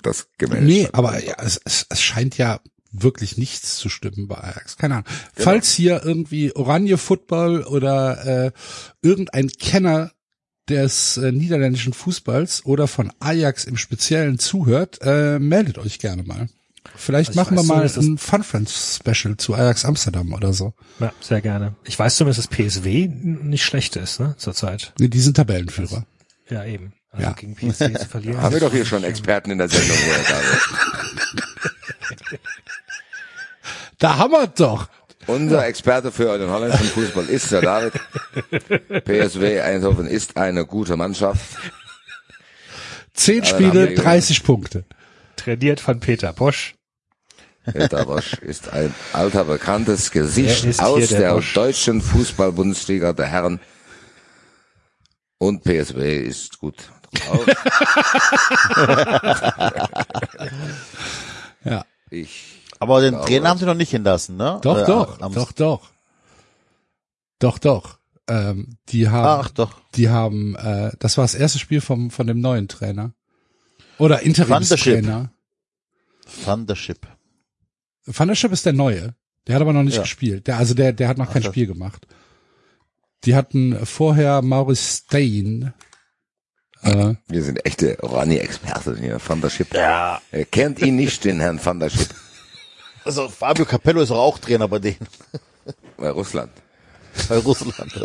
Speaker 4: das gemeldet
Speaker 2: Nee,
Speaker 4: hat.
Speaker 2: aber ja, es, es, es scheint ja wirklich nichts zu stimmen bei Ajax. Keine Ahnung. Falls hier irgendwie Oranje Football oder äh, irgendein Kenner des äh, niederländischen Fußballs oder von Ajax im Speziellen zuhört, äh, meldet euch gerne mal. Vielleicht
Speaker 5: Also
Speaker 2: machen wir mal ein Fun Friends Special zu Ajax Amsterdam oder so.
Speaker 5: Ja, sehr gerne. Ich weiß zumindest, dass PSW nicht schlecht ist, ne, zurzeit.
Speaker 2: Nee, die sind Tabellenführer.
Speaker 5: Ja, eben. Also
Speaker 2: Ja.
Speaker 5: gegen PSW zu verlieren.
Speaker 4: Haben wir doch hier schon Experten in der Sendung, wo er da ist.
Speaker 2: Da haben wir doch.
Speaker 4: Unser Experte für den holländischen Fußball ist der David. PSW Eindhoven ist eine gute Mannschaft.
Speaker 2: Zehn Spiele,
Speaker 4: wir-
Speaker 2: 30 Punkte.
Speaker 5: Trainiert von Peter Bosch.
Speaker 4: Peter Bosch ist ein alter bekanntes Gesicht aus
Speaker 5: der
Speaker 4: der, deutschen Fußball-Bundesliga der Herren. Und PSW ist gut.
Speaker 2: Ja.
Speaker 4: Ich
Speaker 3: aber den
Speaker 4: glaube,
Speaker 3: Trainer haben sie noch nicht hinlassen, ne?
Speaker 2: Doch,
Speaker 3: Äh,
Speaker 2: doch, doch, doch. Doch, doch. Ähm, die haben,
Speaker 3: Ach, doch.
Speaker 2: die haben, äh, das war das erste Spiel vom, von dem neuen Trainer. Oder Interimstrainer.
Speaker 3: Thundership.
Speaker 2: Van der Schip ist der neue. Der hat aber noch nicht
Speaker 3: Ja.
Speaker 2: gespielt. Der, also der, der hat noch kein
Speaker 3: Ach, das-
Speaker 2: Spiel gemacht. Die hatten vorher Maurice Stein. Äh,
Speaker 4: Wir sind echte Ronny-Experten hier, Van der Schip. Ja. Er kennt ihn nicht, den Herrn Van der Schip.
Speaker 3: Also Fabio Capello ist auch Trainer bei denen,
Speaker 4: Bei Russland.
Speaker 3: bei Russland.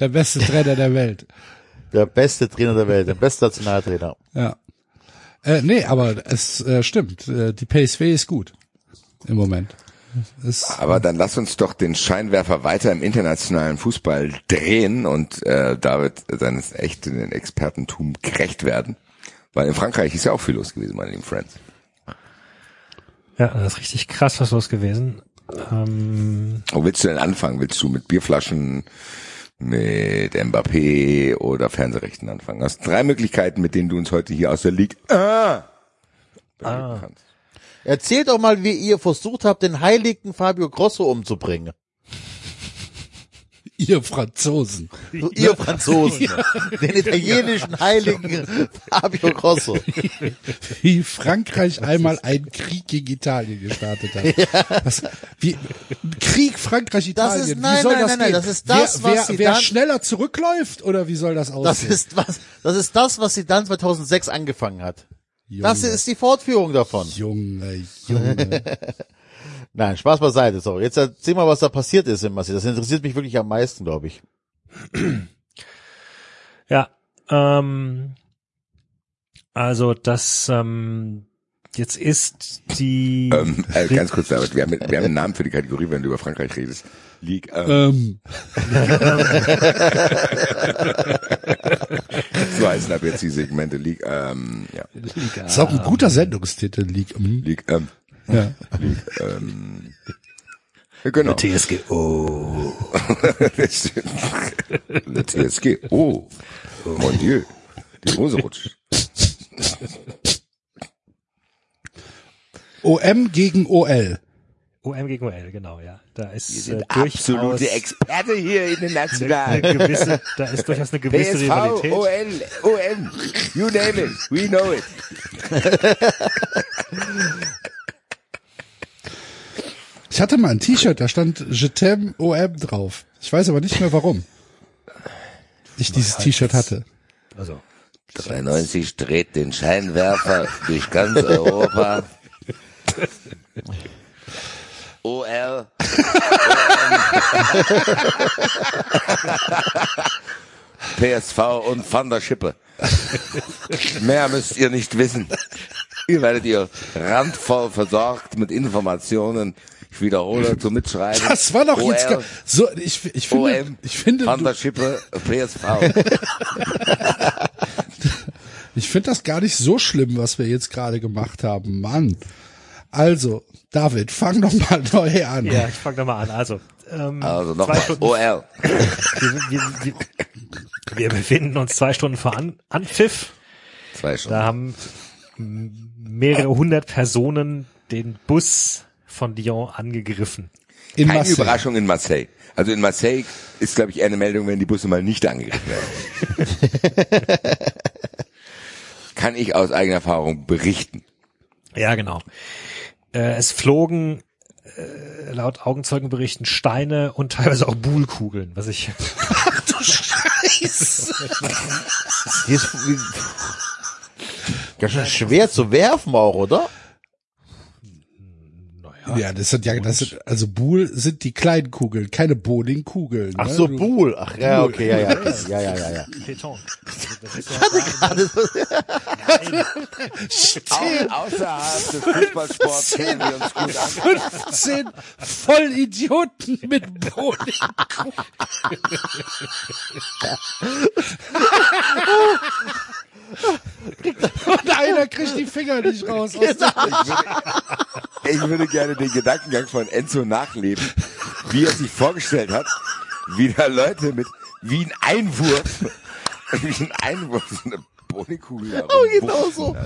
Speaker 2: der beste Trainer der Welt.
Speaker 3: der beste Trainer der Welt, der beste Nationaltrainer.
Speaker 2: Ja. Äh, nee, aber es äh, stimmt. Äh, die PSV ist gut. Im Moment. Es,
Speaker 4: Aber dann lass uns doch den Scheinwerfer weiter im internationalen Fußball drehen und äh, David seines echten Expertentum gerecht werden. Weil in Frankreich ist ja auch viel los gewesen, meine lieben Friends.
Speaker 5: Ja, das ist richtig krass was los gewesen. Ähm,
Speaker 4: Wo willst du denn anfangen? Willst du mit Bierflaschen, mit Mbappé oder Fernsehrechten anfangen? Du hast drei Möglichkeiten, mit denen du uns heute hier aus der Liga ah, ah. kannst.
Speaker 3: Erzählt doch mal, wie ihr versucht habt, den heiligen Fabio Grosso umzubringen.
Speaker 2: Ihr Franzosen.
Speaker 3: So, ihr Franzosen. Den italienischen Heiligen Fabio Grosso.
Speaker 2: Wie Frankreich einmal einen Krieg gegen Italien gestartet hat. Was, wie, Krieg Frankreich-Italien.
Speaker 3: Das ist-
Speaker 2: wie
Speaker 3: nein,
Speaker 2: soll
Speaker 3: nein,
Speaker 2: das
Speaker 3: nein, nein, das ist das,
Speaker 2: wer,
Speaker 3: was
Speaker 2: wer,
Speaker 3: sie
Speaker 2: wer
Speaker 3: dann-
Speaker 2: schneller zurückläuft oder wie soll das aussehen?
Speaker 3: Das ist was, das ist das, was sie dann 2006 angefangen hat.
Speaker 2: Junge,
Speaker 3: Das ist die Fortführung davon.
Speaker 2: Junge, Junge.
Speaker 3: Nein, Spaß beiseite. So, jetzt erzähl mal, was da passiert ist in Marseille. Das interessiert mich wirklich am meisten, glaube ich.
Speaker 5: Ja, ähm, also das ähm, jetzt ist die
Speaker 4: Ähm, äh, ganz kurz, David, wir haben, wir haben einen Namen für die Kategorie, wenn du über Frankreich redest. League, ähm,
Speaker 2: ähm,
Speaker 4: so heißen ab jetzt die Segmente. League, ähm, ja.
Speaker 2: ist auch ein guter Sendungstitel, League. Mhm.
Speaker 4: League, ähm,
Speaker 2: Ja.
Speaker 4: League, ähm, genau.
Speaker 5: TSG. Oh.
Speaker 4: Le TSG. Oh, mon Dieu. Die Hose rutscht.
Speaker 2: OM gegen OL.
Speaker 5: OM gegen OL, genau, ja. Da ist
Speaker 4: Wir
Speaker 5: äh,
Speaker 4: sind
Speaker 5: durchaus
Speaker 4: absolute Experte hier in den
Speaker 5: eine,
Speaker 4: Nationalen.
Speaker 5: eine gewisse, da ist durchaus eine gewisse
Speaker 4: PSV,
Speaker 5: Rivalität.
Speaker 4: OL, OM, you name it, we know it.
Speaker 2: Ich hatte mal ein T-Shirt, da stand Je t'aime OM drauf. Ich weiß aber nicht mehr warum. Ich dieses T-Shirt hatte.
Speaker 5: Also
Speaker 4: 93 dreht den Scheinwerfer durch ganz Europa. OL. PSV und Van der Schippe. Mehr müsst ihr nicht wissen. Ihr werdet ihr randvoll versorgt mit Informationen. Ich wiederhole zum Mitschreiben.
Speaker 2: Das war doch jetzt
Speaker 4: OL,
Speaker 2: gar, so, ich, ich finde,
Speaker 4: OM,
Speaker 2: ich finde,
Speaker 4: Van der Schippe, PSV.
Speaker 2: ich finde das gar nicht so schlimm, was wir jetzt gerade gemacht haben. Mann. Also, David, fang doch mal neu an.
Speaker 5: ja, ich fange nochmal an. Also, ähm,
Speaker 4: Also
Speaker 5: zwei
Speaker 4: nochmal,
Speaker 5: Stunden,
Speaker 4: OL.
Speaker 5: wir, wir, wir, wir befinden uns zwei Stunden vor An Anpfiff.
Speaker 4: Zwei Stunden.
Speaker 5: Da haben mehrere hundert Personen den Bus von Lyon angegriffen.
Speaker 2: In
Speaker 4: Keine
Speaker 2: Marseille.
Speaker 4: Überraschung in Marseille. Also in Marseille ist, glaube ich, eher eine Meldung, wenn die Busse mal nicht angegriffen werden. Kann ich aus eigener Erfahrung berichten.
Speaker 5: Ja, genau. Äh, es flogen äh, laut Augenzeugenberichten Steine und teilweise auch Buhlkugeln, was ich
Speaker 3: Die ist wie- ganz schön schwer zu werfen auch, oder?
Speaker 2: Ja, das sind ja, das sind, also Buhl sind die kleinen Kugeln, keine Bowlingkugeln.
Speaker 3: Ach
Speaker 2: ne?
Speaker 3: so, Buhl. Ach ja, okay, ja, ja, ja, ja, ja, ja.
Speaker 5: Peton. Das ist
Speaker 4: Au außerhalb des Fußballsports kennen wir uns gut an.
Speaker 2: 15 Vollidioten mit Bowlingkugeln. Und einer kriegt die Finger nicht raus. Aus der
Speaker 4: Ich würde gerne den Gedankengang von Enzo nachleben, wie er sich vorgestellt hat, wie da Leute mit, wie ein Einwurf, wie ein Einwurf, so eine Bowlingkugel da
Speaker 3: Oh, genau so.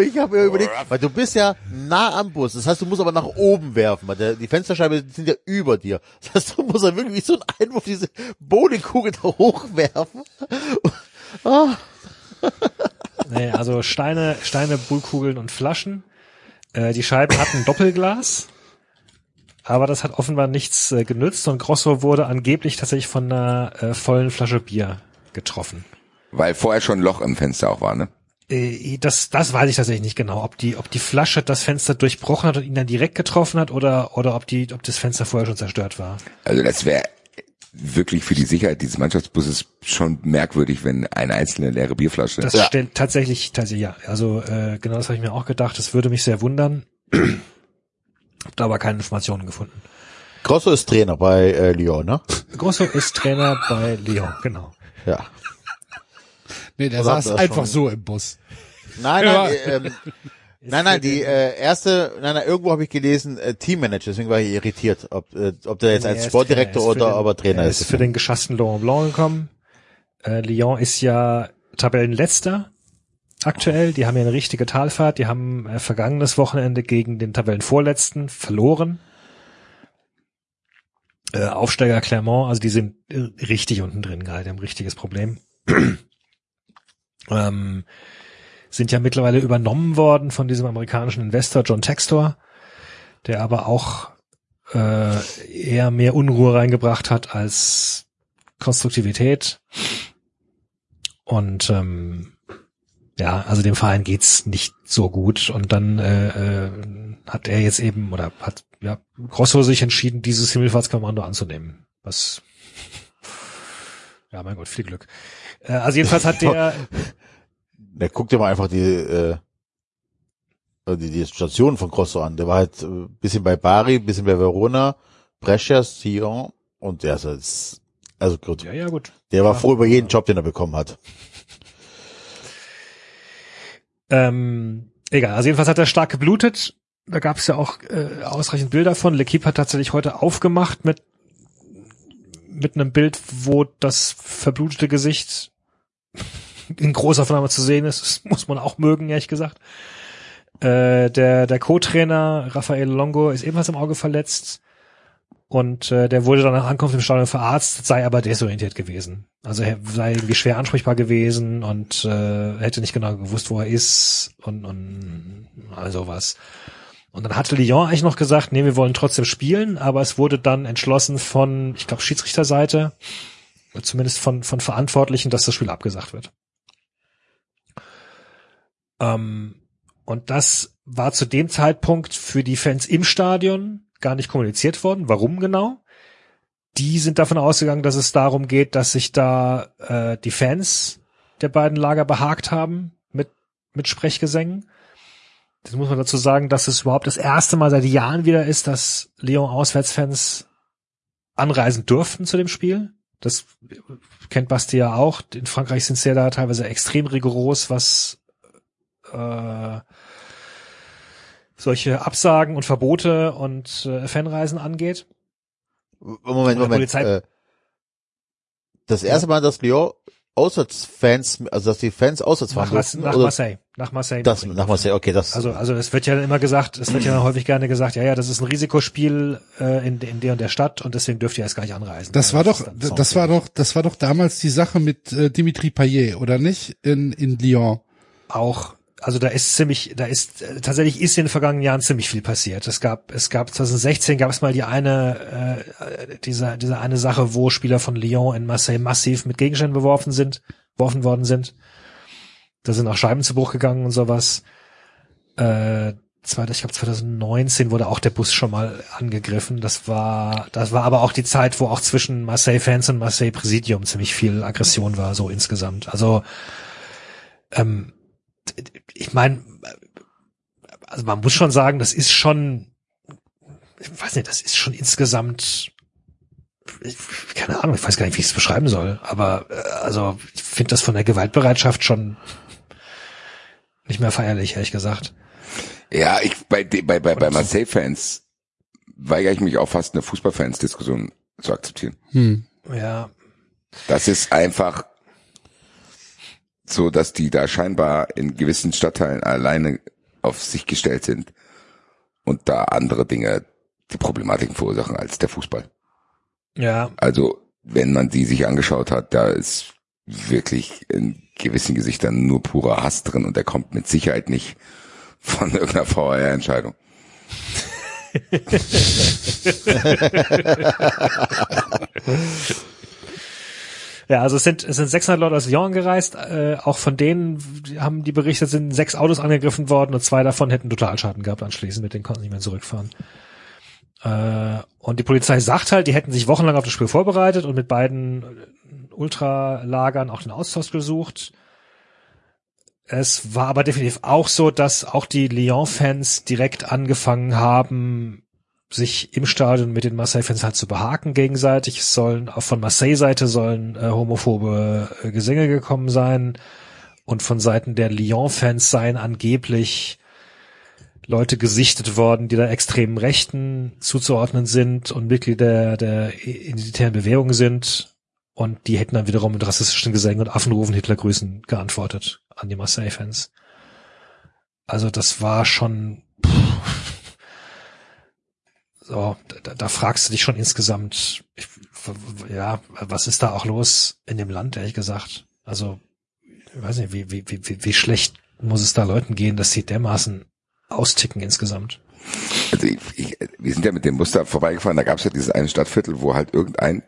Speaker 3: Ich habe mir überlegt, weil du bist ja nah am Bus. Das heißt, du musst aber nach oben werfen, weil der, die Fensterscheibe sind ja über dir. Das heißt, du musst ja wirklich wie so ein Einwurf diese Bowlingkugel da hochwerfen.
Speaker 5: Nee, also Steine, Steine, Bullkugeln und Flaschen. Äh, die Scheiben hatten Doppelglas, aber das hat offenbar nichts äh, genützt und Grosso wurde angeblich tatsächlich von einer äh, vollen Flasche Bier getroffen.
Speaker 4: Weil vorher schon ein Loch im Fenster auch war, ne?
Speaker 5: Äh, das, das weiß ich tatsächlich nicht genau, ob die, ob die Flasche das Fenster durchbrochen hat und ihn dann direkt getroffen hat oder, oder ob die, ob das Fenster vorher schon zerstört war.
Speaker 4: Also das wäre wirklich für die Sicherheit dieses Mannschaftsbusses schon merkwürdig, wenn eine einzelne leere Bierflasche.
Speaker 5: Das stellt tatsächlich, tatsächlich, ja. Also äh, genau das habe ich mir auch gedacht. Das würde mich sehr wundern. Hab da aber keine Informationen gefunden.
Speaker 3: Grosso ist Trainer bei äh, Lyon, ne?
Speaker 5: Grosso ist Trainer bei Lyon, genau.
Speaker 3: Ja.
Speaker 2: Nee, der
Speaker 3: Oder habt
Speaker 2: saß einfach
Speaker 3: schon?
Speaker 2: so im Bus.
Speaker 3: Nein,
Speaker 2: Ja.
Speaker 3: nein, äh, ähm, nein, nein, die äh, erste, nein, nein, irgendwo habe ich gelesen, äh, Teammanager, deswegen war ich irritiert, ob, äh, ob der jetzt als
Speaker 5: er
Speaker 3: Sportdirektor
Speaker 5: er
Speaker 3: oder
Speaker 5: den-
Speaker 3: aber Trainer
Speaker 5: er
Speaker 3: ist.
Speaker 5: ist für den geschassten Laurent Blanc gekommen. Äh, Lyon ist ja Tabellenletzter aktuell. Die haben ja eine richtige Talfahrt. Die haben äh, vergangenes Wochenende gegen den Tabellenvorletzten verloren. Äh, Aufsteiger Clermont, also die sind äh, richtig unten drin gerade, die haben ein richtiges Problem. ähm, sind ja mittlerweile übernommen worden von diesem amerikanischen Investor John Textor, der aber auch äh, eher mehr Unruhe reingebracht hat als Konstruktivität. Und ähm, ja, also dem Verein geht's nicht so gut. Und dann äh, äh, hat er jetzt eben oder hat ja Grosso sich entschieden, dieses Himmelfahrtskommando anzunehmen. Was ja, mein Gott, viel Glück. Äh, also jedenfalls hat der
Speaker 3: Na, guck dir mal einfach die, äh, die, die Station von Grosso an. Der war halt äh, bisschen bei Bari, bisschen bei Verona, Brescia, Sion und der ist jetzt, also gut.
Speaker 5: ja, ja, gut.
Speaker 3: Der war froh über jeden Job, den er bekommen hat.
Speaker 5: Ähm, egal, also jedenfalls hat er stark geblutet. Da gab es ja auch äh, ausreichend Bilder von. L'Equipe hat tatsächlich heute aufgemacht mit mit einem Bild, wo das verblutete Gesicht in großer Aufnahme zu sehen ist. Das muss man auch mögen, ehrlich gesagt. Äh, der der Co-Trainer Rafael Longo ist ebenfalls im Auge verletzt und äh, der wurde dann nach Ankunft im Stadion verarztet, sei aber desorientiert gewesen. Also er sei irgendwie schwer ansprechbar gewesen und äh, hätte nicht genau gewusst, wo er ist und, und all sowas. Und dann hatte Lyon eigentlich noch gesagt, nee, wir wollen trotzdem spielen, aber es wurde dann entschlossen von, ich glaube, Schiedsrichterseite, zumindest von, von Verantwortlichen, dass das Spiel abgesagt wird. Ähm, und das war zu dem Zeitpunkt für die Fans im Stadion gar nicht kommuniziert worden. Warum genau? Die sind davon ausgegangen, dass es darum geht, dass sich da äh, die Fans der beiden Lager behagt haben mit, mit Sprechgesängen. Das muss man dazu sagen, dass es überhaupt das erste Mal seit Jahren wieder ist, dass Lyon-Auswärtsfans anreisen durften zu dem Spiel. Das kennt Basti ja auch. In Frankreich sind sie ja da teilweise extrem rigoros, was äh, solche Absagen und Verbote und äh, Fanreisen angeht.
Speaker 3: Moment, Moment.
Speaker 5: Polizei-
Speaker 3: Äh, das erste Mal, dass Lyon Auswärtsfans, also dass die Fans auswärts fahren
Speaker 5: Nach,
Speaker 3: durften,
Speaker 5: nach
Speaker 3: oder
Speaker 5: Marseille. Nach Marseille.
Speaker 3: das nach Marseille, okay, das
Speaker 5: Also, also es wird ja immer gesagt, es wird ja häufig gerne gesagt, ja, ja, das ist ein Risikospiel äh, in, in der und der Stadt und deswegen dürft ihr erst gar nicht anreisen.
Speaker 2: Das war doch,
Speaker 5: dann
Speaker 2: das war doch, das war doch damals die Sache mit äh, Dimitri Payet, oder nicht? In, in Lyon.
Speaker 5: auch, also da ist ziemlich, da ist äh, tatsächlich ist in den vergangenen Jahren ziemlich viel passiert. Es gab, es gab 2016 gab es mal die eine, äh, diese, diese eine Sache, wo Spieler von Lyon in Marseille massiv mit Gegenständen beworfen sind, beworfen worden sind. Da sind auch Scheiben zu Bruch gegangen und sowas. Äh, ich glaube 2019 wurde auch der Bus schon mal angegriffen. Das war, das war aber auch die Zeit, wo auch zwischen Marseille-Fans und Marseille-Präsidium ziemlich viel Aggression war, so insgesamt. Also ähm, ich meine, also man muss schon sagen, das ist schon, ich weiß nicht, das ist schon insgesamt, ich, keine Ahnung, ich weiß gar nicht, wie ich es beschreiben soll, aber äh, also ich finde das von der Gewaltbereitschaft schon nicht mehr feierlich, ehrlich gesagt.
Speaker 4: Ja, ich bei bei bei, bei Marseille-Fans weigere ich mich auch fast eine Fußballfans-Diskussion zu akzeptieren.
Speaker 2: Hm.
Speaker 5: Ja,
Speaker 4: Das ist einfach so, dass die da scheinbar in gewissen Stadtteilen alleine auf sich gestellt sind und da andere Dinge die Problematiken verursachen als der Fußball.
Speaker 5: ja,
Speaker 4: Also, wenn man die sich angeschaut hat, da ist wirklich in gewissen Gesichtern nur purer Hass drin und der kommt mit Sicherheit nicht von irgendeiner VR-Entscheidung.
Speaker 5: Ja, also es sind, es sind 600 Leute aus Lyon gereist. Äh, auch von denen haben die berichtet, sind sechs Autos angegriffen worden und zwei davon hätten Totalschaden gehabt anschließend. Mit denen konnten sie nicht mehr zurückfahren. Äh, und die Polizei sagt halt, die hätten sich wochenlang auf das Spiel vorbereitet und mit beiden Ultralagern auch den Austausch gesucht. Es war aber definitiv auch so, dass auch die Lyon-Fans direkt angefangen haben, sich im Stadion mit den Marseille-Fans halt zu behaken gegenseitig. Es sollen auch von Marseille-Seite sollen äh, homophobe äh, Gesänge gekommen sein und von Seiten der Lyon-Fans seien angeblich Leute gesichtet worden, die da extremen Rechten zuzuordnen sind und Mitglieder der identitären Bewegung sind. Und die hätten dann wiederum mit rassistischen Gesängen und Affenrufen Hitler grüßen geantwortet an die Marseille-Fans. Also das war schon so, da, da fragst du dich schon insgesamt, ich, ja, was ist da auch los in dem Land, ehrlich gesagt? Also, ich weiß nicht, wie, wie, wie, wie schlecht muss es da Leuten gehen, dass sie dermaßen austicken insgesamt.
Speaker 4: Also ich, ich, wir sind ja mit dem Bus da vorbeigefahren, da gab es ja dieses eine Stadtviertel, wo halt irgendein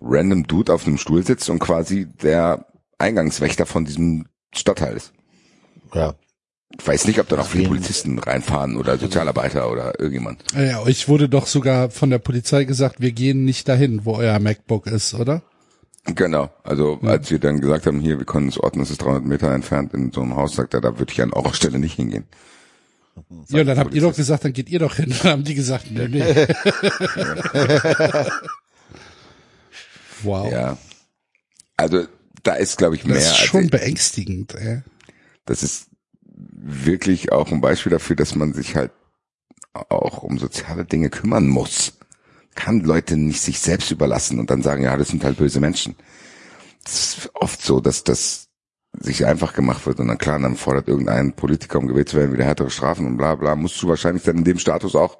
Speaker 4: random Dude auf einem Stuhl sitzt und quasi der Eingangswächter von diesem Stadtteil ist.
Speaker 3: Ja.
Speaker 4: Ich weiß nicht, ob da noch viele Polizisten reinfahren oder Sozialarbeiter oder irgendjemand.
Speaker 2: Ja, euch wurde doch sogar von der Polizei gesagt, wir gehen nicht dahin, wo euer MacBook ist, oder?
Speaker 4: Genau, also als wir dann gesagt haben, hier, wir können es orten, es ist 300 Meter entfernt in so einem Haus, sagt er, da würde ich an eurer Stelle nicht hingehen.
Speaker 2: Ja, und dann habt ihr doch gesagt, dann geht ihr doch hin. Dann haben die gesagt, nee, nee. wow.
Speaker 4: Ja. Also da ist, glaube ich, mehr.
Speaker 2: das ist schon beängstigend, ey.
Speaker 4: das ist wirklich auch ein Beispiel dafür, dass man sich halt auch um soziale Dinge kümmern muss. Kann Leute nicht sich selbst überlassen und dann sagen, ja, das sind halt böse Menschen. Das ist oft so, dass das sich einfach gemacht wird und dann klar, dann fordert irgendein Politiker, um gewählt zu werden, wieder härtere Strafen und bla bla, musst du wahrscheinlich dann in dem Status auch.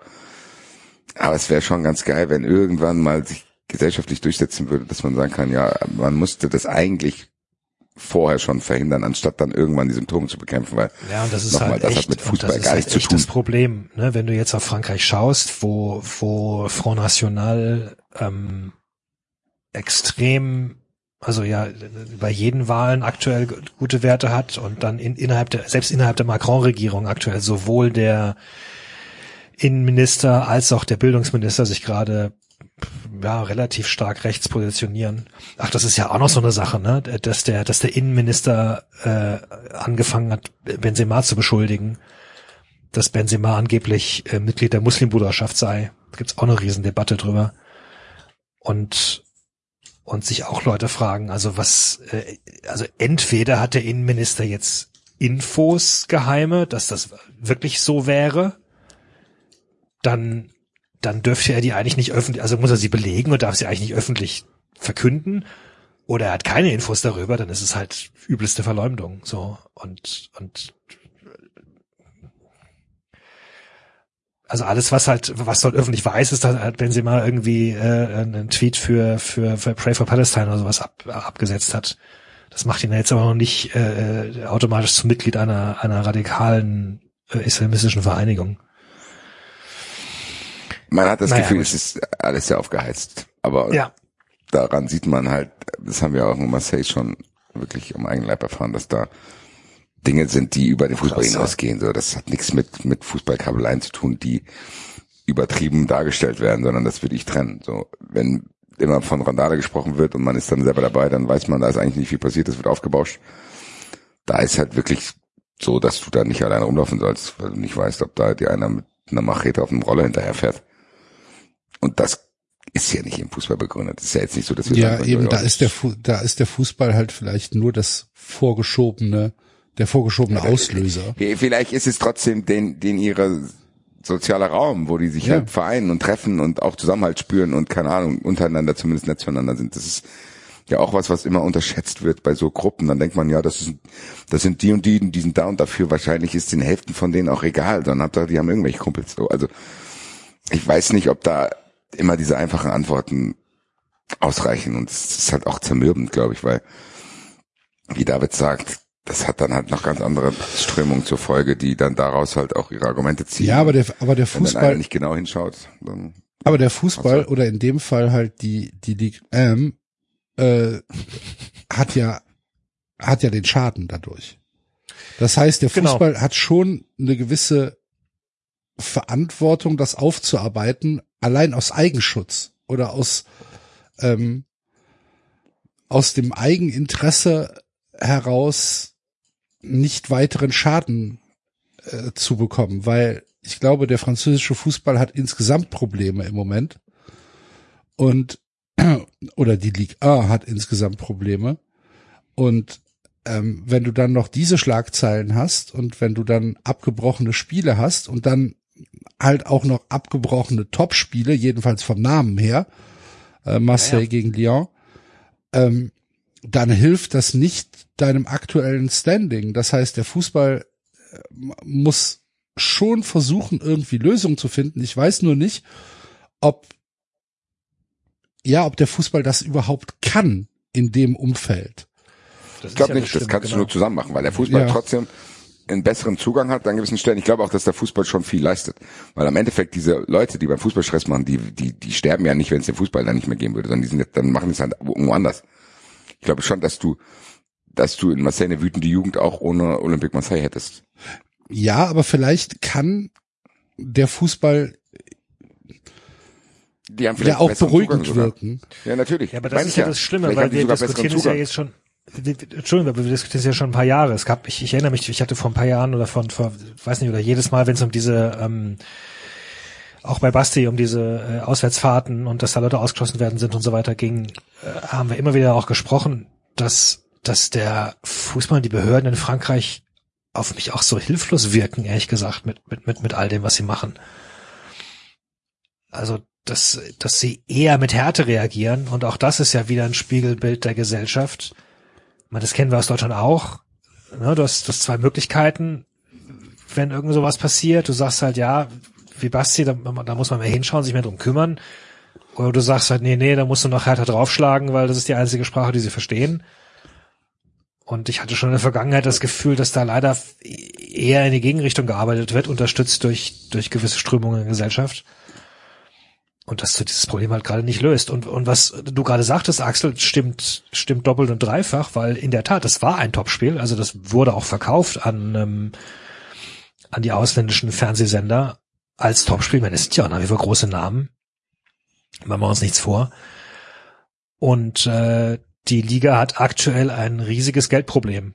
Speaker 4: Aber es wäre schon ganz geil, wenn irgendwann mal sich gesellschaftlich durchsetzen würde, dass man sagen kann, ja, man musste das eigentlich vorher schon verhindern, anstatt dann irgendwann die Symptome zu bekämpfen, weil
Speaker 5: Ja, und das ist
Speaker 4: Nochmal,
Speaker 5: halt
Speaker 4: das hat
Speaker 5: echt,
Speaker 4: mit
Speaker 5: und
Speaker 4: Fußball
Speaker 5: das ist
Speaker 4: gar
Speaker 5: halt
Speaker 4: nichts zu
Speaker 5: echt
Speaker 4: tun.
Speaker 5: das Problem, ne? wenn du jetzt auf Frankreich schaust, wo, wo Front National ähm, extrem, also ja, bei jeden Wahlen aktuell gute Werte hat und dann in, innerhalb der, selbst innerhalb der Macron-Regierung aktuell sowohl der Innenminister als auch der Bildungsminister sich gerade ja, relativ stark rechts positionieren. Ach, das ist ja auch noch so eine Sache, ne? Dass der, dass der Innenminister äh, angefangen hat, Benzema zu beschuldigen, dass Benzema angeblich äh, Mitglied der Muslimbruderschaft sei. Da gibt's auch eine Riesendebatte drüber. Und und sich auch Leute fragen, also was, äh, also entweder hat der Innenminister jetzt Infos geheime, dass das wirklich so wäre, dann dann dürfte er die eigentlich nicht öffentlich, also muss er sie belegen und darf sie eigentlich nicht öffentlich verkünden. Oder er hat keine Infos darüber, dann ist es halt übelste Verleumdung. So und und also alles, was halt, was dort öffentlich weiß, ist, dass halt Benzema irgendwie äh, einen Tweet für, für, für Pray for Palestine oder sowas ab, abgesetzt hat. Das macht ihn jetzt aber noch nicht äh, automatisch zum Mitglied einer, einer radikalen äh, islamistischen Vereinigung.
Speaker 4: Man hat das
Speaker 5: Naja,
Speaker 4: Gefühl, es ist alles sehr aufgeheizt. Aber
Speaker 5: Ja.
Speaker 4: daran sieht man halt, das haben wir auch in Marseille schon wirklich am eigenen Leib erfahren, dass da Dinge sind, die über den Fußball
Speaker 5: Krass,
Speaker 4: hinausgehen. So, das hat nichts mit mit Fußballkabeleien zu tun, die übertrieben dargestellt werden, sondern das würde ich trennen. So, wenn immer von Randale gesprochen wird und man ist dann selber dabei, dann weiß man, da ist eigentlich nicht viel passiert, das wird aufgebauscht. Da ist halt wirklich so, dass du da nicht alleine rumlaufen sollst, weil du nicht weißt, ob da dir einer mit einer Machete auf einem Roller hinterherfährt. Und das ist ja nicht im Fußball begründet. Das ist ja jetzt nicht so, dass wir
Speaker 2: Ja,
Speaker 4: sagen,
Speaker 2: eben,
Speaker 4: ja,
Speaker 2: da ist der, Fu da ist der Fußball halt vielleicht nur das vorgeschobene, der vorgeschobene Auslöser.
Speaker 4: Vielleicht ist es trotzdem den, den ihrer sozialer Raum, wo die sich
Speaker 2: Ja.
Speaker 4: halt vereinen und treffen und auch Zusammenhalt spüren und keine Ahnung, untereinander zumindest nicht zueinander sind. Das ist ja auch was, was immer unterschätzt wird bei so Gruppen. Dann denkt man, ja, das ist, das sind die und die, die sind da und dafür. Wahrscheinlich ist den Hälften von denen auch egal. Dann habt ihr, die haben irgendwelche Kumpels. So, also, ich weiß nicht, ob da immer diese einfachen Antworten ausreichen. Und es ist halt auch zermürbend, glaube ich, weil, wie David sagt, das hat dann halt noch ganz andere Strömungen zur Folge, die dann daraus halt auch ihre Argumente ziehen.
Speaker 2: Ja, aber der, aber der
Speaker 4: Wenn dann einer
Speaker 2: Fußball,
Speaker 4: nicht genau hinschaut, dann
Speaker 2: aber der Fußball oder in dem Fall halt die, die Ligue M, äh, hat ja, hat ja den Schaden dadurch. Das heißt, der
Speaker 5: Genau.
Speaker 2: Fußball hat schon eine gewisse Verantwortung, das aufzuarbeiten, allein aus Eigenschutz oder aus, ähm, aus dem Eigeninteresse heraus nicht weiteren Schaden äh, zu bekommen, weil ich glaube, der französische Fußball hat insgesamt Probleme im Moment. Und oder die Ligue A hat insgesamt Probleme. Und ähm, wenn du dann noch diese Schlagzeilen hast und wenn du dann abgebrochene Spiele hast und dann halt auch noch abgebrochene Topspiele, jedenfalls vom Namen her, äh, Marseille
Speaker 5: Ja, ja.
Speaker 2: gegen Lyon, ähm, dann hilft das nicht deinem aktuellen Standing. Das heißt, der Fußball äh, muss schon versuchen, irgendwie Lösungen zu finden. Ich weiß nur nicht, ob ja, ob der Fußball das überhaupt kann in dem Umfeld.
Speaker 5: Das
Speaker 4: Ich glaube
Speaker 5: ja
Speaker 4: nicht, das
Speaker 5: Schlimme,
Speaker 4: kannst du
Speaker 5: genau.
Speaker 4: nur zusammen machen, weil der Fußball
Speaker 2: Ja.
Speaker 4: trotzdem einen besseren Zugang hat an gewissen Stellen. Ich glaube auch, dass der Fußball schon viel leistet. Weil am Endeffekt diese Leute, die beim Fußball Stress machen, die, die, die sterben ja nicht, wenn es den Fußball dann nicht mehr geben würde, sondern die sind jetzt, dann machen die es halt irgendwo anders. Ich glaube schon, dass du, dass du in Marseille eine wütende Jugend auch ohne Olympique Marseille hättest.
Speaker 2: Ja, aber vielleicht kann der Fußball
Speaker 4: Die haben
Speaker 2: ja
Speaker 4: vielleicht
Speaker 2: auch
Speaker 4: besseren
Speaker 2: beruhigend
Speaker 4: Zugang sogar.
Speaker 2: wirken.
Speaker 4: Ja, natürlich.
Speaker 5: Ja, aber das
Speaker 4: Meine
Speaker 5: ist ja das Schlimme, weil wir diskutieren es ja jetzt schon, Entschuldigung, aber wir diskutieren es ja schon ein paar Jahre. Es gab, ich, ich erinnere mich, ich hatte vor ein paar Jahren oder von, vor, weiß nicht, oder jedes Mal, wenn es um diese, ähm, auch bei Basti um diese äh, Auswärtsfahrten und dass da Leute ausgeschlossen werden sind und so weiter ging, äh, haben wir immer wieder auch gesprochen, dass, dass der Fußball und die Behörden in Frankreich auf mich auch so hilflos wirken, ehrlich gesagt, mit, mit, mit, mit all dem, was sie machen. Also, dass, dass sie eher mit Härte reagieren und auch das ist ja wieder ein Spiegelbild der Gesellschaft. Meine, das kennen wir aus Deutschland auch. Ne, du, hast, du hast zwei Möglichkeiten, wenn irgend sowas passiert. Du sagst halt, ja, wie Basti, da, da muss man mehr hinschauen, sich mehr drum kümmern. Oder du sagst halt, nee, nee, da musst du noch härter draufschlagen, weil das ist die einzige Sprache, die sie verstehen. Und ich hatte schon in der Vergangenheit das Gefühl, dass da leider eher in die Gegenrichtung gearbeitet wird, unterstützt durch, durch gewisse Strömungen in der Gesellschaft. Und dass du dieses Problem halt gerade nicht löst. Und, und was du gerade sagtest, Axel, stimmt, stimmt doppelt und dreifach, weil in der Tat, es war ein Topspiel. Also das wurde auch verkauft an, ähm, an die ausländischen Fernsehsender als Topspiel. Es sind ja nach wie vor große Namen. Machen wir uns nichts vor. Und äh, die Liga hat aktuell ein riesiges Geldproblem,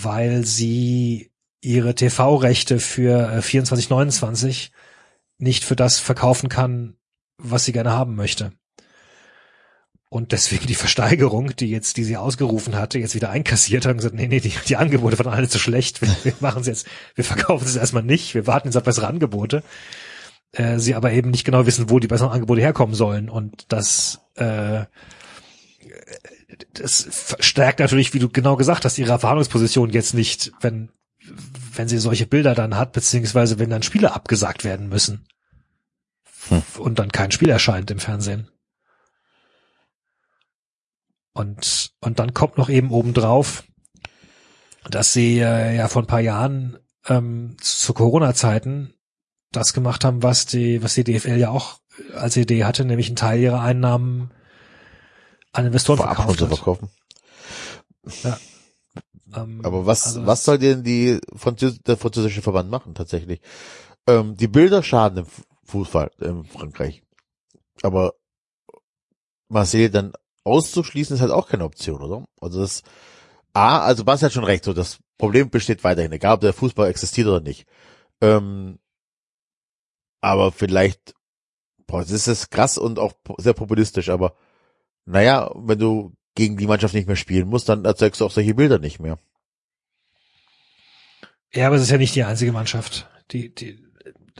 Speaker 5: weil sie ihre TV-Rechte für äh, 24, 29 nicht für das verkaufen kann, was sie gerne haben möchte. Und deswegen die Versteigerung, die jetzt, die sie ausgerufen hatte, jetzt wieder einkassiert hat und gesagt, nee, nee, die, die Angebote waren alle zu schlecht. Wir, wir machen es jetzt, wir verkaufen es erstmal nicht, wir warten jetzt auf bessere Angebote. Äh, sie aber eben nicht genau wissen, wo die besseren Angebote herkommen sollen. Und das, äh, das verstärkt natürlich, wie du genau gesagt hast, ihre Verhandlungsposition jetzt nicht, wenn, wenn sie solche Bilder dann hat, beziehungsweise wenn dann Spiele abgesagt werden müssen. Und dann kein Spiel erscheint im Fernsehen. Und, und dann kommt noch eben obendrauf, dass sie äh, ja vor ein paar Jahren ähm, zu Corona-Zeiten das gemacht haben, was die, was die DFL ja auch als Idee hatte, nämlich einen Teil ihrer Einnahmen an Investoren verkauft
Speaker 3: zu
Speaker 5: hat.
Speaker 3: verkaufen.
Speaker 5: Ähm,
Speaker 3: Aber was,
Speaker 5: also
Speaker 3: was soll denn die Französ der französische Verband machen tatsächlich? Ähm, die Bilder schaden im Fu- Fußball in Frankreich. Aber Marseille dann auszuschließen ist halt auch keine Option, oder? Also das A, also Bas hat schon recht, so das Problem besteht weiterhin, egal ob der Fußball existiert oder nicht. Ähm, aber vielleicht, boah, das ist krass und auch sehr populistisch, aber naja, wenn du gegen die Mannschaft nicht mehr spielen musst, dann erzeugst du auch solche Bilder nicht mehr.
Speaker 5: Ja, aber es ist ja nicht die einzige Mannschaft. Die, die,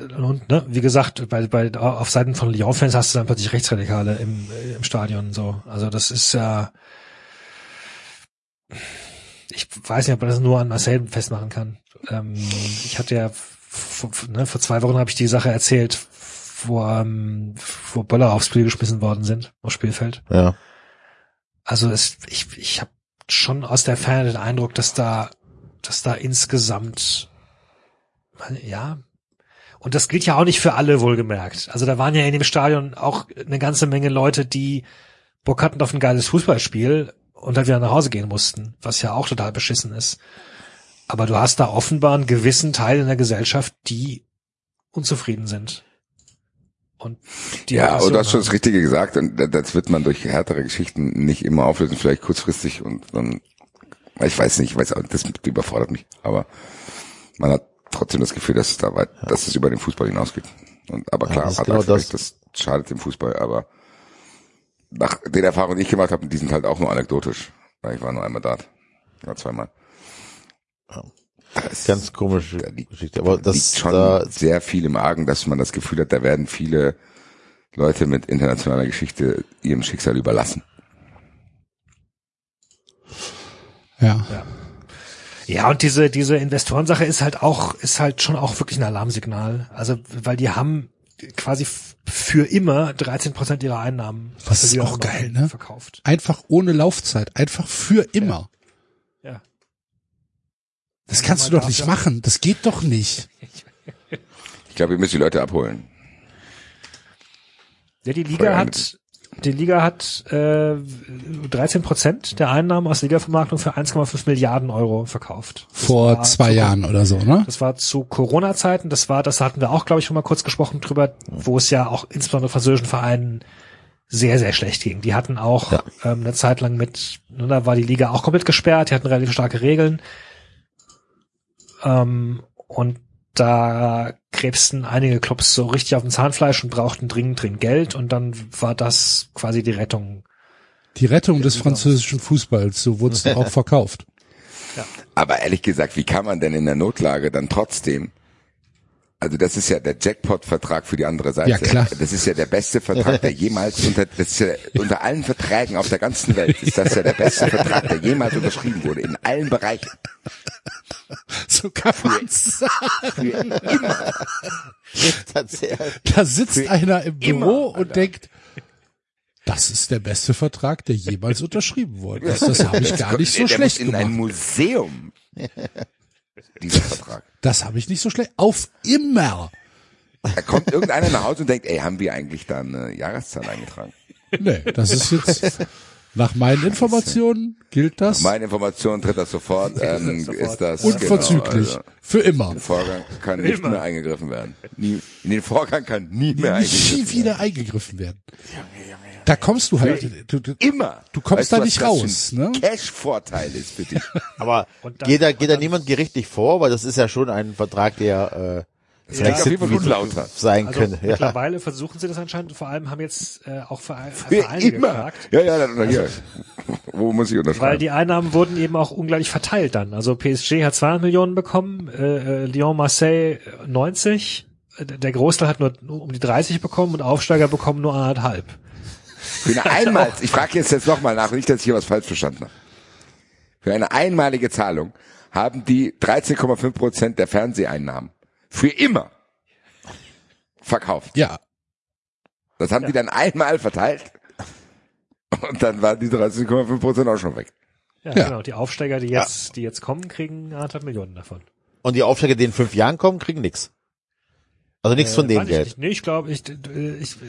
Speaker 5: und, ne, wie gesagt, bei, bei, auf Seiten von Lyon-Fans hast du dann plötzlich Rechtsradikale im, äh, im Stadion, so. Also das ist ja, ich weiß nicht, ob man das nur an Marcel festmachen kann. Ähm, ich hatte ja, vor, ne, vor zwei Wochen habe ich die Sache erzählt, wo, ähm, wo Böller aufs Spiel geschmissen worden sind, aufs Spielfeld.
Speaker 3: Ja.
Speaker 5: Also es, ich, ich habe schon aus der Ferne den Eindruck, dass da, dass da insgesamt, ja, und das gilt ja auch nicht für alle, wohlgemerkt. Also da waren ja in dem Stadion auch eine ganze Menge Leute, die Bock hatten auf ein geiles Fußballspiel und dann wieder nach Hause gehen mussten, was ja auch total beschissen ist. Aber du hast da offenbar einen gewissen Teil in der Gesellschaft, die unzufrieden sind. Und die
Speaker 4: Ja, und du hast schon das. Richtige gesagt und das wird man durch härtere Geschichten nicht immer auflösen, vielleicht kurzfristig und dann, ich weiß nicht, ich weiß auch, das überfordert mich, aber man hat trotzdem das Gefühl, dass es da weit, dass es über den Fußball hinausgeht. Und, aber
Speaker 3: Ja,
Speaker 4: klar,
Speaker 3: das ist
Speaker 4: hat
Speaker 3: genau das.
Speaker 4: das schadet dem Fußball, aber nach den Erfahrungen, die ich gemacht habe, die sind halt auch nur anekdotisch, weil ich war nur einmal dort, ja zweimal.
Speaker 3: Ja.
Speaker 4: Das
Speaker 3: Ganz komische
Speaker 4: da liegt-
Speaker 3: Geschichte. Aber
Speaker 4: liegt
Speaker 3: das
Speaker 4: schon
Speaker 3: da,
Speaker 4: sehr viel im Argen, dass man das Gefühl hat, da werden viele Leute mit internationaler Geschichte ihrem Schicksal überlassen.
Speaker 2: Ja.
Speaker 5: Ja, und diese, diese Investorensache ist halt auch, ist halt schon auch wirklich ein Alarmsignal. Also, weil die haben quasi für immer 13 Prozent ihrer Einnahmen der
Speaker 2: ist auch geil, ne?
Speaker 5: verkauft.
Speaker 2: Einfach ohne Laufzeit, einfach für immer.
Speaker 5: Ja.
Speaker 2: Das kannst du doch nicht
Speaker 5: ja-
Speaker 2: machen. Das geht doch nicht.
Speaker 4: Ich glaube, ihr müsst die Leute abholen.
Speaker 5: Ja, die Liga hat, die Liga hat äh, 13 Prozent der Einnahmen aus Ligavermarktung für 1,5 Milliarden Euro verkauft. Das
Speaker 2: Vor zwei
Speaker 5: zu-
Speaker 2: Jahren oder so, ne?
Speaker 5: Das war zu Corona-Zeiten. Das war, das hatten wir auch, glaube ich, schon mal kurz gesprochen drüber, wo es ja auch insbesondere französischen Vereinen sehr, sehr schlecht ging. Die hatten auch ähm, eine Zeit lang mit, ne, da war die Liga auch komplett gesperrt, die hatten relativ starke Regeln. Ähm, und da krebsten einige Clubs so richtig auf dem Zahnfleisch und brauchten dringend, dringend Geld und dann war das quasi die Rettung.
Speaker 2: Die Rettung des französischen Fußballs, so wurde es doch auch verkauft.
Speaker 4: Aber ehrlich gesagt, wie kann man denn in der Notlage dann trotzdem also das ist ja der Jackpot-Vertrag für die andere Seite.
Speaker 2: Ja, klar.
Speaker 4: Das ist ja der beste Vertrag, der jemals unter, das ist ja unter allen Verträgen auf der ganzen Welt ist das ja der beste Vertrag, der jemals unterschrieben wurde, in allen Bereichen.
Speaker 2: So kann man's sagen.
Speaker 3: Tatsächlich.
Speaker 2: Da sitzt einer im
Speaker 4: immer,
Speaker 2: Büro und denkt, das ist der beste Vertrag, der jemals unterschrieben wurde. Das, das habe ich gar nicht so
Speaker 4: der
Speaker 2: schlecht
Speaker 4: muss in ein
Speaker 2: gemacht.
Speaker 4: Museum. Dieser Vertrag.
Speaker 2: Das habe ich nicht so schlecht. Auf immer.
Speaker 4: Da kommt irgendeiner nach Hause und denkt, ey, haben wir eigentlich da eine Jahreszahl eingetragen?
Speaker 2: Nee, das ist jetzt, nach meinen Informationen gilt das
Speaker 4: Meine Information tritt das sofort, ähm, ist das
Speaker 2: unverzüglich.
Speaker 4: Genau, also,
Speaker 2: Für immer.
Speaker 4: der Vorgang kann nicht mehr eingegriffen werden. Nie, in den Vorgang kann nie mehr
Speaker 2: Nie
Speaker 4: eingegriffen werden.
Speaker 2: wieder eingegriffen werden. Da kommst du halt, du, du,
Speaker 4: Immer.
Speaker 2: Du kommst
Speaker 4: Weißt
Speaker 2: da
Speaker 4: was
Speaker 2: nicht raus, ne?
Speaker 4: Cash-Vorteil ist für dich.
Speaker 3: Aber
Speaker 5: Und dann-
Speaker 3: geht da,
Speaker 5: und
Speaker 3: geht da niemand gerichtlich vor, weil das ist ja schon ein Vertrag, der äh,
Speaker 4: klingt auf jeden Fall unlauter.
Speaker 3: sein
Speaker 5: Also
Speaker 3: könnte. Ja.
Speaker 5: mittlerweile versuchen sie das anscheinend. Vor allem haben jetzt äh, auch Vereine, Vereine
Speaker 4: immer.
Speaker 5: gefragt.
Speaker 4: Ja, ja, dann, hier. Wo muss ich
Speaker 5: Weil
Speaker 4: unterschreiben?
Speaker 5: die Einnahmen wurden eben auch ungleich verteilt dann. Also PSG hat 200 Millionen bekommen, äh, äh, Lyon, Marseille äh, 90. Äh, Der Großteil hat nur, nur um die 30 bekommen und Aufsteiger bekommen nur anderthalb.
Speaker 4: Für eine einmal, ich frage jetzt jetzt nochmal nach, nicht, dass ich hier was falsch verstanden habe. Für eine einmalige Zahlung haben die 13,5 Prozent der Fernseheinnahmen für immer verkauft.
Speaker 2: ja,
Speaker 4: Das haben die dann einmal verteilt. Und dann waren die 13,5 Prozent auch schon weg.
Speaker 5: Ja,
Speaker 2: Ja.
Speaker 5: genau. Die Aufsteiger, die jetzt, die jetzt kommen, kriegen anderthalb Millionen davon.
Speaker 3: Und die Aufsteiger, die in fünf Jahren kommen, kriegen nix. Also nichts von
Speaker 5: Äh,
Speaker 3: dem
Speaker 5: weiß ich
Speaker 3: Geld.
Speaker 5: nicht. Nee, ich glaube, ich, äh, ich, äh,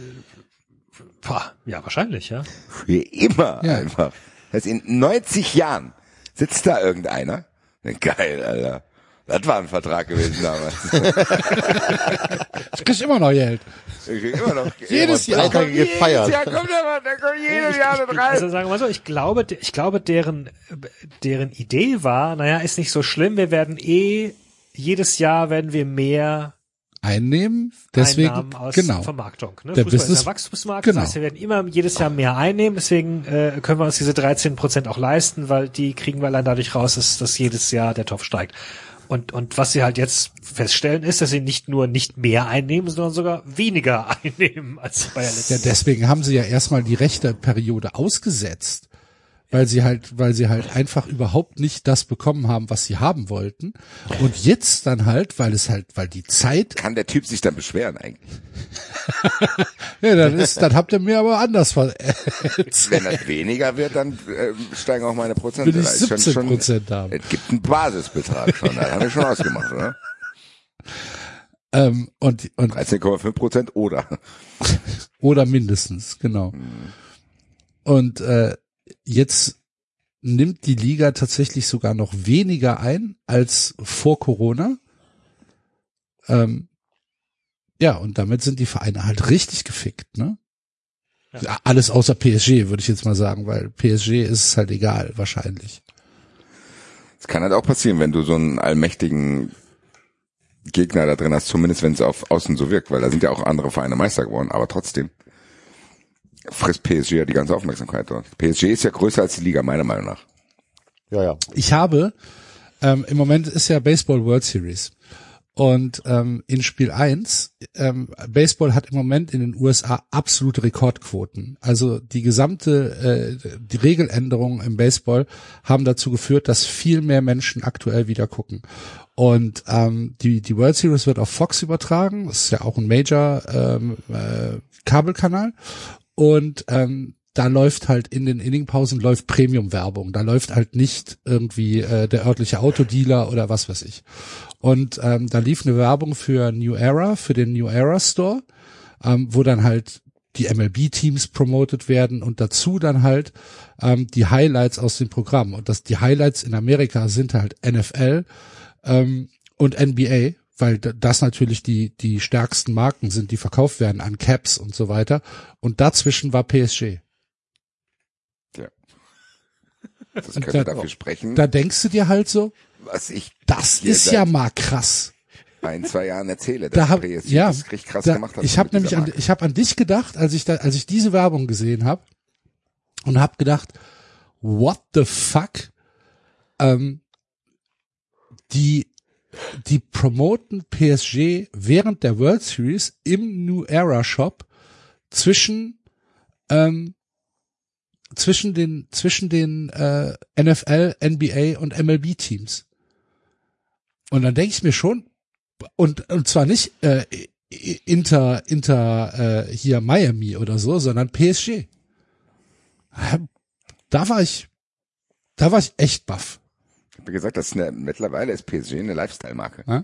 Speaker 5: boah, ja, wahrscheinlich, ja.
Speaker 4: Für immer
Speaker 2: Ja.
Speaker 4: einfach. Das heißt, in 90 Jahren sitzt da irgendeiner. Geil, Alter. Das war ein Vertrag gewesen damals.
Speaker 2: ich krieg immer noch Geld.
Speaker 4: Ich krieg immer noch
Speaker 2: Jedes
Speaker 3: Drei
Speaker 2: Jahr.
Speaker 3: Tage gefeiert.
Speaker 4: Ja, kommt der, Mann, der kommt jedes Jahr mit rein.
Speaker 5: Also sagen wir mal so, ich glaube, ich glaube, deren, deren Idee war, naja, ist nicht so schlimm, wir werden eh, jedes Jahr werden wir mehr
Speaker 2: Einnehmen, deswegen,
Speaker 5: Einnahmen aus
Speaker 2: genau.
Speaker 5: Vermarktung. Ne?
Speaker 2: Der
Speaker 5: Fußball
Speaker 2: Business-
Speaker 5: ist ein Wachstumsmarkt,
Speaker 2: genau.
Speaker 5: das heißt, wir werden immer jedes Jahr mehr einnehmen, deswegen äh, können wir uns diese 13 Prozent auch leisten, weil die kriegen wir allein dadurch raus, dass, dass jedes Jahr der Topf steigt. Und, und was sie halt jetzt feststellen, ist, dass sie nicht nur nicht mehr einnehmen, sondern sogar weniger einnehmen als bei der letzten
Speaker 2: Ja, deswegen haben sie ja erstmal die rechte Periode ausgesetzt, weil sie halt, weil sie halt einfach überhaupt nicht das bekommen haben, was sie haben wollten. Und jetzt dann halt, weil es halt, weil die Zeit,
Speaker 4: Kann der Typ sich dann beschweren eigentlich?
Speaker 2: ja, dann ist, dann habt ihr mir aber anders ver
Speaker 4: Wenn das weniger wird, dann äh, steigen auch meine Prozente.
Speaker 2: Will ich
Speaker 4: Da ist schon-
Speaker 2: 17
Speaker 4: schon-
Speaker 2: Prozent haben.
Speaker 4: Es gibt einen Basisbetrag schon, das haben wir schon ausgemacht, oder?
Speaker 2: ähm, und, und
Speaker 4: 13,5 Prozent oder.
Speaker 2: Oder mindestens, genau. Und äh, jetzt nimmt die Liga tatsächlich sogar noch weniger ein als vor Corona. Ähm, ja, und damit sind die Vereine halt richtig gefickt, ne? Ja. Alles außer PSG, würde ich jetzt mal sagen, weil PSG ist es halt egal, wahrscheinlich.
Speaker 4: Es kann halt auch passieren, wenn du so einen allmächtigen Gegner da drin hast, zumindest wenn es auf außen so wirkt, weil da sind ja auch andere Vereine Meister geworden, aber trotzdem frisst PSG ja die ganze Aufmerksamkeit dort. PSG ist ja größer als die Liga, meiner Meinung nach.
Speaker 3: Ja, ja.
Speaker 2: Ich habe, ähm, im Moment ist ja Baseball World Series. Und ähm, in Spiel 1, ähm, Baseball hat im Moment in den USA absolute Rekordquoten. Also die gesamte, äh, die Regeländerungen im Baseball haben dazu geführt, dass viel mehr Menschen aktuell wieder gucken. Und ähm, die, die World Series wird auf Fox übertragen. Das ist ja auch ein Major ähm, äh, Kabelkanal. Und ähm, da läuft halt in den Inningpausen läuft Premium-Werbung. Da läuft halt nicht irgendwie äh, der örtliche Autodealer oder was weiß ich. Und ähm, da lief eine Werbung für New Era, für den New Era Store, ähm, wo dann halt die MLB-Teams promoted werden und dazu dann halt ähm, die Highlights aus dem Programm. Und das die Highlights in Amerika sind halt NFL ähm, und NBA, weil das natürlich die die stärksten Marken sind, die verkauft werden an Caps und so weiter. Und dazwischen war PSG.
Speaker 4: Das
Speaker 2: Und
Speaker 4: könnte
Speaker 2: da-
Speaker 4: dafür sprechen,
Speaker 2: Da denkst du dir halt so,
Speaker 4: was ich
Speaker 2: das ist ja mal krass.
Speaker 4: ein, zwei Jahren erzähle.
Speaker 2: Da
Speaker 4: dass
Speaker 2: hab,
Speaker 4: PSG
Speaker 2: ja,
Speaker 4: das richtig krass
Speaker 2: da,
Speaker 4: gemacht hat.
Speaker 2: ich habe nämlich an, ich habe an dich gedacht, als ich da, als ich diese Werbung gesehen habe und habe gedacht, what the fuck? Ähm, die die promoten PSG während der World Series im New Era Shop zwischen ähm, zwischen den zwischen den äh, NFL, NBA und MLB Teams. Und dann denke ich mir schon und und zwar nicht äh, Inter Inter äh, hier Miami oder so, sondern PSG. Da war ich da war ich echt baff.
Speaker 4: Habe gesagt, das ist eine, mittlerweile ist PSG eine Lifestyle-Marke.
Speaker 2: Ja.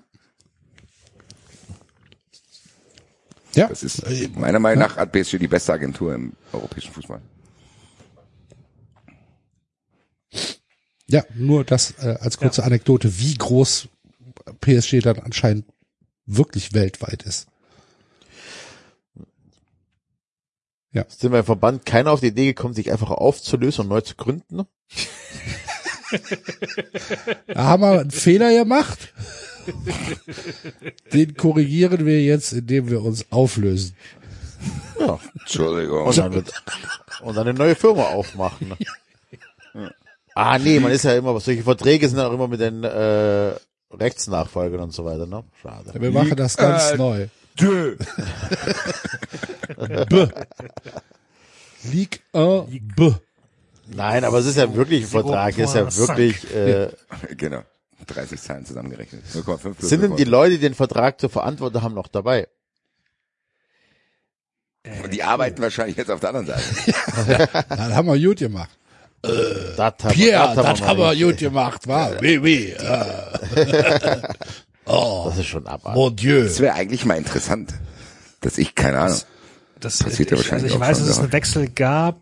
Speaker 2: Ja,
Speaker 4: Das ist meiner Meinung nach hat PSG die beste Agentur im europäischen Fußball.
Speaker 2: ja, nur das äh, als kurze Anekdote, wie groß PSG dann anscheinend wirklich weltweit ist.
Speaker 3: Sind wir im Verband keiner auf die Idee gekommen, sich einfach aufzulösen und neu zu gründen?
Speaker 2: Da haben wir einen Fehler gemacht. Den korrigieren wir jetzt, indem wir uns auflösen.
Speaker 3: Ja.
Speaker 4: Entschuldigung.
Speaker 3: Und dann, wird, und dann eine neue Firma aufmachen. Ah, nee, man ist ja immer, solche Verträge sind ja auch immer mit den äh, Rechtsnachfolgern und so weiter, ne? Schade.
Speaker 2: Wir machen das ganz
Speaker 4: Äh,
Speaker 2: neu.
Speaker 4: Dö.
Speaker 2: B. Ligue 1 B.
Speaker 3: Nein, aber es ist ja wirklich ein Vertrag, es ist ja wirklich, äh,
Speaker 4: Genau. 30 Zahlen zusammengerechnet. 0,5 plus
Speaker 3: sind denn die
Speaker 4: 0,5.
Speaker 3: Leute, die den Vertrag zu verantworten haben, noch dabei?
Speaker 4: Und die arbeiten wahrscheinlich jetzt auf der anderen Seite.
Speaker 2: Das haben wir gut gemacht.
Speaker 3: Das haben wir-
Speaker 2: Pierre,
Speaker 3: das haben
Speaker 2: das haben wir gut gemacht, wa? Oui, oui. äh. Oh,
Speaker 3: Das ist schon abartig.
Speaker 2: mon Dieu.
Speaker 4: Das wäre eigentlich mal interessant. Dass ich, keine Ahnung.
Speaker 5: Das
Speaker 4: Passiert ja
Speaker 5: ich, also
Speaker 4: wahrscheinlich
Speaker 5: ich
Speaker 4: auch
Speaker 5: weiß,
Speaker 4: schon
Speaker 5: dass es einen Wechsel gab,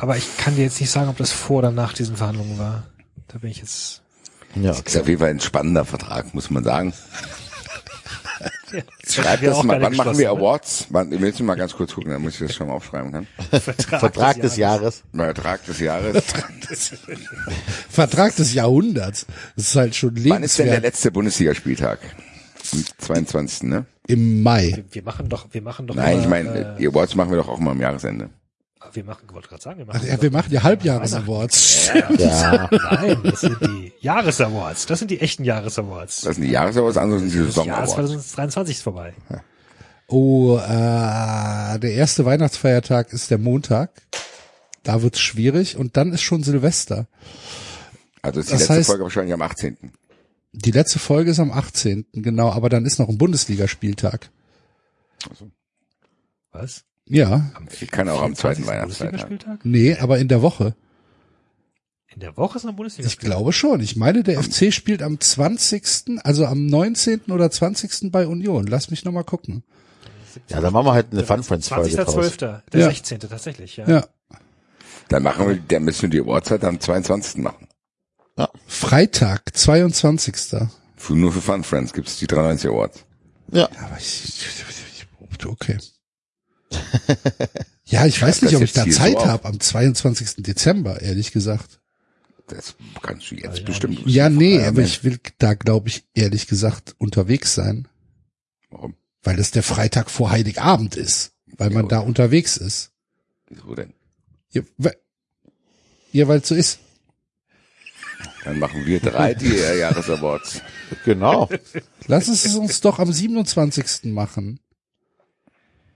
Speaker 5: aber ich kann dir jetzt nicht sagen, ob das vor oder nach diesen Verhandlungen war. Da bin ich jetzt.
Speaker 3: Ja,
Speaker 4: Ist auf jeden Fall ein spannender Vertrag, muss man sagen. Schreibt
Speaker 5: wir
Speaker 4: das mal, wann machen wir
Speaker 5: ne?
Speaker 4: Awards? Wann, ich will jetzt mal ganz kurz gucken, damit ich das schon mal aufschreiben kann.
Speaker 5: Vertrag,
Speaker 3: Vertrag des Jahres.
Speaker 4: Vertrag des Jahres.
Speaker 2: Vertrag des Jahrhunderts. Das ist halt schon
Speaker 4: Wann ist denn der
Speaker 2: lebenswert.
Speaker 4: letzte Bundesligaspieltag? Am 22. ne?
Speaker 2: Im Mai.
Speaker 5: Wir, wir machen doch, wir machen doch.
Speaker 4: Nein,
Speaker 5: immer,
Speaker 4: ich meine,
Speaker 5: äh,
Speaker 4: die Awards machen wir doch auch mal am Jahresende.
Speaker 5: Wir machen, ich wollte gerade sagen, wir
Speaker 2: Ach
Speaker 5: machen.
Speaker 2: ja, wir machen ja Halbjahres-Awards.
Speaker 3: Ja,
Speaker 5: Nein, das sind die Jahresawards. Das sind die echten Jahresawards.
Speaker 4: Das sind die Jahresawards, andere sind die
Speaker 5: Das Jahr
Speaker 4: Saisonawards.
Speaker 5: 2023 ist vorbei.
Speaker 2: Oh, äh, der erste Weihnachtsfeiertag ist der Montag. Da wird's schwierig und dann ist schon Silvester.
Speaker 4: Also ist die
Speaker 2: Das
Speaker 4: letzte
Speaker 2: heißt-
Speaker 4: Folge wahrscheinlich am 18.
Speaker 2: Die letzte Folge ist am 18. genau, aber dann ist noch ein Bundesligaspieltag.
Speaker 5: Was?
Speaker 2: Ja,
Speaker 4: Ich kann auch am zweiten
Speaker 5: 24.
Speaker 4: Weihnachtsfeiertag.
Speaker 5: Bundesligaspieltag?
Speaker 2: nee, aber in der Woche.
Speaker 5: In der Woche ist noch ein Bundesliga.
Speaker 2: Ich glaube schon. Ich meine, der FC spielt am 20., also am 19. oder 20. bei Union. Lass mich nochmal gucken.
Speaker 3: ja, dann machen wir halt eine Fun Friends Folge draus.
Speaker 5: 20.12. Der
Speaker 2: Ja.
Speaker 5: 16. tatsächlich, ja.
Speaker 2: Ja.
Speaker 4: Dann machen wir, dann müssen wir die Awards halt am 22. machen.
Speaker 2: Freitag, 22.
Speaker 4: Für, nur für Fun Friends gibt's die 93 Awards.
Speaker 3: Ja,
Speaker 2: Aber ich, ich, ich okay. Ja, ich weiß nicht, ob ich da Zeit
Speaker 4: so
Speaker 2: habe am 22. Dezember, ehrlich gesagt.
Speaker 4: Das kannst du jetzt
Speaker 5: ja,
Speaker 4: bestimmt.
Speaker 2: Ja, nee, aber
Speaker 4: Mensch.
Speaker 2: ich will da, glaube ich, ehrlich gesagt unterwegs sein,
Speaker 4: Warum?
Speaker 2: weil das der Freitag vor Heiligabend ist, weil man
Speaker 4: Ja,
Speaker 2: da unterwegs ist.
Speaker 4: Wieso denn?
Speaker 2: Ja, weil ja, weil es so ist.
Speaker 4: Dann machen wir drei die Jahresawards.
Speaker 3: Genau.
Speaker 2: Lass es uns doch am 27. machen.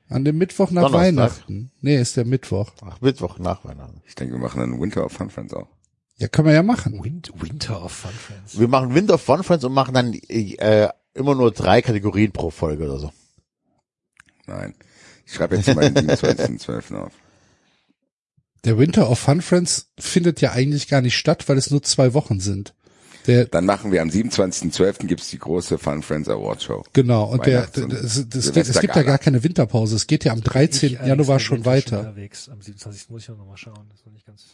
Speaker 2: An dem Mittwoch nach
Speaker 3: Donnerstag.
Speaker 2: Weihnachten. Nee, ist der Mittwoch.
Speaker 3: Ach, Mittwoch nach Weihnachten.
Speaker 4: Ich denke, wir machen dann Winter of Fun Friends auch.
Speaker 2: Ja, können wir ja machen.
Speaker 5: Wind, Winter of Fun Friends.
Speaker 3: Wir machen Winter of Fun Friends und machen dann äh, immer nur drei Kategorien pro Folge oder so.
Speaker 4: Nein. Ich schreibe jetzt mal den 27.12. auf.
Speaker 2: Der Winter of Fun Friends findet ja eigentlich gar nicht statt, weil es nur zwei Wochen sind. Der,
Speaker 4: Dann machen wir am 27.12. gibt's die große Fun Friends Award Show.
Speaker 2: genau, und der,
Speaker 4: und
Speaker 2: das, das, das, es gibt ja gar keine Winterpause. Es geht ja am 13.
Speaker 5: Ich allerdings
Speaker 2: Januar schon weiter.
Speaker 5: Unterwegs. Am 27. muss ich noch mal schauen. Das ist noch nicht ganz.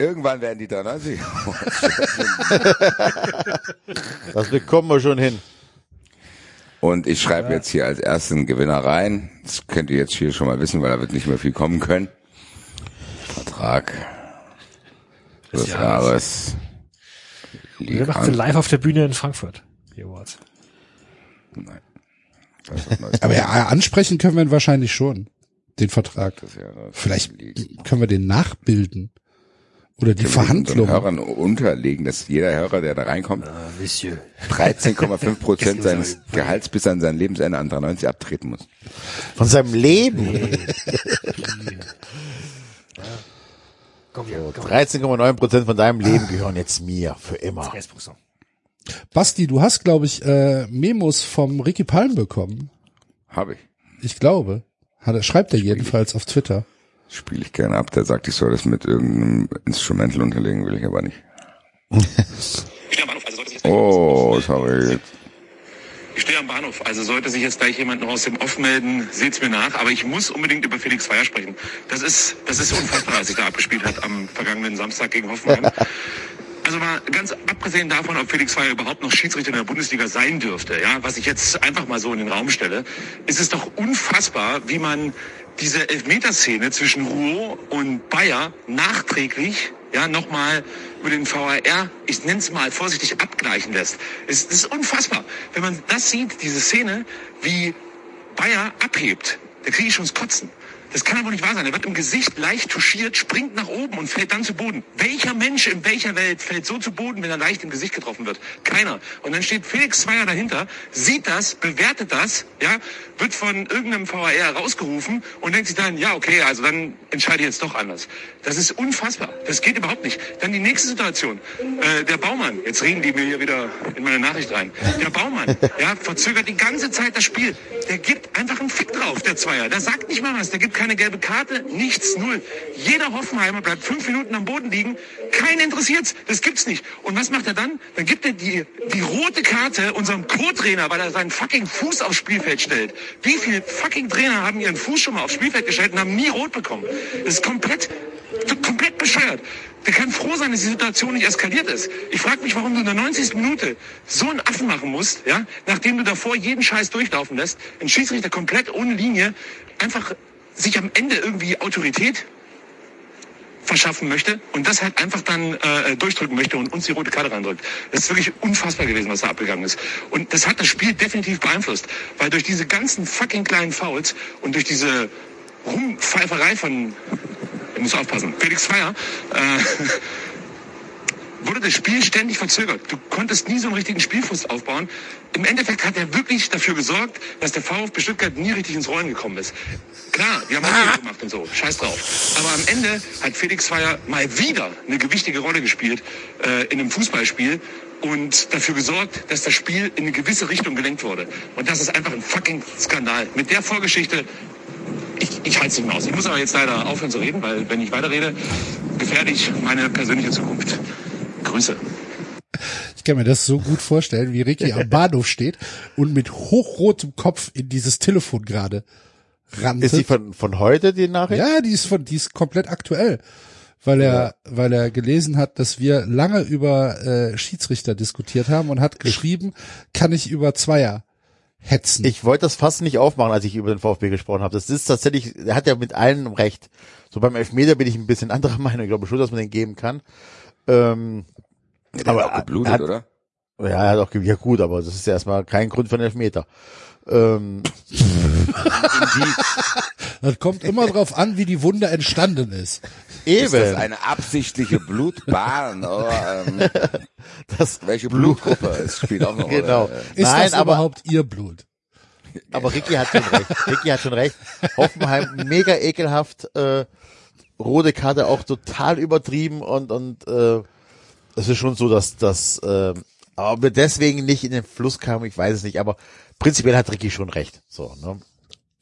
Speaker 4: Irgendwann werden die 93
Speaker 3: Das bekommen wir schon hin.
Speaker 4: Und ich schreibe jetzt hier als ersten Gewinner rein. Das könnt ihr jetzt hier schon mal wissen, weil da wird nicht mehr viel kommen können. Vertrag des
Speaker 5: Des
Speaker 4: Jahres.
Speaker 5: Wir machen sie live auf der Bühne in Frankfurt. Die Awards.
Speaker 4: Nein.
Speaker 2: Aber ja, ansprechen können wir ihn wahrscheinlich schon. Den Vertrag.
Speaker 4: Jahres.
Speaker 2: Vielleicht können wir den nachbilden. Oder die Verhandlungen.
Speaker 4: Hörern unterlegen, dass jeder Hörer, der da reinkommt,
Speaker 5: Monsieur.
Speaker 4: 13,5 Prozent seines Gehalts bis an sein Lebensende an 93 abtreten muss.
Speaker 3: Von seinem Leben.
Speaker 5: Komm hier, komm
Speaker 3: 13,9 Prozent von deinem Leben gehören jetzt mir für immer.
Speaker 2: Basti, du hast, glaube ich, äh, Memos vom Ricky Palm bekommen.
Speaker 4: Habe ich.
Speaker 2: Ich glaube. Hat er, schreibt er jedenfalls auf Twitter.
Speaker 4: Spiele ich gerne ab. Der sagt, ich soll das mit irgendeinem Instrumental unterlegen, will ich aber nicht. Oh, sorry.
Speaker 6: Ich stehe am Bahnhof, also sollte sich jetzt gleich jemand noch aus dem Off melden, seht's mir nach. Aber ich muss unbedingt über Felix Feier sprechen. Das ist, das ist unfassbar, was sich da abgespielt hat am vergangenen Samstag gegen Hoffenheim. Also mal ganz abgesehen davon, ob Felix Feier überhaupt noch Schiedsrichter in der Bundesliga sein dürfte, ja, was ich jetzt einfach mal so in den Raum stelle, ist es doch unfassbar, wie man diese Elfmeterszene zwischen Ruhr und Bayer nachträglich ja, nochmal über den VAR, ich nenne es mal vorsichtig, abgleichen lässt. Es, es ist unfassbar. Wenn man das sieht, diese Szene, wie Bayer abhebt, da kriege ich schon das Kotzen. Das kann aber nicht wahr sein. Er wird im Gesicht leicht touchiert, springt nach oben und fällt dann zu Boden. Welcher Mensch in welcher Welt fällt so zu Boden, wenn er leicht im Gesicht getroffen wird? Keiner. Und dann steht Felix Zweier dahinter, sieht das, bewertet das, ja, wird von irgendeinem VAR rausgerufen und denkt sich dann, ja, okay, also dann entscheide ich jetzt doch anders. Das ist unfassbar. Das geht überhaupt nicht. Dann die nächste Situation. Äh, der Baumann, jetzt reden die mir hier wieder in meine Nachricht rein. Der Baumann, ja, verzögert die ganze Zeit das Spiel. Der gibt einfach einen Fick drauf, der Zweier. Der sagt nicht mal was. Der gibt keine gelbe Karte, nichts, null. Jeder Hoffenheimer bleibt fünf Minuten am Boden liegen. Keinen interessiert's. Das gibt's nicht. Und was macht er dann? Dann gibt er die, die rote Karte unserem Co-Trainer, weil er seinen fucking Fuß aufs Spielfeld stellt. Wie viele fucking Trainer haben ihren Fuß schon mal aufs Spielfeld gestellt und haben nie rot bekommen? Das ist komplett, komplett bescheuert. Der kann froh sein, dass die Situation nicht eskaliert ist. Ich frage mich, warum du in der 90. Minute so einen Affen machen musst, ja, nachdem du davor jeden Scheiß durchlaufen lässt, ein Schiedsrichter komplett ohne Linie einfach sich am Ende irgendwie Autorität verschaffen möchte und das halt einfach dann äh, durchdrücken möchte und uns die rote Karte reindrückt. Das ist wirklich unfassbar gewesen, was da abgegangen ist. Und das hat das Spiel definitiv beeinflusst, weil durch diese ganzen fucking kleinen Fouls und durch diese Rumpfeiferei von, ich muss aufpassen, Felix Feier, äh, wurde das Spiel ständig verzögert. Du konntest nie so einen richtigen Spielfuß aufbauen. Im Endeffekt hat er wirklich dafür gesorgt, dass der VfB Stuttgart nie richtig ins Rollen gekommen ist. Klar, wir haben auch Fehler gemacht und so, scheiß drauf. Aber am Ende hat Felix Feier mal wieder eine gewichtige Rolle gespielt äh, in einem Fußballspiel und dafür gesorgt, dass das Spiel in eine gewisse Richtung gelenkt wurde. Und das ist einfach ein fucking Skandal. Mit der Vorgeschichte ich, ich halte es nicht mehr aus. Ich muss aber jetzt leider aufhören zu reden, weil wenn ich weiterrede, gefährde ich meine persönliche Zukunft. Grüße.
Speaker 2: Ich kann mir das so gut vorstellen, wie Ricky am Bahnhof steht und mit hochrotem Kopf in dieses Telefon gerade rannte.
Speaker 3: Ist die von, von heute, die Nachricht?
Speaker 2: ja, die ist von, die ist komplett aktuell, weil er, weil er gelesen hat, dass wir lange über äh, Schiedsrichter diskutiert haben und hat geschrieben, kann ich über Zweier hetzen.
Speaker 3: Ich wollte das fast nicht aufmachen, als ich über den VfB gesprochen habe. Das ist tatsächlich, er hat ja mit allen recht. So beim Elfmeter bin ich ein bisschen anderer Meinung. Ich glaube schon, dass man den geben kann. Ähm,
Speaker 4: Der
Speaker 3: Aber
Speaker 4: hat auch geblutet,
Speaker 3: hat-
Speaker 4: oder?
Speaker 3: Ja, er hat auch ja gut, aber das ist ja erstmal kein Grund für einen Elfmeter. Ähm,
Speaker 2: Das kommt immer drauf an, wie die Wunde entstanden ist.
Speaker 4: Ist das
Speaker 3: eben.
Speaker 4: eine absichtliche Blutbahn? Oder, ähm,
Speaker 3: Das,
Speaker 4: welche Blutgruppe? Es spielt auch noch
Speaker 3: genau.
Speaker 4: Rolle.
Speaker 2: Ist
Speaker 3: Nein,
Speaker 2: das
Speaker 3: aber,
Speaker 2: überhaupt ihr Blut?
Speaker 3: aber Ricky hat schon recht. Ricky hat schon recht. Hoffenheim mega ekelhaft, äh, rote Karte auch total übertrieben und, und, äh, es ist schon so, dass, dass, äh, aber wir deswegen nicht in den Fluss kamen, ich weiß es nicht, aber prinzipiell hat Ricky schon recht. So, ne?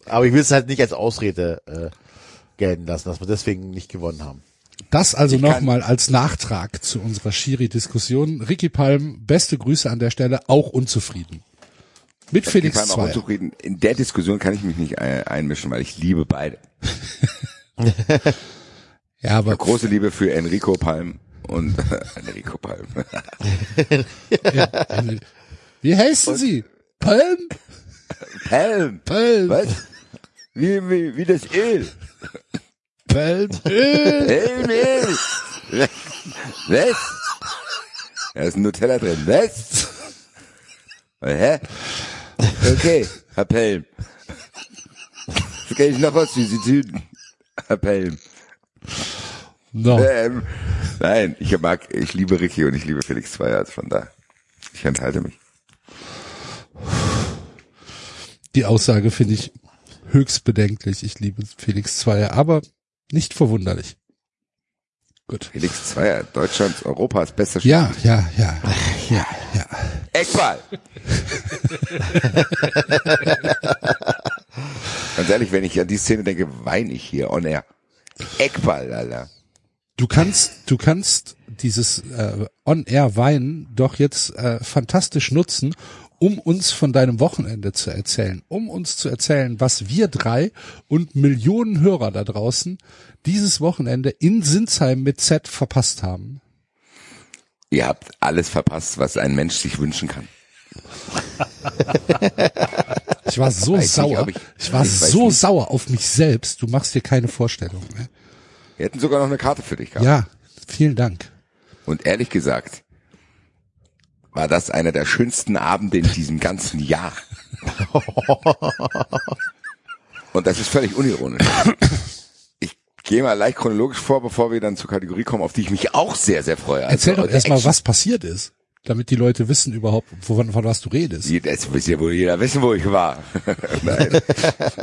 Speaker 3: Aber ich will es halt nicht als Ausrede, äh, gelten lassen, dass wir deswegen nicht gewonnen haben.
Speaker 2: Das also nochmal als Nachtrag zu unserer Schiri-Diskussion. Ricky Palm, beste Grüße an der Stelle, auch unzufrieden. Mit
Speaker 4: Ich
Speaker 2: Felix
Speaker 4: bin auch unzufrieden. In der Diskussion kann ich mich nicht ein- einmischen, weil ich liebe beide.
Speaker 2: Ja, aber
Speaker 4: Große Liebe für Enrico Palm und Enrico Palm.
Speaker 2: wie heißen Sie? Palm?
Speaker 4: Palm.
Speaker 2: Palm.
Speaker 4: Was? Wie, wie, wie das Öl.
Speaker 2: Palm.
Speaker 4: Öl, Öl. Was? Da ist ein Nutella drin. Was? Hä? Okay, Herr Pelm. Kann ich noch was für Sie tun? Herr Pelm.
Speaker 2: No.
Speaker 4: Ähm, nein, ich mag, ich liebe Ricky und ich liebe Felix Zweier, also von da. Ich enthalte mich.
Speaker 2: Die Aussage finde ich höchst bedenklich. Ich liebe Felix Zweier, aber nicht verwunderlich. Gut.
Speaker 4: Felix Zweier, Deutschlands, Europas bester
Speaker 2: Ja, ja, ja, ja, ja.
Speaker 4: Eckball. Ganz ehrlich, wenn ich an die Szene denke, weine ich hier on air. Eckball, Alter.
Speaker 2: Du kannst, du kannst dieses äh, On-Air-Wein doch jetzt äh, fantastisch nutzen, um uns von deinem Wochenende zu erzählen, um uns zu erzählen, was wir drei und Millionen Hörer da draußen dieses Wochenende in Sinsheim mit Z verpasst haben.
Speaker 4: Ihr habt alles verpasst, was ein Mensch sich wünschen kann.
Speaker 2: Ich war so
Speaker 4: nicht,
Speaker 2: sauer. ich,
Speaker 4: ich-
Speaker 2: war
Speaker 4: ich
Speaker 2: so
Speaker 4: nicht.
Speaker 2: sauer auf mich selbst. Du machst dir keine Vorstellung. Ne?
Speaker 4: Wir hätten sogar noch eine Karte für dich gehabt.
Speaker 2: Ja, vielen Dank.
Speaker 4: Und ehrlich gesagt, war das einer der schönsten Abende in diesem ganzen Jahr. Und das ist völlig unironisch. Ich gehe mal leicht chronologisch vor, bevor wir dann zur Kategorie kommen, auf die ich mich auch sehr, sehr freue. Also,
Speaker 2: Erzähl doch erstmal, was passiert ist, damit die Leute wissen überhaupt, wovon von was du redest.
Speaker 4: Jetzt wisst ja wohl jeder wissen, wo ich war.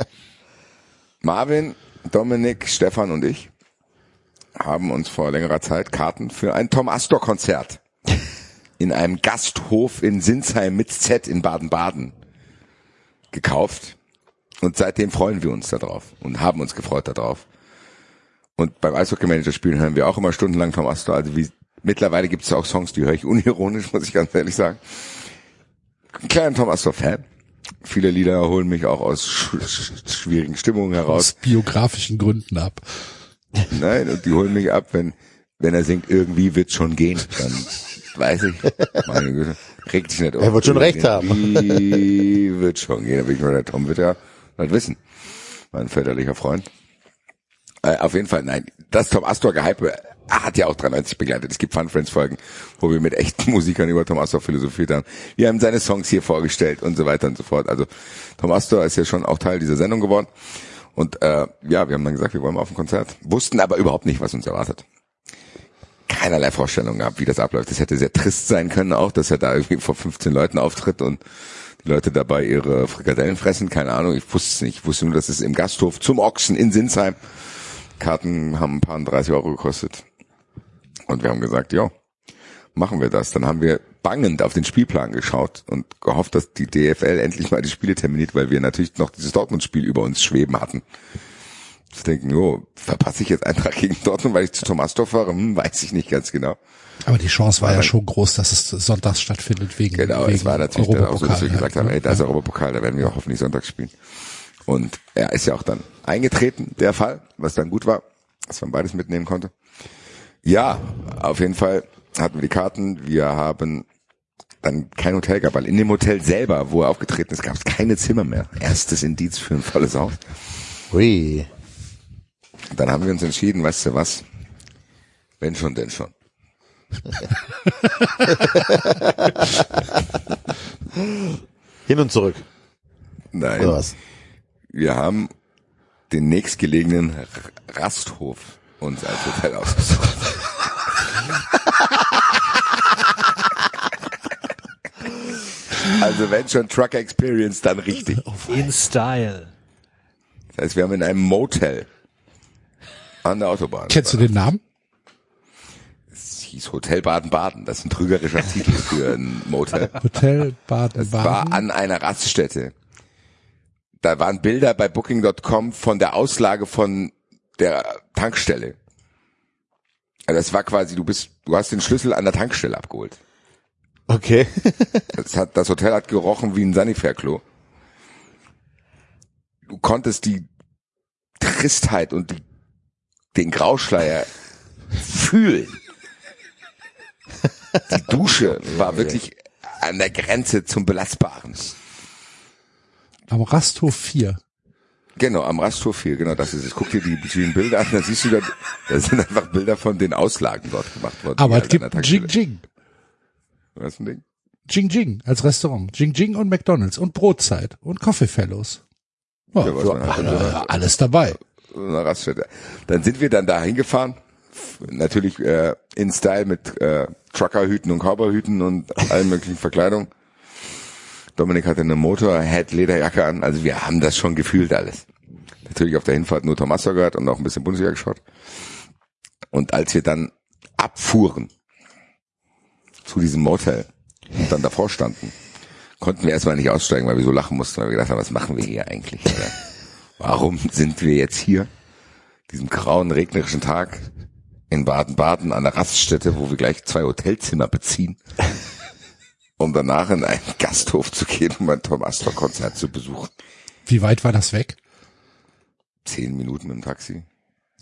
Speaker 4: Marvin, Dominik, Stefan und ich haben uns vor längerer Zeit Karten für ein Tom Astor Konzert in einem Gasthof in Sinsheim mit Z in Baden-Baden gekauft. Und seitdem freuen wir uns darauf und haben uns gefreut darauf. Und beim Eishockey-Manager spielen hören wir auch immer stundenlang Tom Astor. Also wie, mittlerweile gibt es auch Songs, die höre ich unironisch, muss ich ganz ehrlich sagen. Ein kleiner Tom Astor-Fan. Viele Lieder holen mich auch aus sch sch schwierigen Stimmungen heraus.
Speaker 2: Aus biografischen Gründen ab.
Speaker 4: Nein, und die holen mich ab, wenn, wenn er singt, irgendwie wird schon gehen, dann weiß ich, meine Güte, regt sich nicht auf.
Speaker 3: Er wird schon recht haben.
Speaker 4: Irgendwie wird schon gehen, da bin ich mal der Tom wird ja halt wissen. Mein väterlicher Freund. Äh, auf jeden Fall, nein, das Tom Astor Gehype hat ja auch 93 begleitet. Es gibt Fun Friends Folgen, wo wir mit echten Musikern über Tom Astor philosophiert haben. Wir haben seine Songs hier vorgestellt und so weiter und so fort. Also Tom Astor ist ja schon auch Teil dieser Sendung geworden. Und äh, ja, wir haben dann gesagt, wir wollen mal auf ein Konzert. Wussten aber überhaupt nicht, was uns erwartet. Keinerlei Vorstellung gehabt, wie das abläuft. Das hätte sehr trist sein können auch, dass er da irgendwie vor 15 Leuten auftritt und die Leute dabei ihre Frikadellen fressen. Keine Ahnung, ich wusste es nicht. Ich wusste nur, dass es im Gasthof zum Ochsen in Sinsheim. Karten haben ein paar 30 Euro gekostet. Und wir haben gesagt, ja, machen wir das. Dann haben wir bangend auf den Spielplan geschaut und gehofft, dass die DFL endlich mal die Spiele terminiert, weil wir natürlich noch dieses Dortmund-Spiel über uns schweben hatten. Zu denken, jo, verpasse ich jetzt Eintrag gegen Dortmund, weil ich zu Thomas Dorf fahre? Hm, weiß ich nicht ganz genau.
Speaker 2: Aber die Chance war ja
Speaker 4: Weil-
Speaker 2: schon groß, dass es sonntags stattfindet wegen,
Speaker 4: Genau,
Speaker 2: wegen
Speaker 4: es war natürlich dann auch so, dass wir gesagt
Speaker 2: ja.
Speaker 4: haben, ey, da ist Europapokal, da werden wir auch hoffentlich sonntags spielen. Und er ist ja auch dann eingetreten, der Fall, was dann gut war, dass man beides mitnehmen konnte. Ja, auf jeden Fall hatten wir die Karten. Wir haben dann kein Hotel gehabt, weil in dem Hotel selber, wo er aufgetreten ist, gab es keine Zimmer mehr. Erstes Indiz für ein volles Haus.
Speaker 3: Hui.
Speaker 4: Dann haben wir uns entschieden, weißt du was? Wenn schon, denn schon.
Speaker 3: Hin und zurück.
Speaker 4: Nein.
Speaker 3: Oder was?
Speaker 4: Wir haben den nächstgelegenen Rasthof uns als Hotel ausgesucht. also wenn schon Trucker Experience, dann richtig.
Speaker 5: In Style.
Speaker 4: Das heißt, wir haben in einem Motel an der Autobahn.
Speaker 2: Kennst du den Namen?
Speaker 4: Es hieß Hotel Baden-Baden. Das ist ein trügerischer Titel für ein Motel.
Speaker 2: Hotel
Speaker 4: Das war
Speaker 2: Baden-Baden.
Speaker 4: an einer Raststätte. Da waren Bilder bei Booking.com von der Auslage von der Tankstelle. Also das war quasi, du bist, du hast den Schlüssel an der Tankstelle abgeholt.
Speaker 3: Okay.
Speaker 4: Das, hat, das Hotel hat gerochen wie ein Sanifair-Klo. Du konntest die Tristheit und die, den Grauschleier fühlen. Die Dusche war wirklich an der Grenze zum Belastbaren.
Speaker 2: Am Rasthof 4.
Speaker 4: Genau, am Rasthof 4, genau das ist es. Guck dir die verschiedenen Bilder an, dann siehst du da, da sind einfach Bilder von den Auslagen dort gemacht worden.
Speaker 2: Aber
Speaker 4: die
Speaker 2: es gibt Jing Jing.
Speaker 4: Was ist ein Ding?
Speaker 2: Jing Jing als Restaurant. Jing Jing und McDonalds und Brotzeit und Coffee Fellows. Ja,
Speaker 4: Ja, halt so einer-
Speaker 2: äh, alles dabei.
Speaker 4: so. Dann sind wir dann da hingefahren. Natürlich äh, in Style mit äh, Truckerhüten und Cowboyhüten und allen möglichen Verkleidungen. Dominik hatte eine Motorhead-Lederjacke an, also wir haben das schon gefühlt alles. Natürlich auf der Hinfahrt nur Tommaso gehört und auch ein bisschen Bundesliga geschaut. Und als wir dann abfuhren zu diesem Motel und dann davor standen, konnten wir erstmal nicht aussteigen, weil wir so lachen mussten, weil wir gedacht haben, was machen wir hier eigentlich? Alter? Warum sind wir jetzt hier? Diesem grauen, regnerischen Tag in Baden-Baden an der Raststätte, wo wir gleich zwei Hotelzimmer beziehen, um danach in einen Gasthof zu gehen, um ein Tom Astor Konzert zu besuchen.
Speaker 2: Wie weit war das weg?
Speaker 4: Zehn Minuten im Taxi.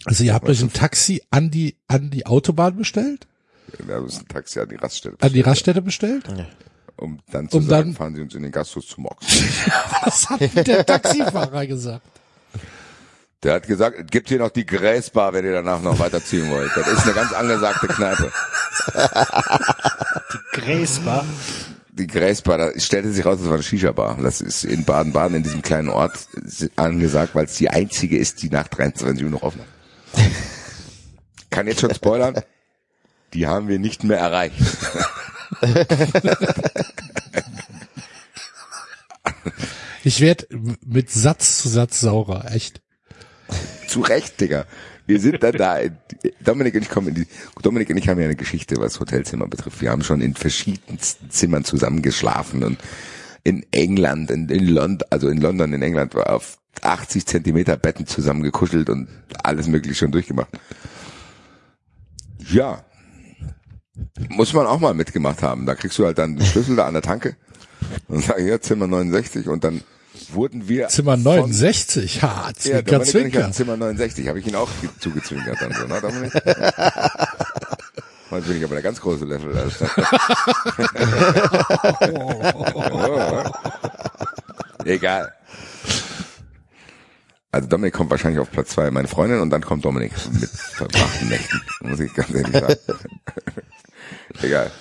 Speaker 2: Also ihr habt euch ein Taxi an die, an die Autobahn bestellt?
Speaker 4: Wir haben uns ein Taxi an die Raststätte
Speaker 2: An die
Speaker 4: bestellt,
Speaker 2: Raststätte bestellt?
Speaker 4: um dann zu
Speaker 2: Um
Speaker 4: sagen,
Speaker 2: dann-
Speaker 4: fahren Sie uns in den Gasthof zum Mox.
Speaker 2: Was hat der Taxifahrer gesagt?
Speaker 4: Der hat gesagt, es gibt hier noch die Gräsbar, wenn ihr danach noch weiterziehen wollt. Das ist eine ganz angesagte Kneipe.
Speaker 5: Gräsbar.
Speaker 4: Die Gräsbar, da stellte sich raus, das war eine Shisha-Bar. Das ist in Baden-Baden, in diesem kleinen Ort, angesagt, weil es die einzige ist, die nach 23 Uhr noch offen hat. Kann jetzt schon spoilern, die haben wir nicht mehr erreicht.
Speaker 2: Ich werd mit Satz zu Satz saurer, echt.
Speaker 4: Zu Recht, Digga. Wir sind dann da. Dominik und ich kommen in die, Dominik und ich haben ja eine Geschichte, was Hotelzimmer betrifft. Wir haben schon in verschiedensten Zimmern zusammen geschlafen und in England, in, in London, also in London, in England war auf 80 Zentimeter Betten zusammen gekuschelt und alles mögliche schon durchgemacht. Ja. Muss man auch mal mitgemacht haben. Da kriegst du halt dann den Schlüssel da an der Tanke und sag hier Zimmer 69 und dann wurden wir
Speaker 2: Zimmer
Speaker 4: von-
Speaker 2: 69, ha,
Speaker 4: ja,
Speaker 2: Zwinker,
Speaker 4: ich
Speaker 2: Zwinker.
Speaker 4: Zimmer 69, habe ich ihn auch ge- zugezwinkert dann so, ne, Dominik? Heute bin ich aber der ganz große Level. Also. Egal. Also Dominik kommt wahrscheinlich auf Platz zwei, meine Freundin, und dann kommt Dominik mit verbrachten Nächten, muss ich ganz ehrlich sagen. Egal.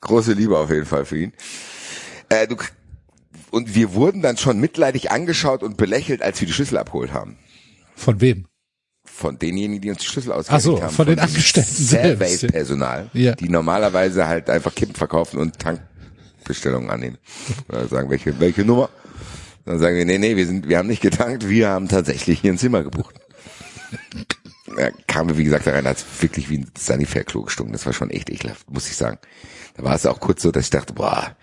Speaker 4: Große Liebe auf jeden Fall für ihn. Äh, du, und wir wurden dann schon mitleidig angeschaut und belächelt, als wir die Schlüssel abgeholt haben.
Speaker 2: Von wem?
Speaker 4: Von denjenigen, die uns die Schlüssel ausgehängt
Speaker 2: so,
Speaker 4: haben.
Speaker 2: von den
Speaker 4: diesem
Speaker 2: Angestellten selbst.
Speaker 4: Survey-Personal,
Speaker 2: Ja.
Speaker 4: die normalerweise halt einfach Kippen verkaufen und Tankbestellungen annehmen. Oder sagen, welche, welche Nummer? Dann sagen wir, nee, nee, wir sind, wir haben nicht getankt, wir haben tatsächlich hier ein Zimmer gebucht. Da kamen wir, wie gesagt, da rein, als wirklich wie ein Sanifair-Klo gestunken. Das war schon echt ekelhaft, muss ich sagen. Da war es auch kurz so, dass ich dachte, boah,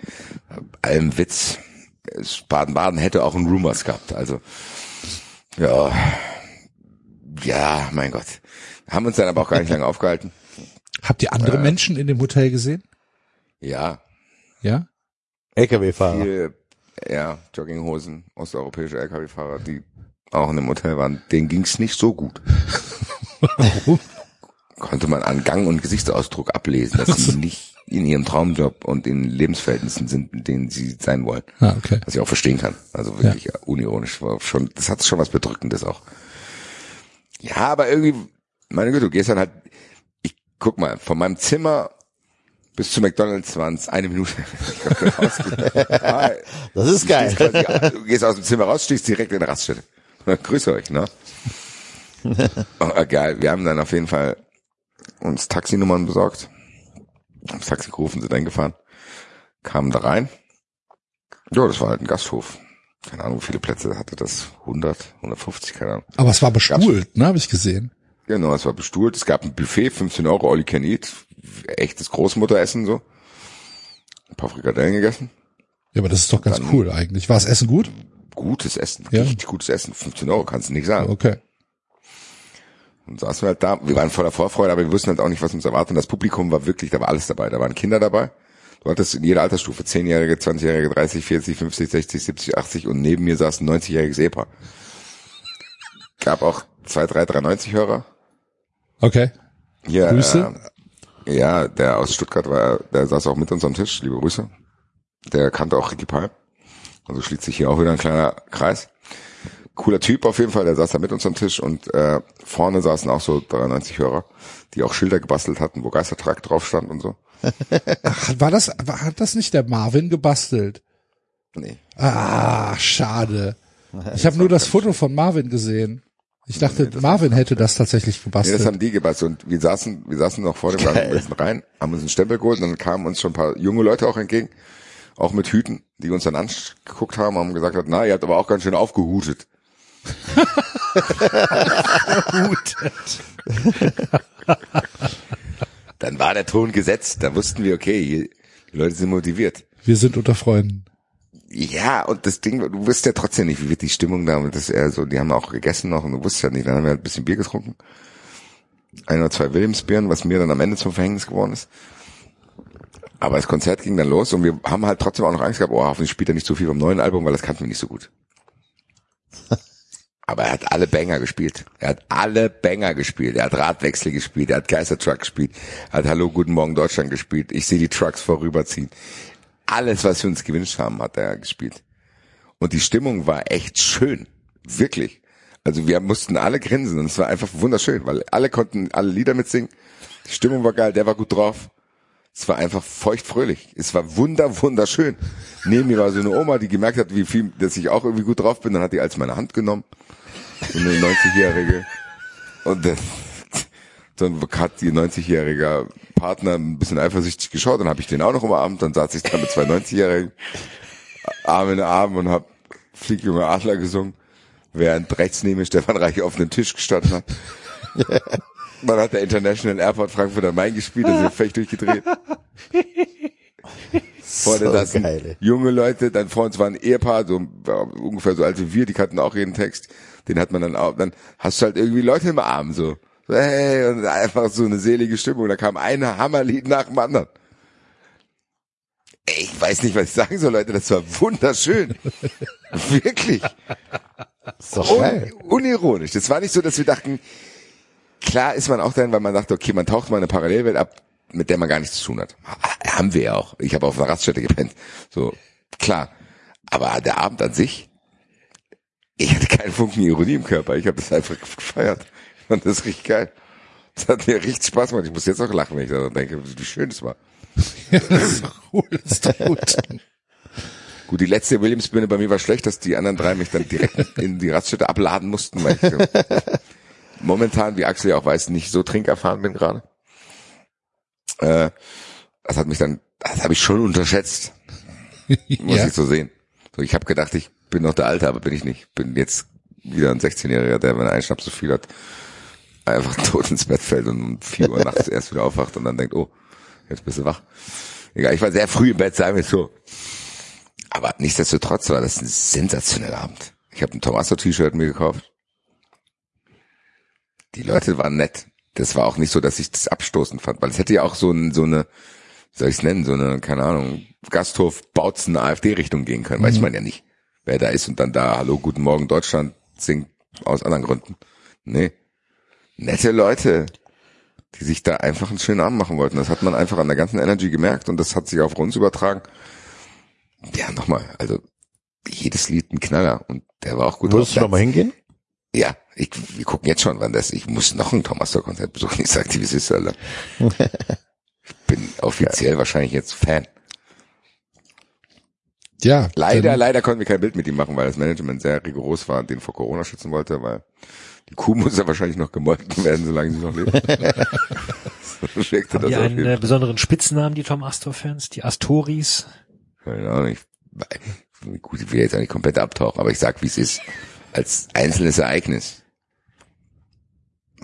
Speaker 4: allem Witz, Baden-Baden hätte auch einen Rumors gehabt. Also, ja, ja, mein Gott. Haben uns dann aber auch gar nicht lange aufgehalten.
Speaker 2: Habt ihr andere Menschen in dem Hotel gesehen?
Speaker 4: Ja,
Speaker 2: Ja?
Speaker 3: LKW-Fahrer.
Speaker 4: ja, Jogginghosen, osteuropäische LKW-Fahrer, die auch in dem Hotel waren, denen ging's nicht so gut.
Speaker 2: Warum?
Speaker 4: Konnte man an Gang und Gesichtsausdruck ablesen, dass sie nicht in ihrem Traumjob und in Lebensverhältnissen sind, in denen sie sein wollen.
Speaker 2: Ah, okay.
Speaker 4: Was ich auch verstehen kann. Also wirklich unironisch. War schon, das hat schon was Bedrückendes auch. Ja, aber irgendwie, meine Güte, du gehst dann halt, ich guck mal, von meinem Zimmer bis zu McDonalds waren es eine Minute.
Speaker 3: Das ist geil.
Speaker 4: stehst quasi- Du gehst aus dem Zimmer raus, stehst direkt in der Raststätte. Grüße euch, ne? oh, geil. Wir haben dann auf jeden Fall uns Taxinummern besorgt. Das Taxi gerufen, sind eingefahren. Kamen da rein. Ja, das war halt ein Gasthof. Keine Ahnung, wie viele Plätze hatte das? 100, 150, keine Ahnung.
Speaker 2: Aber es war bestuhlt, ne, habe ich gesehen.
Speaker 4: Genau, es war bestuhlt. Es gab ein Buffet, 15 Euro, all you can eat. Echtes Großmutteressen, so. Ein paar Frikadellen gegessen.
Speaker 2: Ja, aber das ist doch ganz
Speaker 4: Dann-
Speaker 2: cool eigentlich. War das Essen gut?
Speaker 4: Gutes Essen,
Speaker 2: Ja.
Speaker 4: richtig gutes Essen. 15 Euro, kannst du nicht sagen.
Speaker 2: Okay.
Speaker 4: Und saßen wir halt da. Wir waren voller Vorfreude, aber wir wussten halt auch nicht, was uns erwartet. Und das Publikum war wirklich, da war alles dabei. Da waren Kinder dabei. Du hattest in jeder Altersstufe 10-Jährige, 20-Jährige, 30, 40, 50, 60, 70, 80 und neben mir saß ein 90-jähriges Ehepaar. Gab auch zwei, drei 390-Hörer.
Speaker 2: Okay.
Speaker 4: Hier,
Speaker 2: Grüße.
Speaker 4: Äh, ja, der aus Stuttgart war, der saß auch mit uns am Tisch. Liebe Grüße. Der kannte auch Ricky Palm. Also schließt sich hier auch wieder ein kleiner Kreis. Cooler Typ auf jeden Fall, der saß da mit uns am Tisch und äh, vorne saßen auch so 93 Hörer, die auch Schilder gebastelt hatten, wo Geistertrakt drauf stand und so.
Speaker 2: Ach, war das, war, hat das nicht der Marvin gebastelt?
Speaker 4: Nee.
Speaker 2: Ah, schade. Ich habe nur das Foto von Marvin gesehen. Ich dachte, Marvin hätte das tatsächlich
Speaker 4: Nee,
Speaker 2: gebastelt.
Speaker 4: das haben die gebastelt und wir saßen, wir saßen noch vor dem sind rein, haben uns einen Stempel geholt und dann kamen uns schon ein paar junge Leute auch entgegen, auch mit Hüten, die uns dann angeguckt haben, haben gesagt, na, ihr habt aber auch ganz schön aufgehutet. Dann war der Ton gesetzt, da wussten wir, okay, die Leute sind motiviert.
Speaker 2: Wir sind unter Freunden.
Speaker 4: Ja, und das Ding, du wusstest ja trotzdem nicht, wie wird die Stimmung da, und das eher so, die haben auch gegessen noch und du wusstest ja nicht, dann haben wir halt ein bisschen Bier getrunken. Ein oder zwei Williamsbeeren, was mir dann am Ende zum Verhängnis geworden ist. Aber das Konzert ging dann los und wir haben halt trotzdem auch noch Angst gehabt, oh, hoffentlich spielt er nicht so viel vom neuen Album, weil das kannten wir nicht so gut. Aber er hat alle Banger gespielt. Er hat alle Banger gespielt. Er hat Radwechsel gespielt. Er hat Geistertruck gespielt. Er hat Hallo, Guten Morgen Deutschland gespielt. Ich sehe die Trucks vorüberziehen. Alles, was wir uns gewünscht haben, hat er gespielt. Und die Stimmung war echt schön. Wirklich. Also wir mussten alle grinsen und es war einfach wunderschön, weil alle konnten alle Lieder mitsingen. Die Stimmung war geil, der war gut drauf. Es war einfach feuchtfröhlich. Es war wunder, wunderschön. Neben mir war so eine Oma, die gemerkt hat, wie viel, dass ich auch irgendwie gut drauf bin. Dann hat die als meine Hand genommen. So eine 90-Jährige. Und das, dann hat die 90-jährige Partner ein bisschen eifersüchtig geschaut. Dann habe ich den auch noch umarmt. Dann saß ich da mit zwei 90-Jährigen, Arm in Arm und hab Flieg junge Adler gesungen. Während rechts neben mir Stefan Reich auf einem Tisch gestanden hat. Dann hat der International Airport Frankfurt am Main gespielt, wir völlig durchgedreht. Vorne
Speaker 3: So
Speaker 4: saßen
Speaker 3: geil,
Speaker 4: junge Leute, dann vor uns war ein Ehepaar, so äh, ungefähr so alt wie wir, die kannten auch jeden Text. Den hat man dann auch, dann hast du halt irgendwie Leute im Arm, so. so hey, und einfach so eine selige Stimmung. Da kam ein Hammerlied nach dem anderen. Ey, Ich weiß nicht, was ich sagen soll, Leute, das war wunderschön. Wirklich.
Speaker 3: Ist doch geil.
Speaker 4: Un unironisch. Das war nicht so, dass wir dachten, klar ist man auch dann, weil man dachte, okay, man taucht mal in eine Parallelwelt ab, mit der man gar nichts zu tun hat. Ha- Haben wir ja auch. Ich habe auf einer Raststätte gepennt. So, klar. Aber der Abend an sich, ich hatte keinen Funken Ironie im Körper. Ich habe das einfach gefeiert. Ich fand das richtig geil. Das hat mir richtig Spaß gemacht. Ich muss jetzt auch lachen, wenn ich daran denke, wie schön es war.
Speaker 2: Ja, das ist doch gut. Das ist gut.
Speaker 4: Gut, die letzte Williams-Bühne bei mir war schlecht, dass die anderen drei mich dann direkt in die Raststätte abladen mussten, weil ich momentan, wie Axel ja auch weiß, nicht so trinkerfahren bin gerade. Äh, das hat mich dann, das habe ich schon unterschätzt, muss
Speaker 2: ja.
Speaker 4: ich so sehen. So, ich habe gedacht, ich bin noch der Alte, aber bin ich nicht. Bin jetzt wieder ein 16-Jähriger, der, wenn er einen Schnaps zu viel hat, einfach tot ins Bett fällt und um 4 Uhr nachts erst wieder aufwacht und dann denkt, oh, jetzt bist du wach. Egal, ich war sehr früh im Bett, sagen wir so. Aber nichtsdestotrotz war das ein sensationeller Abend. Ich habe ein Tommaso-T-Shirt mir gekauft. Die Leute waren nett. Das war auch nicht so, dass ich das abstoßend fand, weil es hätte ja auch so, ein, so eine, wie soll ich es nennen, so eine, keine Ahnung, Gasthof Bautzen AfD-Richtung gehen können. Weiß man ja nicht, wer da ist und dann da Hallo, guten Morgen Deutschland singt aus anderen Gründen. Nee. Nette Leute, die sich da einfach einen schönen Abend machen wollten. Das hat man einfach an der ganzen Energy gemerkt und das hat sich auf uns übertragen. Ja, nochmal, also jedes Lied ein Knaller und der war auch gut
Speaker 3: Würdest du
Speaker 4: drauf.
Speaker 3: noch mal hingehen?
Speaker 4: Ja, Ich, wir gucken jetzt schon, wann das, ich muss noch ein Thomas Doll Konzert besuchen. Ich sag dir, wie es ist, Alter. Ich bin offiziell wahrscheinlich jetzt Fan.
Speaker 2: Ja.
Speaker 4: Leider, leider konnten wir kein Bild mit ihm machen, weil das Management sehr rigoros war und den vor Corona schützen wollte, weil die Kuh muss ja wahrscheinlich noch gemolken werden, solange sie noch lebt.
Speaker 5: Haben
Speaker 4: das
Speaker 5: die einen äh, besonderen Spitznamen, die Tom Astor-Fans? Die Astoris?
Speaker 4: Keine Ahnung, ich, gut, ich will jetzt auch nicht komplett abtauchen, aber ich sag, wie es ist. Als einzelnes Ereignis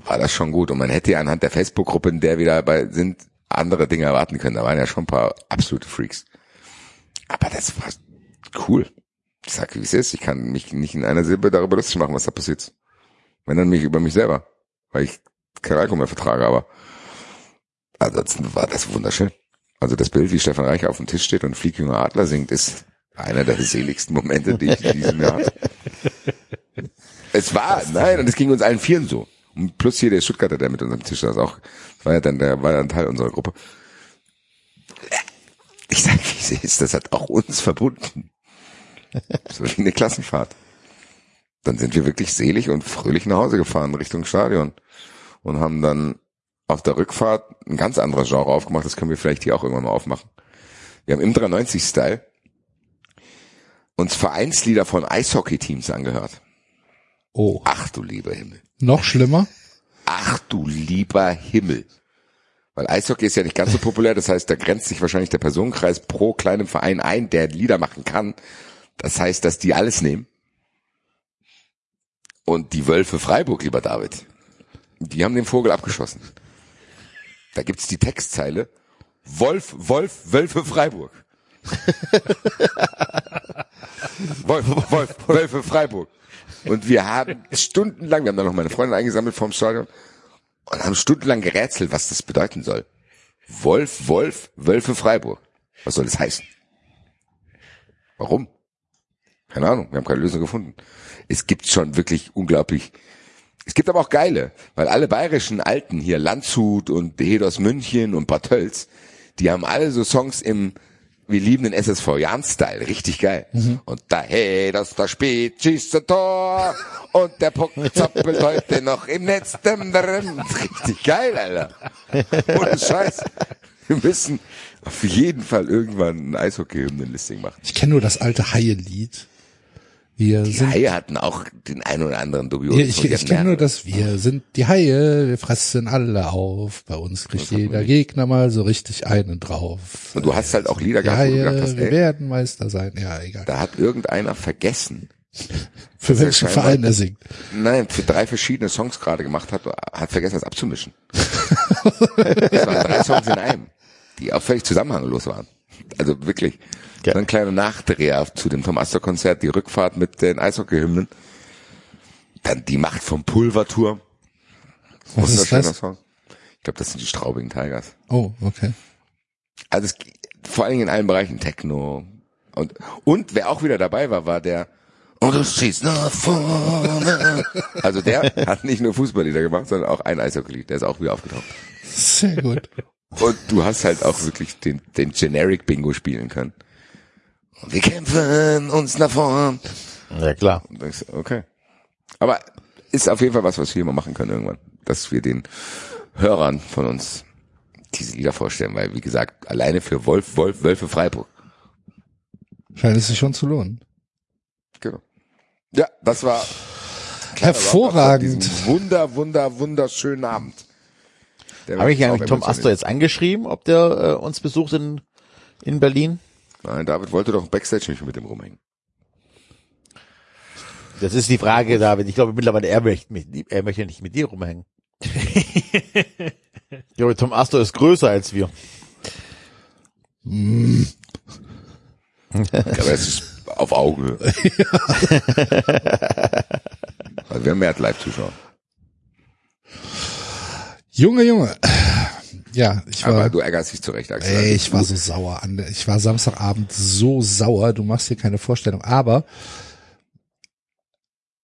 Speaker 4: war das schon gut. Und man hätte ja anhand der Facebook-Gruppe, in der wir dabei sind, andere Dinge erwarten können. Da waren ja schon ein paar absolute Freaks. Aber das war cool. Ich sag, wie es ist. Ich kann mich nicht in einer Silbe darüber lustig machen, was da passiert. Wenn dann mich über mich selber. Weil ich kein Alkohol mehr vertrage, aber ansonsten war das wunderschön. Also das Bild, wie Stefan Reich auf dem Tisch steht und Fliegjunger Adler singt, ist einer der seligsten Momente, die ich in diesem Jahr hatte. Es war, nein, und es ging uns allen Vieren so. Und plus hier der Stuttgarter, der mit uns am Tisch saß, auch, war ja dann, der war dann Teil unserer Gruppe. Ich sag, wie es ist, das hat auch uns verbunden. So wie eine Klassenfahrt. Dann sind wir wirklich selig und fröhlich nach Hause gefahren Richtung Stadion und haben dann auf der Rückfahrt ein ganz anderes Genre aufgemacht. Das können wir vielleicht hier auch irgendwann mal aufmachen. Wir haben im 93-Style uns Vereinslieder von Eishockey-Teams angehört.
Speaker 2: Oh,
Speaker 4: Ach du lieber Himmel.
Speaker 2: Noch schlimmer.
Speaker 4: Ach du lieber Himmel. Weil Eishockey ist ja nicht ganz so populär, das heißt, da grenzt sich wahrscheinlich der Personenkreis pro kleinem Verein ein, der Lieder machen kann. Das heißt, dass die alles nehmen. Und die Wölfe Freiburg, lieber David, die haben den Vogel abgeschossen. Da gibt's die Textzeile, Wolf, Wolf, Wölfe Freiburg. Wolf, Wolf, Wölfe Freiburg. Und wir haben stundenlang, wir haben dann noch meine Freundin eingesammelt vom Stadion und haben stundenlang gerätselt, was das bedeuten soll. Wolf, Wolf, Wölfe Freiburg. Was soll das heißen? Warum? Keine Ahnung, wir haben keine Lösung gefunden. Es gibt schon wirklich unglaublich. Es gibt aber auch geile, weil alle bayerischen Alten hier, Landshut und Hedos München und Bad Tölz, die haben alle so Songs im wir lieben den SSV Jan-Style, richtig geil. Und da, hey, das da spielt, schießt ein Tor und der Puck zappelt heute noch im Netz. Richtig geil, Alter. Ohne Scheiß. Wir müssen auf jeden Fall irgendwann ein Eishockey-Hymnen-Listing machen.
Speaker 2: Ich kenne nur das alte Haie-Lied. Wir
Speaker 4: Die
Speaker 2: sind,
Speaker 4: Haie hatten auch den einen oder anderen dubiosen.
Speaker 2: Ja, ich, ich kenne nur
Speaker 4: mehrere.
Speaker 2: das, wir sind die Haie, wir fressen alle auf. Bei uns kriegt jeder. Gegner mal so richtig einen drauf.
Speaker 4: Und du hast halt auch Lieder gehabt, wo du
Speaker 2: Haie,
Speaker 4: gedacht hast,
Speaker 2: wir
Speaker 4: ey,
Speaker 2: werden Meister sein. Ja, egal.
Speaker 4: da hat irgendeiner vergessen,
Speaker 2: Für
Speaker 4: er
Speaker 2: welchen
Speaker 4: scheinbar-
Speaker 2: Verein er singt.
Speaker 4: nein, für drei verschiedene Songs gerade gemacht hat, hat vergessen, das abzumischen. das waren drei Songs in einem, die auch völlig zusammenhanglos waren. Also wirklich.
Speaker 3: Ja.
Speaker 4: So ein kleiner Nachdreher zu dem Tom Astor Konzert, die Rückfahrt mit den Eishockey-Hymnen. Dann die Macht vom Pulverturm.
Speaker 2: Was ist das?
Speaker 4: Song. Ich glaube, das sind die Straubigen Tigers.
Speaker 2: Oh, okay.
Speaker 4: Also es, vor allen Dingen in allen Bereichen Techno. Und, und wer auch wieder dabei war, war der und du schießt nach vorne. Also der hat nicht nur Fußballlieder gemacht, sondern auch ein Eishockey-Lied. Der ist auch wieder aufgetaucht.
Speaker 2: Sehr gut.
Speaker 4: Und du hast halt auch wirklich den, den Generic Bingo spielen können. Und wir kämpfen uns nach vorn.
Speaker 3: Ja, klar.
Speaker 4: Denkst, okay. Aber ist auf jeden Fall was, was wir mal machen können irgendwann. Dass wir den Hörern von uns diese Lieder vorstellen, weil wie gesagt, alleine für Wolf, Wolf, Wölfe Freiburg.
Speaker 2: Scheint es sich schon zu lohnen.
Speaker 4: Genau. Ja, das war
Speaker 2: Hervorragend.
Speaker 4: Wunder, wunder, wunderschönen Abend.
Speaker 3: Habe ich eigentlich Tom. Astor jetzt angeschrieben, ob der äh, uns besucht in, in Berlin?
Speaker 4: Nein, David wollte doch Backstage nicht mit dem rumhängen.
Speaker 3: Das ist die Frage, David. Ich glaube mittlerweile, er möchte, mit, er möchte nicht mit dir rumhängen. ich glaube, Tom Astor ist größer als wir.
Speaker 4: Aber es ist auf Augenhöhe. also wir haben mehr Live-Zuschauer.
Speaker 2: Junge, Junge. Ja, ich
Speaker 4: Aber
Speaker 2: war,
Speaker 4: du ärgerst dich zurecht, Axel.
Speaker 2: ey, ich war so sauer an, ich war Samstagabend so sauer, du machst hier keine Vorstellung, aber,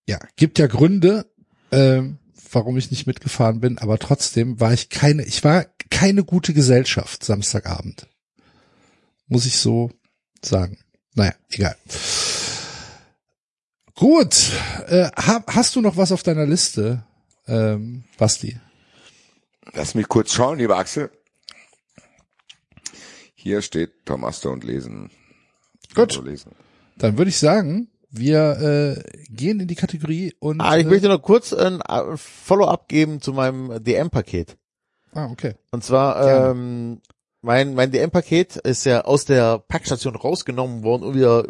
Speaker 2: ja, gibt ja Gründe, ähm, warum ich nicht mitgefahren bin, aber trotzdem war ich keine, ich war keine gute Gesellschaft Samstagabend. Muss ich so sagen. Naja, egal. Gut. Äh, hast du noch was auf deiner Liste, ähm, Basti?
Speaker 4: Lass mich kurz schauen, lieber Axel. Hier steht Thomas und lesen.
Speaker 2: Gut.
Speaker 4: Also lesen.
Speaker 2: Dann würde ich sagen, wir äh, gehen in die Kategorie und.
Speaker 3: Ah, ich
Speaker 2: äh,
Speaker 3: möchte noch kurz ein äh, Follow-up geben zu meinem DM-Paket.
Speaker 2: ah, okay.
Speaker 3: Und zwar, ähm, mein, mein DM-Paket ist ja aus der Packstation rausgenommen worden und wieder,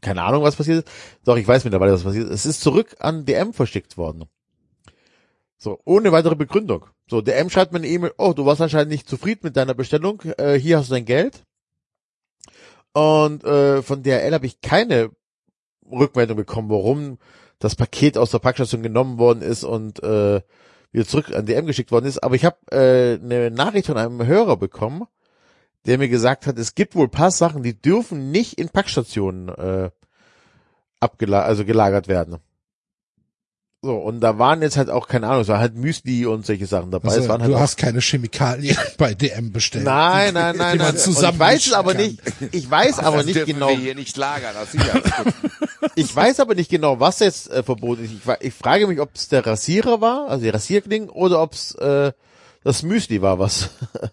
Speaker 3: keine Ahnung, was passiert ist. Doch, ich weiß mittlerweile, was passiert ist. Es ist zurück an DM verschickt worden. So, ohne weitere Begründung. So, DM schreibt mir eine E-Mail, oh, du warst anscheinend nicht zufrieden mit deiner Bestellung, äh, hier hast du dein Geld. Und äh, von DHL habe ich keine Rückmeldung bekommen, warum das Paket aus der Packstation genommen worden ist und äh, wieder zurück an DM geschickt worden ist. Aber ich habe äh, eine Nachricht von einem Hörer bekommen, der mir gesagt hat, es gibt wohl paar Sachen, die dürfen nicht in Packstationen äh, abgela also gelagert werden. So, und da waren jetzt halt auch, keine Ahnung, es war halt Müsli und solche Sachen dabei.
Speaker 2: Also,
Speaker 3: es waren halt
Speaker 2: du hast keine Chemikalien bei DM bestellt.
Speaker 3: Nein, nein, nein,
Speaker 2: die
Speaker 3: nein.
Speaker 2: Zusammen
Speaker 3: ich weiß es aber
Speaker 2: kann.
Speaker 3: nicht. Ich weiß aber
Speaker 4: das
Speaker 3: nicht genau.
Speaker 4: wir hier nicht lagern. Sicherheitsgründen.
Speaker 3: Ich weiß aber nicht genau, was jetzt äh, verboten ist. Ich, ich frage mich, ob es der Rasierer war, also die Rasierklingen, oder ob es äh, das Müsli war, was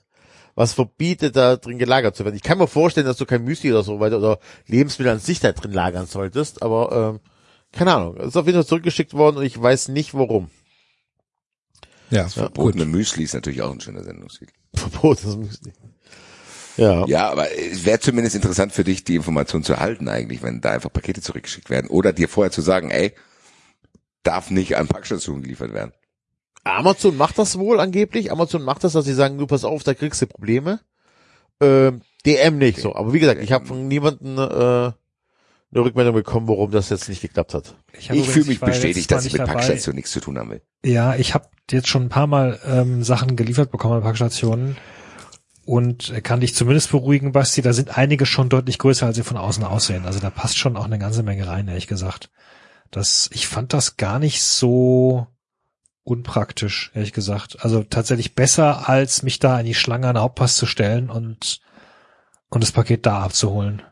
Speaker 3: was verbietet, da drin gelagert zu werden. Ich kann mir vorstellen, dass du kein Müsli oder so weiter oder Lebensmittel an sich da drin lagern solltest, aber ähm, keine Ahnung. Es ist auf jeden Fall zurückgeschickt worden und ich weiß nicht warum.
Speaker 2: Ja, gut.
Speaker 4: Verbotene Müsli ist natürlich auch ein schöner Sendungstitel.
Speaker 3: Verbotenes Müsli. Ja.
Speaker 4: Ja, aber es wäre zumindest interessant für dich, die Information zu erhalten eigentlich, wenn da einfach Pakete zurückgeschickt werden. Oder dir vorher zu sagen, ey, darf nicht an Packstationen geliefert werden.
Speaker 3: Amazon macht das wohl angeblich. Amazon macht das, dass sie sagen, du pass auf, da kriegst du Probleme. Ähm, DM nicht so. Aber wie gesagt, ich habe von niemandem äh, eine Rückmeldung bekommen, warum das jetzt nicht geklappt hat.
Speaker 4: Ich
Speaker 5: übrigens-
Speaker 4: fühle mich bestätigt, dass ich mit
Speaker 5: dabei.
Speaker 4: Packstationen nichts zu tun haben will.
Speaker 5: Ja, ich habe jetzt schon ein paar Mal ähm, Sachen geliefert bekommen an Packstationen und kann dich zumindest beruhigen, Basti, da sind einige schon deutlich größer, als sie von außen aussehen. Also da passt schon auch eine ganze Menge rein, ehrlich gesagt. Das, ich fand das gar nicht so unpraktisch, ehrlich gesagt. Also tatsächlich besser, als mich da in die Schlange an den Hauptpass zu stellen und, und das Paket da abzuholen.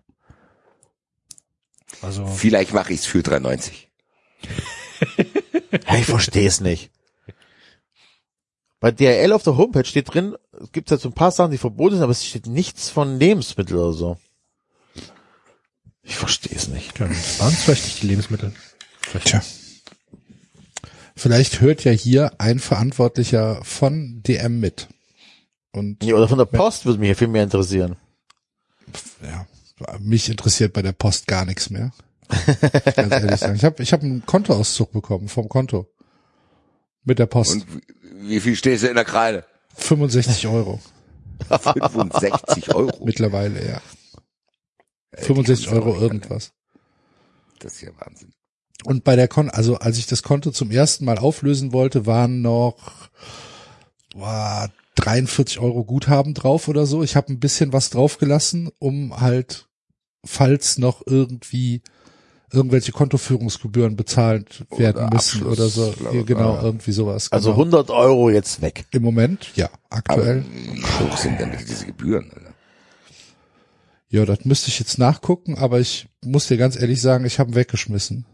Speaker 5: Also,
Speaker 4: Vielleicht mache ich es für 3,90.
Speaker 3: Ja, ich verstehe es nicht. Bei DRL auf der Homepage steht drin, es gibt halt so ein paar Sachen, die verboten sind, aber es steht nichts von Lebensmitteln oder so. Ich verstehe es nicht.
Speaker 5: ja, waren es vielleicht nicht die Lebensmittel. Vielleicht
Speaker 2: Tja. Vielleicht hört ja hier ein Verantwortlicher von DM mit. Und
Speaker 3: Ja, oder von der Post würde mich hier viel mehr interessieren.
Speaker 2: ja, mich interessiert bei der Post gar nichts mehr. Ganz ehrlich sagen. Ich habe ich hab einen Kontoauszug bekommen vom Konto. Mit der Post.
Speaker 4: Und wie- viel stehst du in der Kreide?
Speaker 2: 65 Euro
Speaker 4: 65 Euro.
Speaker 2: mittlerweile, ja.
Speaker 4: Die
Speaker 2: 65
Speaker 4: haben's
Speaker 2: Euro
Speaker 4: nicht
Speaker 2: irgendwas.
Speaker 4: Das ist ja Wahnsinn.
Speaker 2: Und bei der Kon, also als ich das Konto zum ersten Mal auflösen wollte, waren noch boah, 43 Euro Guthaben drauf oder so. Ich habe ein bisschen was draufgelassen, um halt, falls noch irgendwie irgendwelche Kontoführungsgebühren bezahlt werden
Speaker 4: Oder
Speaker 2: müssen
Speaker 4: Abschluss,
Speaker 2: oder so. Ja, genau,
Speaker 4: bla.
Speaker 2: irgendwie sowas.
Speaker 3: Also
Speaker 2: genau.
Speaker 3: 100 Euro jetzt weg.
Speaker 2: Im Moment, ja, aktuell.
Speaker 4: Wie hoch sind denn diese Gebühren? Alter?
Speaker 2: Ja, das müsste ich jetzt nachgucken, aber ich muss dir ganz ehrlich sagen, ich habe weggeschmissen.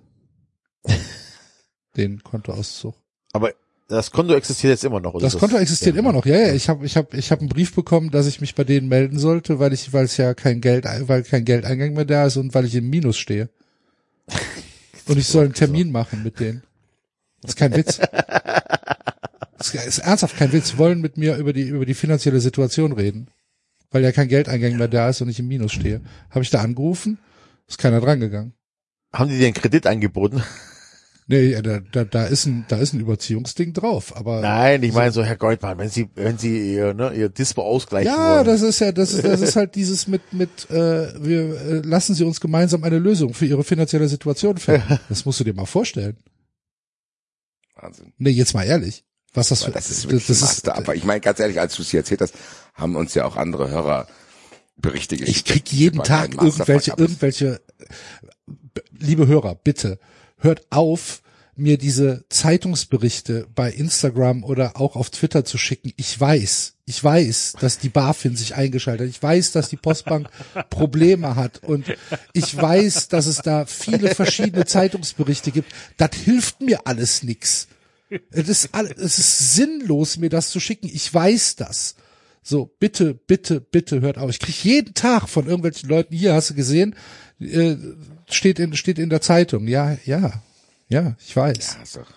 Speaker 2: Den Kontoauszug.
Speaker 3: Aber das Konto existiert jetzt immer noch, oder?
Speaker 2: Das Konto existiert
Speaker 3: ja,
Speaker 2: immer noch. Ja, ja, ich habe ich hab, ich hab einen Brief bekommen, dass ich mich bei denen melden sollte, weil ich weil es ja kein Geld weil kein Geldeingang mehr da ist und weil ich im Minus stehe. Und ich soll einen Termin machen mit denen. Das ist kein Witz. Das ist ernsthaft kein Witz. Sie wollen mit mir über die über die finanzielle Situation reden, weil ja kein Geldeingang mehr da ist und ich im Minus stehe. Habe ich da angerufen? Ist keiner drangegangen.
Speaker 3: Haben die dir einen Kredit angeboten?
Speaker 2: Nee, ja, da, da, da ist ein da ist ein Überziehungsding drauf, aber
Speaker 3: Nein, ich meine so, Herr Goldmann, wenn Sie, wenn Sie ihr, ne, ihr Dispo ausgleichen
Speaker 2: Ja,
Speaker 3: wollen.
Speaker 2: das ist ja, das, ist- das ist halt dieses mit, mit, äh, wir äh, lassen Sie uns gemeinsam eine Lösung für Ihre finanzielle Situation finden. Das musst du dir mal vorstellen.
Speaker 4: Wahnsinn.
Speaker 2: Nee, jetzt mal ehrlich. Was das für,
Speaker 4: Das ist wirklich
Speaker 2: das,
Speaker 4: das
Speaker 2: ist,
Speaker 4: Master. Aber ich meine, ganz ehrlich, als du es hier erzählt hast, haben uns ja auch andere Hörer Berichte geschickt.
Speaker 2: ich krieg jeden Tag irgendwelche, irgendwelche, liebe Hörer, bitte, hört auf, mir diese Zeitungsberichte bei Instagram oder auch auf Twitter zu schicken. Ich weiß, ich weiß, dass die BaFin sich eingeschaltet hat. Ich weiß, dass die Postbank Probleme hat. Und ich weiß, dass es da viele verschiedene Zeitungsberichte gibt. Das hilft mir alles nix. Es ist, es ist sinnlos, mir das zu schicken. Ich weiß das. So, bitte, bitte, bitte hört auf. Ich krieg jeden Tag von irgendwelchen Leuten, hier hast du gesehen, äh, steht in, steht in der Zeitung. Ja, ja, ja, ich weiß.
Speaker 4: Ja, ist doch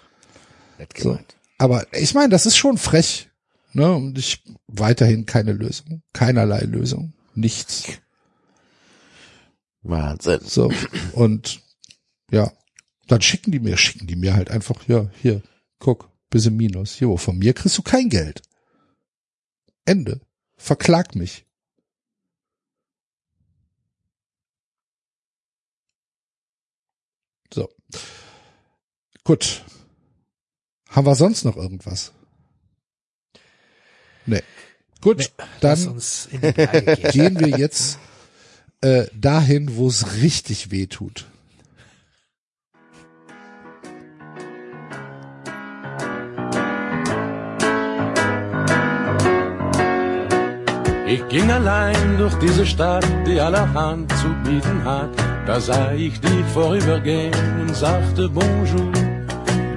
Speaker 4: nett
Speaker 2: So. Aber ich meine, das ist schon frech. Ne? Und ich weiterhin keine Lösung. Keinerlei Lösung. Nichts.
Speaker 3: Wahnsinn.
Speaker 2: So. Und ja, dann schicken die mir, schicken die mir halt einfach, ja, hier, guck, bisschen Minus. Jo, von mir kriegst du kein Geld. Ende. Verklag mich. So. Gut. Haben wir sonst noch irgendwas? Nee. Gut,
Speaker 5: Lass
Speaker 2: dann
Speaker 5: uns in die Lage gehen.
Speaker 2: gehen wir jetzt äh, dahin, wo es richtig weh tut.
Speaker 7: Ich ging allein durch diese Stadt, die allerhand zu bieten hat. Da sah ich dich vorübergehen und sagte Bonjour.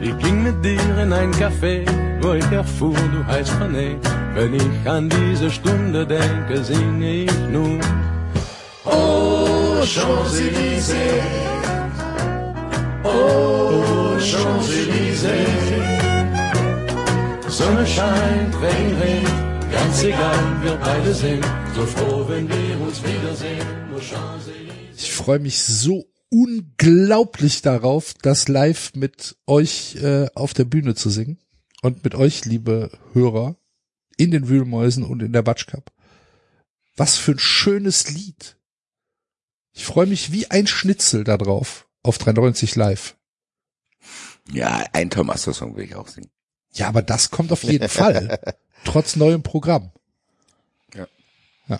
Speaker 7: Ich ging mit dir in ein Café, wo ich erfuhr, du heißt René. Wenn ich an diese Stunde denke, singe ich nun. Oh, Champs-Élysées. Oh, Champs-Élysées. Sonne scheint, Regen regnet, ganz egal, wir beide sind so froh, wenn wir uns wiedersehen. Oh, Champs-Élysées.
Speaker 2: Ich freue mich so unglaublich darauf, das live mit euch äh, auf der Bühne zu singen und mit euch, liebe Hörer, in den Wühlmäusen und in der Batsch Cup. Was für ein schönes Lied. Ich freue mich wie ein Schnitzel da drauf auf 93 live.
Speaker 4: Ja, ein Thomas Song will ich auch singen.
Speaker 2: Ja, aber das kommt auf jeden Fall. Trotz neuem Programm.
Speaker 4: Ja.
Speaker 2: Ja.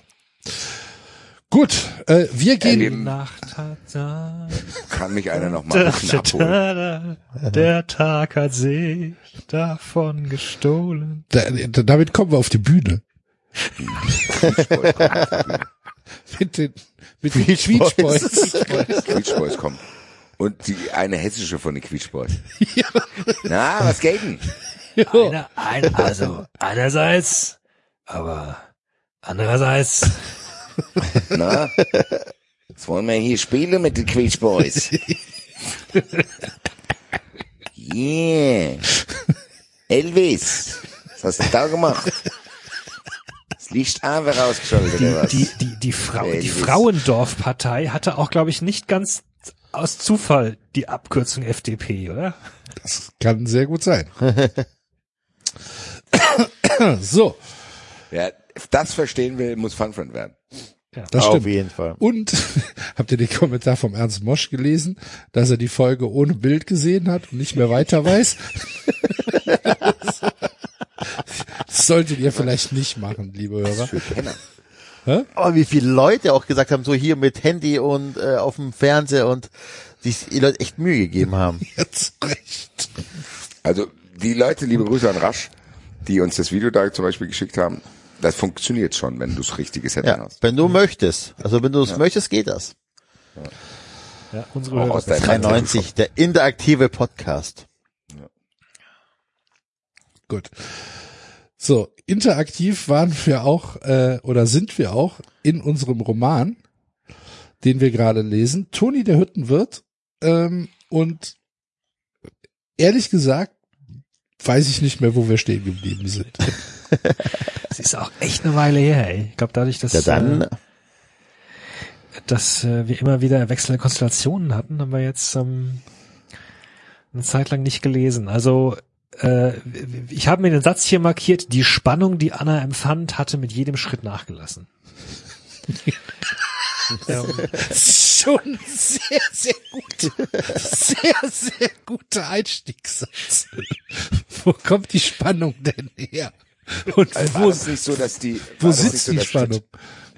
Speaker 2: Gut, äh, wir gehen.
Speaker 4: Erleben.
Speaker 5: Nacht hat da,
Speaker 4: Kann mich einer noch mal abholen.
Speaker 5: da, da, der Tag hat sich davon gestohlen.
Speaker 2: Da, da, damit kommen wir auf die Bühne. mit den, mit den
Speaker 3: Boys.
Speaker 4: Quietsch Boys kommen. Und die eine hessische von den Quietsch Boys. Na, was geht denn?
Speaker 5: Einer, ein, also, einerseits, aber andererseits,
Speaker 4: Na? Was wollen wir hier spielen mit den Quietsch Boys? Yeah. Elvis. Was hast du da gemacht? Das Licht einfach ausgeschaltet, oder was?
Speaker 5: die, die, die, Frau, die. Frauendorfpartei hatte auch, glaube ich, nicht ganz aus Zufall die Abkürzung FDP, oder?
Speaker 2: Das kann sehr gut sein. so,
Speaker 4: Wer das verstehen will, muss Funfriend werden.
Speaker 2: Das
Speaker 3: Auf
Speaker 2: stimmt.
Speaker 3: jeden Fall.
Speaker 2: Und habt ihr den Kommentar vom Ernst Mosch gelesen, dass er die Folge ohne Bild gesehen hat und nicht mehr weiter weiß? das solltet ihr vielleicht nicht machen, liebe Hörer.
Speaker 4: Für Kenner.
Speaker 3: Aber wie viele Leute auch gesagt haben, so hier mit Handy und äh, auf dem Fernseher und sich die Leute echt Mühe gegeben haben.
Speaker 2: Jetzt recht.
Speaker 4: Also die Leute, liebe Grüße an Rasch, die uns das Video da zum Beispiel geschickt haben, das funktioniert schon, wenn du das richtige Setting
Speaker 3: Ja,
Speaker 4: hast.
Speaker 3: wenn du möchtest. Also wenn du es möchtest, geht das.
Speaker 5: Ja, unsere
Speaker 4: Auch
Speaker 5: Hörer.
Speaker 4: aus deinem
Speaker 3: 93, der interaktive Podcast.
Speaker 2: Gut. So, interaktiv waren wir auch äh, oder sind wir auch in unserem Roman, den wir gerade lesen, Toni der Hüttenwirt. Ähm, und ehrlich gesagt, weiß ich nicht mehr, wo wir stehen geblieben sind.
Speaker 5: Das ist auch echt eine Weile her, ey. Ich glaube, dadurch, dass,
Speaker 3: Ja, dann,
Speaker 5: äh, dass äh, wir immer wieder wechselnde Konstellationen hatten, haben wir jetzt ähm, eine Zeit lang nicht gelesen. Also äh, ich habe mir den Satz hier markiert, die Spannung, die Anna empfand, hatte mit jedem Schritt nachgelassen. ähm,
Speaker 2: Schon sehr, sehr gut. Sehr, sehr guter Einstiegssatz. Wo kommt die Spannung denn her? Und
Speaker 4: War
Speaker 2: wo,
Speaker 4: das nicht so, dass die,
Speaker 2: wo sitzt
Speaker 4: so,
Speaker 2: die Spannung?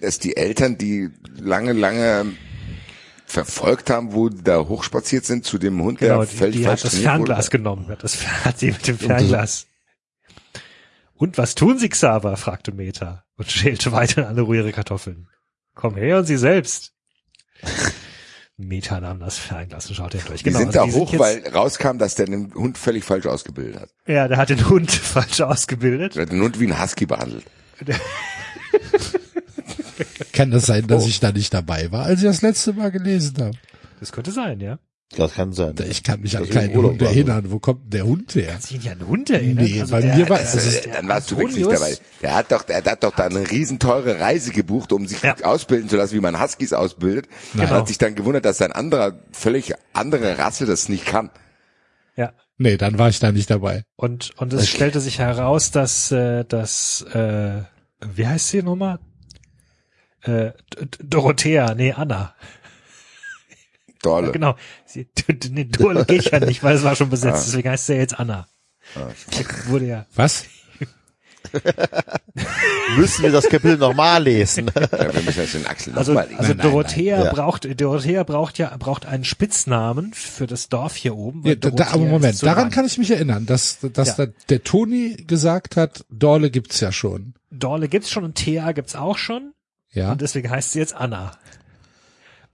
Speaker 4: dass die Eltern, die lange, lange verfolgt haben, wo die da hochspaziert sind zu dem Hund,
Speaker 5: Genau,
Speaker 4: der
Speaker 5: die,
Speaker 4: völlig
Speaker 5: die hat das Fernglas
Speaker 4: wurde?
Speaker 5: genommen, hat, das, hat sie mit dem Fernglas. Und was tun Sie, Xaver? fragte Meta und schälte weiter in alle ihre Kartoffeln. Komm her und Sie selbst. Meta nahm das Fernglas und schaute hindurch.
Speaker 4: Die
Speaker 5: Genau,
Speaker 4: sind
Speaker 5: also
Speaker 4: da
Speaker 5: die
Speaker 4: hoch,
Speaker 5: jetzt-
Speaker 4: weil rauskam, dass der den Hund völlig falsch ausgebildet hat.
Speaker 5: Ja, der hat den Hund falsch ausgebildet.
Speaker 4: Der hat den Hund wie ein Husky behandelt.
Speaker 2: Kann das sein, dass ich da nicht dabei war, als ich das letzte Mal gelesen habe?
Speaker 5: Das könnte sein, ja.
Speaker 3: Das kann sein.
Speaker 2: Ich kann mich an keinen
Speaker 3: Urlaub
Speaker 2: Hund erinnern. Wo kommt denn der Hund her?
Speaker 5: Kannst du ja an den Hund erinnern?
Speaker 2: Nee, bei mir war-
Speaker 5: also
Speaker 4: Also,
Speaker 5: der
Speaker 4: dann warst du wirklich nicht dabei. Der hat doch, der hat doch da eine riesenteure Reise gebucht, um sich
Speaker 5: Ja.
Speaker 4: ausbilden zu lassen, wie man Huskies ausbildet. Und hat sich dann gewundert, dass ein anderer, völlig andere Rasse das nicht kann.
Speaker 5: Ja.
Speaker 2: Nee, dann war ich da nicht dabei.
Speaker 5: Und, und es stellte sich heraus, dass, äh, dass, äh, wie heißt sie nochmal? Äh, Dorothea, nee, Anna.
Speaker 4: Dolle.
Speaker 5: Genau. Sie, nee, Dole geht ja nicht, weil es war schon
Speaker 4: Ah.
Speaker 5: besetzt, deswegen heißt sie ja jetzt Anna. Wurde ja.
Speaker 2: Was?
Speaker 3: Müssen wir das Kapitel nochmal lesen?
Speaker 4: Ja, wir müssen das den Axel
Speaker 5: Also,
Speaker 4: nochmal lesen.
Speaker 5: also
Speaker 2: Nein, nein,
Speaker 5: Dorothea
Speaker 3: nein. Ja.
Speaker 5: braucht, Dorothea braucht ja, braucht einen Spitznamen für das Dorf hier oben. weil
Speaker 2: Ja, da, aber Moment,
Speaker 5: zu
Speaker 2: daran
Speaker 5: lang.
Speaker 2: kann ich mich erinnern, dass, dass
Speaker 5: Ja.
Speaker 2: da der Toni gesagt hat, Dorle gibt's ja schon.
Speaker 5: Dorle gibt's schon und Thea gibt's auch schon.
Speaker 2: Ja.
Speaker 5: Und deswegen heißt sie jetzt Anna.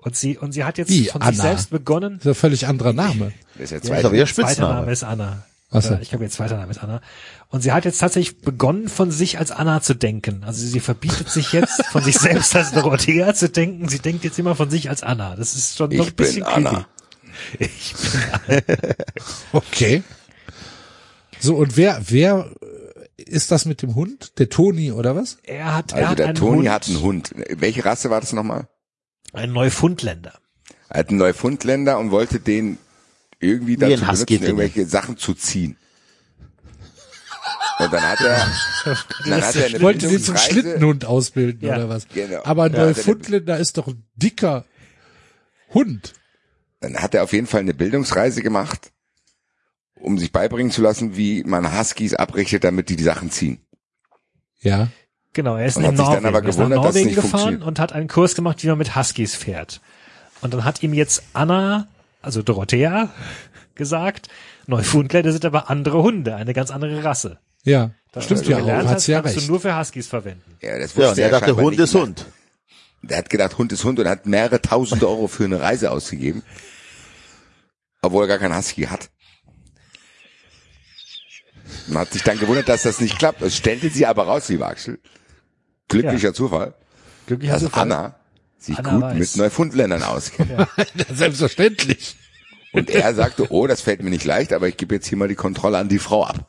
Speaker 5: Und sie, und sie hat jetzt
Speaker 2: Wie,
Speaker 5: von
Speaker 2: Anna?
Speaker 5: sich selbst begonnen.
Speaker 2: Das ist ein völlig anderer Name.
Speaker 4: Das ist der
Speaker 3: Das ist
Speaker 4: zweite.
Speaker 3: aber ihr
Speaker 5: Zweiter
Speaker 3: Spitzname.
Speaker 5: Name ist Anna.
Speaker 2: So.
Speaker 5: Äh, Ich glaube, ihr zweiter Name ist Anna. Und sie hat jetzt tatsächlich begonnen, von sich als Anna zu denken. Also sie verbietet sich jetzt, von sich selbst als Dorothea zu denken. Sie denkt jetzt immer von sich als Anna. Das ist schon noch
Speaker 4: Ich
Speaker 5: ein bisschen
Speaker 4: bin Anna.
Speaker 5: creepy. Ich bin
Speaker 2: Okay. So, und wer, wer ist das mit dem Hund? Der Toni oder was?
Speaker 5: Er hat, er
Speaker 4: Also
Speaker 5: hat
Speaker 4: der
Speaker 5: einen
Speaker 4: Toni
Speaker 5: Hund,
Speaker 4: hat einen Hund. Welche Rasse war das nochmal?
Speaker 5: Einen Neufundländer.
Speaker 4: Er hat einen Neufundländer und wollte den irgendwie
Speaker 3: Wie ein
Speaker 4: dazu
Speaker 3: Husky
Speaker 4: benutzen, irgendwelche Sachen zu ziehen. Und dann hat er, dann hat er eine
Speaker 2: Wollte den zum Schlittenhund ausbilden
Speaker 5: Ja.
Speaker 2: oder was?
Speaker 4: Genau.
Speaker 2: Aber ein
Speaker 4: Ja,
Speaker 2: Neufundländer ist doch ein dicker Hund.
Speaker 4: Dann hat er auf jeden Fall eine Bildungsreise gemacht, um sich beibringen zu lassen, wie man Huskies abrichtet, damit die die Sachen ziehen.
Speaker 2: Ja.
Speaker 5: Genau, er ist
Speaker 4: Und dann
Speaker 5: Norwegen,
Speaker 4: aber
Speaker 5: er ist nach
Speaker 4: gewundert, es
Speaker 5: Norwegen gefahren und hat einen Kurs gemacht, wie man mit Huskies fährt. Und dann hat ihm jetzt Anna, also Dorothea, gesagt, Neufundländer sind aber andere Hunde, eine ganz andere Rasse.
Speaker 2: Ja.
Speaker 5: Das,
Speaker 2: Stimmt ja auch,
Speaker 5: gelernt
Speaker 2: hat
Speaker 5: hast,
Speaker 2: sie ja
Speaker 5: kannst
Speaker 2: recht.
Speaker 5: du nur für Huskies verwenden.
Speaker 4: Ja, das
Speaker 3: Ja, und
Speaker 4: wusste
Speaker 3: er dachte, Hund ist. Hund.
Speaker 4: Der hat gedacht, Hund ist Hund und hat mehrere tausende Euro für eine Reise ausgegeben. Obwohl er gar keinen Husky hat. Und hat sich dann gewundert, dass das nicht klappt. Es stellte sie aber raus, lieber Axel. Glücklicher Zufall,
Speaker 5: Glücklich
Speaker 4: dass
Speaker 5: du
Speaker 4: Anna sich
Speaker 5: Anna
Speaker 4: gut
Speaker 5: weiß.
Speaker 4: mit Neufundländern auskennt.
Speaker 2: Selbstverständlich.
Speaker 4: Und er sagte, oh, das fällt mir nicht leicht, aber ich gebe jetzt hier mal die Kontrolle an die Frau ab.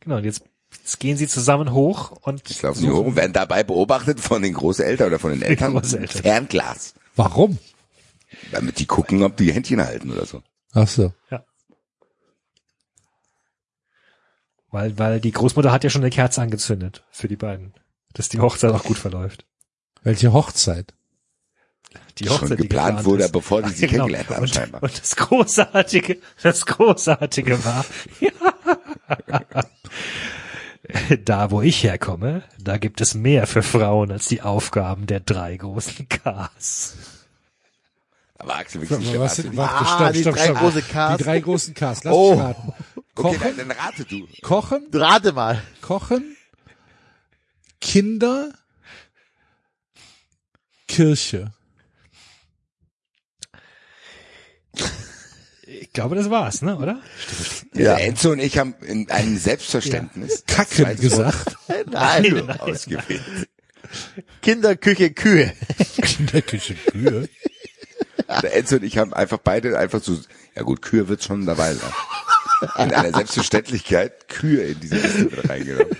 Speaker 5: Genau, und jetzt, jetzt gehen sie zusammen hoch und
Speaker 4: Jetzt laufen die hoch und werden dabei beobachtet von den Großeltern oder von den Eltern. Fernglas.
Speaker 2: Warum?
Speaker 4: Damit die gucken, ob die Händchen halten oder so.
Speaker 2: Ach so.
Speaker 5: Weil, weil die Großmutter hat ja schon eine Kerze angezündet für die beiden, dass die Hochzeit auch gut verläuft.
Speaker 2: Welche Hochzeit?
Speaker 5: Die
Speaker 4: Schon
Speaker 5: Hochzeit, die
Speaker 4: geplant
Speaker 5: geplant
Speaker 4: wurde,
Speaker 5: ist.
Speaker 4: bevor die sie kennengelernt haben,
Speaker 5: und,
Speaker 4: scheinbar.
Speaker 5: Und das Großartige, das Großartige war, da wo ich herkomme, da gibt es mehr für Frauen als die Aufgaben der drei großen Ks.
Speaker 4: Aber Axel, wirklich nicht
Speaker 2: Was sind,
Speaker 4: Warte.
Speaker 3: Ah,
Speaker 2: stopp,
Speaker 3: die
Speaker 2: stopp,
Speaker 3: drei
Speaker 2: stopp. Die drei großen Ks. Lass
Speaker 3: Oh.
Speaker 2: mich raten.
Speaker 4: Okay,
Speaker 2: Kochen,
Speaker 4: dann, dann rate du.
Speaker 2: kochen,
Speaker 3: Rate mal.
Speaker 2: kochen, Kinder, Kirche.
Speaker 5: Ich glaube, das war's, ne, oder?
Speaker 3: Ja.
Speaker 4: Enzo und ich haben in einem Selbstverständnis
Speaker 2: Kacken
Speaker 4: Zweites
Speaker 2: gesagt.
Speaker 3: Nein.
Speaker 4: Wort ausgewählt.
Speaker 3: Kinder, Küche, Kühe.
Speaker 2: Kinderküche, Kühe.
Speaker 4: Der Enzo und ich haben einfach beide einfach so, ja gut, Kühe wird schon dabei sein. In einer Selbstverständlichkeit Kühe in diese Liste mit reingenommen.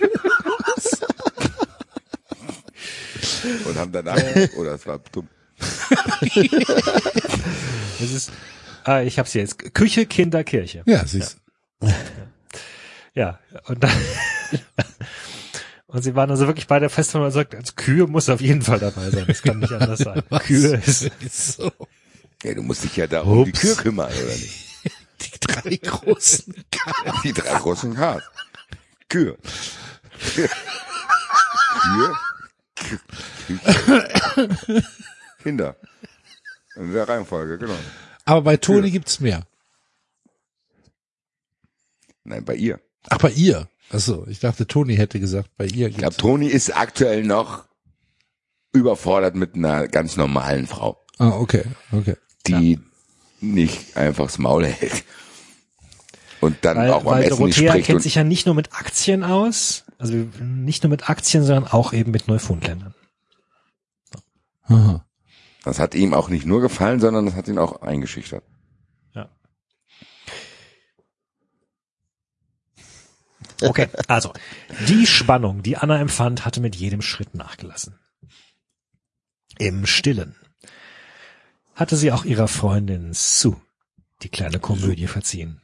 Speaker 4: Und haben danach, oder es war dumm.
Speaker 5: Das ist, ah, ich hab's jetzt. Küche, Kinder, Kirche.
Speaker 2: Ja, siehst
Speaker 5: Ja, und dann, und sie waren also wirklich beide fest, wenn man sagt, als Kühe muss auf jeden Fall dabei sein. Das kann nicht anders sein. Kühe ist,
Speaker 2: so.
Speaker 4: Ja, du musst dich ja da um die. Kühe kümmern, oder nicht?
Speaker 2: Die drei großen Ks.
Speaker 4: Die drei großen. Kühe. Kühe. Küche. Kinder. In der Reihenfolge, genau.
Speaker 2: Aber bei Toni gibt's mehr.
Speaker 4: Nein, bei ihr.
Speaker 2: Ach, bei ihr. Achso, ich dachte, Toni hätte gesagt, bei ihr
Speaker 4: Ich glaube. Toni ist aktuell noch überfordert mit einer ganz normalen Frau,
Speaker 2: Ah, okay, okay.
Speaker 4: die nicht einfach das Maul hält. Und dann
Speaker 5: Weil,
Speaker 4: auch am
Speaker 5: weil
Speaker 4: Essen nicht
Speaker 5: Dorothea
Speaker 4: spricht.
Speaker 5: kennt sich ja nicht nur mit Aktien aus, also nicht nur mit Aktien, sondern auch eben mit Neufundländern.
Speaker 4: Das hat ihm auch nicht nur gefallen, sondern das hat ihn auch eingeschüchtert.
Speaker 5: Ja. Okay, also die Spannung, die Anna empfand, hatte mit jedem Schritt nachgelassen. Im Stillen hatte sie auch ihrer Freundin Sue die kleine Komödie verziehen.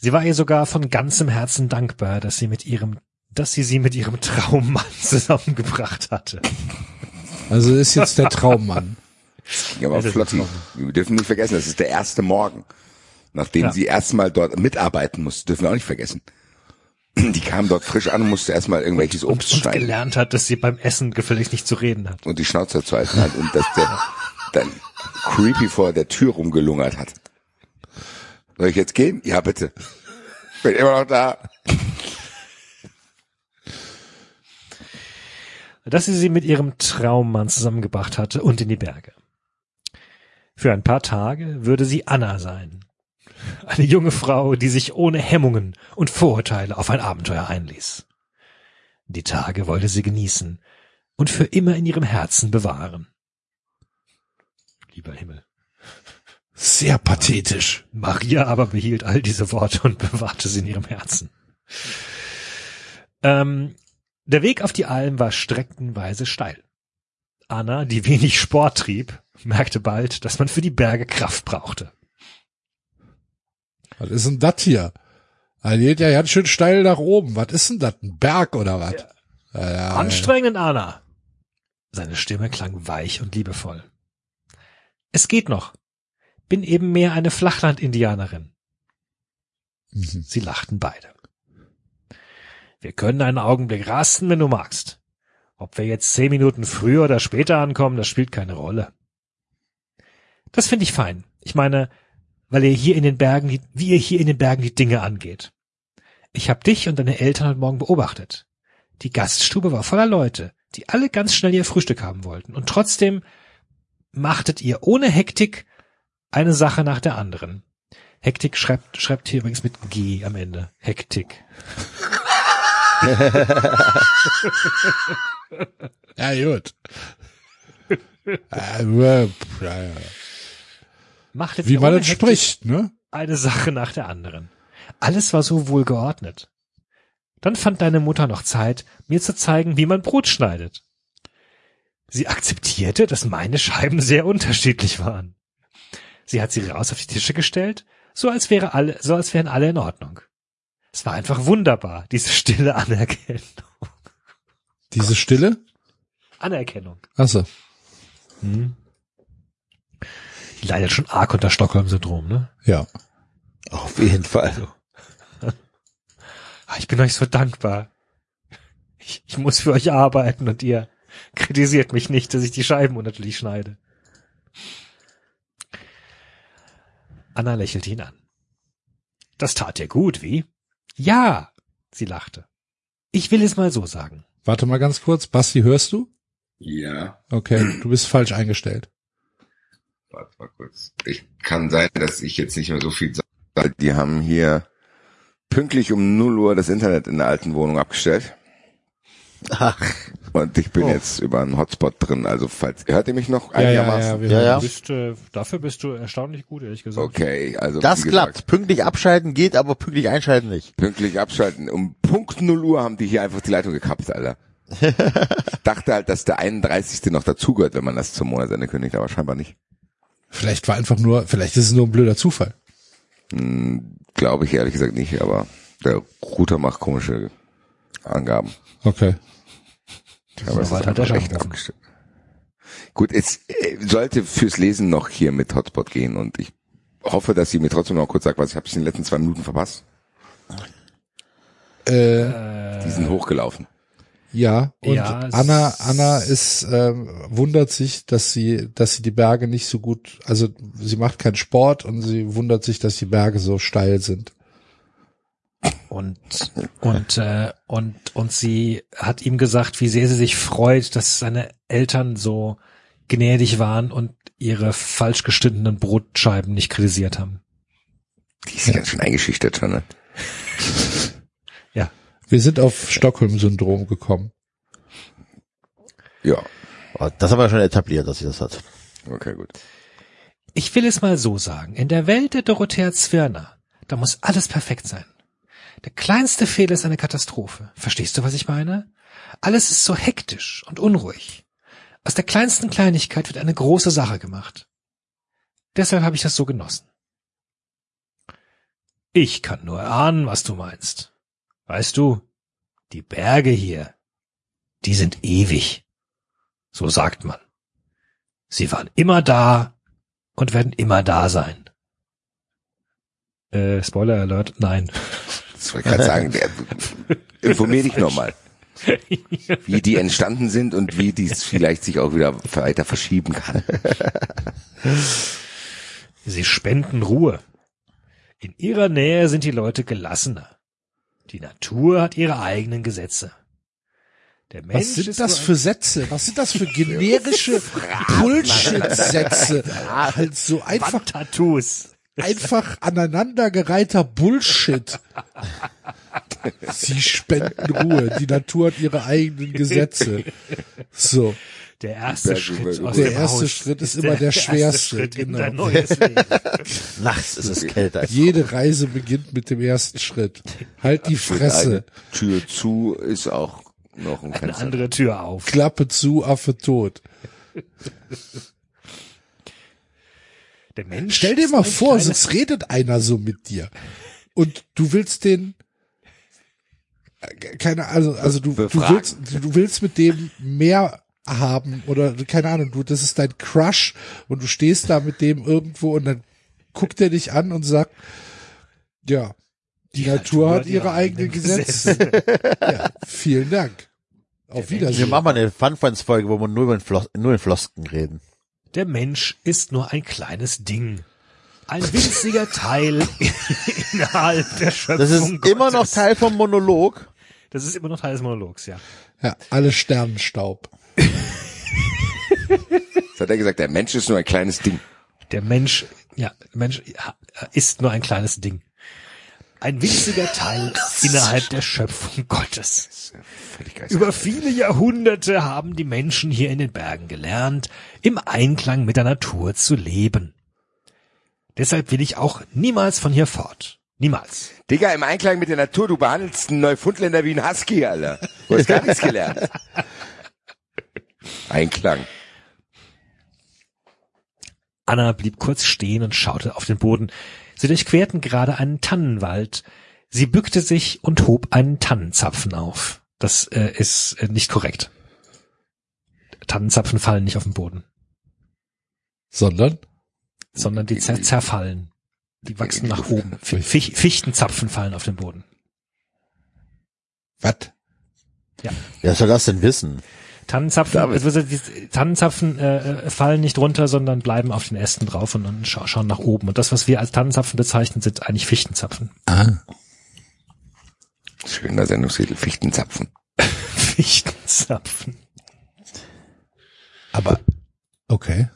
Speaker 5: Sie war ihr sogar von ganzem Herzen dankbar, dass sie mit ihrem, dass sie sie mit ihrem Traummann zusammengebracht hatte.
Speaker 2: Also ist jetzt der Traummann.
Speaker 4: Ja, aber
Speaker 5: Ja,
Speaker 4: Flotti, wir dürfen nicht vergessen, das ist der erste Morgen, nachdem
Speaker 5: Ja.
Speaker 4: sie erstmal dort mitarbeiten musste, dürfen wir auch nicht vergessen. Die kam dort frisch an und musste erstmal irgendwelches Obst
Speaker 5: Und
Speaker 4: schneiden
Speaker 5: gelernt hat, dass sie beim Essen gefälligst nicht zu reden hat.
Speaker 4: und die Schnauze zu halten hat und dass der dann creepy vor der Tür rumgelungert hat. Soll ich jetzt gehen? Ja, bitte. Bin immer noch da.
Speaker 5: dass sie sie mit ihrem Traummann zusammengebracht hatte und in die Berge. Für ein paar Tage würde sie Anna sein. Eine junge Frau, die sich ohne Hemmungen und Vorurteile auf ein Abenteuer einließ. Die Tage wollte sie genießen und für immer in ihrem Herzen bewahren. Lieber Himmel.
Speaker 2: Sehr pathetisch.
Speaker 5: Maria aber behielt all diese Worte und bewahrte sie in ihrem Herzen. Ähm, der Weg auf die Alm war streckenweise steil. Anna, die wenig Sport trieb, merkte bald, dass man für die Berge Kraft brauchte.
Speaker 2: Was ist denn das hier? Da geht ja ganz schön steil nach oben. Was ist denn das? Ein Berg oder was? Ja. Ja,
Speaker 5: Anstrengend, Anna. Seine Stimme klang weich und liebevoll. Es geht noch. Bin eben mehr eine Flachland-Indianerin.
Speaker 2: Mhm.
Speaker 5: Sie lachten beide. Wir können einen Augenblick rasten, wenn du magst. Ob wir jetzt zehn Minuten früher oder später ankommen, das spielt keine Rolle. Das finde ich fein. Ich meine, weil ihr hier in den Bergen, wie ihr hier in den Bergen die Dinge angeht. Ich habe dich und deine Eltern heute Morgen beobachtet. Die Gaststube war voller Leute, die alle ganz schnell ihr Frühstück haben wollten. Und trotzdem machtet ihr ohne Hektik eine Sache nach der anderen. Hektik schreibt, schreibt hier übrigens mit G am Ende. Hektik.
Speaker 2: Ja, gut. ja.
Speaker 5: Machtet
Speaker 2: Wie man
Speaker 5: Hektik
Speaker 2: spricht, ne?
Speaker 5: eine Sache nach der anderen. Alles war so wohl geordnet. Dann fand deine Mutter noch Zeit, mir zu zeigen, wie man Brot schneidet. Sie akzeptierte, dass meine Scheiben sehr unterschiedlich waren. Sie hat sie raus auf die Tische gestellt, so als wäre alle, so als wären alle in Ordnung. Es war einfach wunderbar, diese stille Anerkennung.
Speaker 2: Diese Stille?
Speaker 5: Anerkennung.
Speaker 2: Achso.
Speaker 5: Hm. Die leidet schon arg unter Stockholm-Syndrom, ne?
Speaker 2: Ja.
Speaker 3: Auf jeden Fall.
Speaker 5: Ah, Ich bin euch so dankbar. Ich, ich muss für euch arbeiten und ihr kritisiert mich nicht, dass ich die Scheiben unnatürlich schneide. Anna lächelte ihn an. Das tat dir gut, wie? Ja, sie lachte. Ich will es mal so sagen.
Speaker 2: Warte mal ganz kurz. Basti, hörst du?
Speaker 4: Ja,
Speaker 2: Okay, du bist falsch eingestellt.
Speaker 4: warte mal kurz. Ich kann sein, dass ich jetzt nicht mehr so viel sage. Die haben hier pünktlich um 0 Uhr das Internet in der alten Wohnung abgestellt.
Speaker 3: Ach,
Speaker 4: Und ich bin
Speaker 3: Oh.
Speaker 4: jetzt über einen Hotspot drin. Also falls, hört ihr mich noch
Speaker 2: Ja, ja,
Speaker 4: einigermaßen?
Speaker 2: ja,
Speaker 3: Ja,
Speaker 2: hören
Speaker 3: ja.
Speaker 2: dich.
Speaker 5: Bist, äh, dafür bist du erstaunlich gut, ehrlich gesagt.
Speaker 4: Okay, also
Speaker 3: das
Speaker 4: gesagt,
Speaker 3: klappt. Pünktlich abschalten geht, aber pünktlich einschalten nicht.
Speaker 4: Pünktlich abschalten. Um Punkt 0 Uhr haben die hier einfach die Leitung gekappt, Alter. ich dachte halt, dass der 31. noch dazugehört, wenn man das zum Monatsende kündigt, aber scheinbar nicht.
Speaker 2: Vielleicht war einfach nur, vielleicht ist es nur ein blöder Zufall.
Speaker 4: Hm, Glaube ich ehrlich gesagt nicht, aber der Router macht komische Angaben.
Speaker 2: Okay.
Speaker 4: Aber es ist
Speaker 5: schon
Speaker 4: echt abgestimmt. Gut, es äh, sollte fürs Lesen noch hier mit Hotspot gehen und ich hoffe, dass sie mir trotzdem noch kurz sagt, was ich habe in den letzten zwei Minuten verpasst.
Speaker 2: Äh,
Speaker 4: Die sind hochgelaufen.
Speaker 2: Ja, und
Speaker 5: Ja,
Speaker 2: Anna, Anna ist, ähm, wundert sich, dass sie, dass sie die Berge nicht so gut, also sie macht keinen Sport und sie wundert sich, dass die Berge so steil sind.
Speaker 5: Und, und, äh, und, und sie hat ihm gesagt, wie sehr sie sich freut, dass seine Eltern so gnädig waren und ihre falsch gestündenen Brotscheiben nicht kritisiert haben.
Speaker 4: Die ist ganz schön eingeschüchtert ne?
Speaker 5: Ja.
Speaker 2: Wir sind auf Stockholm-Syndrom gekommen.
Speaker 4: Ja.
Speaker 3: Das haben wir schon etabliert, dass sie das hat.
Speaker 4: Okay, gut.
Speaker 5: Ich will es mal so sagen. In der Welt der Dorothea Zwirner, da muss alles perfekt sein. Der kleinste Fehler ist eine Katastrophe. Verstehst du, was ich meine? Alles ist so hektisch und unruhig. Aus der kleinsten Kleinigkeit wird eine große Sache gemacht. Deshalb habe ich das so genossen. Ich kann nur ahnen, was du meinst. Weißt du, die Berge hier, die sind ewig. So sagt man. Sie waren immer da und werden immer da sein. Äh, Spoiler Alert, nein.
Speaker 4: Das wollte ich gerade sagen. Der, informier dich nochmal. Wie die entstanden sind und wie dies vielleicht sich auch wieder weiter verschieben kann.
Speaker 5: Sie spenden Ruhe. In ihrer Nähe sind die Leute gelassener. Die Natur hat ihre eigenen Gesetze. Der Mensch
Speaker 2: Was sind
Speaker 5: ist
Speaker 2: das für Sätze? Was sind das für generische Bullshit-Sätze? Halt so
Speaker 5: ein
Speaker 2: einfach,
Speaker 5: Tattoos.
Speaker 2: Einfach aneinandergereihter Bullshit. Sie spenden Ruhe. Die Natur hat ihre eigenen Gesetze. So.
Speaker 5: Der erste Schritt aus
Speaker 2: Der
Speaker 5: dem
Speaker 2: erste
Speaker 5: Haus
Speaker 2: Schritt ist immer der
Speaker 5: erste
Speaker 2: schwerste,
Speaker 5: Schritt in
Speaker 2: genau.
Speaker 5: dein neues Leben.
Speaker 3: Nachts ist es kälter.
Speaker 2: Jede Reise beginnt mit dem ersten Schritt. Halt die Fresse.
Speaker 4: Tür zu ist auch noch ein
Speaker 5: Eine
Speaker 4: Fenster.
Speaker 5: andere Tür auf.
Speaker 2: Klappe zu, Affe tot.
Speaker 5: Der Mensch
Speaker 2: Stell dir mal vor, sonst redet einer so mit dir. Und du willst den, äh, keine, also, also du, du willst, du willst mit dem mehr haben oder keine Ahnung, du, das ist dein Crush und du stehst da mit dem irgendwo und dann guckt er dich an und sagt, ja, die, Natur, hat ihre eigenen Gesetze. ja, vielen Dank. Auf
Speaker 3: Wir
Speaker 2: Wiedersehen.
Speaker 3: machen mal eine Fun Friends Folge, wo wir nur in, Flos nur in Flosken reden.
Speaker 5: Der Mensch ist nur ein kleines Ding. Ein winziger Teil innerhalb der Schöpfung.
Speaker 3: Das ist immer noch
Speaker 5: Gottes.
Speaker 3: Teil vom Monolog.
Speaker 5: Das ist immer noch Teil des Monologs, ja.
Speaker 2: Ja, alle Sternenstaub.
Speaker 4: Das hat er gesagt, der Mensch ist nur ein kleines Ding.
Speaker 5: Der Mensch, ja, der Mensch ist nur ein kleines Ding. Ein winziger Teil innerhalb der Schöpfung Gottes. Über viele Jahrhunderte haben die Menschen hier in den Bergen gelernt, im Einklang mit der Natur zu leben. Deshalb will ich auch niemals von hier fort. Niemals.
Speaker 4: Digga, im Einklang mit der Natur, du behandelst einen Neufundländer wie ein Husky, Alter. Du hast gar nichts gelernt. Einklang.
Speaker 5: Anna blieb kurz stehen und schaute auf den Boden. Sie durchquerten gerade einen Tannenwald. Sie bückte sich und hob einen Tannenzapfen auf. Das äh, ist äh, nicht korrekt. Tannenzapfen fallen nicht auf den Boden,
Speaker 2: Sondern?
Speaker 5: sondern die zer zerfallen. Die wachsen nach oben. Fich Fichtenzapfen fallen auf den Boden.
Speaker 2: Was?
Speaker 3: Wer soll das denn wissen?
Speaker 5: Tannenzapfen, also Tannenzapfen äh, äh, fallen nicht runter, sondern bleiben auf den Ästen drauf und, und scha schauen nach oben. Und das, was wir als Tannenzapfen bezeichnen, sind eigentlich Fichtenzapfen.
Speaker 2: Ah.
Speaker 4: Schöner Sendungstitel, Fichtenzapfen.
Speaker 5: Fichtenzapfen.
Speaker 2: Aber, okay.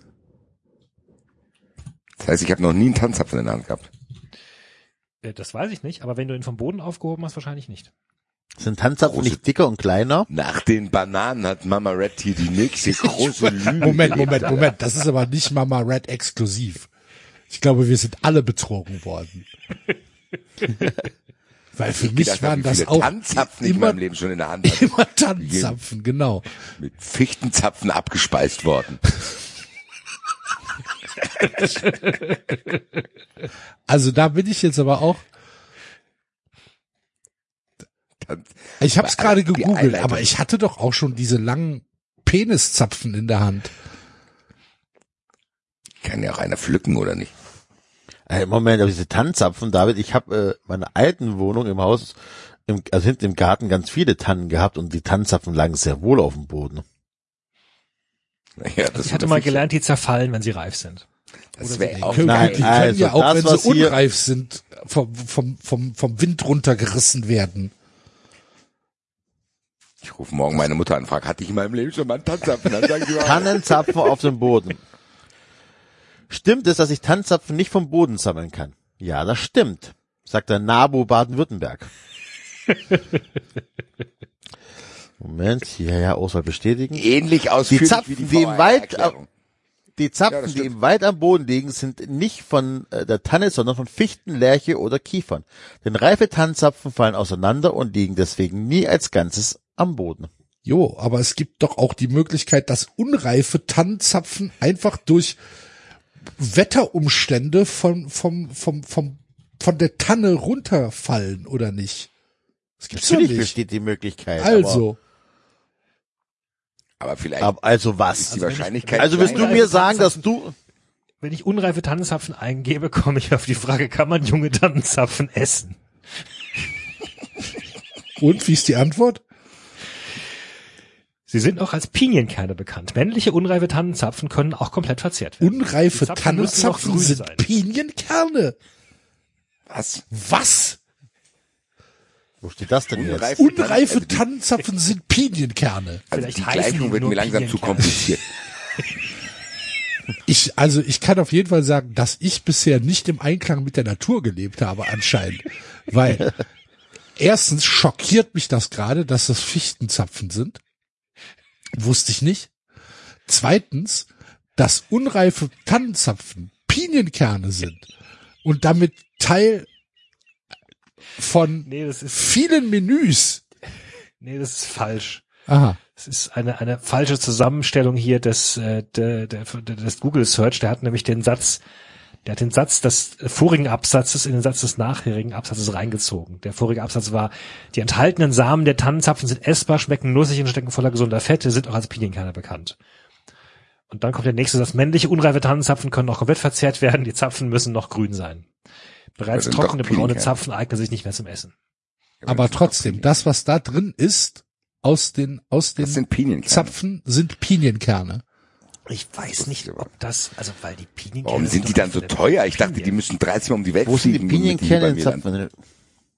Speaker 4: Das heißt, ich habe noch nie einen Tanzzapfen in der Hand gehabt.
Speaker 5: Äh, Das weiß ich nicht, aber wenn du ihn vom Boden aufgehoben hast, wahrscheinlich nicht.
Speaker 3: Sind Tanzzapfen nicht dicker und kleiner?
Speaker 4: Nach den Bananen hat Mama Red hier die nächste große Lüge.
Speaker 2: Moment, Moment. Moment. Das ist aber nicht Mama Red exklusiv. Ich glaube, wir sind alle betrogen worden. Weil für mich
Speaker 4: gedacht habe,
Speaker 2: waren das auch
Speaker 4: Tanzzapfen ich in
Speaker 2: immer,
Speaker 4: meinem Leben schon in der Hand hatte.
Speaker 2: immer Tannenzapfen, genau.
Speaker 4: Mit Fichtenzapfen abgespeist worden.
Speaker 2: Also da bin ich jetzt aber auch,
Speaker 4: Tanz-
Speaker 2: ich habe es gerade
Speaker 4: die
Speaker 2: gegoogelt, aber ich hatte doch auch schon diese langen Peniszapfen in der Hand.
Speaker 4: Kann ja auch einer pflücken, oder nicht?
Speaker 3: Äh, Moment, aber diese Tanzzapfen, David, ich habe äh, meine alten Wohnung im Haus im, also hinten im Garten ganz viele Tannen gehabt und die Tannenzapfen lagen sehr wohl auf dem Boden.
Speaker 4: Ja, das
Speaker 5: Ich hatte mal gelernt, die zerfallen, wenn sie reif sind.
Speaker 4: Das wäre auch
Speaker 2: Können,
Speaker 3: Nein,
Speaker 2: die können
Speaker 3: also
Speaker 2: ja auch,
Speaker 3: das,
Speaker 2: wenn sie unreif sind, vom, vom, vom, vom Wind runtergerissen werden.
Speaker 4: Ich rufe morgen meine Mutter an und frage, hatte ich in meinem Leben schon mal einen Tanzapfen? Dann sagen sie, ja.
Speaker 3: Tannenzapfen auf dem Boden. Stimmt es, dass ich Tannenzapfen nicht vom Boden sammeln kann? Ja, das stimmt, sagt der NABU Baden-Württemberg. Moment, hier ja Auswahl bestätigen.
Speaker 4: ähnlich ausführlich
Speaker 3: Zapfen,
Speaker 4: wie die,
Speaker 3: die im Wald-. Die
Speaker 4: Ja,
Speaker 3: Zapfen,
Speaker 4: das
Speaker 3: die im Wald am Boden liegen, sind nicht von äh, der Tanne, sondern von Fichten, Lärche oder Kiefern. Denn reife Tannenzapfen fallen auseinander und liegen deswegen nie als Ganzes am Boden.
Speaker 2: Jo, aber es gibt doch auch die Möglichkeit, dass unreife Tannenzapfen einfach durch Wetterumstände von, vom, vom, vom, von der Tanne runterfallen, oder nicht? Das gibt's doch
Speaker 3: Natürlich
Speaker 2: nicht.
Speaker 3: besteht die Möglichkeit.
Speaker 2: Also,
Speaker 4: Aber vielleicht
Speaker 3: Aber, ab- also was?
Speaker 4: die Wahrscheinlichkeit
Speaker 3: Also willst du mir sagen, dass du,
Speaker 5: Wenn ich unreife Tannenzapfen eingebe, komme ich auf die Frage, kann man junge Tannenzapfen essen?
Speaker 2: und wie ist die Antwort?
Speaker 5: Sie sind auch als Pinienkerne bekannt. Männliche unreife Tannenzapfen können auch komplett verzehrt werden.
Speaker 2: Unreife
Speaker 5: Zapfen
Speaker 2: Tannenzapfen
Speaker 5: grün
Speaker 2: sind
Speaker 5: sein.
Speaker 2: Pinienkerne.
Speaker 4: Was?
Speaker 2: Was?
Speaker 3: wo steht das denn jetzt?
Speaker 4: Unreife
Speaker 2: Unreife
Speaker 4: Tannen- also
Speaker 2: Tannenzapfen sind Pinienkerne.
Speaker 4: Also
Speaker 5: Vielleicht
Speaker 4: die Gleichung wird mir langsam zu kompliziert.
Speaker 2: Ich, also ich kann auf jeden Fall sagen, dass ich bisher nicht im Einklang mit der Natur gelebt habe anscheinend. Weil erstens schockiert mich das gerade, dass das Fichtenzapfen sind. Wusste ich nicht. Zweitens, dass unreife Tannenzapfen Pinienkerne sind und damit Teil von
Speaker 5: Nee, das
Speaker 2: vielen Menüs.
Speaker 5: nee, das ist falsch.
Speaker 2: Aha.
Speaker 5: Es ist eine, eine falsche Zusammenstellung hier des, äh, der, der, des Google Search. Der hat nämlich den Satz, der hat den Satz des vorigen Absatzes in den Satz des nachherigen Absatzes reingezogen. Der vorige Absatz war, die enthaltenen Samen der Tannenzapfen sind essbar, schmecken nussig und stecken voller gesunder Fette, sind auch als Pinienkerne bekannt. Und dann kommt der nächste Satz, männliche unreife Tannenzapfen können auch komplett verzehrt werden, die Zapfen müssen noch grün sein. Bereits trockene braune. Zapfen eignen sich nicht mehr zum Essen.
Speaker 2: Aber trotzdem, das, was da drin ist, aus den, aus den
Speaker 4: sind.
Speaker 2: Zapfen sind Pinienkerne.
Speaker 5: Ich weiß nicht, ob das, also weil die Pinienkerne.
Speaker 4: Warum sind die dann so teuer? Ich dachte, die müssen 30 Mal um die Welt
Speaker 3: Wo sind die
Speaker 4: fliegen.
Speaker 3: Pinienkerne
Speaker 4: mir landen.
Speaker 3: Zapfen?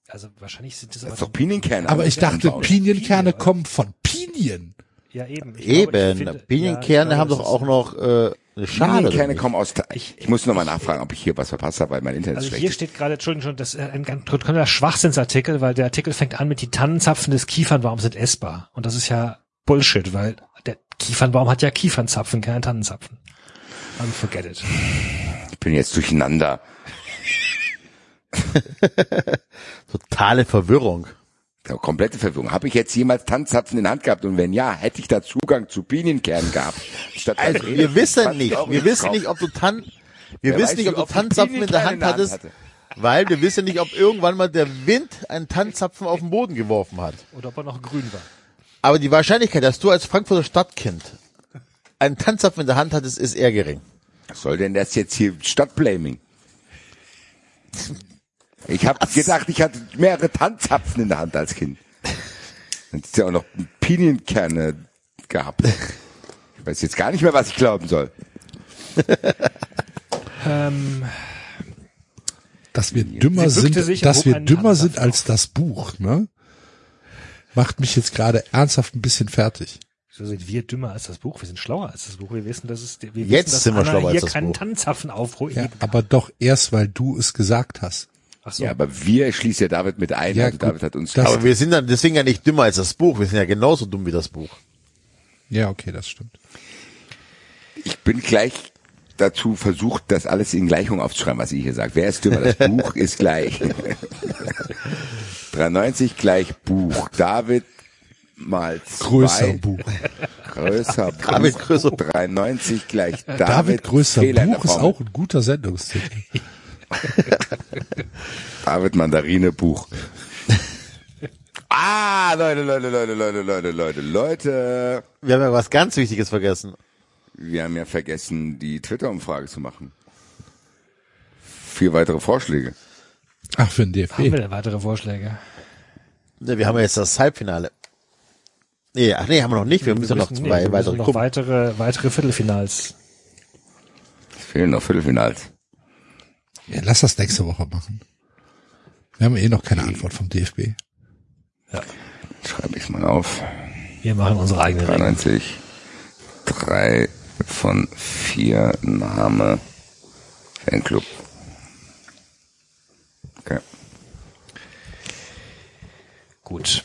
Speaker 5: Also wahrscheinlich sind das
Speaker 4: Das
Speaker 5: aber
Speaker 4: doch Pinienkerne.
Speaker 2: Aber ich dachte. Pinienkerne
Speaker 5: Pinie,
Speaker 2: kommen von Pinien.
Speaker 5: ja eben. Ich glaube,
Speaker 3: Eben,
Speaker 5: finde-
Speaker 3: Pinienkerne
Speaker 5: ja,
Speaker 3: haben
Speaker 5: glaube,
Speaker 3: doch auch noch äh, eine Schale.
Speaker 4: Pinienkerne kommen aus. Ich, ich muss nochmal nachfragen, ob ich hier was verpasst habe, weil mein Internet
Speaker 5: Also
Speaker 4: schlecht
Speaker 5: hier
Speaker 4: ist.
Speaker 5: steht gerade, Entschuldigung schon, das ist ein ganz totaler Schwachsinnsartikel, weil der Artikel fängt an mit die Tannenzapfen des Kiefernbaums sind essbar. Und das ist ja Bullshit, weil der Kiefernbaum hat ja Kiefernzapfen, keine Tannenzapfen. Also forget it.
Speaker 4: Ich bin jetzt durcheinander.
Speaker 3: Totale Verwirrung.
Speaker 4: Ja, komplette Verwirrung. Habe ich jetzt jemals Tanzzapfen in der Hand gehabt? Und wenn ja, hätte ich da Zugang zu Pinienkernen gehabt? Statt
Speaker 3: Also wir wissen nicht, wir wissen nicht, ob du Tan, wir
Speaker 4: Wer
Speaker 3: wissen
Speaker 4: weiß,
Speaker 3: nicht, ob du Tannenzapfen in der
Speaker 4: Pinienkerne
Speaker 3: Hand
Speaker 4: in der Hand
Speaker 3: hattest,
Speaker 4: hatte.
Speaker 3: weil wir wissen nicht, ob irgendwann mal der Wind einen Tannenzapfen auf den Boden geworfen hat.
Speaker 5: Oder ob er noch grün war.
Speaker 3: Aber die Wahrscheinlichkeit, dass du als Frankfurter Stadtkind einen Tannenzapfen in der Hand hattest, ist eher gering.
Speaker 4: Was soll denn das jetzt hier Stadtblaming? Ich habe gedacht, ich hatte mehrere Tanzzapfen in der Hand als Kind. Dann ist ja auch noch Pinienkerne gehabt. Ich weiß jetzt gar nicht mehr, was ich glauben soll.
Speaker 5: Ähm,
Speaker 2: Dass wir dümmer sind,
Speaker 5: sich und
Speaker 2: dass wir dümmer sind als das Buch, ne? Macht mich jetzt gerade ernsthaft ein bisschen fertig.
Speaker 5: so sind wir dümmer als das Buch. Wir sind schlauer als das Buch. Wir wissen, dass es, wir
Speaker 3: Jetzt
Speaker 5: wissen, dass
Speaker 3: sind wir
Speaker 5: Anna
Speaker 3: schlauer als
Speaker 5: hier
Speaker 3: das
Speaker 5: keinen
Speaker 3: Buch.
Speaker 5: Tannenzapfen aufruft.
Speaker 2: Ja, aber doch erst, weil du es gesagt hast.
Speaker 5: Ach so.
Speaker 4: Ja, aber wir schließen ja David mit ein.
Speaker 2: Ja,
Speaker 4: also
Speaker 2: gut.
Speaker 4: David hat uns.
Speaker 2: Das-
Speaker 3: Aber wir sind dann deswegen ja nicht dümmer als das Buch, wir sind ja genauso dumm wie das Buch.
Speaker 2: Ja, okay, das stimmt.
Speaker 4: ich bin gleich dazu versucht, das alles in Gleichung aufzuschreiben, was ihr hier sagt. Wer ist dümmer? Das Buch ist gleich. 93 gleich Buch. David mal zwei.
Speaker 2: Größer Buch.
Speaker 4: Größer Buch.
Speaker 3: David größer
Speaker 4: 93 gleich David.
Speaker 2: David, größer
Speaker 4: Fehler
Speaker 2: Buch ist auch ein guter Sendungstitel.
Speaker 4: David Mandarine Buch. Ah, Leute, Leute, Leute, Leute, Leute, Leute, Leute.
Speaker 3: Wir haben ja was ganz Wichtiges vergessen.
Speaker 4: Wir haben ja vergessen, die Twitter-Umfrage zu machen. Vier weitere Vorschläge.
Speaker 2: Ach, für den
Speaker 5: Haben wir
Speaker 2: DFB.
Speaker 5: denn weitere Vorschläge?
Speaker 3: Ne, wir haben ja jetzt das Halbfinale. Nee, ach nee, haben wir noch nicht. Wir müssen noch
Speaker 5: nee,
Speaker 3: zwei
Speaker 5: wir müssen
Speaker 3: weitere
Speaker 5: noch weitere, weitere Viertelfinals.
Speaker 4: Es fehlen noch Viertelfinals.
Speaker 2: Ja, lass das nächste Woche machen. Wir haben eh noch keine Antwort vom DFB.
Speaker 4: Schreibe ich mal auf.
Speaker 5: Wir machen unsere eigene Regeln.
Speaker 4: 93. Drei von vier Name Fanclub. Okay.
Speaker 5: Gut.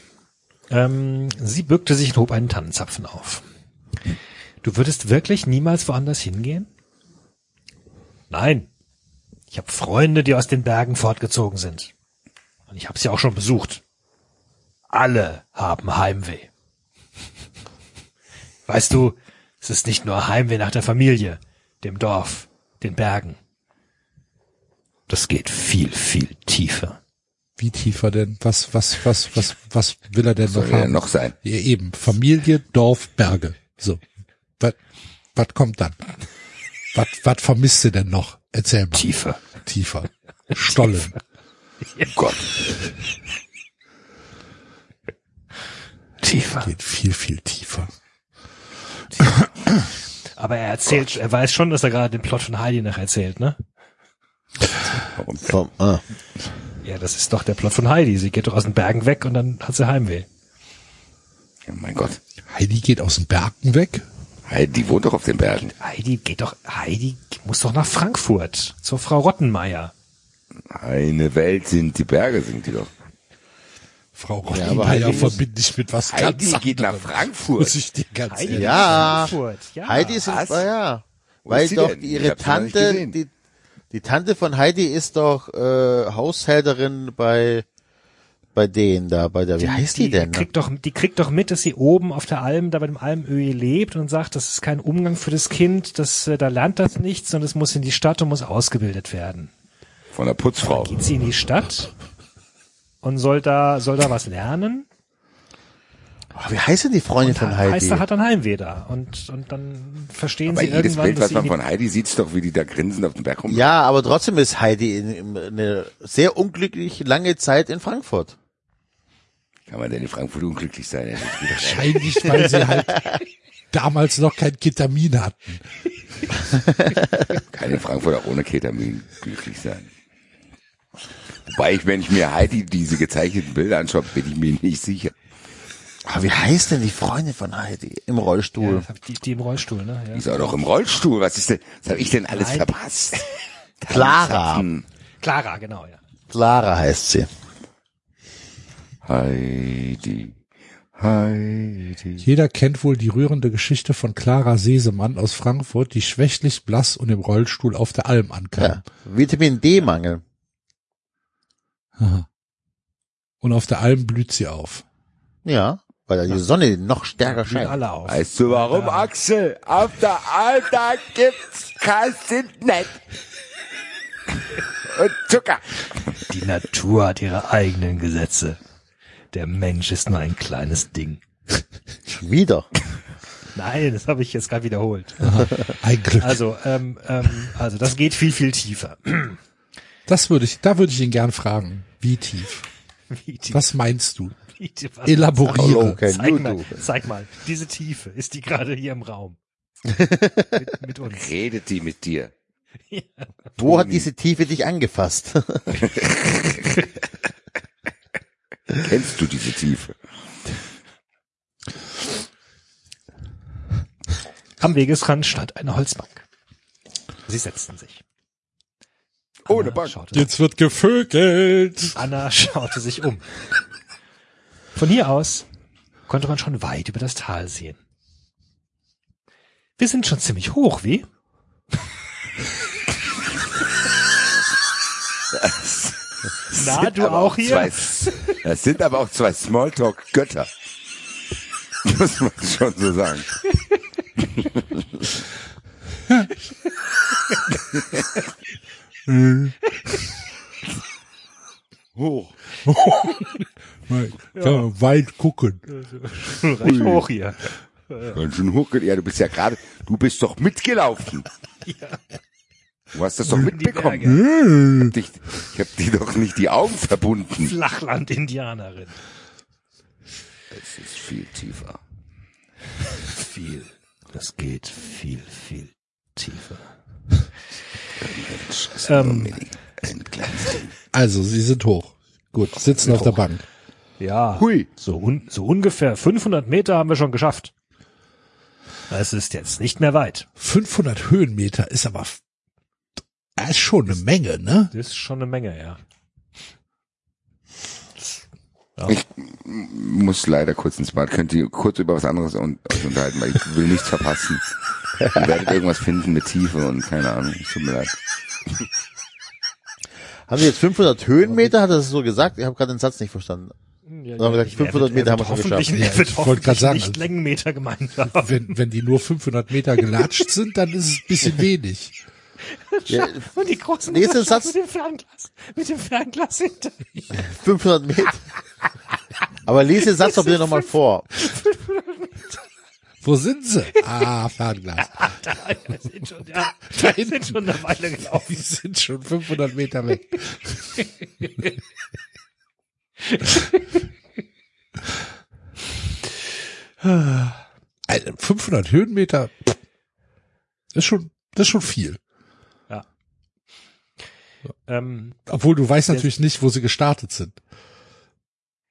Speaker 5: Ähm, sie bückte sich und hob einen Tannenzapfen auf. Du würdest wirklich niemals woanders hingehen? Nein. Ich habe Freunde, die aus den Bergen fortgezogen sind. Und ich habe sie auch schon besucht. Alle haben Heimweh. Weißt du, es ist nicht nur Heimweh nach der Familie, dem Dorf, den Bergen. Das geht viel, viel tiefer.
Speaker 2: Wie tiefer denn? Was, was, was, was, was will er denn
Speaker 4: Soll
Speaker 2: noch
Speaker 4: er
Speaker 2: haben?
Speaker 4: noch sein?
Speaker 2: Ja, eben. Familie, Dorf, Berge. So. Was, was kommt dann? Was, was vermisst du denn noch? Erzähl mal.
Speaker 5: Tiefer.
Speaker 2: Tiefer. Stollen.
Speaker 4: Gott.
Speaker 5: Tiefer.
Speaker 2: Geht viel, viel tiefer.
Speaker 5: Aber er erzählt, er weiß schon, dass er gerade den Plot von Heidi noch erzählt, ne?
Speaker 4: Warum?
Speaker 3: Vom, ah.
Speaker 5: Ja, das ist doch der Plot von Heidi. Sie geht doch aus den Bergen weg und dann hat sie Heimweh.
Speaker 4: Ja, mein Gott.
Speaker 2: Heidi geht aus den Bergen weg.
Speaker 4: Heidi wohnt doch auf den Bergen.
Speaker 5: Heidi geht doch, Heidi muss doch nach Frankfurt zur Frau Rottenmeier.
Speaker 4: Eine Welt sind die Berge, sind die doch.
Speaker 2: Frau
Speaker 3: aber
Speaker 2: Rottenmeier
Speaker 3: Heidi muss-
Speaker 2: verbinde ich mit was ganz
Speaker 4: Heidi geht nach
Speaker 2: anderem.
Speaker 4: Frankfurt.
Speaker 2: Muss ich dir ganz
Speaker 5: Heidi
Speaker 2: ehrlich
Speaker 3: Ja.
Speaker 5: Frankfurt, ja.
Speaker 3: Heidi ist, in,
Speaker 4: was?
Speaker 3: ah, ja.
Speaker 4: Wo
Speaker 3: Weil doch
Speaker 4: denn?
Speaker 3: Ihre Tante, die, die Tante von Heidi ist doch äh, Haushälterin bei bei denen da, bei der, wie heißt die, denn? ne?
Speaker 5: Kriegt doch, die kriegt doch mit, dass sie oben auf der Alm, da bei dem Almöhi lebt und sagt, das ist kein Umgang für das Kind, das, äh, da lernt das nichts, sondern es muss in die Stadt und muss ausgebildet werden.
Speaker 4: Von der Putzfrau.
Speaker 5: Geht sie in die Stadt und soll da, soll da was lernen?
Speaker 3: Oh, wie heißt denn die Freundin von Heidi?
Speaker 5: Heißt, er hat dann Heimweh da. Und, und dann verstehen
Speaker 4: Aber
Speaker 5: sie
Speaker 4: jedes
Speaker 5: irgendwann,
Speaker 4: Bild,
Speaker 5: dass
Speaker 4: was
Speaker 5: sie
Speaker 4: man von Heidi sieht, ist doch, wie die da grinsend auf dem Berg rum.
Speaker 3: ja, aber trotzdem ist Heidi in, in, eine sehr unglücklich lange Zeit in Frankfurt.
Speaker 4: Kann man denn in Frankfurt unglücklich sein?
Speaker 2: Wahrscheinlich, weil sie halt damals noch kein Ketamin hatten.
Speaker 4: Kann in Frankfurt auch ohne Ketamin glücklich sein. Wobei ich, wenn ich mir Heidi diese gezeichneten Bilder anschaue, bin ich mir nicht sicher.
Speaker 3: Aber wie heißt denn die Freundin von Heidi im
Speaker 5: ja,
Speaker 3: Rollstuhl?
Speaker 5: ich- die, die im Rollstuhl, ne?
Speaker 4: Die
Speaker 5: Ja.
Speaker 4: ist auch noch im Rollstuhl. Was ist denn, was habe ich denn alles
Speaker 5: Nein.
Speaker 4: verpasst?
Speaker 3: Clara.
Speaker 5: Clara, genau, ja.
Speaker 3: Clara heißt sie.
Speaker 4: Heidi, Heidi.
Speaker 2: Jeder kennt wohl die rührende Geschichte von Clara Sesemann aus Frankfurt, die schwächlich blass und im Rollstuhl auf der Alm ankam.
Speaker 3: Ja. Vitamin D-Mangel.
Speaker 2: Aha. Und auf der Alm blüht sie auf.
Speaker 3: Ja, weil da die Sonne noch stärker scheint.
Speaker 5: alle auf.
Speaker 4: Weißt du warum, Axel? Auf der Alter gibt's Kassinett. Und Zucker.
Speaker 5: Die Natur hat ihre eigenen Gesetze. Der Mensch ist nur ein kleines Ding.
Speaker 3: Wieder.
Speaker 5: Nein, das habe ich jetzt gerade wiederholt.
Speaker 2: Ein Glück.
Speaker 5: Also, ähm, ähm, also das geht viel, viel tiefer.
Speaker 2: Das würde ich, da würde ich ihn gern fragen. Wie tief?
Speaker 5: Wie tief,
Speaker 2: Was meinst du?
Speaker 5: wie tief was-
Speaker 2: Elaboriere.
Speaker 3: Okay,
Speaker 5: Zeig mal, zeig mal, diese Tiefe, ist die gerade hier im Raum? mit, mit uns.
Speaker 4: Redet die mit dir?
Speaker 3: Wo hat diese Tiefe dich angefasst?
Speaker 4: Kennst du diese Tiefe?
Speaker 5: Am Wegesrand stand eine Holzbank. Sie setzten sich.
Speaker 4: Ohne
Speaker 5: Anna
Speaker 4: Bank.
Speaker 5: Schaute,
Speaker 2: Jetzt wird gevögelt.
Speaker 5: Anna schaute sich um. Von hier aus konnte man schon weit über das Tal sehen. Wir sind schon ziemlich hoch, wie? Na, du auch hier?
Speaker 4: Zwei, das sind aber auch zwei Smalltalk-Götter. Muss man schon so sagen. Hoch.
Speaker 2: Kann man weit gucken.
Speaker 5: Recht hoch hier.
Speaker 4: Ganz schön hoch. Ja, du bist ja gerade, du bist doch mitgelaufen. Du hast das doch mitbekommen. Ich hab, dich, ich hab dir doch nicht die Augen verbunden.
Speaker 5: Flachland-Indianerin.
Speaker 4: Es ist viel tiefer.
Speaker 5: Viel. Das geht viel, viel tiefer. Ähm.
Speaker 2: Also, sie sind hoch. Gut, sitzen auf der Bank.
Speaker 5: Ja.
Speaker 4: Hui.
Speaker 5: So, un, so ungefähr 500 Meter haben wir schon geschafft. Es ist jetzt nicht mehr weit.
Speaker 2: 500 Höhenmeter ist aber, das ist schon eine Menge, ne?
Speaker 5: Das ist schon eine Menge, ja.
Speaker 4: Ich muss leider kurz ins Bad. Könnt ihr kurz über was anderes un euch unterhalten, weil ich will nichts verpassen. Ihr werdet irgendwas finden mit Tiefe und keine Ahnung. Es tut mir leid.
Speaker 3: Haben Sie jetzt 500 Höhenmeter? Hat er das so gesagt? Ich habe gerade den Satz nicht verstanden.
Speaker 5: Ja,
Speaker 3: Dann haben wir gesagt, 500 Meter haben wir schon geschafft.
Speaker 5: Er wird
Speaker 2: ich wollte
Speaker 5: hoffentlich
Speaker 2: grad sagen,
Speaker 5: nicht Längenmeter gemeint haben.
Speaker 2: Wenn, wenn die nur 500 Meter gelatscht sind, dann ist es ein bisschen wenig.
Speaker 3: Ja,
Speaker 5: Und die großen
Speaker 3: Nächster
Speaker 5: Meisterschaft
Speaker 3: Satz.
Speaker 5: mit dem Fernglas, mit dem Fernglas hinter ihm.
Speaker 3: 500 Meter. Aber lese den Satz doch bitte nochmal vor.
Speaker 2: Wo sind sie? Ah, Fernglas.
Speaker 5: Da, ja, sind schon, ja, da sind schon eine Weile gelaufen.
Speaker 2: Die sind schon 500 Meter weg. Alter, 500 Höhenmeter ist schon, das ist schon viel.
Speaker 5: Ähm,
Speaker 2: Obwohl du weißt natürlich nicht, wo sie gestartet sind.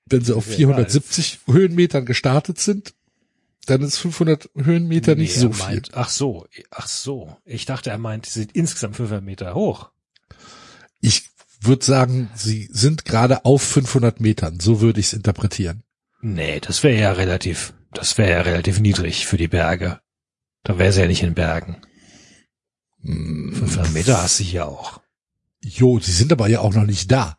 Speaker 2: Wenn sie auf
Speaker 5: Ja,
Speaker 2: 470 Höhenmetern gestartet sind, dann ist 500 Höhenmeter nicht
Speaker 5: nee,
Speaker 2: so
Speaker 5: er
Speaker 2: viel.
Speaker 5: meint, Ach so, ach so. Ich dachte, er meint, sie sind insgesamt 500 Meter hoch.
Speaker 2: Ich würde sagen, sie sind gerade auf 500 Metern. So würde ich es interpretieren.
Speaker 5: Nee, das wäre ja relativ, das wäre ja relativ niedrig für die Berge. Da wäre sie ja nicht in Bergen.
Speaker 2: Hm,
Speaker 5: 500 Meter hast du hier auch.
Speaker 2: Jo, sie sind aber ja auch noch nicht da.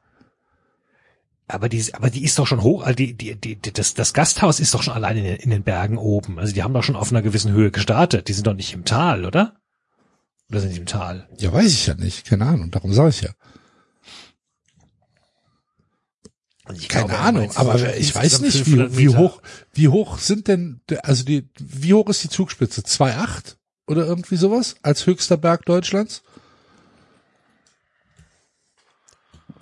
Speaker 5: Aber die, aber die ist doch schon hoch, also die, die, die, das, das Gasthaus ist doch schon allein in den, in den Bergen oben. Also die haben doch schon auf einer gewissen Höhe gestartet. Die sind doch nicht im Tal, oder? Oder sind die im Tal?
Speaker 2: Ja, weiß ich ja nicht. Keine Ahnung. Darum sage ich ja.
Speaker 5: Also ich
Speaker 2: Keine
Speaker 5: glaube,
Speaker 2: Ahnung. Aber ich weiß nicht,
Speaker 5: 500
Speaker 2: wie, wie hoch, wie hoch sind denn, also die, wie hoch ist die Zugspitze? 2,8 oder irgendwie sowas als höchster Berg Deutschlands?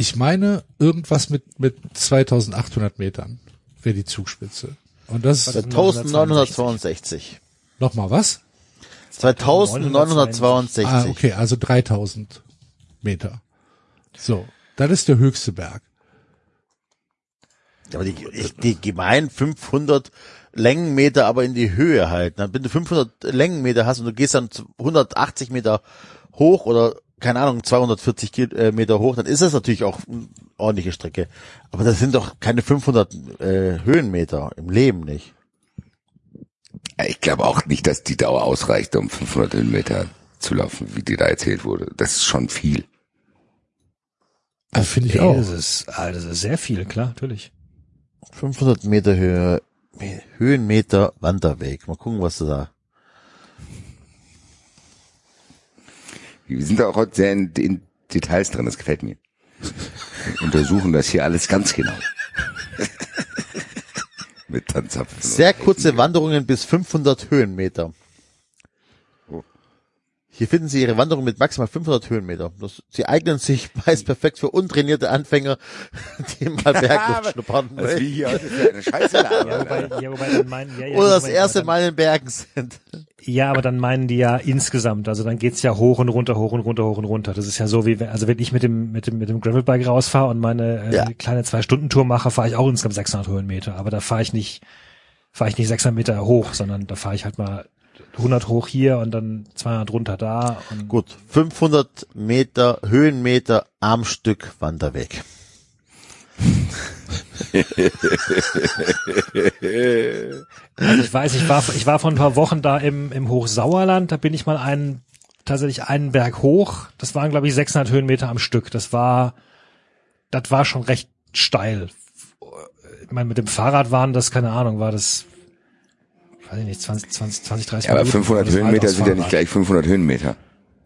Speaker 2: Ich meine, irgendwas mit, mit 2800 Metern wäre die Zugspitze. Und das ist
Speaker 3: 1962.
Speaker 2: nochmal was?
Speaker 3: 2962.
Speaker 2: Ah, okay, also 3000 Meter. So, das ist der höchste Berg.
Speaker 3: Aber die, ich- die gemein 500 Längenmeter aber in die Höhe halten. Dann, wenn du 500 Längenmeter hast und du gehst dann zu 180 Meter hoch oder keine Ahnung 240 Kil- äh, Meter hoch, dann ist das natürlich auch eine ordentliche Strecke. Aber das sind doch keine 500 äh, Höhenmeter im Leben nicht.
Speaker 4: Ich glaube auch nicht, dass die Dauer ausreicht, um 500 Höhenmeter zu laufen, wie dir da erzählt wurde. Das ist schon viel.
Speaker 2: Also finde ich
Speaker 5: Ey,
Speaker 2: auch.
Speaker 5: Das ist, ah, das ist sehr viel, klar, natürlich.
Speaker 3: 500 Meter Höhe, Höhenmeter Wanderweg. Mal gucken, was du da.
Speaker 4: Wir sind da auch heute sehr in, in Details drin, das gefällt mir. Wir untersuchen das hier alles ganz genau. Mit Tanzapfen.
Speaker 3: Sehr kurze Wanderungen bis 500 Höhenmeter. Hier finden Sie Ihre Wanderung mit maximal 500 Höhenmeter. Das, sie eignen sich meist perfekt für untrainierte Anfänger, die mal Bergluft schnuppern
Speaker 4: Was wir
Speaker 3: wollen.
Speaker 4: hier heute für eine Scheiße
Speaker 5: wobei, ja, wobei dann meinen, ja, ja,
Speaker 3: Oder das erste Mal in Bergen sind.
Speaker 5: Ja, aber dann meinen die ja insgesamt. Also dann geht's ja hoch und runter, hoch und runter, hoch und runter. Das ist ja so wie, wenn- also wenn ich mit dem, mit dem, mit dem Gravelbike rausfahre und meine äh,
Speaker 3: Ja.
Speaker 5: kleine Zwei-Stunden-Tour mache, fahre ich auch insgesamt 600 Höhenmeter. Aber da fahre ich nicht, fahre ich nicht 600 Meter hoch, sondern da fahre ich halt mal 100 hoch hier und dann 200 runter da. Und
Speaker 3: Gut, 500 Meter Höhenmeter am Stück Wanderweg.
Speaker 5: Also ich weiß, ich war, ich war vor ein paar Wochen da im, im Hochsauerland, da bin ich mal einen, tatsächlich einen Berg hoch. Das waren, glaube ich, 600 Höhenmeter am Stück. Das war, das war schon recht steil. Ich meine, mit dem Fahrrad waren das, keine Ahnung, war das, weiß ich nicht, 20, 20, 20 30
Speaker 4: Ja, aber
Speaker 5: Minuten.
Speaker 4: 500
Speaker 5: Das war
Speaker 4: Höhenmeter sind ja nicht gleich 500 Höhenmeter.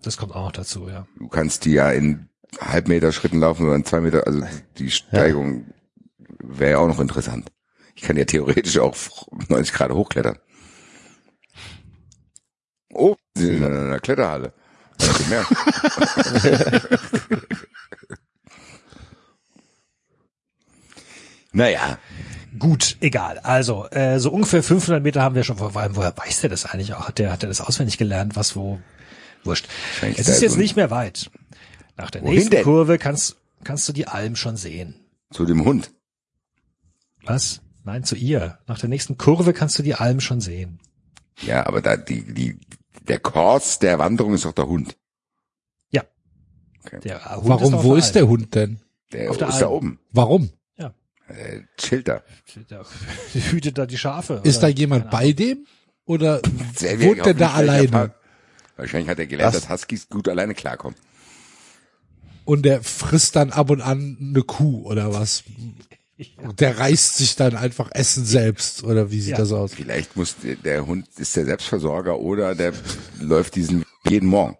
Speaker 5: Das kommt auch noch dazu, ja.
Speaker 4: Du kannst die ja in Halbmeter Schritten laufen oder in zwei Meter, also die Steigung wäre ja auch noch interessant. Ich kann ja theoretisch auch 90 Grad hochklettern. Oh, sie sind in einer Kletterhalle. Mehr? naja,
Speaker 5: gut, egal. Also, äh, so ungefähr 500 Meter haben wir schon. Vor allem, woher weiß der das eigentlich auch? Hat der, hat der das auswendig gelernt, was wo? Wurscht. Es
Speaker 4: da
Speaker 5: ist jetzt nicht mehr weit. Nach der
Speaker 4: Wohin
Speaker 5: nächsten
Speaker 4: denn?
Speaker 5: Kurve kannst, kannst du die Alm schon sehen.
Speaker 4: Zu dem Hund.
Speaker 5: Was? Nein, zu ihr. Nach der nächsten Kurve kannst du die Alm schon sehen.
Speaker 4: Ja, aber da die, die, der Kurs der Wanderung ist doch der Hund.
Speaker 5: Der Hund
Speaker 2: Warum,
Speaker 5: auf
Speaker 2: wo
Speaker 5: der
Speaker 2: ist der. Hund denn?
Speaker 4: Der
Speaker 5: Auf der
Speaker 4: ist da
Speaker 5: Alm.
Speaker 4: oben.
Speaker 2: Warum?
Speaker 4: Äh, chillt da.
Speaker 5: Der hütet da die Schafe.
Speaker 2: Ist da
Speaker 5: oder?
Speaker 2: jemand
Speaker 5: Keine
Speaker 2: bei dem? Oder wohnt der da alleine?
Speaker 4: Wahrscheinlich hat er gelernt,
Speaker 3: Was?
Speaker 4: dass Huskies gut alleine klarkommen.
Speaker 2: Und der frisst dann ab und an eine Kuh oder was? Und der reißt sich dann einfach Essen selbst oder wie sieht
Speaker 5: Ja.
Speaker 2: das aus?
Speaker 4: Vielleicht muss der, der Hund ist der Selbstversorger oder der läuft diesen jeden Morgen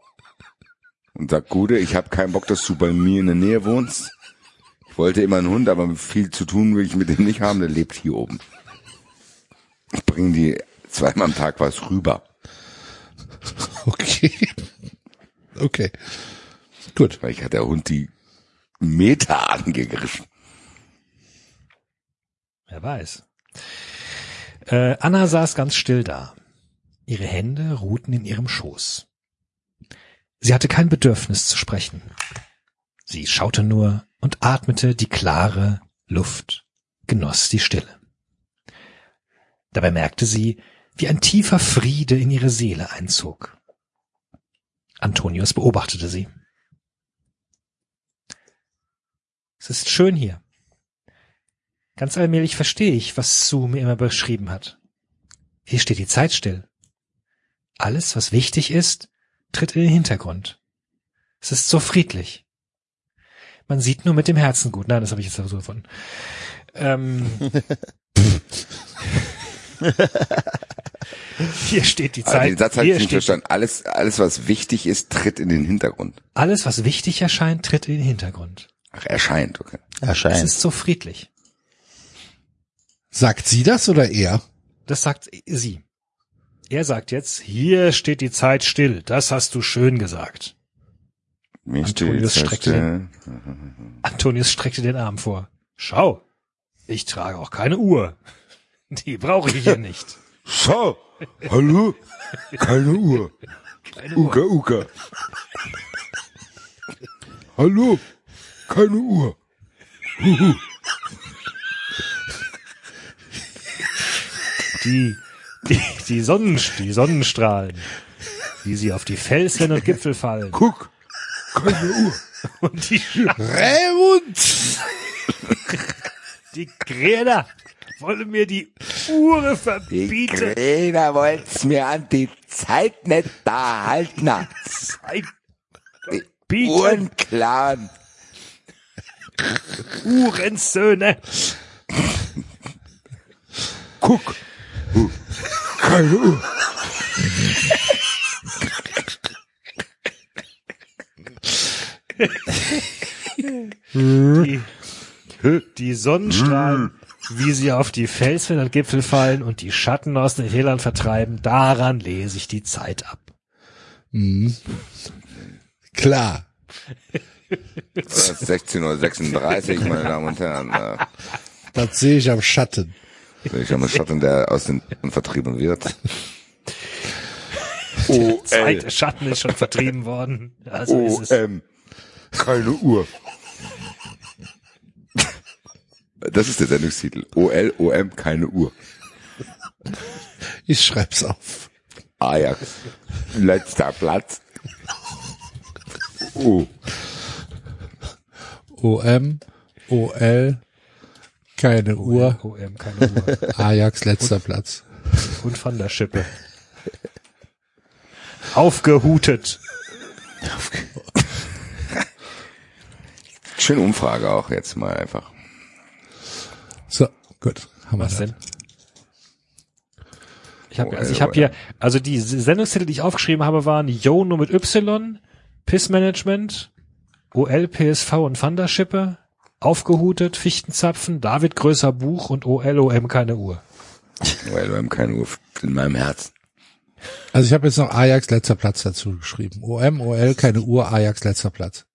Speaker 4: und sagt, Gude, ich habe keinen Bock, dass du bei mir in der Nähe wohnst. Ich wollte immer einen Hund, aber viel zu tun will ich mit dem nicht haben. Der lebt hier oben. Ich bringe die zweimal am Tag was rüber.
Speaker 2: Okay. Okay. Gut.
Speaker 4: Vielleicht hat der Hund die Meter angegriffen.
Speaker 5: Wer weiß. Äh, Anna saß ganz still da. Ihre Hände ruhten in ihrem Schoß. Sie hatte kein Bedürfnis zu sprechen. Sie schaute nur und atmete die klare Luft, genoss die Stille. Dabei merkte sie, wie ein tiefer Friede in ihre Seele einzog. Antonius beobachtete sie. Es ist schön hier. Ganz allmählich verstehe ich, was Sue mir immer beschrieben hat. Hier steht die Zeit still. Alles, was wichtig ist, tritt in den Hintergrund. Es ist so friedlich. Man sieht nur mit dem Herzen gut. Nein, das habe ich jetzt so von. Ähm, hier steht die
Speaker 4: Also
Speaker 5: Zeit.
Speaker 4: den Satz
Speaker 5: hier
Speaker 4: ich nicht
Speaker 5: steht,
Speaker 4: verstanden. Alles, alles, was wichtig ist, tritt in den Hintergrund.
Speaker 5: alles, was wichtig erscheint, tritt in den Hintergrund.
Speaker 4: Ach, erscheint, okay.
Speaker 5: Es
Speaker 3: Erscheint.
Speaker 5: ist so friedlich.
Speaker 2: Sagt sie das oder er?
Speaker 5: Das sagt sie. Er sagt jetzt, hier steht die Zeit still. Das hast du schön gesagt.
Speaker 4: Mir
Speaker 5: Antonius streckte
Speaker 4: fest,
Speaker 5: Antonius streckte den Arm vor. Schau, ich trage auch keine Uhr. Die brauche ich hier nicht.
Speaker 4: Schau, hallo, keine Uhr.
Speaker 5: Keine Uhr.
Speaker 4: Uka, Uka. Hallo, keine Uhr.
Speaker 5: Die, die, die, Sonnen, die Sonnenstrahlen, wie sie auf die Felsen und Gipfel fallen.
Speaker 4: Guck, keine Uhr.
Speaker 5: Und die,
Speaker 2: Raimund!
Speaker 5: die Gräder wollen mir die Uhr
Speaker 4: Die
Speaker 5: verbieten.
Speaker 4: Greta wollt's mir an die Zeit nicht da halten.
Speaker 5: Zeit
Speaker 4: Die
Speaker 5: bieten.
Speaker 4: Uhrenclan.
Speaker 5: Uhrensöhne.
Speaker 4: Guck. Keine Uhr.
Speaker 5: Die, die Sonnenstrahlen, wie sie auf die Felsen und Gipfel fallen und die Schatten aus den Tälern vertreiben, daran lese ich die Zeit ab.
Speaker 2: Klar.
Speaker 4: Es ist 16.36 Uhr, meine Damen und Herren.
Speaker 2: Das sehe ich am Schatten.
Speaker 4: Ich habe einen Schatten, der aus den vertrieben wird. O
Speaker 5: Zeit,
Speaker 4: L
Speaker 5: der Schatten ist schon vertrieben worden. Also
Speaker 4: O
Speaker 5: ist es.
Speaker 4: Keine Uhr. Das ist der Sendungstitel. O L O M keine Uhr.
Speaker 2: Ich schreib's auf.
Speaker 4: Ajax. Letzter Platz. Oh.
Speaker 2: OM, OL, keine Uhr,
Speaker 5: OM, keine Uhr.
Speaker 2: Ajax letzter Platz.
Speaker 5: Und von der Schippe. Aufgehutet.
Speaker 4: Schöne Umfrage auch jetzt mal einfach.
Speaker 2: So, gut. Haben wir
Speaker 5: Was
Speaker 2: das.
Speaker 5: denn? Ich habe
Speaker 4: Oh,
Speaker 5: also ich
Speaker 4: äh,
Speaker 5: habe hier also die Sendungstitel, die ich aufgeschrieben habe, waren Yo nur mit Y, Piss Management, OL PSV und Thunderschippe, aufgehutet, Fichtenzapfen, David größer Buch und OLOM keine Uhr.
Speaker 4: Haben keine Uhr in meinem Herzen.
Speaker 2: Also ich habe jetzt noch Ajax letzter Platz dazu geschrieben. OM, OL, keine Uhr, Ajax letzter Platz.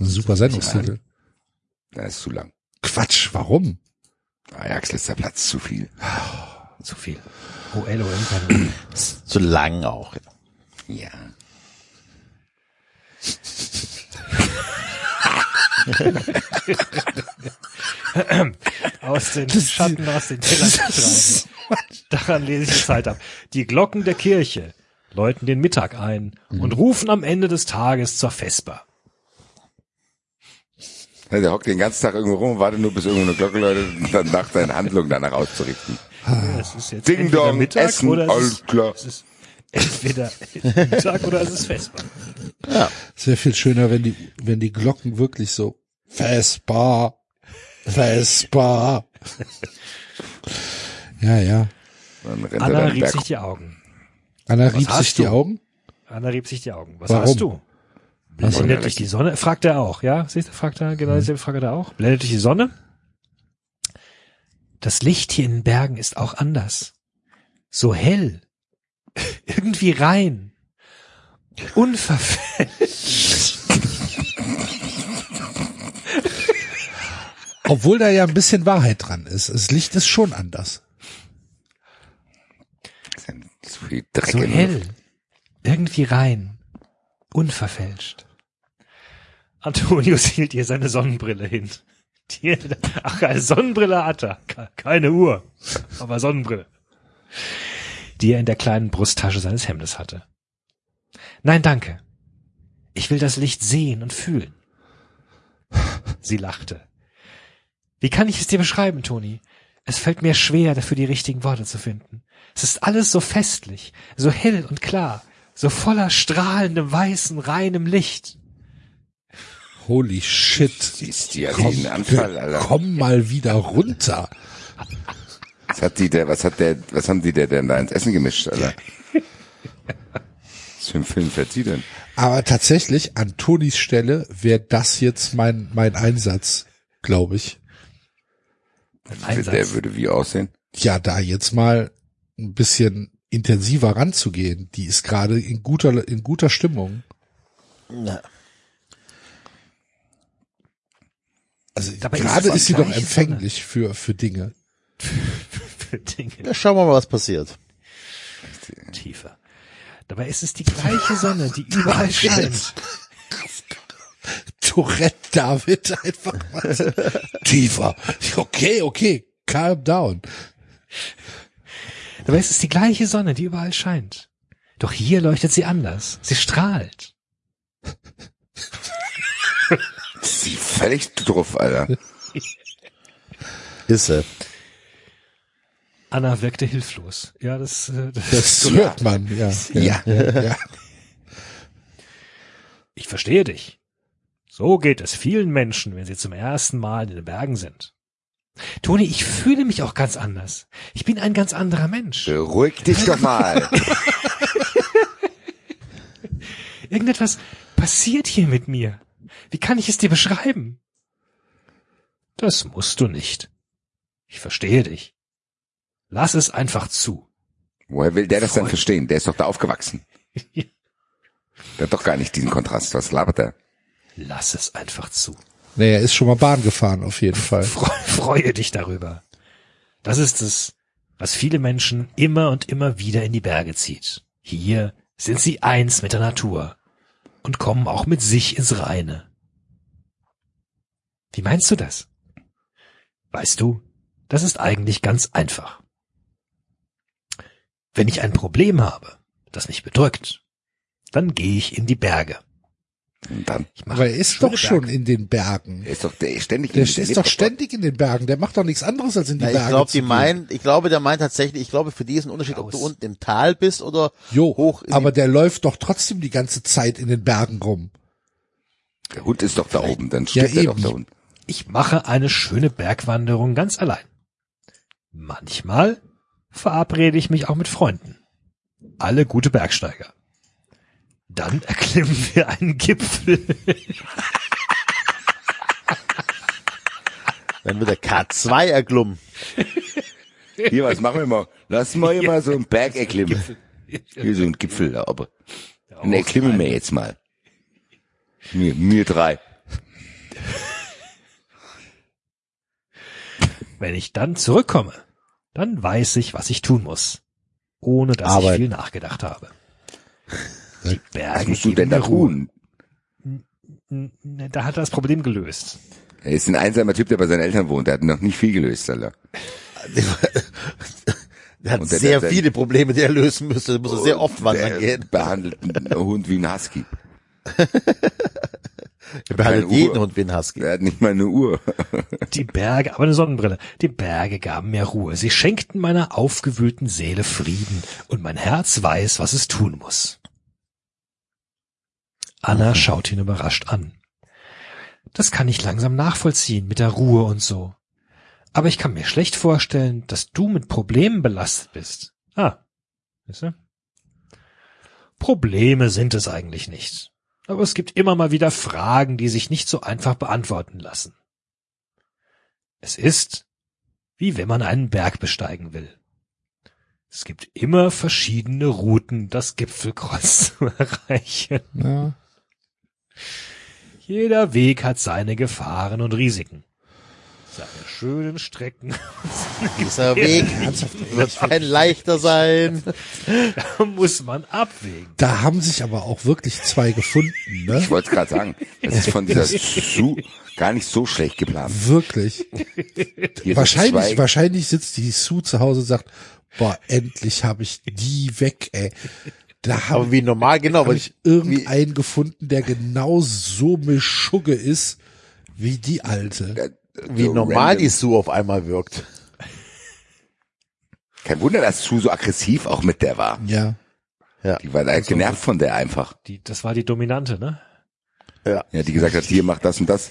Speaker 2: Ein super Sendungstitel.
Speaker 4: Das ist zu lang.
Speaker 2: Quatsch, warum?
Speaker 4: Ajax letzter Platz zu viel.
Speaker 5: Zu viel. OL, OM, kein
Speaker 3: Zu lang auch.
Speaker 4: Ja.
Speaker 5: aus den Schatten, aus den Tellern treiben. Daran lese ich die Zeit ab. Die Glocken der Kirche läuten den Mittag ein und rufen am Ende des Tages zur Vesper.
Speaker 4: Ja, Der hockt den ganzen Tag irgendwo rum und wartet nur, bis irgendwo eine Glocke läutet und dann nach seinen Handlungen danach auszurichten.
Speaker 5: Es ist jetzt
Speaker 4: Ding Dong,
Speaker 5: Mittag
Speaker 4: Essen,
Speaker 5: oder es
Speaker 4: alles
Speaker 5: ist,
Speaker 4: klar.
Speaker 5: es ist entweder Mittag oder es ist Vesper.
Speaker 2: Es wäre viel schöner, wenn die, wenn die Glocken wirklich so Vespa, Vespa. Ja, ja.
Speaker 4: Dann rennt er
Speaker 5: Anna
Speaker 4: dann
Speaker 5: rieb
Speaker 4: Berg
Speaker 5: sich die Augen.
Speaker 2: Anna
Speaker 5: Was
Speaker 2: rieb sich die
Speaker 5: du?
Speaker 2: Augen.
Speaker 5: Anna rieb sich die Augen. Was
Speaker 2: Warum?
Speaker 5: hast du? Blendet dich die Sonne? Fragt er auch, ja? Siehst du, fragt er, genau dieselbe Frage da auch. Blendet dich die Sonne? Das Licht hier in den Bergen ist auch anders. So hell. Irgendwie rein. Unverfälscht.
Speaker 2: Obwohl da ja ein bisschen Wahrheit dran ist. Das Licht ist schon anders.
Speaker 4: Dreck
Speaker 5: So hell. Irgendwie rein. Unverfälscht. Antonius hielt ihr seine Sonnenbrille hin. Die, ach, eine Sonnenbrille hat er. Ke- Keine Uhr, aber Sonnenbrille. Die er in der kleinen Brusttasche seines Hemdes hatte. Nein, danke. Ich will das Licht sehen und fühlen. Sie lachte. Wie kann ich es dir beschreiben, Toni? Es fällt mir schwer, dafür die richtigen Worte zu finden. Es ist alles so festlich, so hell und klar, so voller strahlendem, weißen, reinem Licht.
Speaker 2: Holy shit.
Speaker 4: Siehst du ja den Anfall, Alter.
Speaker 2: Komm mal wieder runter.
Speaker 4: Was hat die der, was hat der, was haben die der denn da ins Essen gemischt, Alter? Was für ein Film fährt sie denn?
Speaker 2: Aber tatsächlich, an Tonis Stelle wäre das jetzt mein, mein Einsatz, glaube ich.
Speaker 5: Einsatz.
Speaker 4: Der würde wie aussehen?
Speaker 2: Ja, da jetzt mal ein bisschen intensiver ranzugehen. Die ist gerade in guter, in guter Stimmung.
Speaker 3: Ja.
Speaker 2: Also
Speaker 5: Dabei ist
Speaker 2: gerade
Speaker 5: es
Speaker 2: ist sie doch empfänglich für, für Dinge.
Speaker 5: für Dinge
Speaker 3: Ja, schauen wir mal, was passiert.
Speaker 5: tiefer. Dabei ist es die gleiche Sonne, die überall scheint.
Speaker 2: Tourette David einfach mal tiefer. Okay, okay, calm down.
Speaker 5: Dabei ist es die gleiche Sonne, die überall scheint. Doch hier leuchtet sie anders. Sie strahlt.
Speaker 4: Sie völlig drauf, Alter.
Speaker 3: Ist sie.
Speaker 5: Anna wirkte hilflos. Ja, das, äh, das,
Speaker 2: Das hört man, ja.
Speaker 4: Ja.
Speaker 2: ja.
Speaker 5: ich verstehe dich. So geht es vielen Menschen, wenn sie zum ersten Mal in den Bergen sind. Toni, ich fühle mich auch ganz anders. Ich bin ein ganz anderer Mensch.
Speaker 4: Beruhig dich doch mal.
Speaker 5: Irgendetwas passiert hier mit mir. Wie kann ich es dir beschreiben? Das musst du nicht. Ich verstehe dich. Lass es einfach zu.
Speaker 4: Woher will der das denn verstehen? Der ist doch da aufgewachsen. Der hat doch gar nicht diesen Kontrast. Was labert er?
Speaker 5: Lass es einfach zu.
Speaker 2: Nee, er ist schon mal Bahn gefahren, auf jeden Fall.
Speaker 5: Freu, freue dich darüber. Das ist es, was viele Menschen immer und immer wieder in die Berge zieht. Hier sind sie eins mit der Natur und kommen auch mit sich ins Reine. Wie meinst du das? Weißt du, das ist eigentlich ganz einfach. Wenn ich ein Problem habe, das mich bedrückt, dann gehe ich in die Berge.
Speaker 4: Dann,
Speaker 5: Ich mache
Speaker 2: Aber er ist doch schon
Speaker 5: Berge.
Speaker 2: in den Bergen.
Speaker 4: der ist doch, der ist ständig
Speaker 2: Der
Speaker 4: in-
Speaker 2: ist doch ständig in den Bergen. Der macht doch nichts anderes als in die
Speaker 3: Na,
Speaker 2: Berge.
Speaker 3: ich glaube,
Speaker 2: zu
Speaker 3: die
Speaker 2: gehen.
Speaker 3: meint, ich glaube, der meint tatsächlich, ich glaube, für die ist ein Unterschied, ob du unten im Tal bist oder
Speaker 2: Jo,
Speaker 3: hoch in
Speaker 2: aber der läuft doch trotzdem die ganze Zeit in den Bergen rum.
Speaker 4: Der Hund ist doch da oben, dann
Speaker 2: Ja,
Speaker 4: steht er doch da unten.
Speaker 5: Ich mache eine schöne Bergwanderung ganz allein. Manchmal verabrede ich mich auch mit Freunden. Alle gute Bergsteiger. Dann erklimmen wir einen Gipfel.
Speaker 3: Dann wird der K2 erklommen.
Speaker 4: Hier, was machen wir mal? Lass mal hier mal so einen Berg erklimmen. Hier so ein Gipfel da oben. Den erklimmen wir jetzt mal. Mir, mir drei.
Speaker 5: Wenn ich dann zurückkomme, dann weiß ich, was ich tun muss, ohne dass ich
Speaker 3: Arbeiten.
Speaker 5: viel nachgedacht habe. Die
Speaker 4: Was
Speaker 5: Berge
Speaker 4: musst du denn da
Speaker 5: mir Ruhe. Da hat er das Problem gelöst.
Speaker 4: Er ist ein einsamer Typ, der bei seinen Eltern wohnt. Der hat noch nicht viel gelöst, Alter.
Speaker 3: Der hat
Speaker 4: der-
Speaker 3: sehr
Speaker 4: der-
Speaker 3: viele Probleme, die er lösen müsste. Der muss er sehr oft wandern
Speaker 4: Der
Speaker 3: gehen.
Speaker 4: behandelt einen Hund wie ein Husky.
Speaker 3: Er behandelt jeden
Speaker 4: Uhr.
Speaker 3: Hund wie ein Husky.
Speaker 4: Er hat nicht mal eine Uhr.
Speaker 5: Die Berge, aber eine Sonnenbrille. Die Berge gaben mir Ruhe. Sie schenkten meiner aufgewühlten Seele Frieden und mein Herz weiß, was es tun muss. Anna schaut ihn überrascht an. Das kann ich langsam nachvollziehen mit der Ruhe und so. Aber ich kann mir schlecht vorstellen, dass du mit Problemen belastet bist. Ah, weißt du? Probleme sind es eigentlich nicht. Aber es gibt immer mal wieder Fragen, die sich nicht so einfach beantworten lassen. Es ist, wie wenn man einen Berg besteigen will. Es gibt immer verschiedene Routen, das Gipfelkreuz zu erreichen.
Speaker 2: Ja.
Speaker 5: Jeder Weg hat seine Gefahren und Risiken. Schönen Strecken.
Speaker 3: Dieser Weg wird kein leichter sein.
Speaker 5: Da muss man abwägen.
Speaker 2: Da haben sich aber auch wirklich zwei gefunden, ne?
Speaker 4: Ich wollte es gerade sagen. Das ist von dieser Su gar nicht so schlecht geplant.
Speaker 2: Wirklich.
Speaker 4: Hier
Speaker 2: Wahrscheinlich, wahrscheinlich sitzt die Sue zu Hause und sagt, boah, endlich habe ich die weg, ey. Da
Speaker 3: Aber
Speaker 2: habe
Speaker 3: wie normal, genau, weil
Speaker 2: ich irgendeinen gefunden, der genau so Mischugge ist wie die alte.
Speaker 3: Wie
Speaker 4: so
Speaker 3: normal
Speaker 4: random.
Speaker 3: die Sue auf einmal wirkt.
Speaker 4: Kein Wunder, dass Su so aggressiv auch mit der war.
Speaker 2: Ja.
Speaker 4: Die war da genervt von der einfach.
Speaker 5: Die, das war die Dominante, ne?
Speaker 4: Ja, die gesagt hat, hier mach das und das.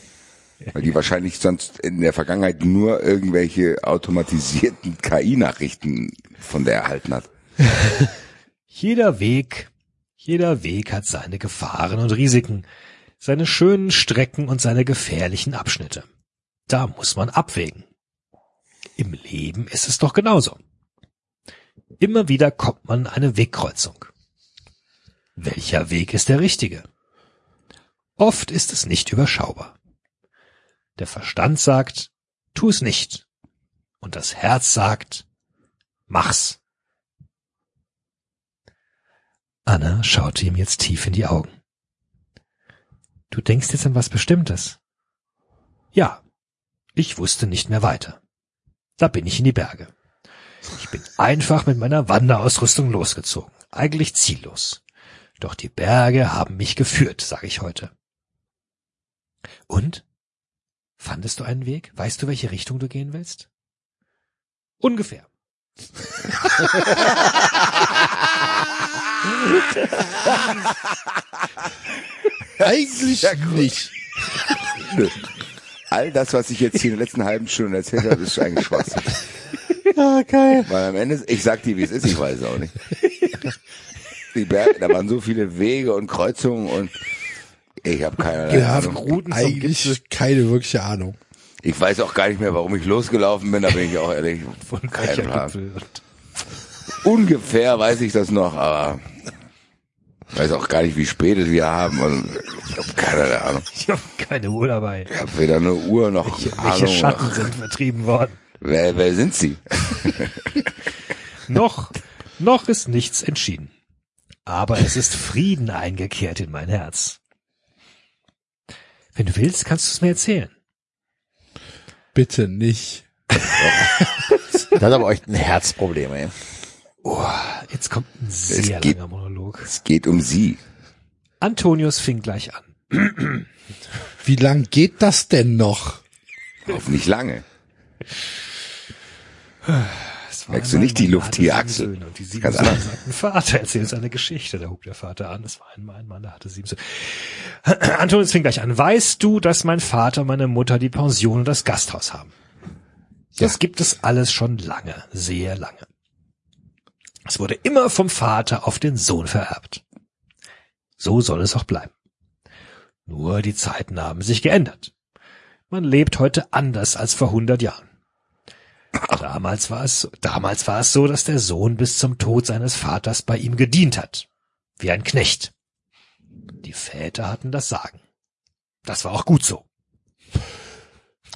Speaker 4: Weil die wahrscheinlich sonst in der Vergangenheit nur irgendwelche automatisierten KI-Nachrichten von der erhalten hat.
Speaker 5: Jeder Weg, jeder Weg hat seine Gefahren und Risiken, seine schönen Strecken und seine gefährlichen Abschnitte. Da muss man abwägen. Im Leben ist es doch genauso. Immer wieder kommt man an eine Wegkreuzung. Welcher Weg ist der richtige? Oft ist es nicht überschaubar. Der Verstand sagt, tu es nicht. Und das Herz sagt, mach's. Anna schaute ihm jetzt tief in die Augen. Du denkst jetzt an was Bestimmtes? Ja, ich wusste nicht mehr weiter. Da bin ich in die Berge. Ich bin einfach mit meiner Wanderausrüstung losgezogen, eigentlich ziellos. Doch die Berge haben mich geführt, sage ich heute. Und? Fandest du einen Weg? Weißt du, welche Richtung du gehen willst? Ungefähr.
Speaker 2: Eigentlich nicht.
Speaker 4: All das, was ich jetzt hier in der letzten halben Stunde erzählt habe, ist eigentlich Schwachsinn.
Speaker 3: Ah, geil.
Speaker 4: Weil am Ende, ich sag dir, wie es ist, ich weiß es auch nicht. Die Berge, da waren so viele Wege und Kreuzungen und ich habe keine
Speaker 2: Ja,
Speaker 4: Ahnung.
Speaker 5: Routen
Speaker 2: eigentlich keine wirkliche Ahnung.
Speaker 4: Ich weiß auch gar nicht mehr, warum ich losgelaufen bin, da bin ich auch ehrlich.
Speaker 5: Von
Speaker 4: kein
Speaker 5: welcher
Speaker 4: Plan.
Speaker 5: Gipfel und
Speaker 4: Ungefähr weiß ich das noch, aber ich weiß auch gar nicht, wie spät es wir haben und ich habe keine Ahnung.
Speaker 5: Ich habe keine Uhr dabei.
Speaker 4: Ich habe weder eine Uhr noch
Speaker 5: Welche,
Speaker 4: Ahnung.
Speaker 5: welche Schatten
Speaker 4: noch-
Speaker 5: sind vertrieben worden?
Speaker 4: Wer, wer sind sie?
Speaker 5: Noch, noch ist nichts entschieden. Aber es ist Frieden eingekehrt in mein Herz. Wenn du willst, kannst du es mir erzählen.
Speaker 2: Bitte nicht.
Speaker 3: Das hat aber echt ein Herzproblem, ey.
Speaker 5: Oh, jetzt kommt ein sehr
Speaker 4: geht-
Speaker 5: langer Monolog.
Speaker 4: Es geht um sie.
Speaker 5: Antonius fing gleich an.
Speaker 2: Wie lang geht das denn noch?
Speaker 4: Auf nicht lange.
Speaker 5: Es
Speaker 4: Merkst du nicht die Luft hier, Axel?
Speaker 5: Söhne Und die sieben
Speaker 4: Ganz
Speaker 5: Söhne
Speaker 4: anders.
Speaker 5: sagten, Vater, erzähl uns eine Geschichte. Da hub der Vater an. Es war einmal ein Mann, der hatte sieben Söhne. Antonius fing gleich an. Weißt du, dass mein Vater und meine Mutter die Pension und das Gasthaus haben? Das gibt es alles schon lange, sehr lange. Es wurde immer vom Vater auf den Sohn vererbt. So soll es auch bleiben. Nur die Zeiten haben sich geändert. Man lebt heute anders als vor hundert Jahren. Damals war es, damals war es so, dass der Sohn bis zum Tod seines Vaters bei ihm gedient hat. Wie ein Knecht. Die Väter hatten das Sagen. Das war auch gut so.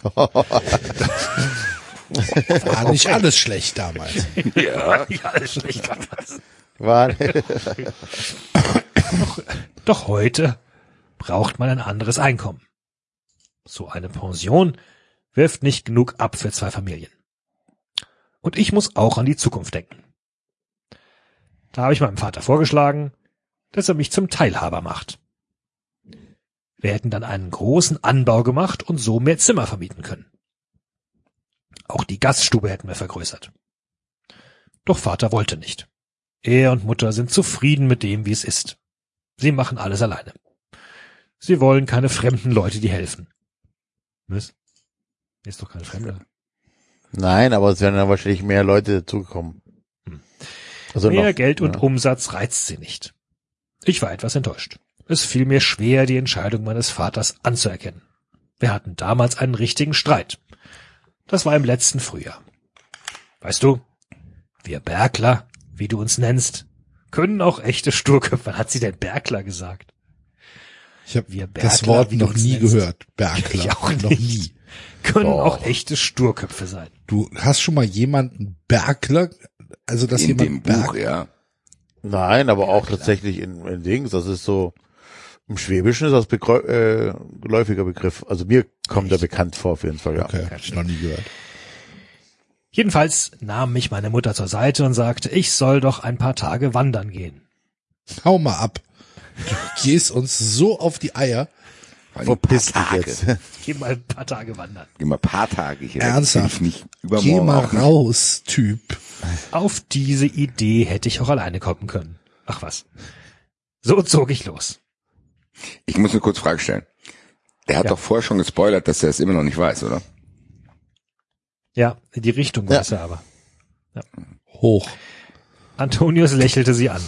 Speaker 2: War nicht alles schlecht damals.
Speaker 4: Ja.
Speaker 5: Ja, alles schlecht damals.
Speaker 3: War,
Speaker 5: Doch heute braucht man ein anderes Einkommen. So eine Pension wirft nicht genug ab für zwei Familien. Und ich muss auch an die Zukunft denken. Da habe ich meinem Vater vorgeschlagen, dass er mich zum Teilhaber macht. Wir hätten dann einen großen Anbau gemacht und so mehr Zimmer vermieten können. Auch die Gaststube hätten wir vergrößert. Doch Vater wollte nicht. Er und Mutter sind zufrieden mit dem, wie es ist. Sie machen alles alleine. Sie wollen keine fremden Leute, die helfen. Was? Ist doch keine Fremde.
Speaker 3: nein, aber es werden dann wahrscheinlich mehr Leute dazugekommen. Also
Speaker 5: Mehr
Speaker 3: noch,
Speaker 5: Geld und
Speaker 3: ja.
Speaker 5: Umsatz reizt sie nicht. Ich war etwas enttäuscht. Es fiel mir schwer, die Entscheidung meines Vaters anzuerkennen. Wir hatten damals einen richtigen Streit. Das war im letzten Frühjahr. Weißt du, wir Bergler, wie du uns nennst, können auch echte Sturköpfe. Hat sie denn Bergler gesagt?
Speaker 2: Ich habe das
Speaker 5: Bergler,
Speaker 2: Wort noch nie
Speaker 5: nennst.
Speaker 2: gehört. Bergler.
Speaker 5: Ich auch
Speaker 2: Noch nie.
Speaker 5: Können
Speaker 3: Doch.
Speaker 5: auch echte Sturköpfe sein.
Speaker 2: Du hast schon mal jemanden Bergler, also dass
Speaker 4: In
Speaker 2: jemand
Speaker 4: dem
Speaker 2: Berg,
Speaker 4: Buch, ja.
Speaker 3: Nein, aber auch tatsächlich in, in Dings, das ist so, im Schwäbischen ist das begreu- äh, geläufiger Begriff. Also mir kommt er bekannt vor, auf jeden Fall, ja.
Speaker 2: Okay, hab ich noch nie gehört.
Speaker 5: Jedenfalls nahm mich meine Mutter zur Seite und sagte, ich soll doch ein paar Tage wandern gehen.
Speaker 2: Hau mal ab. Du gehst uns so auf die Eier.
Speaker 3: Verpiss dich
Speaker 4: Tage.
Speaker 3: jetzt.
Speaker 5: Geh mal ein paar Tage wandern.
Speaker 4: Immer paar Tage hier.
Speaker 2: Ernsthaft?
Speaker 4: Nicht
Speaker 2: Geh
Speaker 4: übermorgen
Speaker 2: mal
Speaker 4: auch nicht.
Speaker 2: raus, Typ.
Speaker 5: Auf diese Idee hätte ich auch alleine kommen können. Ach was. So zog ich los.
Speaker 4: Ich muss eine kurze Frage stellen. Der hat
Speaker 5: Ja.
Speaker 4: doch vorher schon gespoilert, dass er es immer noch nicht weiß, oder?
Speaker 5: Ja, die Richtung
Speaker 3: Ja.
Speaker 5: weiß er aber.
Speaker 2: Hoch.
Speaker 5: Antonius lächelte sie an.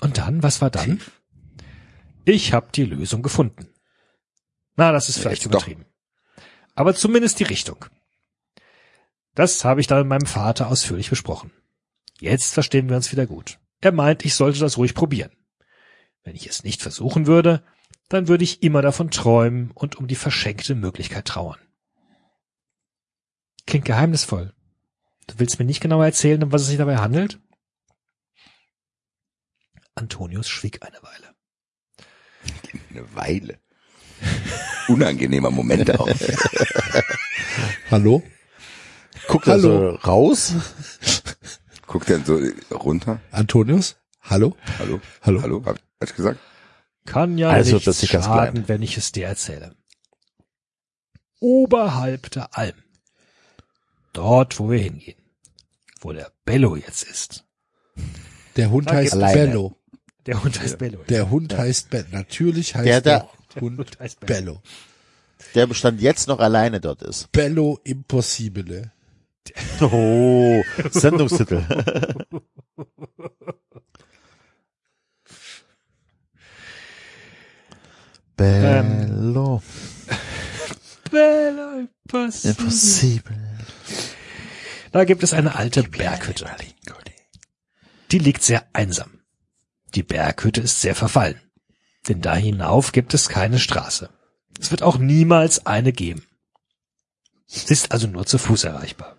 Speaker 5: Und dann, was war dann? Ich habe die Lösung gefunden. Na, das ist vielleicht
Speaker 4: jetzt doch.
Speaker 5: übertrieben. Aber zumindest die Richtung. Das habe ich dann mit meinem Vater ausführlich besprochen. Jetzt verstehen wir uns wieder gut. Er meint, ich sollte das ruhig probieren. Wenn ich es nicht versuchen würde, dann würde ich immer davon träumen und um die verschenkte Möglichkeit trauern. Klingt geheimnisvoll. Du willst mir nicht genauer erzählen, um was es sich dabei handelt? Antonius schwieg eine Weile.
Speaker 4: Eine Weile. Unangenehmer Moment auch.
Speaker 2: Hallo?
Speaker 3: Guckt er
Speaker 2: Hallo.
Speaker 3: so raus?
Speaker 4: Guckt er so runter?
Speaker 2: Antonius? Hallo?
Speaker 4: Hallo?
Speaker 2: Hallo?
Speaker 4: Hallo? Hab ich gesagt?
Speaker 5: Kann ja
Speaker 3: Also, ganz
Speaker 5: schaden,
Speaker 3: klein.
Speaker 5: wenn ich es dir erzähle. Oberhalb der Alm. Dort, wo wir hingehen. Wo der Bello jetzt ist.
Speaker 2: Der Hund
Speaker 5: Da
Speaker 2: heißt
Speaker 3: alleine.
Speaker 2: Bello.
Speaker 5: Der Hund heißt Bello.
Speaker 2: Der Hund heißt Bello. Natürlich heißt
Speaker 3: Der
Speaker 2: der,
Speaker 3: da-
Speaker 2: Hund
Speaker 5: Hund heißt Bello.
Speaker 2: Bello.
Speaker 3: Der Bestand jetzt noch alleine dort ist.
Speaker 2: Bello Impossibile.
Speaker 3: Oh, Sendungstitel. Bello.
Speaker 5: Bello Impossible.
Speaker 3: Impossible.
Speaker 5: Da gibt es eine alte Berghütte. Die liegt sehr einsam. Die Berghütte ist sehr verfallen. Denn da hinauf gibt es keine Straße. Es wird auch niemals eine geben. Sie ist also nur zu Fuß erreichbar.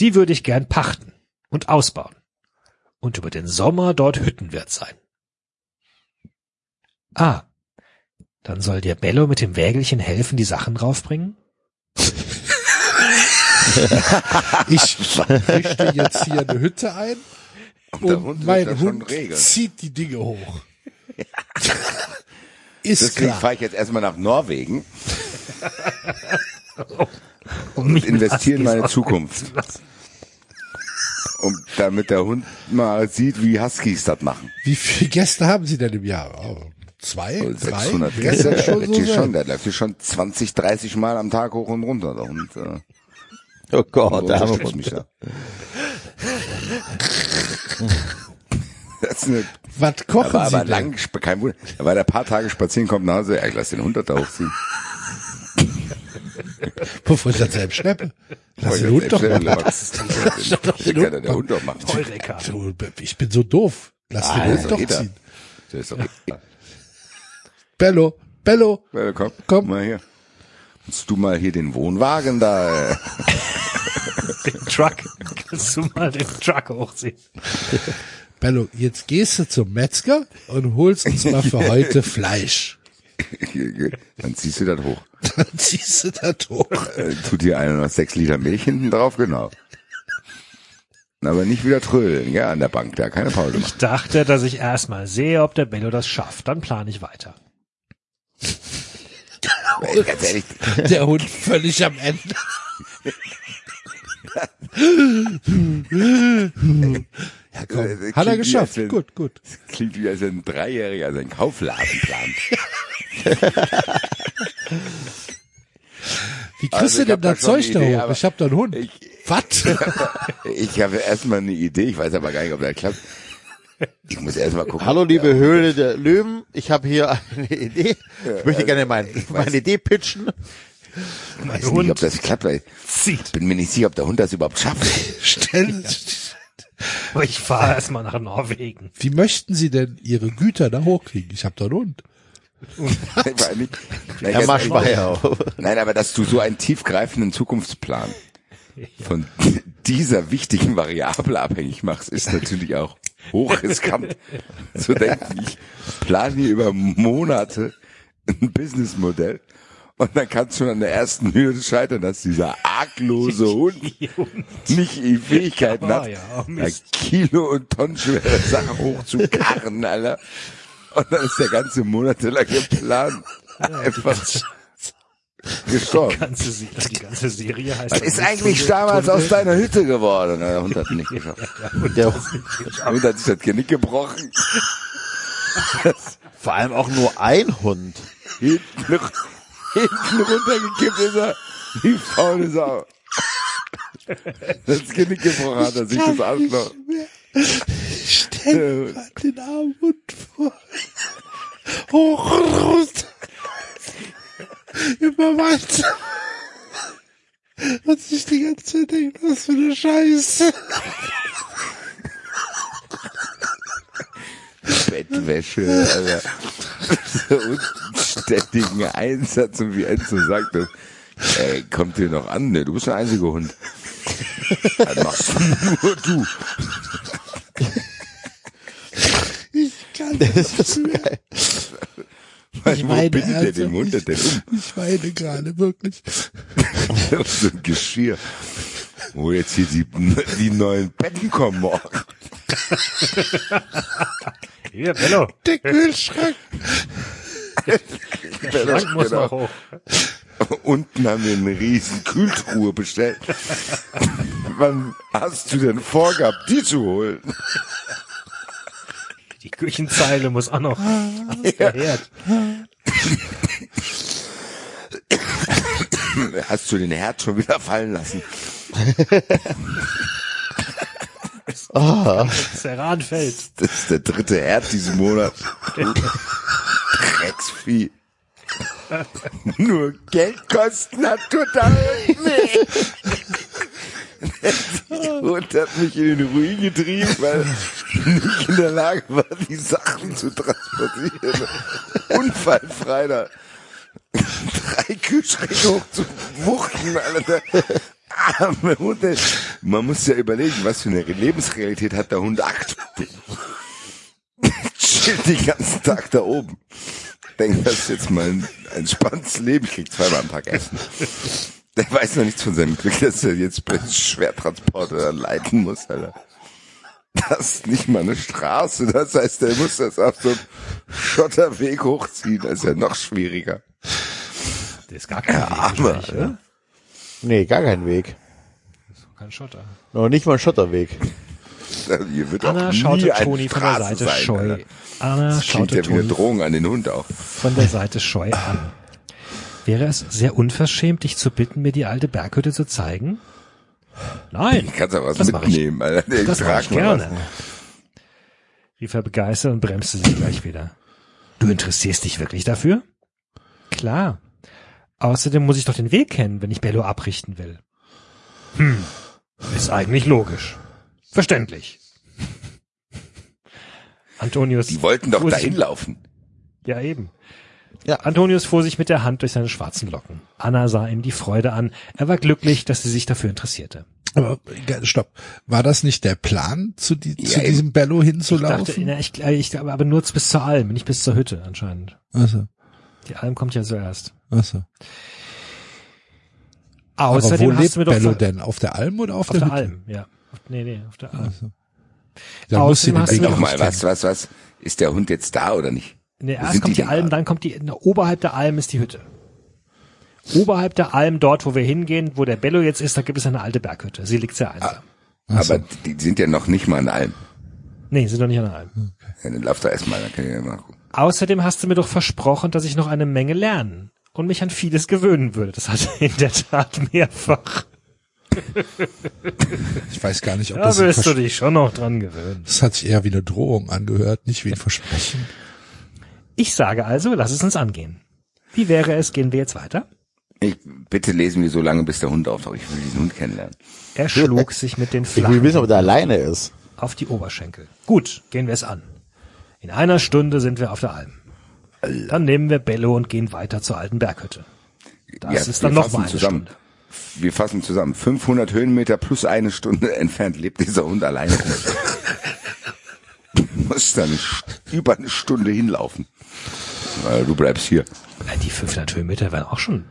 Speaker 5: Die würde ich gern pachten und ausbauen und über den Sommer dort Hüttenwirt sein. Ah, dann soll dir Bello mit dem Wägelchen helfen, die Sachen raufbringen?
Speaker 2: Ich richte jetzt hier eine Hütte ein
Speaker 4: der
Speaker 2: und
Speaker 4: Hund wird
Speaker 2: mein Hund
Speaker 4: regeln.
Speaker 2: zieht die Dinge hoch. Ist
Speaker 4: Deswegen
Speaker 2: klar.
Speaker 4: fahre ich jetzt erstmal nach Norwegen und
Speaker 5: mit
Speaker 4: investiere in meine Zukunft. Um, damit der Hund mal sieht, wie Huskies das machen.
Speaker 2: Wie viele Gäste haben Sie denn im Jahr? Oh, zwei?
Speaker 4: So,
Speaker 2: drei?
Speaker 4: 600
Speaker 2: Wer
Speaker 4: Gäste,
Speaker 2: soll
Speaker 4: der,
Speaker 2: schon
Speaker 4: läuft
Speaker 2: so
Speaker 4: schon, der läuft hier schon 20, 30 Mal am Tag hoch und runter. Der Hund äh,
Speaker 3: Oh Gott, der arme
Speaker 4: unterstützt mich
Speaker 3: Hund.
Speaker 4: da. Das ist eine,
Speaker 2: Was kochen
Speaker 4: aber,
Speaker 2: Sie
Speaker 4: aber
Speaker 2: denn?
Speaker 4: lang, kein Wunder. Weil er ein paar Tage spazieren kommt nach Hause, ja, ich lass den Hund da hochziehen.
Speaker 2: Bevor ich das selbst schleppe. Lass den Hund doch
Speaker 4: dir was. Den der Hund doch machen.
Speaker 2: Ich bin so doof. Lass den
Speaker 4: Ah,
Speaker 2: Hund
Speaker 4: ist
Speaker 2: doch ziehen. Bello, Bello,
Speaker 4: Ja, komm,
Speaker 2: Komm.
Speaker 4: mal hier. Kannst du mal hier den Wohnwagen da? Äh,
Speaker 5: Den Truck. Kannst du mal den Truck hochziehen?
Speaker 2: Bello, jetzt gehst du zum Metzger und holst uns mal für heute Fleisch.
Speaker 4: dann ziehst du das hoch.
Speaker 2: Dann ziehst du das hoch.
Speaker 4: Äh, tut dir einer noch sechs Liter Milch hinten drauf, genau. Aber nicht wieder trödeln, ja, an der Bank, da keine Pause machen.
Speaker 5: Ich dachte, dass ich erstmal sehe, ob der Bello das schafft. Dann plane ich weiter.
Speaker 4: Ganz ehrlich,
Speaker 2: Der Hund völlig am Ende. Ja, komm. Hat er geschafft.
Speaker 4: wenn-
Speaker 2: Gut, gut.
Speaker 4: klingt wie als ein Dreijähriger seinen Kaufladen plant.
Speaker 2: Wie kriegst
Speaker 4: Also,
Speaker 2: du denn
Speaker 4: da
Speaker 2: das Zeug da hoch? Ich hab da einen Hund.
Speaker 4: Ich,
Speaker 2: Was?
Speaker 4: ich habe erstmal eine Idee, ich weiß aber gar nicht, ob das klappt. Ich muss erstmal gucken.
Speaker 3: Hallo liebe Höhle der Löwen, ich habe hier eine Idee. Ich möchte gerne mein, meine Idee pitchen.
Speaker 4: Ich weiß nicht, ob das klappt, weil ich bin mir nicht sicher, ob der Hund das überhaupt schafft.
Speaker 2: Stellen,
Speaker 5: Aber ich fahre erstmal nach Norwegen.
Speaker 2: Wie möchten Sie denn Ihre Güter da hochkriegen? Ich hab da einen Hund.
Speaker 3: Er
Speaker 4: ehrlich,
Speaker 3: Weiher.
Speaker 4: Nein, aber dass du so einen tiefgreifenden Zukunftsplan von dieser wichtigen Variable abhängig machst, ist natürlich auch hochriskant. Zu denken, ich plane hier über Monate ein Businessmodell und dann kann es schon an der ersten Hürde scheitern, dass dieser arglose Hund nicht die Fähigkeiten
Speaker 5: Ja,
Speaker 4: hat,
Speaker 5: ja,
Speaker 4: eine
Speaker 5: Mist.
Speaker 4: Kilo und Tonnen schwere Sachen hochzukarren, Alter. Und dann ist der ganze monatelange Plan einfach gestorben.
Speaker 5: Ganze, Se- die ganze Serie heißt.
Speaker 4: Was ist eigentlich damals aus deiner Hütte geworden? Der Hund hat nicht geschafft.
Speaker 3: Der,
Speaker 4: Hund hat sich das Genick gebrochen.
Speaker 3: vor allem auch nur ein Hund.
Speaker 4: Hinten, hinten runtergekippt ist er. Wie faule Sau. Das Genick gebrochen hat er sich das Arschloch.
Speaker 2: Stell dir den armen Hund vor. Hoch weiter. Und sich die ganze Zeit denkt, was für eine Scheiße.
Speaker 4: Bettwäsche, Alter. Und ständigen Einsatz und wie Enzo sagt das. Ey, kommt dir noch an, ne? Du bist der einzige Hund. Das machst nur du.
Speaker 2: Ich kann
Speaker 3: Das ist so geil.
Speaker 2: Ich meine
Speaker 4: bittet der
Speaker 2: ernsthaft,
Speaker 4: den Hund denn um?
Speaker 2: Ich weine gerade, wirklich.
Speaker 4: so ein Geschirr. Wo jetzt hier die, die neuen Betten kommen morgen.
Speaker 5: Hier, Bello.
Speaker 2: Der Kühlschrank.
Speaker 5: Schrank muss
Speaker 4: Genau.
Speaker 5: noch hoch.
Speaker 4: Unten haben wir eine riesen Kühltruhe bestellt. Wann hast du denn vorgehabt, die zu holen?
Speaker 5: Die Küchenzeile muss auch noch der Herd.
Speaker 4: Hast du den Herd schon wieder fallen lassen?
Speaker 5: Ceranfels.
Speaker 4: Das ist der dritte Herd diesen Monat. Drecksvieh. Nur Geldkosten hat total nee. Der Hund hat mich in den Ruin getrieben, weil ich nicht in der Lage war, die Sachen zu transportieren. Unfallfrei da. Drei Kühlschränke hoch zu wuchten, Alter. Arme Hund. ey. Man muss ja überlegen, was für eine Lebensrealität hat der Hund aktuell. Chillt den ganzen Tag da oben. Denkt, das ist jetzt mal ein entspanntes Leben. Ich krieg zweimal am Tag Essen. Der weiß noch nichts von seinem Glück, dass er jetzt bei Schwertransporter leiten muss, Alter. Das ist nicht mal eine Straße. Das heißt, er muss das auf so einem Schotterweg hochziehen. Das ist ja noch schwieriger.
Speaker 5: Der ist gar kein Weg
Speaker 4: Arme?
Speaker 3: Nee, gar kein Weg.
Speaker 5: Kein Schotter.
Speaker 3: Noch nicht mal ein Schotterweg.
Speaker 4: Hier wird
Speaker 5: Anna
Speaker 4: auch nie
Speaker 5: schaute
Speaker 4: eine
Speaker 5: Toni von der Seite
Speaker 4: sein,
Speaker 5: scheu.
Speaker 4: Alter.
Speaker 5: Anna
Speaker 4: Das
Speaker 5: schaute
Speaker 4: ja
Speaker 5: Toni
Speaker 4: Drohung an den Hund auch.
Speaker 5: von der Seite scheu an. Wäre es sehr unverschämt, dich zu bitten, mir die alte Berghütte zu zeigen? Nein,
Speaker 4: Ich kann was
Speaker 5: Das ich.
Speaker 4: mitnehmen, Alter. Nee,
Speaker 5: das mache ich gerne. Rief er begeistert und bremste sich gleich wieder. Du interessierst dich wirklich dafür? Klar. Außerdem muss ich doch den Weg kennen, wenn ich Bello abrichten will. Hm, ist eigentlich logisch. Verständlich. Antonius.
Speaker 4: Die wollten doch dahin laufen.
Speaker 5: Ja, eben.
Speaker 3: Ja.
Speaker 5: Antonius fuhr sich mit der Hand durch seine schwarzen Locken. Anna sah ihm die Freude an. Er war glücklich, dass sie sich dafür interessierte.
Speaker 2: Aber stopp, war das nicht der Plan, zu, die,
Speaker 4: Ja,
Speaker 2: zu diesem Bello
Speaker 5: Ich
Speaker 2: hinzulaufen?
Speaker 5: dachte, na, ich, ich glaube aber nur bis zur Alm, nicht bis zur Hütte anscheinend.
Speaker 2: Achso,
Speaker 5: Die Alm kommt ja zuerst.
Speaker 2: Aber
Speaker 5: Außerdem
Speaker 2: wo
Speaker 5: hast
Speaker 2: lebt
Speaker 5: du mir doch
Speaker 2: Bello denn? Auf der Alm oder auf,
Speaker 5: auf der
Speaker 2: Hütte?
Speaker 5: Alm, ja. Auf- Nee, nee, auf der Alm.
Speaker 2: Achso. Da muss sie
Speaker 5: Außerdem
Speaker 2: den Weg
Speaker 4: Nochmal, was, was, was? Ist der Hund jetzt da oder nicht?
Speaker 5: Nee, erst
Speaker 4: sind
Speaker 5: kommt die
Speaker 4: denn
Speaker 5: Alm,
Speaker 4: da?
Speaker 5: dann kommt die, na, oberhalb der Alm ist die Hütte. Oberhalb der Alm, dort wo wir hingehen, wo der Bello jetzt ist, da gibt es eine alte Berghütte. Sie liegt sehr einsam.
Speaker 4: Aber die sind ja noch nicht mal an Alm.
Speaker 5: Nee, sind doch nicht an der Alm.
Speaker 4: Ja, dann lauf doch erstmal, dann kann ich ja mal gucken.
Speaker 5: Außerdem hast du mir doch versprochen, dass ich noch eine Menge lernen und mich an vieles gewöhnen würde. Das hat er in der Tat mehrfach.
Speaker 2: Ich weiß gar nicht, ob
Speaker 5: Da
Speaker 2: das, ein
Speaker 5: wirst du dich schon noch dran gewöhnen.
Speaker 2: das hat sich eher wie eine Drohung angehört, nicht wie ein Versprechen.
Speaker 5: Ich sage also, lass es uns angehen. Wie wäre es, gehen wir jetzt weiter?
Speaker 4: Ich, bitte lesen wir so lange, bis der Hund auftaucht. Ich will diesen Hund kennenlernen.
Speaker 5: Er schlug sich mit den
Speaker 3: Ich will wissen, ob der alleine ist.
Speaker 5: auf die Oberschenkel. Gut, gehen wir es an. In einer Stunde sind wir auf der Alm. Dann nehmen wir Bello und gehen weiter zur alten Berghütte. Das ist dann
Speaker 4: wir
Speaker 5: noch
Speaker 4: fassen
Speaker 5: mal eine
Speaker 4: zusammen.
Speaker 5: Stunde.
Speaker 4: Wir fassen zusammen. 500 Höhenmeter plus eine Stunde entfernt lebt dieser Hund alleine. du musst dann über eine Stunde hinlaufen. Weil du bleibst hier.
Speaker 5: Ja, Die 500 Höhenmeter werden auch schon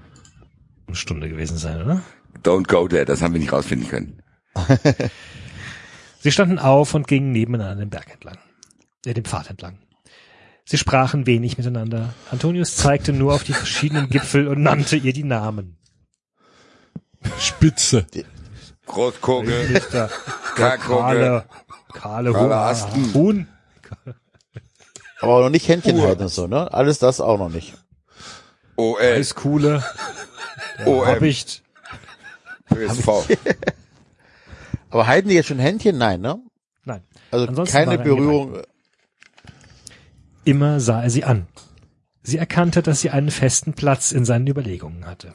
Speaker 5: eine Stunde gewesen sein, oder?
Speaker 4: Don't go there, das haben wir nicht rausfinden können.
Speaker 5: Sie standen auf und gingen nebeneinander den Berg entlang, äh, den Pfad entlang. Sie sprachen wenig miteinander. Antonius zeigte nur auf die verschiedenen Gipfel und nannte ihr die Namen.
Speaker 2: Spitze.
Speaker 4: Karkogel,
Speaker 5: Kahle, Kahle. Huhn.
Speaker 3: Aber auch noch nicht Händchen halten und so, ne? Alles das auch noch nicht.
Speaker 4: OL,
Speaker 5: Eiskuhle,
Speaker 4: OM,
Speaker 5: Habicht.
Speaker 4: ÖSV.
Speaker 3: Aber halten die jetzt schon Händchen? Nein, ne?
Speaker 5: Nein.
Speaker 3: Also
Speaker 5: Ansonsten
Speaker 3: keine
Speaker 5: er
Speaker 3: Berührung.
Speaker 5: Immer sah er sie an. Sie erkannte, dass sie einen festen Platz in seinen Überlegungen hatte.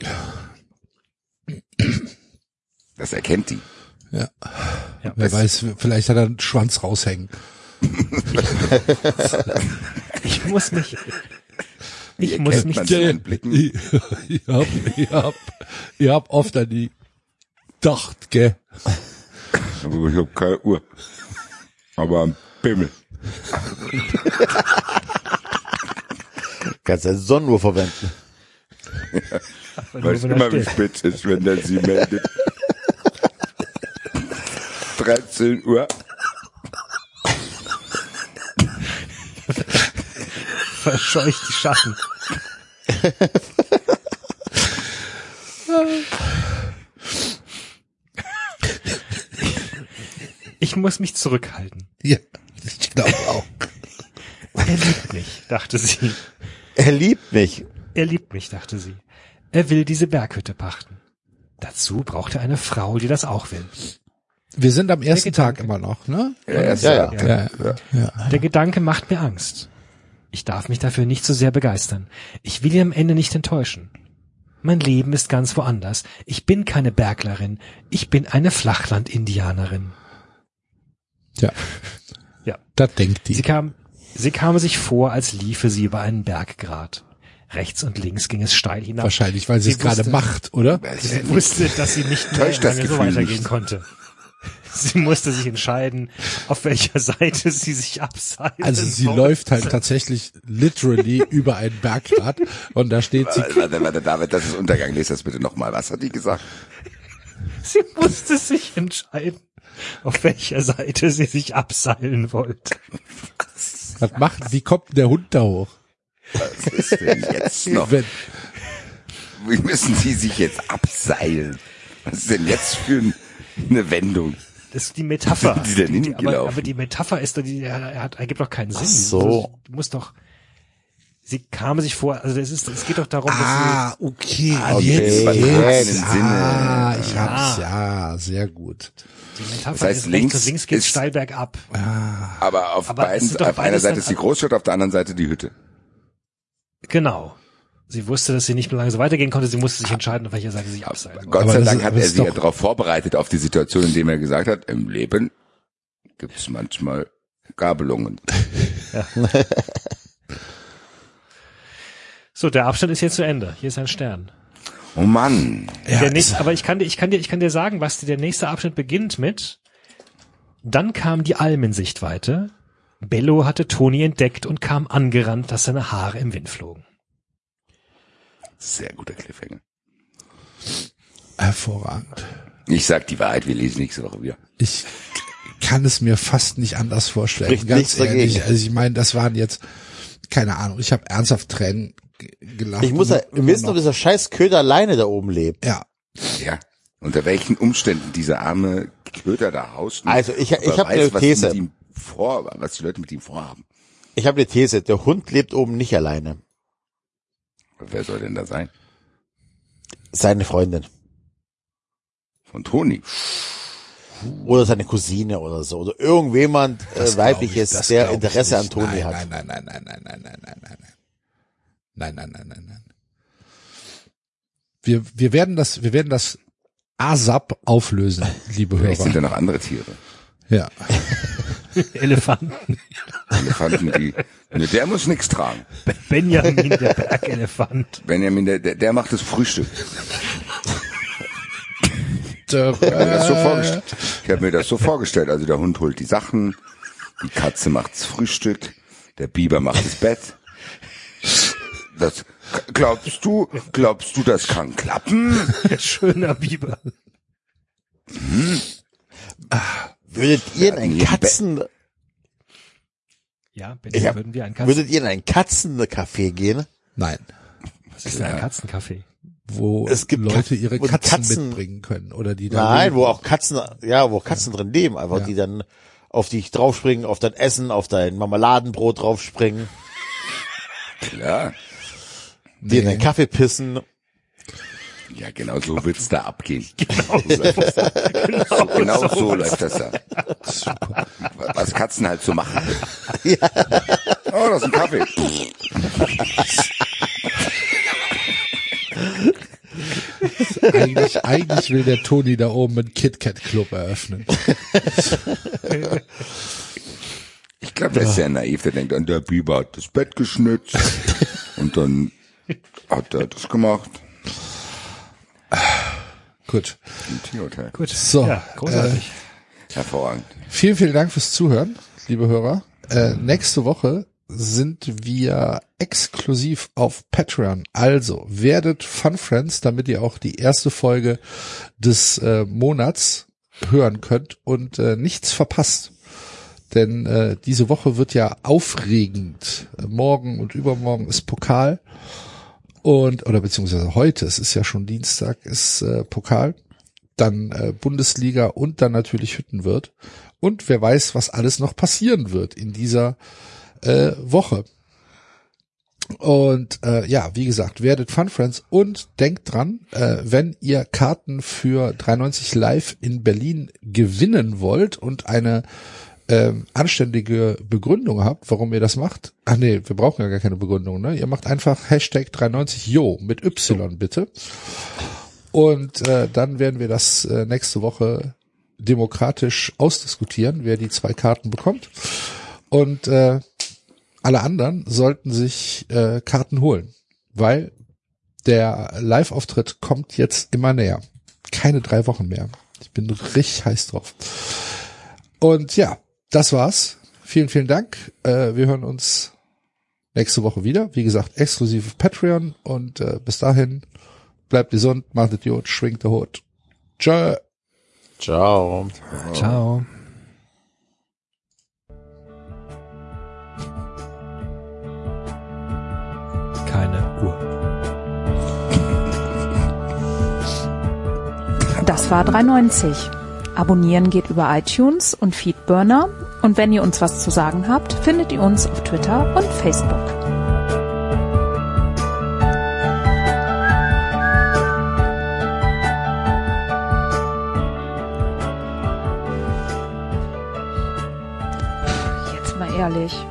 Speaker 4: Das erkennt die.
Speaker 2: Ja.
Speaker 5: Ja.
Speaker 2: Wer weiß, vielleicht hat er einen Schwanz raushängen.
Speaker 5: Ich muss mich, ich
Speaker 4: Wie
Speaker 5: muss mich,
Speaker 4: Blicken?
Speaker 2: Ich, ich hab, ich hab, ich hab oft an die gedacht, gell.
Speaker 4: Aber ich hab keine Uhr. Aber ein Pimmel.
Speaker 3: Kannst ja Sonnenuhr verwenden.
Speaker 4: Weiß
Speaker 5: wenn er
Speaker 4: immer, wie spät es ist, wenn er sie meldet. 13 Uhr.
Speaker 5: Verscheucht die Schatten. Ich muss mich zurückhalten.
Speaker 2: Ja, ich glaube auch.
Speaker 5: Er liebt mich, dachte sie.
Speaker 3: Er liebt mich.
Speaker 5: Er liebt mich, dachte sie. Er will diese Berghütte pachten. Dazu braucht er eine Frau, die das auch will.
Speaker 2: Wir sind am ersten
Speaker 5: Gedanke.
Speaker 2: Tag immer noch, ne?
Speaker 4: Ja, erst
Speaker 3: Ja, ja.
Speaker 4: ja,
Speaker 2: Ja, ja. ja.
Speaker 5: Der Gedanke macht mir Angst. Ich darf mich dafür nicht so sehr begeistern. Ich will ihn am Ende nicht enttäuschen. Mein Leben ist ganz woanders. Ich bin keine Berglerin. Ich bin eine Flachland-Indianerin.
Speaker 2: ja.
Speaker 5: Ja.
Speaker 2: Das denkt
Speaker 5: Sie
Speaker 2: die.
Speaker 5: kam, sie kam sich vor, als liefe sie über einen Berggrat. Rechts und links ging es steil hinab.
Speaker 2: Wahrscheinlich, weil sie es
Speaker 5: Sie
Speaker 2: gerade
Speaker 5: wusste-
Speaker 2: macht, oder?
Speaker 5: Sie wusste, dass sie nicht mehr lange so weitergehen
Speaker 4: nicht.
Speaker 5: konnte. Sie musste sich entscheiden, auf welcher Seite sie sich abseilen
Speaker 2: Also sie
Speaker 5: soll.
Speaker 2: läuft halt tatsächlich literally über einen Bergrad und da steht sie
Speaker 4: Warte, warte, warte, David, das ist Untergang. Lies das bitte nochmal. Was hat die gesagt?
Speaker 5: Sie musste sich entscheiden, auf welcher Seite sie sich abseilen wollte.
Speaker 2: Was macht, wie kommt der Hund da hoch?
Speaker 4: Was ist denn jetzt noch?
Speaker 2: Wenn,
Speaker 4: Wie müssen sie sich jetzt abseilen? Was ist denn jetzt für ein- eine Wendung?
Speaker 5: Das ist die Metapher.
Speaker 4: Die denn
Speaker 5: Die- aber, aber die Metapher ist die er hat, ergibt doch keinen Sinn.
Speaker 3: so.
Speaker 5: Du musst doch, sie kam sich vor, also es ist, es geht doch darum, dass
Speaker 2: ah, okay,
Speaker 3: Okay,
Speaker 2: jetzt,
Speaker 3: jetzt.
Speaker 2: ah, ich hab's, ja, sehr gut.
Speaker 5: sie, die Metapher
Speaker 4: Das heißt,
Speaker 5: ist
Speaker 4: links
Speaker 5: rechts und links geht
Speaker 4: ist-
Speaker 5: steil bergab.
Speaker 4: Aber auf,
Speaker 5: Aber
Speaker 4: beiden, auf einer Seite
Speaker 5: dann
Speaker 4: ist die Großstadt, auf der anderen Seite die Hütte.
Speaker 5: Genau. Sie wusste, dass sie nicht mehr lange so weitergehen konnte. Sie musste sich entscheiden, auf welcher Seite sie sich abseilen.
Speaker 4: Gott sei Dank hat er sie ja darauf vorbereitet, auf die Situation, indem er gesagt hat, im Leben gibt es manchmal Gabelungen.
Speaker 5: So, So, der Abschnitt ist jetzt zu Ende. Hier ist ein Stern.
Speaker 4: Oh Mann.
Speaker 2: Ja,
Speaker 5: der nächste, aber ich kann dir, ich kann dir, ich kann dir sagen, was der nächste Abschnitt beginnt mit. Dann kam die Alm in Sichtweite. Bello hatte Toni entdeckt und kam angerannt, dass seine Haare im Wind flogen.
Speaker 4: Sehr guter Cliffhanger.
Speaker 2: hervorragend.
Speaker 4: Ich sag die Wahrheit, wir lesen nächste Woche wieder.
Speaker 2: Ich kann es mir fast nicht anders vorstellen.
Speaker 3: Spricht
Speaker 2: Ganz
Speaker 3: nichts dagegen.
Speaker 2: ehrlich. Also ich meine, das waren jetzt, keine Ahnung, ich habe ernsthaft Tränen gelacht.
Speaker 3: Ich muss ja wissen,
Speaker 2: noch.
Speaker 3: ob dieser scheiß Köder alleine da oben lebt.
Speaker 2: Ja,
Speaker 4: Ja. Unter welchen Umständen dieser arme Köter da haust.
Speaker 3: Also, ich- ich
Speaker 4: Wer
Speaker 3: hab
Speaker 4: weiß,
Speaker 3: eine
Speaker 4: was
Speaker 3: These.
Speaker 4: Mit ihm vor, was die Leute mit ihm vorhaben.
Speaker 3: Ich habe eine These, der Hund lebt oben nicht alleine.
Speaker 4: Wer soll denn da sein?
Speaker 3: Seine Freundin.
Speaker 4: Von Toni.
Speaker 3: Oder seine Cousine oder so. Oder irgendjemand äh, weibliches,
Speaker 2: ich-
Speaker 3: der Interesse an. Toni
Speaker 2: nein,
Speaker 3: hat.
Speaker 2: Nein, nein, nein, nein, nein, nein, nein, nein, nein, nein. Nein, nein, nein, nein, nein. Wir, wir werden das, wir werden das ASAP auflösen, liebe
Speaker 4: Vielleicht sind da
Speaker 2: Hörer.
Speaker 4: noch andere Tiere.
Speaker 2: Ja.
Speaker 5: Elefanten.
Speaker 4: Elefanten, die, ne, der muss nichts tragen.
Speaker 5: Benjamin, der Bergelefant.
Speaker 4: Benjamin, der, der, der macht das Frühstück.
Speaker 2: Äh,
Speaker 4: Ich habe mir das so vorgestellt. Ich habe mir das so vorgestellt. Also der Hund holt die Sachen, die Katze macht's Frühstück, der Biber macht das Bett. Das glaubst du? Glaubst du, das kann klappen?
Speaker 5: Schöner Biber.
Speaker 3: Würdet ihr in ein
Speaker 4: neben
Speaker 3: Katzen,
Speaker 5: Ja, Benjamin,
Speaker 3: hab-
Speaker 5: würden wir einen Katzen,
Speaker 3: würdet ihr in ein Katzencafé gehen?
Speaker 2: Nein.
Speaker 5: was ist denn ein Katzencafé?
Speaker 2: Wo
Speaker 3: Es gibt
Speaker 2: Leute ihre Katzen,
Speaker 3: Katzen-
Speaker 2: mitbringen können oder die da
Speaker 3: Nein, wo auch Katzen, ja, wo auch Katzen drin leben, einfach
Speaker 2: Ja.
Speaker 3: die dann auf dich draufspringen, auf dein Essen, auf dein Marmeladenbrot draufspringen,
Speaker 4: Klar.
Speaker 3: dir in deinen Kaffee pissen.
Speaker 4: Ja, genau so wird's da abgehen. Genau so. Läuft das da. so, genau so läuft das da. Was Katzen halt so machen. Oh, das ist ein Kaffee.
Speaker 2: eigentlich, eigentlich will der Toni da oben einen KitKat Club eröffnen.
Speaker 4: Ich glaube, der ist sehr naiv. Der denkt, an der Biber hat das Bett geschnitzt und dann hat er das gemacht
Speaker 2: Gut.
Speaker 4: im Tierhotel.
Speaker 5: Gut.
Speaker 2: So,
Speaker 5: Ja, großartig.
Speaker 4: Hervorragend.
Speaker 2: Vielen, vielen Dank fürs Zuhören, liebe Hörer. Äh, nächste Woche sind wir exklusiv auf Patreon. Also werdet Fun Friends, damit ihr auch die erste Folge des äh, Monats hören könnt und äh, nichts verpasst. Denn äh, diese Woche wird ja aufregend. Morgen und übermorgen ist Pokal. Und, oder beziehungsweise heute, es ist ja schon Dienstag, ist äh, Pokal. Dann äh, Bundesliga und dann natürlich Hüttenwirt. Und wer weiß, was alles noch passieren wird in dieser äh, Woche. Und äh, ja, wie gesagt, werdet Fun Friends und denkt dran, äh, wenn ihr Karten für 93 Live in Berlin gewinnen wollt und eine ähm, anständige Begründung habt, warum ihr das macht. Ach nee, wir brauchen ja gar keine Begründung, ne? Ihr macht einfach Hashtag 93Jo mit Y bitte. Und äh, dann werden wir das äh, nächste Woche demokratisch ausdiskutieren, wer die zwei Karten bekommt. Und äh, alle anderen sollten sich äh, Karten holen, weil der Live-Auftritt kommt jetzt immer näher. Keine drei Wochen mehr. Ich bin richtig heiß drauf. Und ja, das war's. Vielen, vielen Dank. Äh, wir hören uns nächste Woche wieder. Wie gesagt, exklusiv auf Patreon. Und äh, bis dahin, bleibt gesund, macht Idiot, schwingt der Hut. Tschö.
Speaker 3: Ciao.
Speaker 5: Ciao. Keine Uhr.
Speaker 1: Das war 390. Abonnieren geht über iTunes und Feedburner. Und wenn ihr uns was zu sagen habt, findet ihr uns auf Twitter und Facebook. Jetzt mal ehrlich,